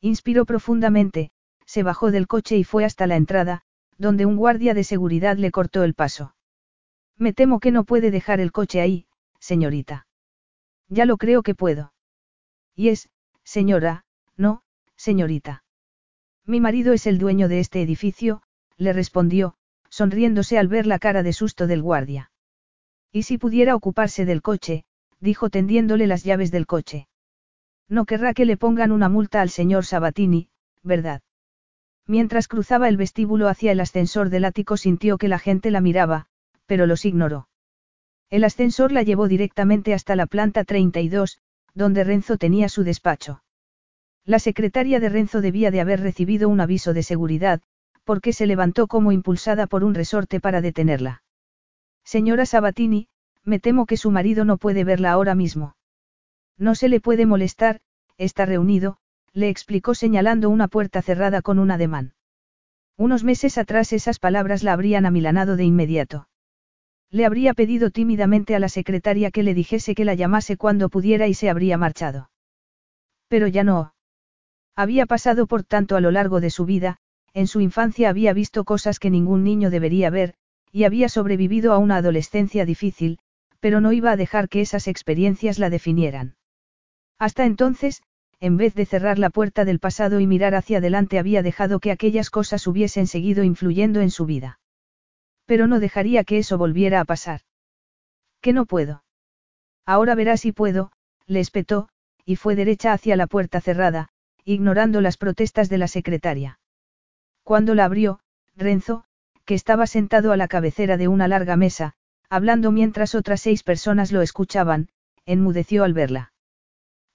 Inspiró profundamente, se bajó del coche y fue hasta la entrada, donde un guardia de seguridad le cortó el paso. Me temo que no puede dejar el coche ahí, señorita. Ya lo creo que puedo. Y es, señora, no, señorita. Mi marido es el dueño de este edificio, le respondió, sonriéndose al ver la cara de susto del guardia. Y si pudiera ocuparse del coche, dijo tendiéndole las llaves del coche. No querrá que le pongan una multa al señor Sabatini, ¿verdad? Mientras cruzaba el vestíbulo hacia el ascensor del ático sintió que la gente la miraba, pero los ignoró. El ascensor la llevó directamente hasta la planta 32, donde Renzo tenía su despacho. La secretaria de Renzo debía de haber recibido un aviso de seguridad, porque se levantó como impulsada por un resorte para detenerla. Señora Sabatini, me temo que su marido no puede verla ahora mismo. No se le puede molestar, está reunido, le explicó señalando una puerta cerrada con un ademán. Unos meses atrás esas palabras la habrían amilanado de inmediato. Le habría pedido tímidamente a la secretaria que le dijese que la llamase cuando pudiera y se habría marchado. Pero ya no. Había pasado por tanto a lo largo de su vida, en su infancia había visto cosas que ningún niño debería ver, y había sobrevivido a una adolescencia difícil, pero no iba a dejar que esas experiencias la definieran. Hasta entonces, en vez de cerrar la puerta del pasado y mirar hacia adelante había dejado que aquellas cosas hubiesen seguido influyendo en su vida. Pero no dejaría que eso volviera a pasar. Que no puedo. Ahora verás si puedo, le espetó, y fue derecha hacia la puerta cerrada, ignorando las protestas de la secretaria. Cuando la abrió, Renzo, que estaba sentado a la cabecera de una larga mesa, hablando mientras otras seis personas lo escuchaban, enmudeció al verla.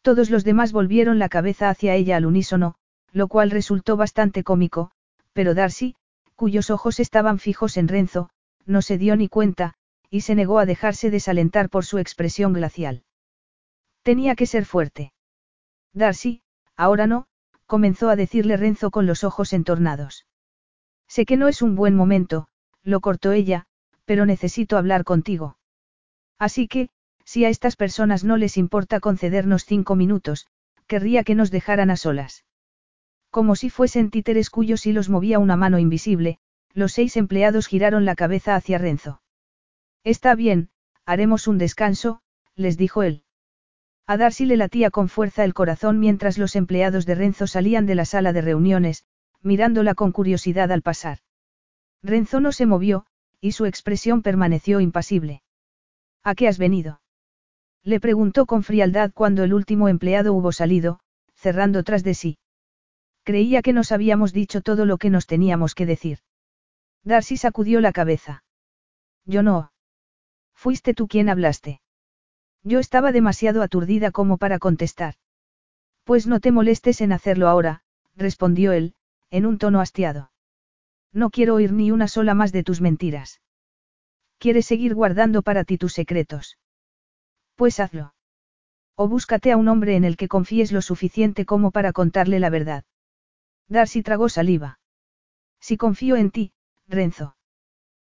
Todos los demás volvieron la cabeza hacia ella al unísono, lo cual resultó bastante cómico, pero Darcy, cuyos ojos estaban fijos en Renzo, no se dio ni cuenta, y se negó a dejarse desalentar por su expresión glacial. Tenía que ser fuerte. Darcy, ahora no, comenzó a decirle Renzo con los ojos entornados. Sé que no es un buen momento, lo cortó ella, pero necesito hablar contigo. Así que, si a estas personas no les importa concedernos cinco minutos, querría que nos dejaran a solas. Como si fuesen títeres cuyos hilos movía una mano invisible, los seis empleados giraron la cabeza hacia Renzo. Está bien, haremos un descanso, les dijo él. A Darcy le latía con fuerza el corazón mientras los empleados de Renzo salían de la sala de reuniones, mirándola con curiosidad al pasar. Renzo no se movió, y su expresión permaneció impasible. ¿A qué has venido? Le preguntó con frialdad cuando el último empleado hubo salido, cerrando tras de sí. Creía que nos habíamos dicho todo lo que nos teníamos que decir. Darcy sacudió la cabeza. Yo no. Fuiste tú quien hablaste. Yo estaba demasiado aturdida como para contestar. Pues no te molestes en hacerlo ahora, respondió él, en un tono hastiado. No quiero oír ni una sola más de tus mentiras. ¿Quieres seguir guardando para ti tus secretos? Pues hazlo. O búscate a un hombre en el que confíes lo suficiente como para contarle la verdad. Darcy tragó saliva. Si confío en ti, Renzo.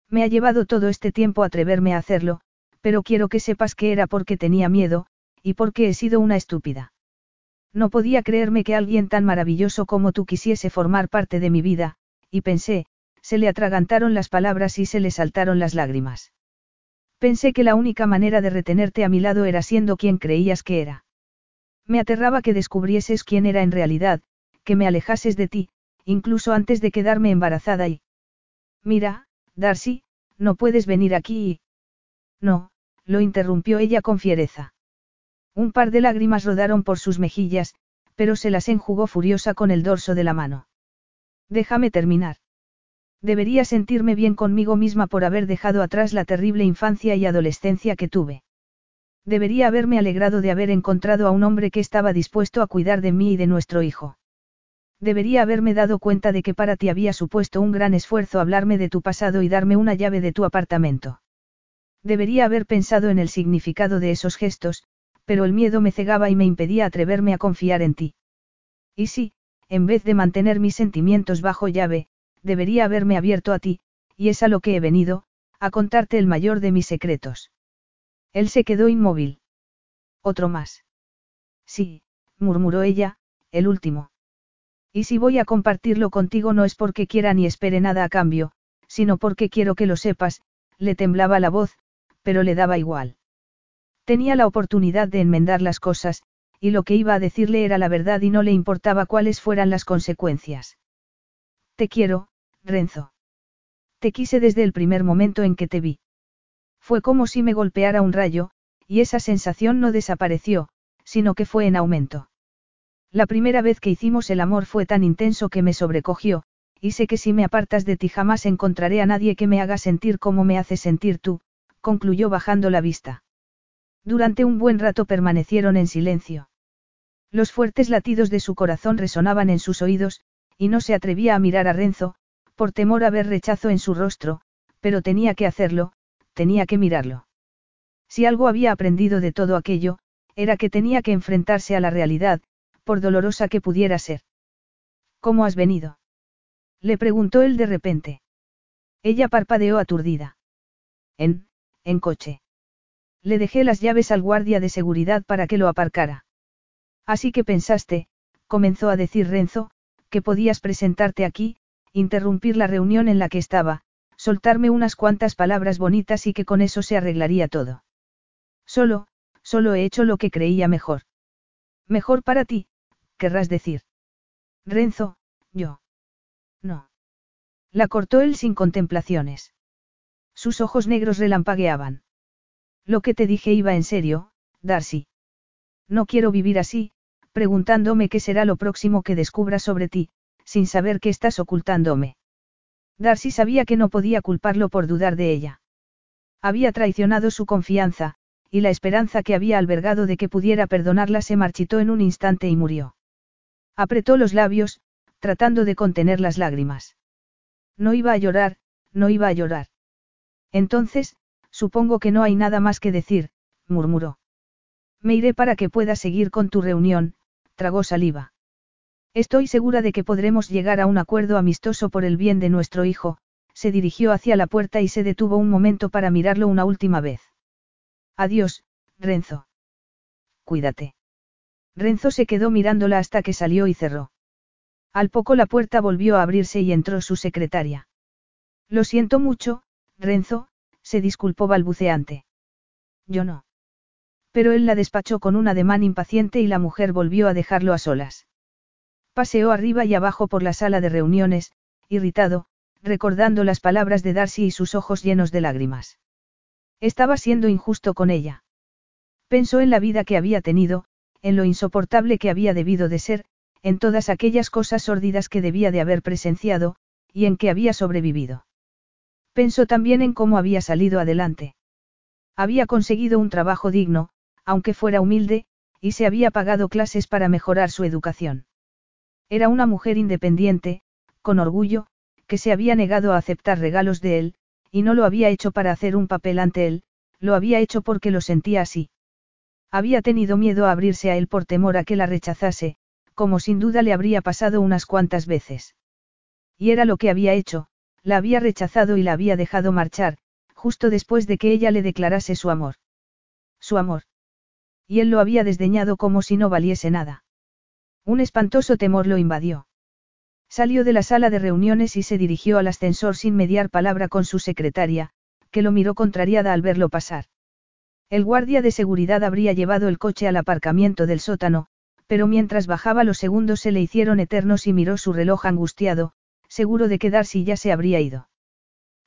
Me ha llevado todo este tiempo atreverme a hacerlo, pero quiero que sepas que era porque tenía miedo, y porque he sido una estúpida. No podía creerme que alguien tan maravilloso como tú quisiese formar parte de mi vida, y pensé, se le atragantaron las palabras y se le saltaron las lágrimas. Pensé que la única manera de retenerte a mi lado era siendo quien creías que era. Me aterraba que descubrieses quién era en realidad, que me alejases de ti, incluso antes de quedarme embarazada y... Mira, Darcy, no puedes venir aquí y... No, lo interrumpió ella con fiereza. Un par de lágrimas rodaron por sus mejillas, pero se las enjugó furiosa con el dorso de la mano. Déjame terminar. Debería sentirme bien conmigo misma por haber dejado atrás la terrible infancia y adolescencia que tuve. Debería haberme alegrado de haber encontrado a un hombre que estaba dispuesto a cuidar de mí y de nuestro hijo. Debería haberme dado cuenta de que para ti había supuesto un gran esfuerzo hablarme de tu pasado y darme una llave de tu apartamento. Debería haber pensado en el significado de esos gestos, pero el miedo me cegaba y me impedía atreverme a confiar en ti. Y sí, en vez de mantener mis sentimientos bajo llave, debería haberme abierto a ti, y es a lo que he venido, a contarte el mayor de mis secretos. Él se quedó inmóvil. Otro más. Sí, murmuró ella, el último. Y si voy a compartirlo contigo no es porque quiera ni espere nada a cambio, sino porque quiero que lo sepas, le temblaba la voz, pero le daba igual. Tenía la oportunidad de enmendar las cosas, y lo que iba a decirle era la verdad y no le importaba cuáles fueran las consecuencias. Te quiero, Renzo. Te quise desde el primer momento en que te vi. Fue como si me golpeara un rayo, y esa sensación no desapareció, sino que fue en aumento. La primera vez que hicimos el amor fue tan intenso que me sobrecogió, y sé que si me apartas de ti jamás encontraré a nadie que me haga sentir como me hace sentir tú, concluyó bajando la vista. Durante un buen rato permanecieron en silencio. Los fuertes latidos de su corazón resonaban en sus oídos, y no se atrevía a mirar a Renzo, por temor a ver rechazo en su rostro, pero tenía que hacerlo, tenía que mirarlo. Si algo había aprendido de todo aquello, era que tenía que enfrentarse a la realidad, por dolorosa que pudiera ser. ¿Cómo has venido? Le preguntó él de repente. Ella parpadeó aturdida. En, en coche. Le dejé las llaves al guardia de seguridad para que lo aparcara. Así que pensaste, comenzó a decir Renzo, que podías presentarte aquí, interrumpir la reunión en la que estaba, soltarme unas cuantas palabras bonitas y que con eso se arreglaría todo. Solo, solo he hecho lo que creía mejor. Mejor para ti, querrás decir. Renzo, yo. No. La cortó él sin contemplaciones. Sus ojos negros relampagueaban. Lo que te dije iba en serio, Darcy. No quiero vivir así, preguntándome qué será lo próximo que descubra sobre ti, sin saber qué estás ocultándome. Darcy sabía que no podía culparlo por dudar de ella. Había traicionado su confianza, y la esperanza que había albergado de que pudiera perdonarla se marchitó en un instante y murió. Apretó los labios, tratando de contener las lágrimas. No iba a llorar, no iba a llorar. Entonces, Supongo que no hay nada más que decir, murmuró. Me iré para que puedas seguir con tu reunión, tragó saliva. Estoy segura de que podremos llegar a un acuerdo amistoso por el bien de nuestro hijo, se dirigió hacia la puerta y se detuvo un momento para mirarlo una última vez. Adiós, Renzo. Cuídate. Renzo se quedó mirándola hasta que salió y cerró. Al poco la puerta volvió a abrirse y entró su secretaria. Lo siento mucho, Renzo, se disculpó balbuceante. Yo no. Pero él la despachó con un ademán impaciente y la mujer volvió a dejarlo a solas. Paseó arriba y abajo por la sala de reuniones, irritado, recordando las palabras de Darcy y sus ojos llenos de lágrimas. Estaba siendo injusto con ella. Pensó en la vida que había tenido, en lo insoportable que había debido de ser, en todas aquellas cosas sórdidas que debía de haber presenciado, y en que había sobrevivido. Pensó también en cómo había salido adelante. Había conseguido un trabajo digno, aunque fuera humilde, y se había pagado clases para mejorar su educación. Era una mujer independiente, con orgullo, que se había negado a aceptar regalos de él, y no lo había hecho para hacer un papel ante él, lo había hecho porque lo sentía así. Había tenido miedo a abrirse a él por temor a que la rechazase, como sin duda le habría pasado unas cuantas veces. Y era lo que había hecho, la había rechazado y la había dejado marchar, justo después de que ella le declarase su amor. Su amor. Y él lo había desdeñado como si no valiese nada. Un espantoso temor lo invadió. Salió de la sala de reuniones y se dirigió al ascensor sin mediar palabra con su secretaria, que lo miró contrariada al verlo pasar. El guardia de seguridad habría llevado el coche al aparcamiento del sótano, pero mientras bajaba los segundos se le hicieron eternos y miró su reloj angustiado, seguro de que Darcy ya se habría ido.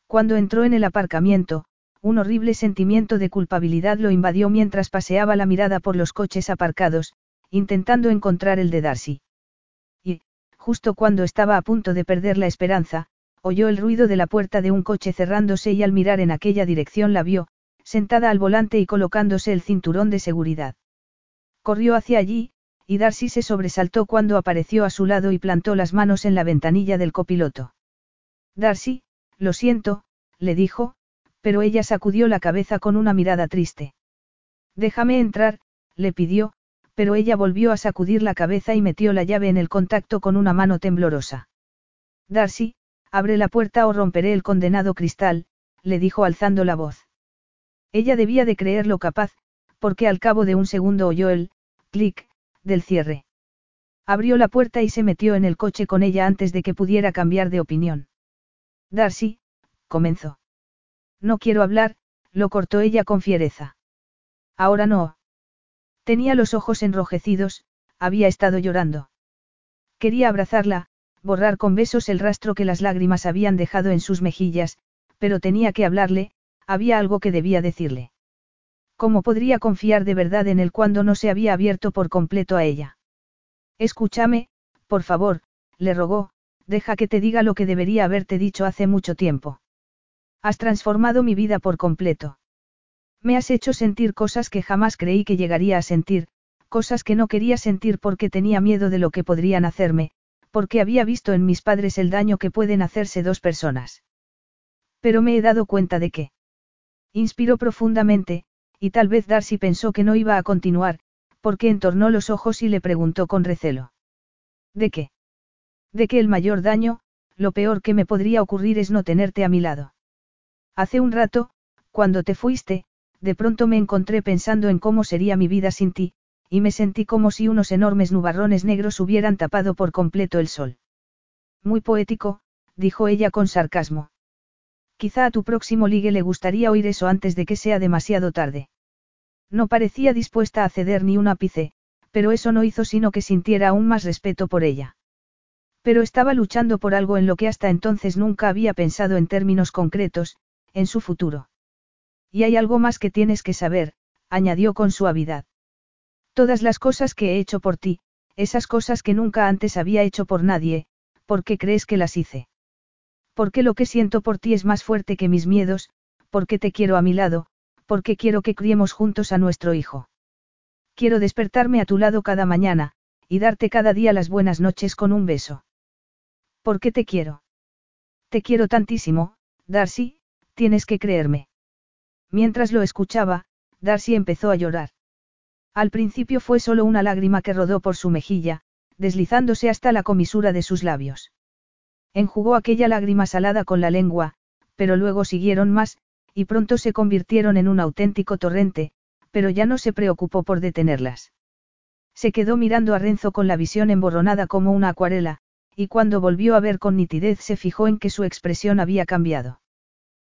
Cuando entró en el aparcamiento, un horrible sentimiento de culpabilidad lo invadió mientras paseaba la mirada por los coches aparcados, intentando encontrar el de Darcy. Y, justo cuando estaba a punto de perder la esperanza, oyó el ruido de la puerta de un coche cerrándose y al mirar en aquella dirección la vio, sentada al volante y colocándose el cinturón de seguridad. Corrió hacia allí, y Darcy se sobresaltó cuando apareció a su lado y plantó las manos en la ventanilla del copiloto. Darcy, lo siento, le dijo, pero ella sacudió la cabeza con una mirada triste. Déjame entrar, le pidió, pero ella volvió a sacudir la cabeza y metió la llave en el contacto con una mano temblorosa. Darcy, abre la puerta o romperé el condenado cristal, le dijo alzando la voz. Ella debía de creerlo capaz, porque al cabo de un segundo oyó el clic del cierre. Abrió la puerta y se metió en el coche con ella antes de que pudiera cambiar de opinión. Darcy, comenzó. No quiero hablar, lo cortó ella con fiereza. Ahora no. Tenía los ojos enrojecidos, había estado llorando. Quería abrazarla, borrar con besos el rastro que las lágrimas habían dejado en sus mejillas, pero tenía que hablarle, había algo que debía decirle. ¿Cómo podría confiar de verdad en él cuando no se había abierto por completo a ella? Escúchame, por favor, le rogó, deja que te diga lo que debería haberte dicho hace mucho tiempo. Has transformado mi vida por completo. Me has hecho sentir cosas que jamás creí que llegaría a sentir, cosas que no quería sentir porque tenía miedo de lo que podrían hacerme, porque había visto en mis padres el daño que pueden hacerse dos personas. Pero me he dado cuenta de que. Inspiró profundamente, y tal vez Darcy pensó que no iba a continuar, porque entornó los ojos y le preguntó con recelo. ¿De qué? De que el mayor daño, lo peor que me podría ocurrir es no tenerte a mi lado. Hace un rato, cuando te fuiste, de pronto me encontré pensando en cómo sería mi vida sin ti, y me sentí como si unos enormes nubarrones negros hubieran tapado por completo el sol. Muy poético, dijo ella con sarcasmo. Quizá a tu próximo ligue le gustaría oír eso antes de que sea demasiado tarde. No parecía dispuesta a ceder ni un ápice, pero eso no hizo sino que sintiera aún más respeto por ella. Pero estaba luchando por algo en lo que hasta entonces nunca había pensado en términos concretos, en su futuro. Y hay algo más que tienes que saber, añadió con suavidad. Todas las cosas que he hecho por ti, esas cosas que nunca antes había hecho por nadie, ¿por qué crees que las hice? Porque lo que siento por ti es más fuerte que mis miedos, porque te quiero a mi lado, porque quiero que criemos juntos a nuestro hijo. Quiero despertarme a tu lado cada mañana, y darte cada día las buenas noches con un beso. ¿Por qué te quiero? Te quiero tantísimo, Darcy, tienes que creerme. Mientras lo escuchaba, Darcy empezó a llorar. Al principio fue solo una lágrima que rodó por su mejilla, deslizándose hasta la comisura de sus labios. Enjugó aquella lágrima salada con la lengua, pero luego siguieron más, y pronto se convirtieron en un auténtico torrente, pero ya no se preocupó por detenerlas. Se quedó mirando a Renzo con la visión emborronada como una acuarela, y cuando volvió a ver con nitidez se fijó en que su expresión había cambiado.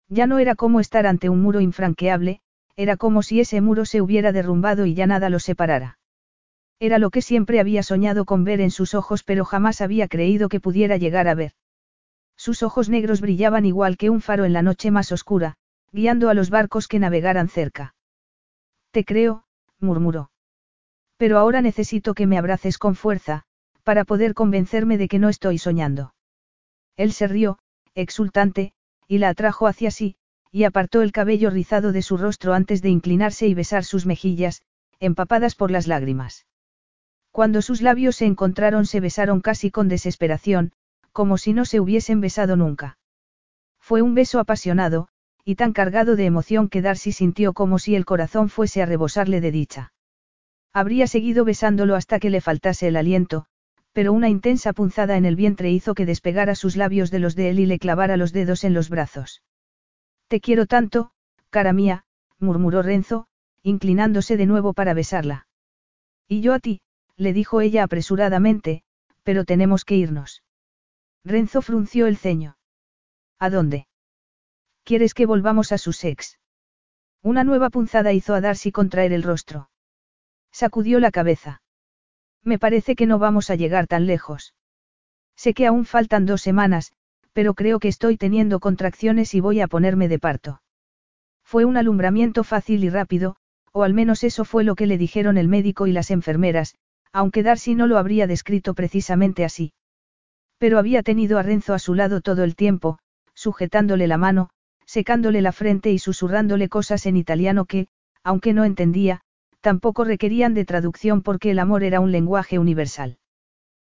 Ya no era como estar ante un muro infranqueable, era como si ese muro se hubiera derrumbado y ya nada lo separara. Era lo que siempre había soñado con ver en sus ojos pero jamás había creído que pudiera llegar a ver. Sus ojos negros brillaban igual que un faro en la noche más oscura, guiando a los barcos que navegaran cerca. Te creo, murmuró. Pero ahora necesito que me abraces con fuerza, para poder convencerme de que no estoy soñando. Él se rió, exultante, y la atrajo hacia sí, y apartó el cabello rizado de su rostro antes de inclinarse y besar sus mejillas, empapadas por las lágrimas. Cuando sus labios se encontraron se besaron casi con desesperación, como si no se hubiesen besado nunca. Fue un beso apasionado, y tan cargado de emoción que Darcy sintió como si el corazón fuese a rebosarle de dicha. Habría seguido besándolo hasta que le faltase el aliento, pero una intensa punzada en el vientre hizo que despegara sus labios de los de él y le clavara los dedos en los brazos. Te quiero tanto, cara mía, murmuró Renzo, inclinándose de nuevo para besarla. Y yo a ti, le dijo ella apresuradamente, pero tenemos que irnos. Renzo frunció el ceño. ¿A dónde? ¿Quieres que volvamos a su sex? Una nueva punzada hizo a Darcy contraer el rostro. Sacudió la cabeza. Me parece que no vamos a llegar tan lejos. Sé que aún faltan dos semanas, pero creo que estoy teniendo contracciones y voy a ponerme de parto. Fue un alumbramiento fácil y rápido, o al menos eso fue lo que le dijeron el médico y las enfermeras, aunque Darcy no lo habría descrito precisamente así. Pero había tenido a Renzo a su lado todo el tiempo, sujetándole la mano, secándole la frente y susurrándole cosas en italiano que, aunque no entendía, tampoco requerían de traducción porque el amor era un lenguaje universal.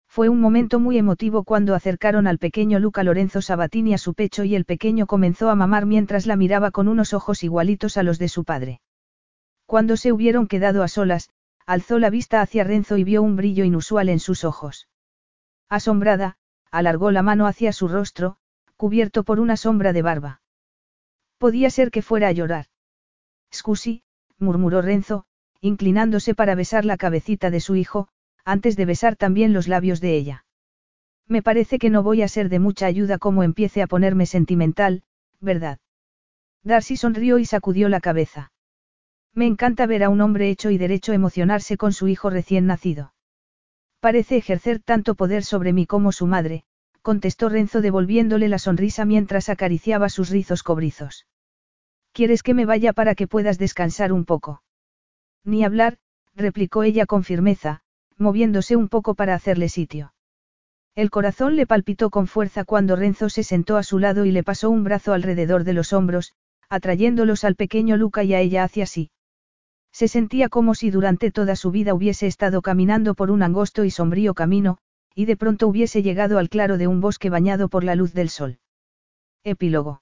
Fue un momento muy emotivo cuando acercaron al pequeño Luca Lorenzo Sabatini a su pecho y el pequeño comenzó a mamar mientras la miraba con unos ojos igualitos a los de su padre. Cuando se hubieron quedado a solas, alzó la vista hacia Renzo y vio un brillo inusual en sus ojos. Asombrada, alargó la mano hacia su rostro, cubierto por una sombra de barba. Podía ser que fuera a llorar. Scusi, murmuró Renzo, inclinándose para besar la cabecita de su hijo, antes de besar también los labios de ella. Me parece que no voy a ser de mucha ayuda como empiece a ponerme sentimental, ¿verdad? Darcy sonrió y sacudió la cabeza. Me encanta ver a un hombre hecho y derecho emocionarse con su hijo recién nacido. Parece ejercer tanto poder sobre mí como su madre, contestó Renzo devolviéndole la sonrisa mientras acariciaba sus rizos cobrizos. ¿Quieres que me vaya para que puedas descansar un poco? Ni hablar, replicó ella con firmeza, moviéndose un poco para hacerle sitio. El corazón le palpitó con fuerza cuando Renzo se sentó a su lado y le pasó un brazo alrededor de los hombros, atrayéndolos al pequeño Luca y a ella hacia sí. Se sentía como si durante toda su vida hubiese estado caminando por un angosto y sombrío camino, y de pronto hubiese llegado al claro de un bosque bañado por la luz del sol. Epílogo.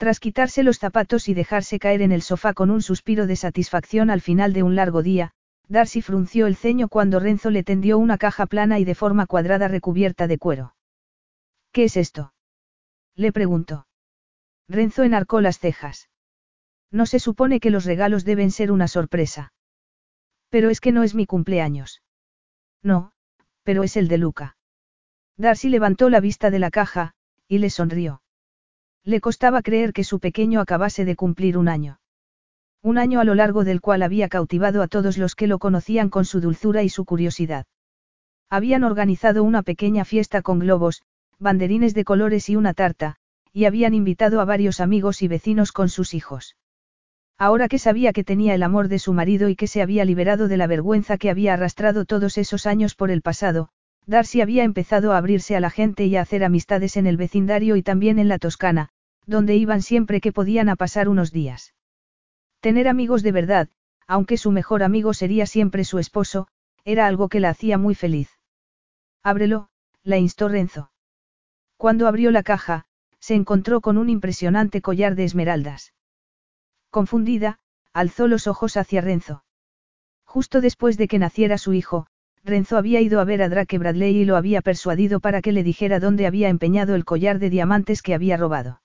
Tras quitarse los zapatos y dejarse caer en el sofá con un suspiro de satisfacción al final de un largo día, Darcy frunció el ceño cuando Renzo le tendió una caja plana y de forma cuadrada recubierta de cuero. ¿Qué es esto? Le preguntó. Renzo enarcó las cejas. No se supone que los regalos deben ser una sorpresa. Pero es que no es mi cumpleaños. No, pero es el de Luca. Darcy levantó la vista de la caja, y le sonrió. Le costaba creer que su pequeño acabase de cumplir un año. Un año a lo largo del cual había cautivado a todos los que lo conocían con su dulzura y su curiosidad. Habían organizado una pequeña fiesta con globos, banderines de colores y una tarta, y habían invitado a varios amigos y vecinos con sus hijos. Ahora que sabía que tenía el amor de su marido y que se había liberado de la vergüenza que había arrastrado todos esos años por el pasado, Darcy había empezado a abrirse a la gente y a hacer amistades en el vecindario y también en la Toscana, donde iban siempre que podían a pasar unos días. Tener amigos de verdad, aunque su mejor amigo sería siempre su esposo, era algo que la hacía muy feliz. Ábrelo, la instó Renzo. Cuando abrió la caja, se encontró con un impresionante collar de esmeraldas. Confundida, alzó los ojos hacia Renzo. Justo después de que naciera su hijo, Renzo había ido a ver a Drake Bradley y lo había persuadido para que le dijera dónde había empeñado el collar de diamantes que había robado.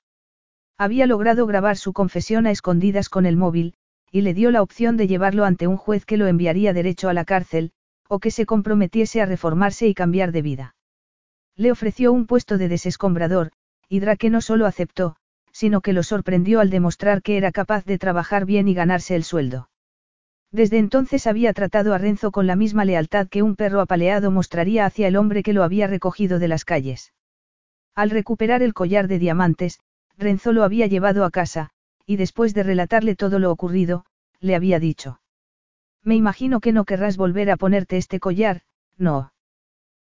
Había logrado grabar su confesión a escondidas con el móvil, y le dio la opción de llevarlo ante un juez que lo enviaría derecho a la cárcel, o que se comprometiese a reformarse y cambiar de vida. Le ofreció un puesto de desescombrador, y Drake no solo aceptó, sino que lo sorprendió al demostrar que era capaz de trabajar bien y ganarse el sueldo. Desde entonces había tratado a Renzo con la misma lealtad que un perro apaleado mostraría hacia el hombre que lo había recogido de las calles. Al recuperar el collar de diamantes, Renzo lo había llevado a casa, y después de relatarle todo lo ocurrido, le había dicho. Me imagino que no querrás volver a ponerte este collar, no.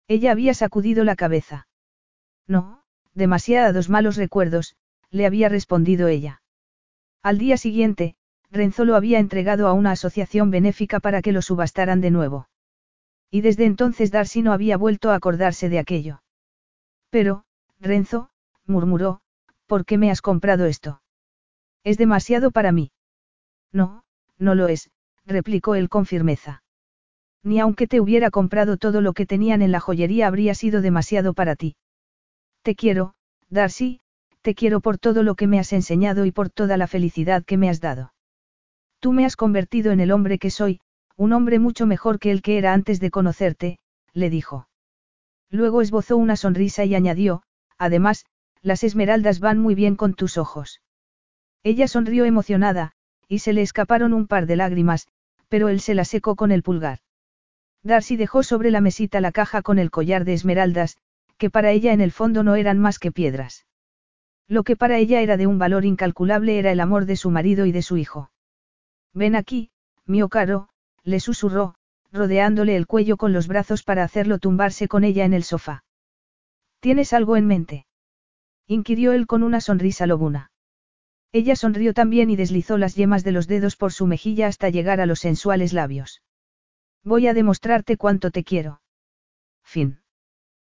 Ella había sacudido la cabeza. No, demasiados malos recuerdos, le había respondido ella. Al día siguiente, Renzo lo había entregado a una asociación benéfica para que lo subastaran de nuevo. Y desde entonces Darcy no había vuelto a acordarse de aquello. Pero, Renzo, murmuró, ¿por qué me has comprado esto? Es demasiado para mí. No, no lo es, replicó él con firmeza. Ni aunque te hubiera comprado todo lo que tenían en la joyería habría sido demasiado para ti. Te quiero, Darcy, te quiero por todo lo que me has enseñado y por toda la felicidad que me has dado. Tú me has convertido en el hombre que soy, un hombre mucho mejor que el que era antes de conocerte, le dijo. Luego esbozó una sonrisa y añadió, además, las esmeraldas van muy bien con tus ojos. Ella sonrió emocionada, y se le escaparon un par de lágrimas, pero él se la secó con el pulgar. Darcy dejó sobre la mesita la caja con el collar de esmeraldas, que para ella en el fondo no eran más que piedras. Lo que para ella era de un valor incalculable era el amor de su marido y de su hijo. Ven aquí, mío caro, le susurró, rodeándole el cuello con los brazos para hacerlo tumbarse con ella en el sofá. ¿Tienes algo en mente? inquirió él con una sonrisa lobuna. Ella sonrió también y deslizó las yemas de los dedos por su mejilla hasta llegar a los sensuales labios. Voy a demostrarte cuánto te quiero. Fin.